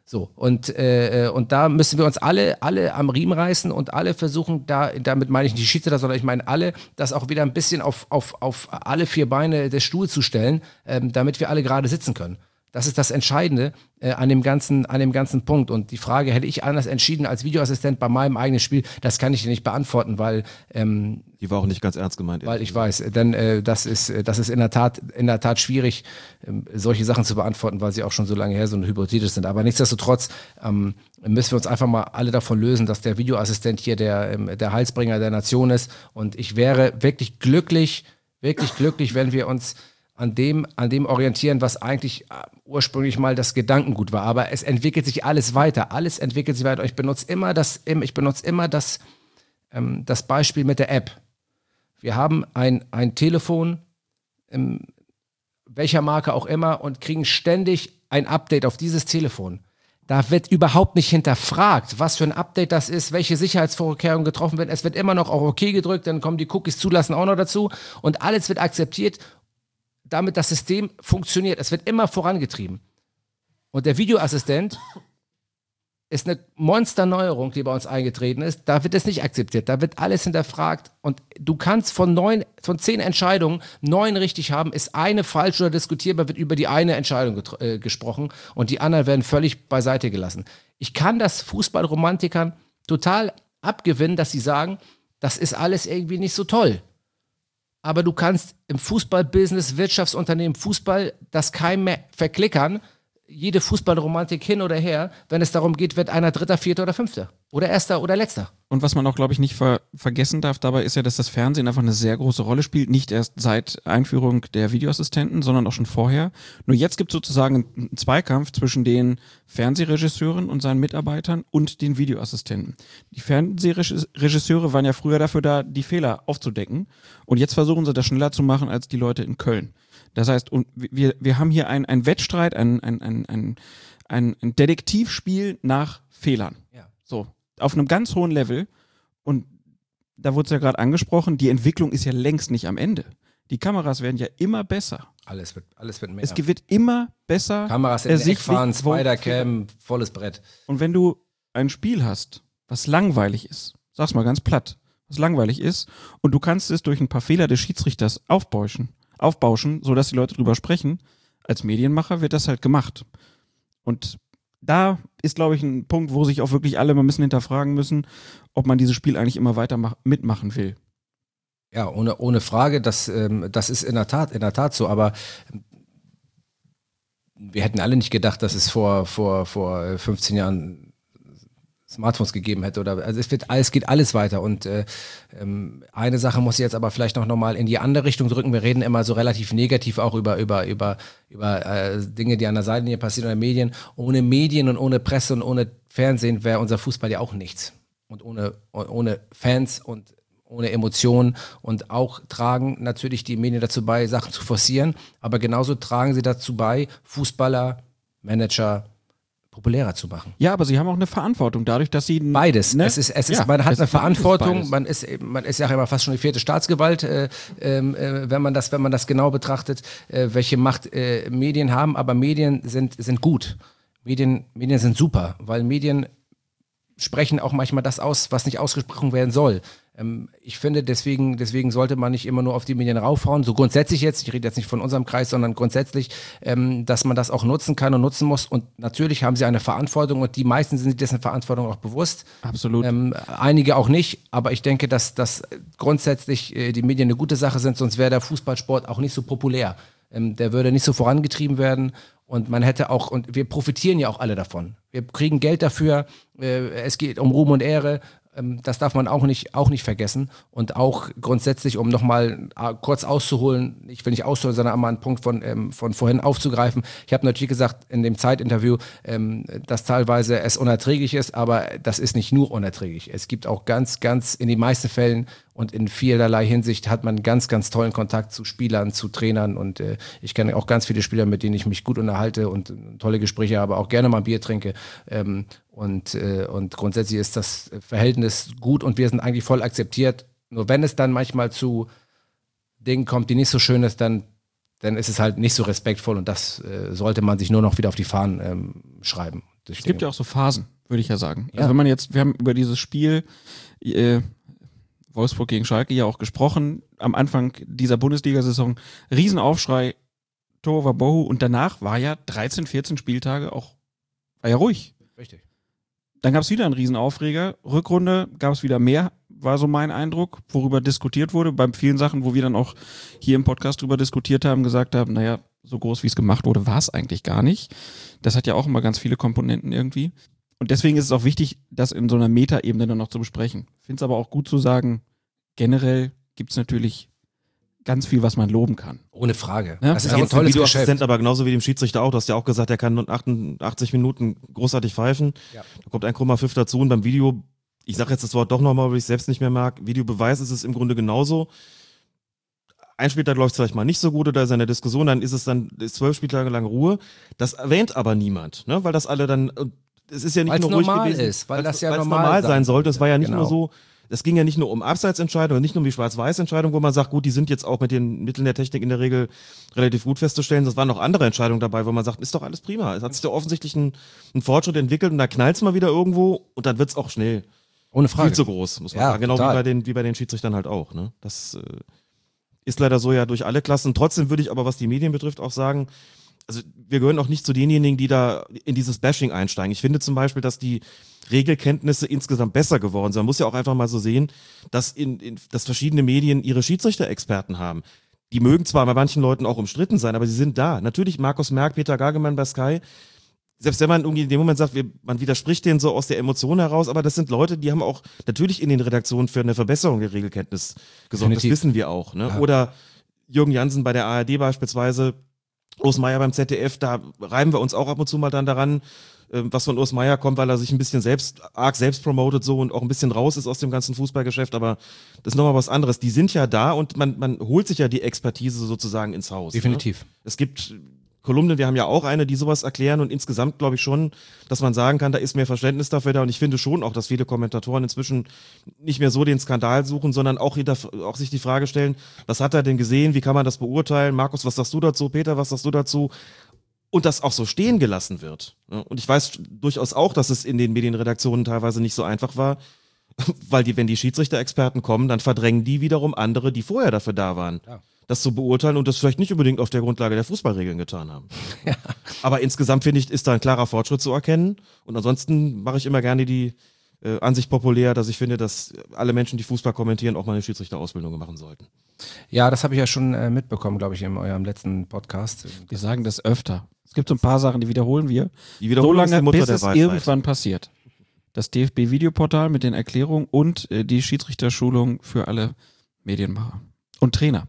So, und, äh, und da müssen wir uns alle, alle am Riemen reißen und alle versuchen, da, damit meine ich nicht die Schiedsrichter, sondern ich meine alle, das auch wieder ein bisschen auf, auf, auf alle vier Beine des Stuhls zu stellen, ähm, damit wir alle gerade sitzen können. Das ist das Entscheidende äh, an, dem ganzen, an dem ganzen Punkt. Und die Frage, hätte ich anders entschieden als Videoassistent bei meinem eigenen Spiel, das kann ich dir nicht beantworten, weil ähm, Die war auch nicht ganz ernst gemeint. weil ich weiß, denn äh, das ist äh, das ist in der Tat in der Tat schwierig, ähm, solche Sachen zu beantworten, weil sie auch schon so lange her so hypothetisch sind. Aber nichtsdestotrotz ähm, müssen wir uns einfach mal alle davon lösen, dass der Videoassistent hier der ähm, der Heilsbringer der Nation ist. Und ich wäre wirklich glücklich, wirklich glücklich, wenn wir uns an dem, an dem orientieren, was eigentlich äh, ursprünglich mal das Gedankengut war. Aber es entwickelt sich alles weiter. Alles entwickelt sich weiter. Ich benutze immer das, ich benutze immer das, ähm, das Beispiel mit der App. Wir haben ein, ein Telefon, ähm, welcher Marke auch immer, und kriegen ständig ein Update auf dieses Telefon. Da wird überhaupt nicht hinterfragt, was für ein Update das ist, welche Sicherheitsvorkehrungen getroffen werden. Es wird immer noch auf OK gedrückt, dann kommen die Cookies zulassen auch noch dazu und alles wird akzeptiert, damit das System funktioniert. Es wird immer vorangetrieben. Und der Videoassistent ist eine Monsterneuerung, die bei uns eingetreten ist. Da wird es nicht akzeptiert. Da wird alles hinterfragt. Und du kannst von neun, von zehn Entscheidungen neun richtig haben, ist eine falsch oder diskutierbar, wird über die eine Entscheidung äh, gesprochen und die anderen werden völlig beiseite gelassen. Ich kann das Fußballromantikern total abgewinnen, dass sie sagen, das ist alles irgendwie nicht so toll. Aber du kannst im Fußballbusiness, Wirtschaftsunternehmen, Fußball das keinem mehr verklickern. Jede Fußballromantik hin oder her, wenn es darum geht, wird einer Dritter, Vierter oder Fünfter. Oder Erster oder Letzter. Und was man auch, glaube ich, nicht ver vergessen darf dabei, ist ja, dass das Fernsehen einfach eine sehr große Rolle spielt. Nicht erst seit Einführung der Videoassistenten, sondern auch schon vorher. Nur jetzt gibt es sozusagen einen Zweikampf zwischen den Fernsehregisseuren und seinen Mitarbeitern und den Videoassistenten. Die Fernsehregisseure waren ja früher dafür da, die Fehler aufzudecken. Und jetzt versuchen sie das schneller zu machen als die Leute in Köln. Das heißt, und wir, wir haben hier einen ein Wettstreit, ein, ein, ein, ein, ein, Detektivspiel nach Fehlern. Ja. So, auf einem ganz hohen Level. Und da wurde es ja gerade angesprochen, die Entwicklung ist ja längst nicht am Ende. Die Kameras werden ja immer besser. Alles wird, alles wird mehr. Es wird immer besser. Kameras in den Eckfahren, wo- Spidercam, volles Brett. Und wenn du ein Spiel hast, was langweilig ist, sag's mal ganz platt, was langweilig ist, und du kannst es durch ein paar Fehler des Schiedsrichters aufbauschen, aufbauschen, sodass die Leute drüber sprechen, als Medienmacher wird das halt gemacht. Und da ist, glaube ich, ein Punkt, wo sich auch wirklich alle mal ein bisschen hinterfragen müssen, ob man dieses Spiel eigentlich immer weiter mach- mitmachen will. Ja, ohne, ohne Frage, das, ähm, das ist in der Tat, in der Tat so, aber ähm, wir hätten alle nicht gedacht, dass es vor, vor, vor äh, 15 Jahren Smartphones gegeben hätte oder also es wird alles geht alles weiter und äh, ähm, eine Sache muss ich jetzt aber vielleicht noch noch mal in die andere Richtung drücken. Wir reden immer so relativ negativ auch über über über über äh, Dinge, die an der Seitenlinie passieren oder Medien. Ohne Medien und ohne Presse und ohne Fernsehen wäre unser Fußball ja auch nichts und ohne ohne Fans und ohne Emotionen und auch tragen natürlich die Medien dazu bei, Sachen zu forcieren, aber genauso tragen sie dazu bei, Fußballer, Manager populärer zu machen. Ja, aber sie haben auch eine Verantwortung, dadurch, dass sie. Beides. Ne? Es ist, es ist, Ja, man hat eine ist Verantwortung, beides. man ist, man ist ja immer fast schon die vierte Staatsgewalt, äh, ähm, äh, wenn man das, wenn man das genau betrachtet, äh, welche Macht äh, Medien haben, aber Medien sind, sind gut. Medien, Medien sind super, weil Medien sprechen auch manchmal das aus, was nicht ausgesprochen werden soll. Ähm, ich finde, deswegen, deswegen sollte man nicht immer nur auf die Medien raufhauen. So grundsätzlich jetzt, ich rede jetzt nicht von unserem Kreis, sondern grundsätzlich, ähm, dass man das auch nutzen kann und nutzen muss. Und natürlich haben sie eine Verantwortung und die meisten sind sich dessen Verantwortung auch bewusst. Absolut. Ähm, einige auch nicht, aber ich denke, dass, dass grundsätzlich äh, die Medien eine gute Sache sind, sonst wäre der Fußballsport auch nicht so populär. Ähm, der würde nicht so vorangetrieben werden und man hätte auch, und wir profitieren ja auch alle davon. Wir kriegen Geld dafür, äh, es geht um Ruhm und Ehre. Ähm, das darf man auch nicht, auch nicht vergessen. Und auch grundsätzlich, um nochmal äh, kurz auszuholen, ich will nicht ausholen, sondern einmal einen Punkt von, ähm, von vorhin aufzugreifen. Ich habe natürlich gesagt in dem Zeitinterview, ähm, dass teilweise es unerträglich ist, aber das ist nicht nur unerträglich. Es gibt auch ganz, ganz in den meisten Fällen und in vielerlei Hinsicht hat man ganz, ganz tollen Kontakt zu Spielern, zu Trainern und äh, ich kenne auch ganz viele Spieler, mit denen ich mich gut unterhalte und tolle Gespräche habe, auch gerne mal Bier trinke. Ähm, und, äh, und grundsätzlich ist das Verhältnis gut und wir sind eigentlich voll akzeptiert. Nur wenn es dann manchmal zu Dingen kommt, die nicht so schön ist, dann, dann ist es halt nicht so respektvoll und das äh, sollte man sich nur noch wieder auf die Fahnen ähm, schreiben. Es gibt ja auch so Phasen, würde ich ja sagen. Ja. Also wenn man jetzt, wir haben über dieses Spiel äh, Wolfsburg gegen Schalke ja auch gesprochen, am Anfang dieser Bundesliga-Saison, Riesenaufschrei, Tor war Bohu und danach war ja 13, 14 Spieltage auch, war ja ruhig. Richtig. Dann gab es wieder einen Riesenaufreger. Rückrunde gab es wieder mehr, war so mein Eindruck, worüber diskutiert wurde. Bei vielen Sachen, wo wir dann auch hier im Podcast drüber diskutiert haben, gesagt haben, naja, so groß wie es gemacht wurde, war es eigentlich gar nicht. Das hat ja auch immer ganz viele Komponenten irgendwie. Und deswegen ist es auch wichtig, das in so einer Metaebene dann noch zu besprechen. Finde es aber auch gut zu sagen, generell gibt es natürlich ganz viel, was man loben kann. Ohne Frage. Ja? Das ist aber ein tolles Videoassistent Geschäft. aber genauso wie dem Schiedsrichter auch. Du hast ja auch gesagt, er kann nur 88 Minuten großartig pfeifen. Ja. Da kommt ein Krummer Pfiff dazu und beim Video, ich sage jetzt das Wort doch nochmal, weil ich es selbst nicht mehr mag, Videobeweis ist es im Grunde genauso. Ein Spieltag läuft vielleicht mal nicht so gut oder ist eine Diskussion, dann ist es dann ist zwölf Spieltage lang Ruhe. Das erwähnt aber niemand, ne? weil das alle dann, es ist ja nicht Weil's nur ruhig normal gewesen, ist, weil das ja normal normal sein sein sollte. Es war ja nicht Genau. nur so, es ging ja nicht nur um Abseitsentscheidungen, nicht nur um die Schwarz-Weiß-Entscheidung, wo man sagt, gut, die sind jetzt auch mit den Mitteln der Technik in der Regel relativ gut festzustellen. Es waren noch andere Entscheidungen dabei, wo man sagt, ist doch alles prima. Es hat sich da offensichtlich ein, ein Fortschritt entwickelt und da knallt's mal wieder irgendwo und dann wird's auch schnell. Ohne Frage. Viel zu groß, muss man Ja, sagen. Genau wie bei, den, wie bei den Schiedsrichtern halt auch. Ne? Das äh, ist leider so ja durch alle Klassen. Trotzdem würde ich aber, was die Medien betrifft, auch sagen, also wir gehören auch nicht zu denjenigen, die da in dieses Bashing einsteigen. Ich finde zum Beispiel, dass die Regelkenntnisse insgesamt besser geworden sind. Man muss ja auch einfach mal so sehen, dass, in, in, dass verschiedene Medien ihre Schiedsrichter-Experten haben. Die mögen zwar bei manchen Leuten auch umstritten sein, aber sie sind da. Natürlich Markus Merck, Peter Gagemann bei Sky. Selbst wenn man irgendwie in dem Moment sagt, man widerspricht denen so aus der Emotion heraus, aber das sind Leute, die haben auch natürlich in den Redaktionen für eine Verbesserung der Regelkenntnis gesorgt. Definitiv. Das wissen wir auch. Ne? Ja. Oder Jürgen Jansen bei der ARD beispielsweise, Urs Meier beim ZDF, da reiben wir uns auch ab und zu mal dann daran, ähm, was von Urs Meier kommt, weil er sich ein bisschen selbst, arg selbst promotet so und auch ein bisschen raus ist aus dem ganzen Fußballgeschäft, aber das ist nochmal was anderes. Die sind ja da und man, man holt sich ja die Expertise sozusagen ins Haus. Definitiv. Ne? Es gibt Kolumnen, wir haben ja auch eine, die sowas erklären und insgesamt glaube ich schon, dass man sagen kann, da ist mehr Verständnis dafür da und ich finde schon auch, dass viele Kommentatoren inzwischen nicht mehr so den Skandal suchen, sondern auch, auch sich die Frage stellen, was hat er denn gesehen, wie kann man das beurteilen? Markus, was sagst du dazu? Peter, was sagst du dazu? Und das auch so stehen gelassen wird. Und ich weiß durchaus auch, dass es in den Medienredaktionen teilweise nicht so einfach war, weil die, wenn die Schiedsrichter-Experten kommen, dann verdrängen die wiederum andere, die vorher dafür da waren, das zu beurteilen und das vielleicht nicht unbedingt auf der Grundlage der Fußballregeln getan haben. [laughs] Aber insgesamt finde ich, ist da ein klarer Fortschritt zu erkennen. Und ansonsten mache ich immer gerne die äh, Ansicht populär, dass ich finde, dass alle Menschen, die Fußball kommentieren, auch mal eine Schiedsrichterausbildung machen sollten. Ja, das habe ich ja schon äh, mitbekommen, glaube ich, in eurem letzten Podcast. Wir sagen das öfter. Es gibt so ein paar Sachen, die wiederholen wir. Die Wiederholung so ist lange, die Mutter bis der es irgendwann passiert. Das DFB-Videoportal mit den Erklärungen und äh, die Schiedsrichterschulung für alle Medienmacher. Und Trainer.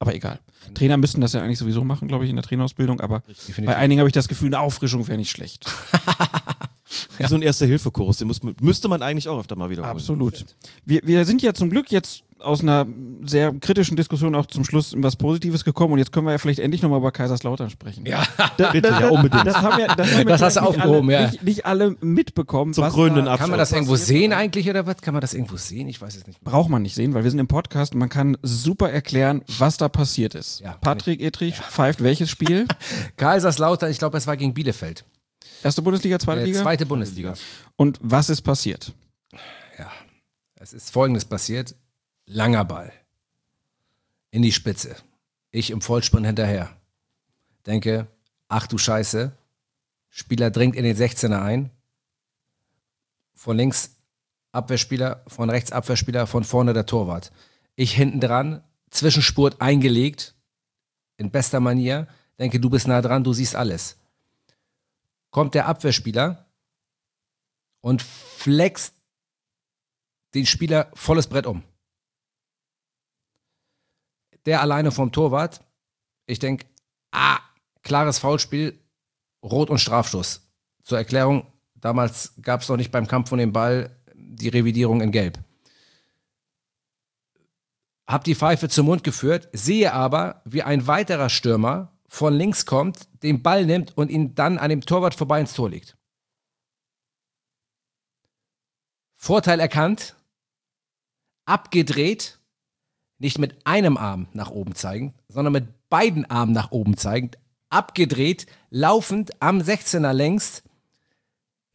Aber egal. Trainer müssen das ja eigentlich sowieso machen, glaube ich, in der Trainerausbildung, aber bei einigen habe ich das Gefühl, eine Auffrischung wäre nicht schlecht. [laughs] Wie so ein Erste-Hilfe-Kurs, den muss, müsste man eigentlich auch öfter mal wiederholen. Absolut. Wir, wir sind ja zum Glück jetzt aus einer sehr kritischen Diskussion auch zum Schluss was Positives gekommen und jetzt können wir ja vielleicht endlich nochmal über Kaiserslautern sprechen. Ja, Da- [laughs] Bitte, da- ja, unbedingt. Das, haben wir, das, haben wir Das hast du aufgehoben, alle, ja. Nicht, nicht alle mitbekommen. Zum krönenden da- Abschluss. Kann man das irgendwo sehen eigentlich oder was? Kann man das irgendwo sehen? Ich weiß es nicht. Braucht man nicht sehen, weil wir sind im Podcast und man kann super erklären, was da passiert ist. Ja, Patrick Etrich pfeift welches Spiel? [laughs] Kaiserslautern, ich glaube, es war gegen Bielefeld. Erste Bundesliga, zweite Äh, Liga? zweite Bundesliga. Und was ist passiert? Ja. Es ist folgendes passiert. Langer Ball. In die Spitze. Ich im Vollsprint hinterher. Denke, ach du Scheiße. Spieler dringt in den 16er ein. Von links Abwehrspieler, von rechts Abwehrspieler, von vorne der Torwart. Ich hinten dran, Zwischenspurt eingelegt. In bester Manier. Denke, du bist nah dran, du siehst alles. Kommt der Abwehrspieler und flext den Spieler volles Brett um. Der alleine vom Torwart. Ich denke, ah, klares Foulspiel, Rot und Strafstoß. Zur Erklärung, damals gab es noch nicht beim Kampf um den Ball die Revidierung in Gelb. Hab die Pfeife zum Mund geführt, sehe aber, wie ein weiterer Stürmer von links kommt, den Ball nimmt und ihn dann an dem Torwart vorbei ins Tor legt. Vorteil erkannt, abgedreht, nicht mit einem Arm nach oben zeigen, sondern mit beiden Armen nach oben zeigend, abgedreht, laufend am 16er längst,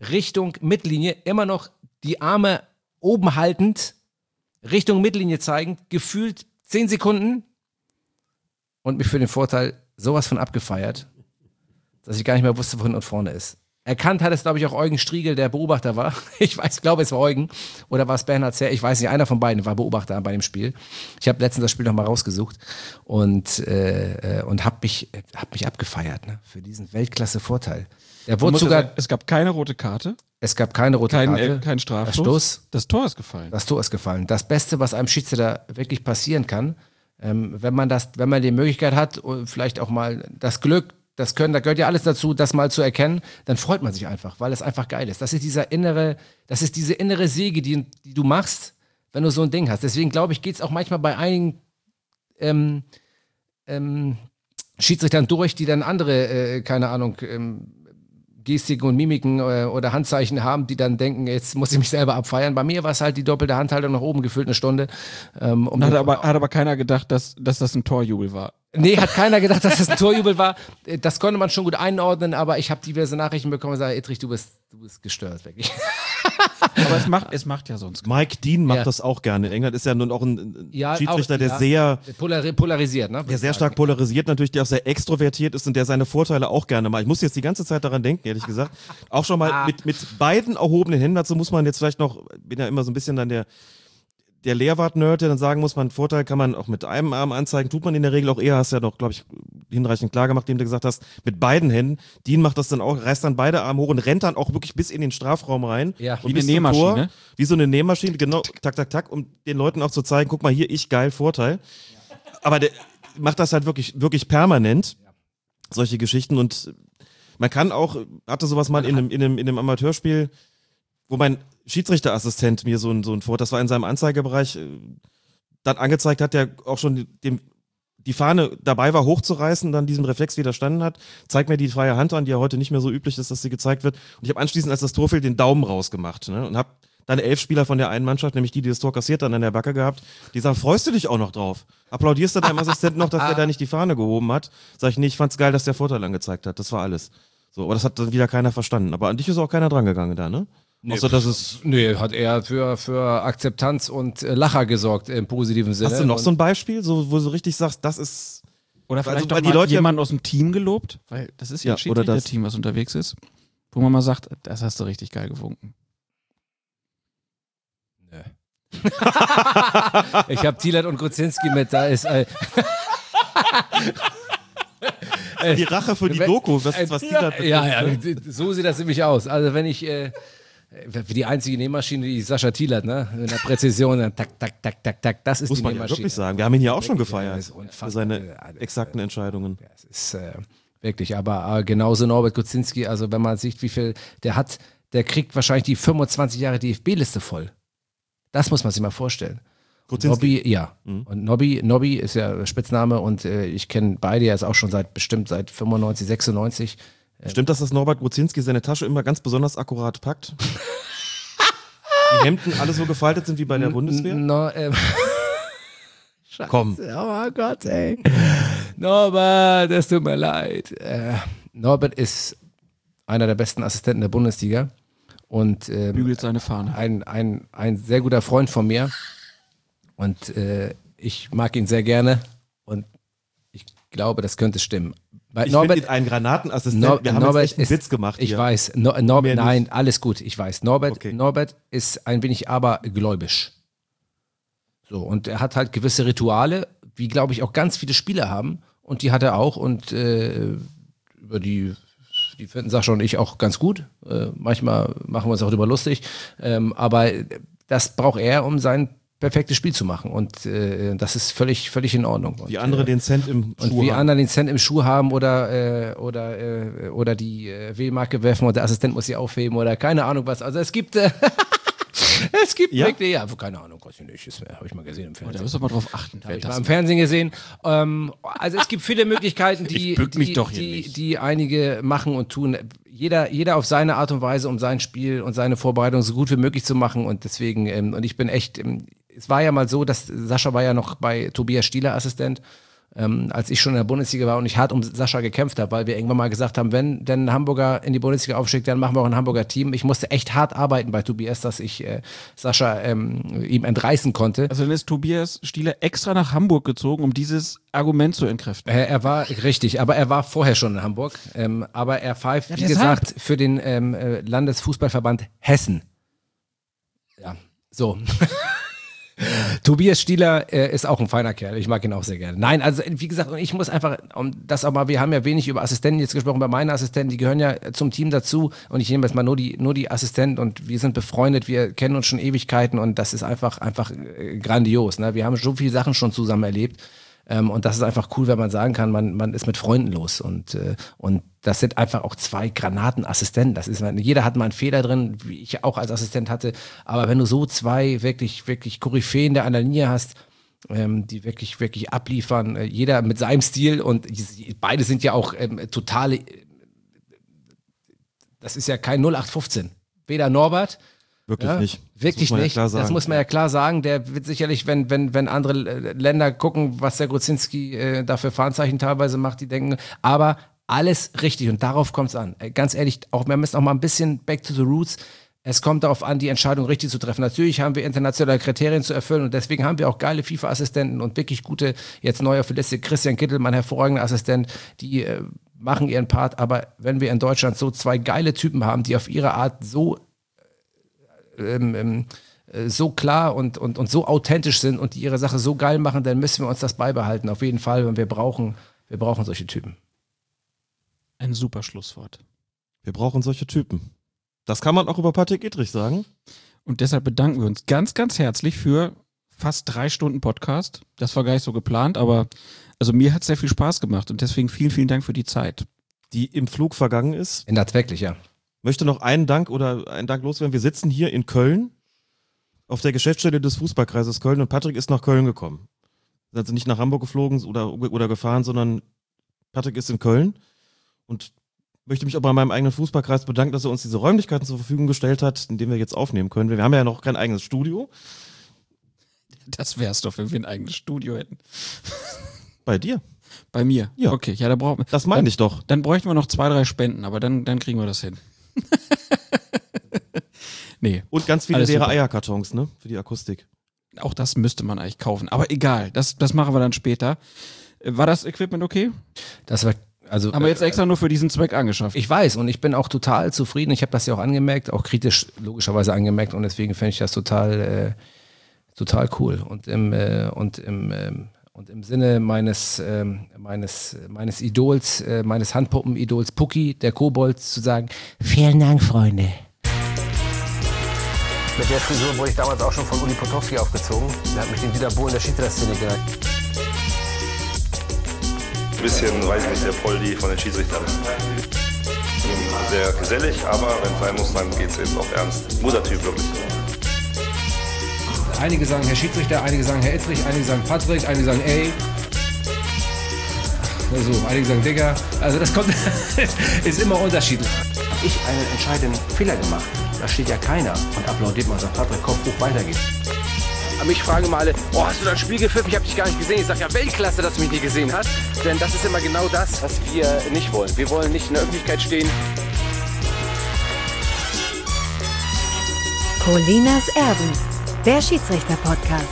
Richtung Mittellinie, immer noch die Arme oben haltend, Richtung Mittellinie zeigend, gefühlt 10 Sekunden und mich für den Vorteil sowas von abgefeiert, dass ich gar nicht mehr wusste, wo hinten und vorne ist. Erkannt hat es, glaube ich, auch Eugen Striegel, der Beobachter war. [laughs] Ich weiß, glaube, es war Eugen. Oder war es Bernhard Zer? Ich weiß nicht, einer von beiden war Beobachter bei dem Spiel. Ich habe letztens das Spiel nochmal rausgesucht und, äh, äh, und habe mich, äh, hab mich abgefeiert ne, für diesen Weltklasse-Vorteil. Der wurde sogar, sagen, es gab keine rote Karte, es gab keine rote kein, Karte. äh, kein Strafstoß. Stoß. Das Tor ist gefallen. Das Tor ist gefallen. Das Beste, was einem Schiedsrichter wirklich passieren kann, ähm, wenn man das, wenn man die Möglichkeit hat, und vielleicht auch mal das Glück, das Können, da gehört ja alles dazu, das mal zu erkennen, dann freut man sich einfach, weil es einfach geil ist. Das ist dieser innere, das ist diese innere Säge, die, die du machst, wenn du so ein Ding hast. Deswegen glaube ich, geht es auch manchmal bei einigen ähm, ähm, Schiedsrichtern durch, die dann andere, äh, keine Ahnung, ähm, Gestiken und Mimiken äh, oder Handzeichen haben, die dann denken, jetzt muss ich mich selber abfeiern. Bei mir war es halt die doppelte Handhaltung nach oben gefüllt, eine Stunde. Ähm, um Hat aber, hat aber keiner gedacht, dass, dass das ein Torjubel war. Nee, hat keiner gedacht, dass das ein Torjubel war. Äh, Das konnte man schon gut einordnen, aber ich habe diverse Nachrichten bekommen und sage, Edrich, du bist, du bist gestört, wirklich. [laughs] Aber es macht, es macht ja sonst. Mike Dean macht Ja. das auch gerne. In England ist ja nun auch ein ein Ja, Schiedsrichter, auch- der ja. sehr, Polari polarisiert, ne? der sehr stark polarisiert, natürlich, der auch sehr extrovertiert ist und der seine Vorteile auch gerne mal. Ich muss jetzt die ganze Zeit daran denken, ehrlich gesagt. Auch schon Ah. mal mit, mit beiden erhobenen Händen. Dazu muss man jetzt vielleicht noch, bin ja immer so ein bisschen dann der, der Lehrwart-Nerd, der dann sagen muss, man Vorteil kann man auch mit einem Arm anzeigen, tut man in der Regel auch eher, hast ja doch, glaube ich, hinreichend klar gemacht, indem du gesagt hast, mit beiden Händen. Dean macht das dann auch, reißt dann beide Arme hoch und rennt dann auch wirklich bis in den Strafraum rein. Ja. wie eine Nähmaschine. Tor, wie so eine Nähmaschine, genau, tak, tak, tak, um den Leuten auch zu zeigen, guck mal hier, ich geil, Vorteil. Aber der macht das halt wirklich, wirklich permanent, solche Geschichten und man kann auch, hatte sowas mal in einem, in einem, in einem Amateurspiel, wo mein Schiedsrichterassistent mir so ein, so ein Foto, das war in seinem Anzeigebereich, äh, dann angezeigt hat, der auch schon dem, die Fahne dabei war, hochzureißen, dann diesem Reflex widerstanden hat, zeigt mir die freie Hand an, die ja heute nicht mehr so üblich ist, dass sie gezeigt wird. Und ich habe anschließend, als das Tor fiel, den Daumen rausgemacht ne? und habe dann elf Spieler von der einen Mannschaft, nämlich die, die das Tor kassiert, dann an der Backe gehabt, die sagen, freust du dich auch noch drauf? Applaudierst du deinem Assistenten noch, dass der [laughs] da nicht die Fahne gehoben hat? Sag ich, nee, ich fand's geil, dass der Vorteil angezeigt hat. Das war alles. So, aber das hat dann wieder keiner verstanden. Aber an dich ist auch keiner drangegangen da, ne? Außer, dass es Nee, hat er für, für Akzeptanz und äh, Lacher gesorgt im positiven Sinne. Hast du noch Und- so ein Beispiel, so, wo du richtig sagst, das ist. Oder Also, vielleicht weil auch die Leute ja- jemanden aus dem Team gelobt, weil das ist ja, Ja, ein oder das. Schiedsrichter-Team, was unterwegs ist, wo man mal sagt, das hast du richtig geil gewunken. [laughs] Ich habe Thielert und Gruzinski mit, da ist. Äh, Die Rache für die Doku, was, was die da ja, ja, so sieht das nämlich aus. Also wenn ich äh, die einzige Nähmaschine, die Sascha Thielert, ne, mit der Präzision, dann tak, tak, tak, tak, tak, das ist Muss die man ja Nähmaschine. wirklich sagen. Wir haben ihn ja auch schon ja, gefeiert. Für seine Ja, das- exakten Entscheidungen. Das ist äh, wirklich, aber äh, genauso Norbert Kuzinski, also wenn man sieht, wie viel der hat, der kriegt wahrscheinlich die 25 Jahre DFB-Liste voll. Das muss man sich mal vorstellen. Nobby, ja. Und Nobby, Nobby ist ja Spitzname und äh, ich kenne beide jetzt auch schon seit bestimmt seit 95, 96. Stimmt das, dass Norbert Gruzinski seine Tasche immer ganz besonders akkurat packt? [laughs] die Hemden alle so gefaltet sind wie bei der Bundeswehr? No, ähm, [laughs] Komm. Oh mein Gott, ey. Norbert, es tut mir leid. Äh, Norbert ist einer der besten Assistenten der Bundesliga und ähm, Bügelt seine Fahne. ein, ein, ein sehr guter Freund von mir. Und äh, ich mag ihn sehr gerne und ich glaube, das könnte stimmen. Bei Ich Norbert, bin ein Granatenassistent. Nor Wir haben Norbert jetzt echt einen ist, Witz gemacht Ich hier. weiß. No Norbert, Mehr nein, nicht. alles gut. Ich weiß. Norbert, Okay. Norbert ist ein wenig abergläubisch. So, und er hat halt gewisse Rituale, wie glaube ich auch ganz viele Spieler haben. Und die hat er auch. Und äh, über die, die finden Sascha und ich auch ganz gut. Äh, manchmal machen wir uns auch darüber lustig. Ähm, aber das braucht er, um sein perfektes Spiel zu machen. Und äh, das ist völlig, völlig in Ordnung. Und, Wie andere äh, den Cent im und Schuh wie haben. andere den Cent im Schuh haben oder, äh, oder, äh, oder die äh, Wählmarke werfen und der Assistent muss sie aufheben oder keine Ahnung was. Also es gibt, äh, [laughs] es gibt Ja? wirklich, ja, keine Ahnung, weiß ich nicht, das habe ich mal gesehen im Da Fernsehen. müssen wir mal drauf achten. Habe ich das mal im Fernsehen gesehen. Ähm, also es gibt viele Möglichkeiten, [laughs] die, die, die, die einige machen und tun. Jeder, jeder auf seine Art und Weise, um sein Spiel und seine Vorbereitung so gut wie möglich zu machen. Und deswegen, ähm, und ich bin echt, ähm, es war ja mal so, dass Sascha war ja noch bei Tobias Stieler Assistent, ähm, als ich schon in der Bundesliga war und ich hart um Sascha gekämpft habe, weil wir irgendwann mal gesagt haben, wenn denn ein Hamburger in die Bundesliga aufsteigt, dann machen wir auch ein Hamburger Team. Ich musste echt hart arbeiten bei Tobias, dass ich äh, Sascha ähm, ihm entreißen konnte. Also dann ist Tobias Stieler extra nach Hamburg gezogen, um dieses Argument zu entkräften. Er, er war richtig, aber er war vorher schon in Hamburg. Ähm, aber er pfeift, wie deshalb. gesagt, für den ähm, äh, Landesfußballverband Hessen. Ja, so. [laughs] Tobias Stieler äh, ist auch ein feiner Kerl. Ich mag ihn auch sehr gerne. Nein, also wie gesagt, ich muss einfach, um das auch mal, wir haben ja wenig über Assistenten jetzt gesprochen, bei meinen Assistenten, die gehören ja zum Team dazu und ich nehme jetzt mal nur die, nur die Assistenten und wir sind befreundet, wir kennen uns schon Ewigkeiten und das ist einfach, einfach äh, grandios. Ne? Wir haben so viele Sachen schon zusammen erlebt. Ähm, und das ist einfach cool, wenn man sagen kann, man, man ist mit Freunden los. Und, äh, und das sind einfach auch zwei Granatenassistenten. Das ist, jeder hat mal einen Fehler drin, wie ich auch als Assistent hatte. Aber wenn du so zwei wirklich, wirklich Koryphäen der der Linie hast, ähm, die wirklich, wirklich abliefern, äh, jeder mit seinem Stil und beide sind ja auch ähm, totale das ist ja kein 0815. Weder Norbert, Wirklich ja, nicht. Das Wirklich ja nicht. klar das muss man ja klar sagen. Der wird sicherlich, wenn, wenn, wenn andere Länder gucken, was der Grudzinski äh, da für Fahrzeichen teilweise macht, die denken, aber alles richtig und darauf kommt es an. Äh, Ganz ehrlich, auch wir müssen auch mal ein bisschen back to the roots. Es kommt darauf an, die Entscheidung richtig zu treffen. Natürlich haben wir internationale Kriterien zu erfüllen und deswegen haben wir auch geile FIFA-Assistenten und wirklich gute, jetzt neu auf der Liste, Christian Kittel, mein hervorragender Assistent, die äh, machen ihren Part. Aber wenn wir in Deutschland so zwei geile Typen haben, die auf ihre Art so ähm, ähm, äh, so klar und, und, und so authentisch sind und die ihre Sache so geil machen, dann müssen wir uns das beibehalten. Auf jeden Fall. Und wir brauchen, wir brauchen solche Typen. Ein super Schlusswort. Wir brauchen solche Typen. Das kann man auch über Patrick Edrich sagen. Und deshalb bedanken wir uns ganz, ganz herzlich für fast drei Stunden Podcast. Das war gar nicht so geplant, aber also mir hat es sehr viel Spaß gemacht und deswegen vielen, vielen Dank für die Zeit. Die im Flug vergangen ist. In tatsächlich, ja. Möchte noch einen Dank oder einen Dank loswerden. Wir sitzen hier in Köln auf der Geschäftsstelle des Fußballkreises Köln und Patrick ist nach Köln gekommen. Also nicht nach Hamburg geflogen oder, oder gefahren, sondern Patrick ist in Köln und möchte mich auch bei meinem eigenen Fußballkreis bedanken, dass er uns diese Räumlichkeiten zur Verfügung gestellt hat, in denen wir jetzt aufnehmen können. Wir haben ja noch kein eigenes Studio. Das wär's doch, wenn wir ein eigenes Studio hätten. Bei dir? Bei mir? Ja. Okay, ja, da brauchen wir. Das meine ich doch. Dann bräuchten wir noch zwei, drei Spenden, aber dann, dann kriegen wir das hin. [laughs] nee. Und ganz viele Alles leere super. Eierkartons, ne? Für die Akustik. Auch das müsste man eigentlich kaufen. Aber egal, das, das machen wir dann später. Äh, War das Equipment okay? Das war, also, Haben wir jetzt extra nur für diesen Zweck angeschafft. Ich weiß und ich bin auch total zufrieden. Ich habe das ja auch angemerkt, auch kritisch logischerweise angemerkt und deswegen finde ich das total, äh, total cool. Und im, äh, und im, ähm, und im Sinne meines, ähm, meines, meines Idols, äh, meines Handpuppen-Idols Pucki, der Kobold, zu sagen, vielen Dank, Freunde. Mit der Frisur wurde ich damals auch schon von Uli Potowski aufgezogen. Der hat mich den Dieter Bohlen der Schiedsrichter-Szene genannt. Ein bisschen, weiß ich nicht, der Poldi von den Schiedsrichtern. Sehr gesellig, aber wenn es sein muss, dann geht es jetzt auch ernst. Muttertyp wirklich. Einige sagen Herr Schiedsrichter, einige sagen Herr Ettrich, einige sagen Patrick, einige sagen ey. Also, einige sagen Digger. Also das kommt, [laughs] ist immer unterschiedlich. Ich einen entscheidenden Fehler gemacht? Da steht ja keiner und applaudiert mal und sagt, Patrick, Kopf hoch, weiter geht's. Aber mich fragen immer alle, oh, hast du dein Spiel gepfiffen? Ich habe dich gar nicht gesehen. Ich sage ja, Weltklasse, dass du mich nicht gesehen hast. Denn das ist immer genau das, was wir nicht wollen. Wir wollen nicht in der Öffentlichkeit stehen. Colinas Erben, der Schiedsrichter-Podcast.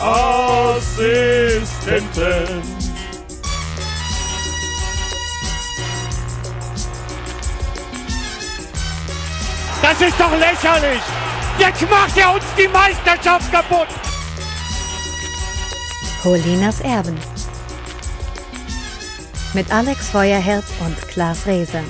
Assistenten. Das ist doch lächerlich! Jetzt macht er uns die Meisterschaft kaputt! Colinas Erben. Mit Alex Feuerherd und Klaas Rehse.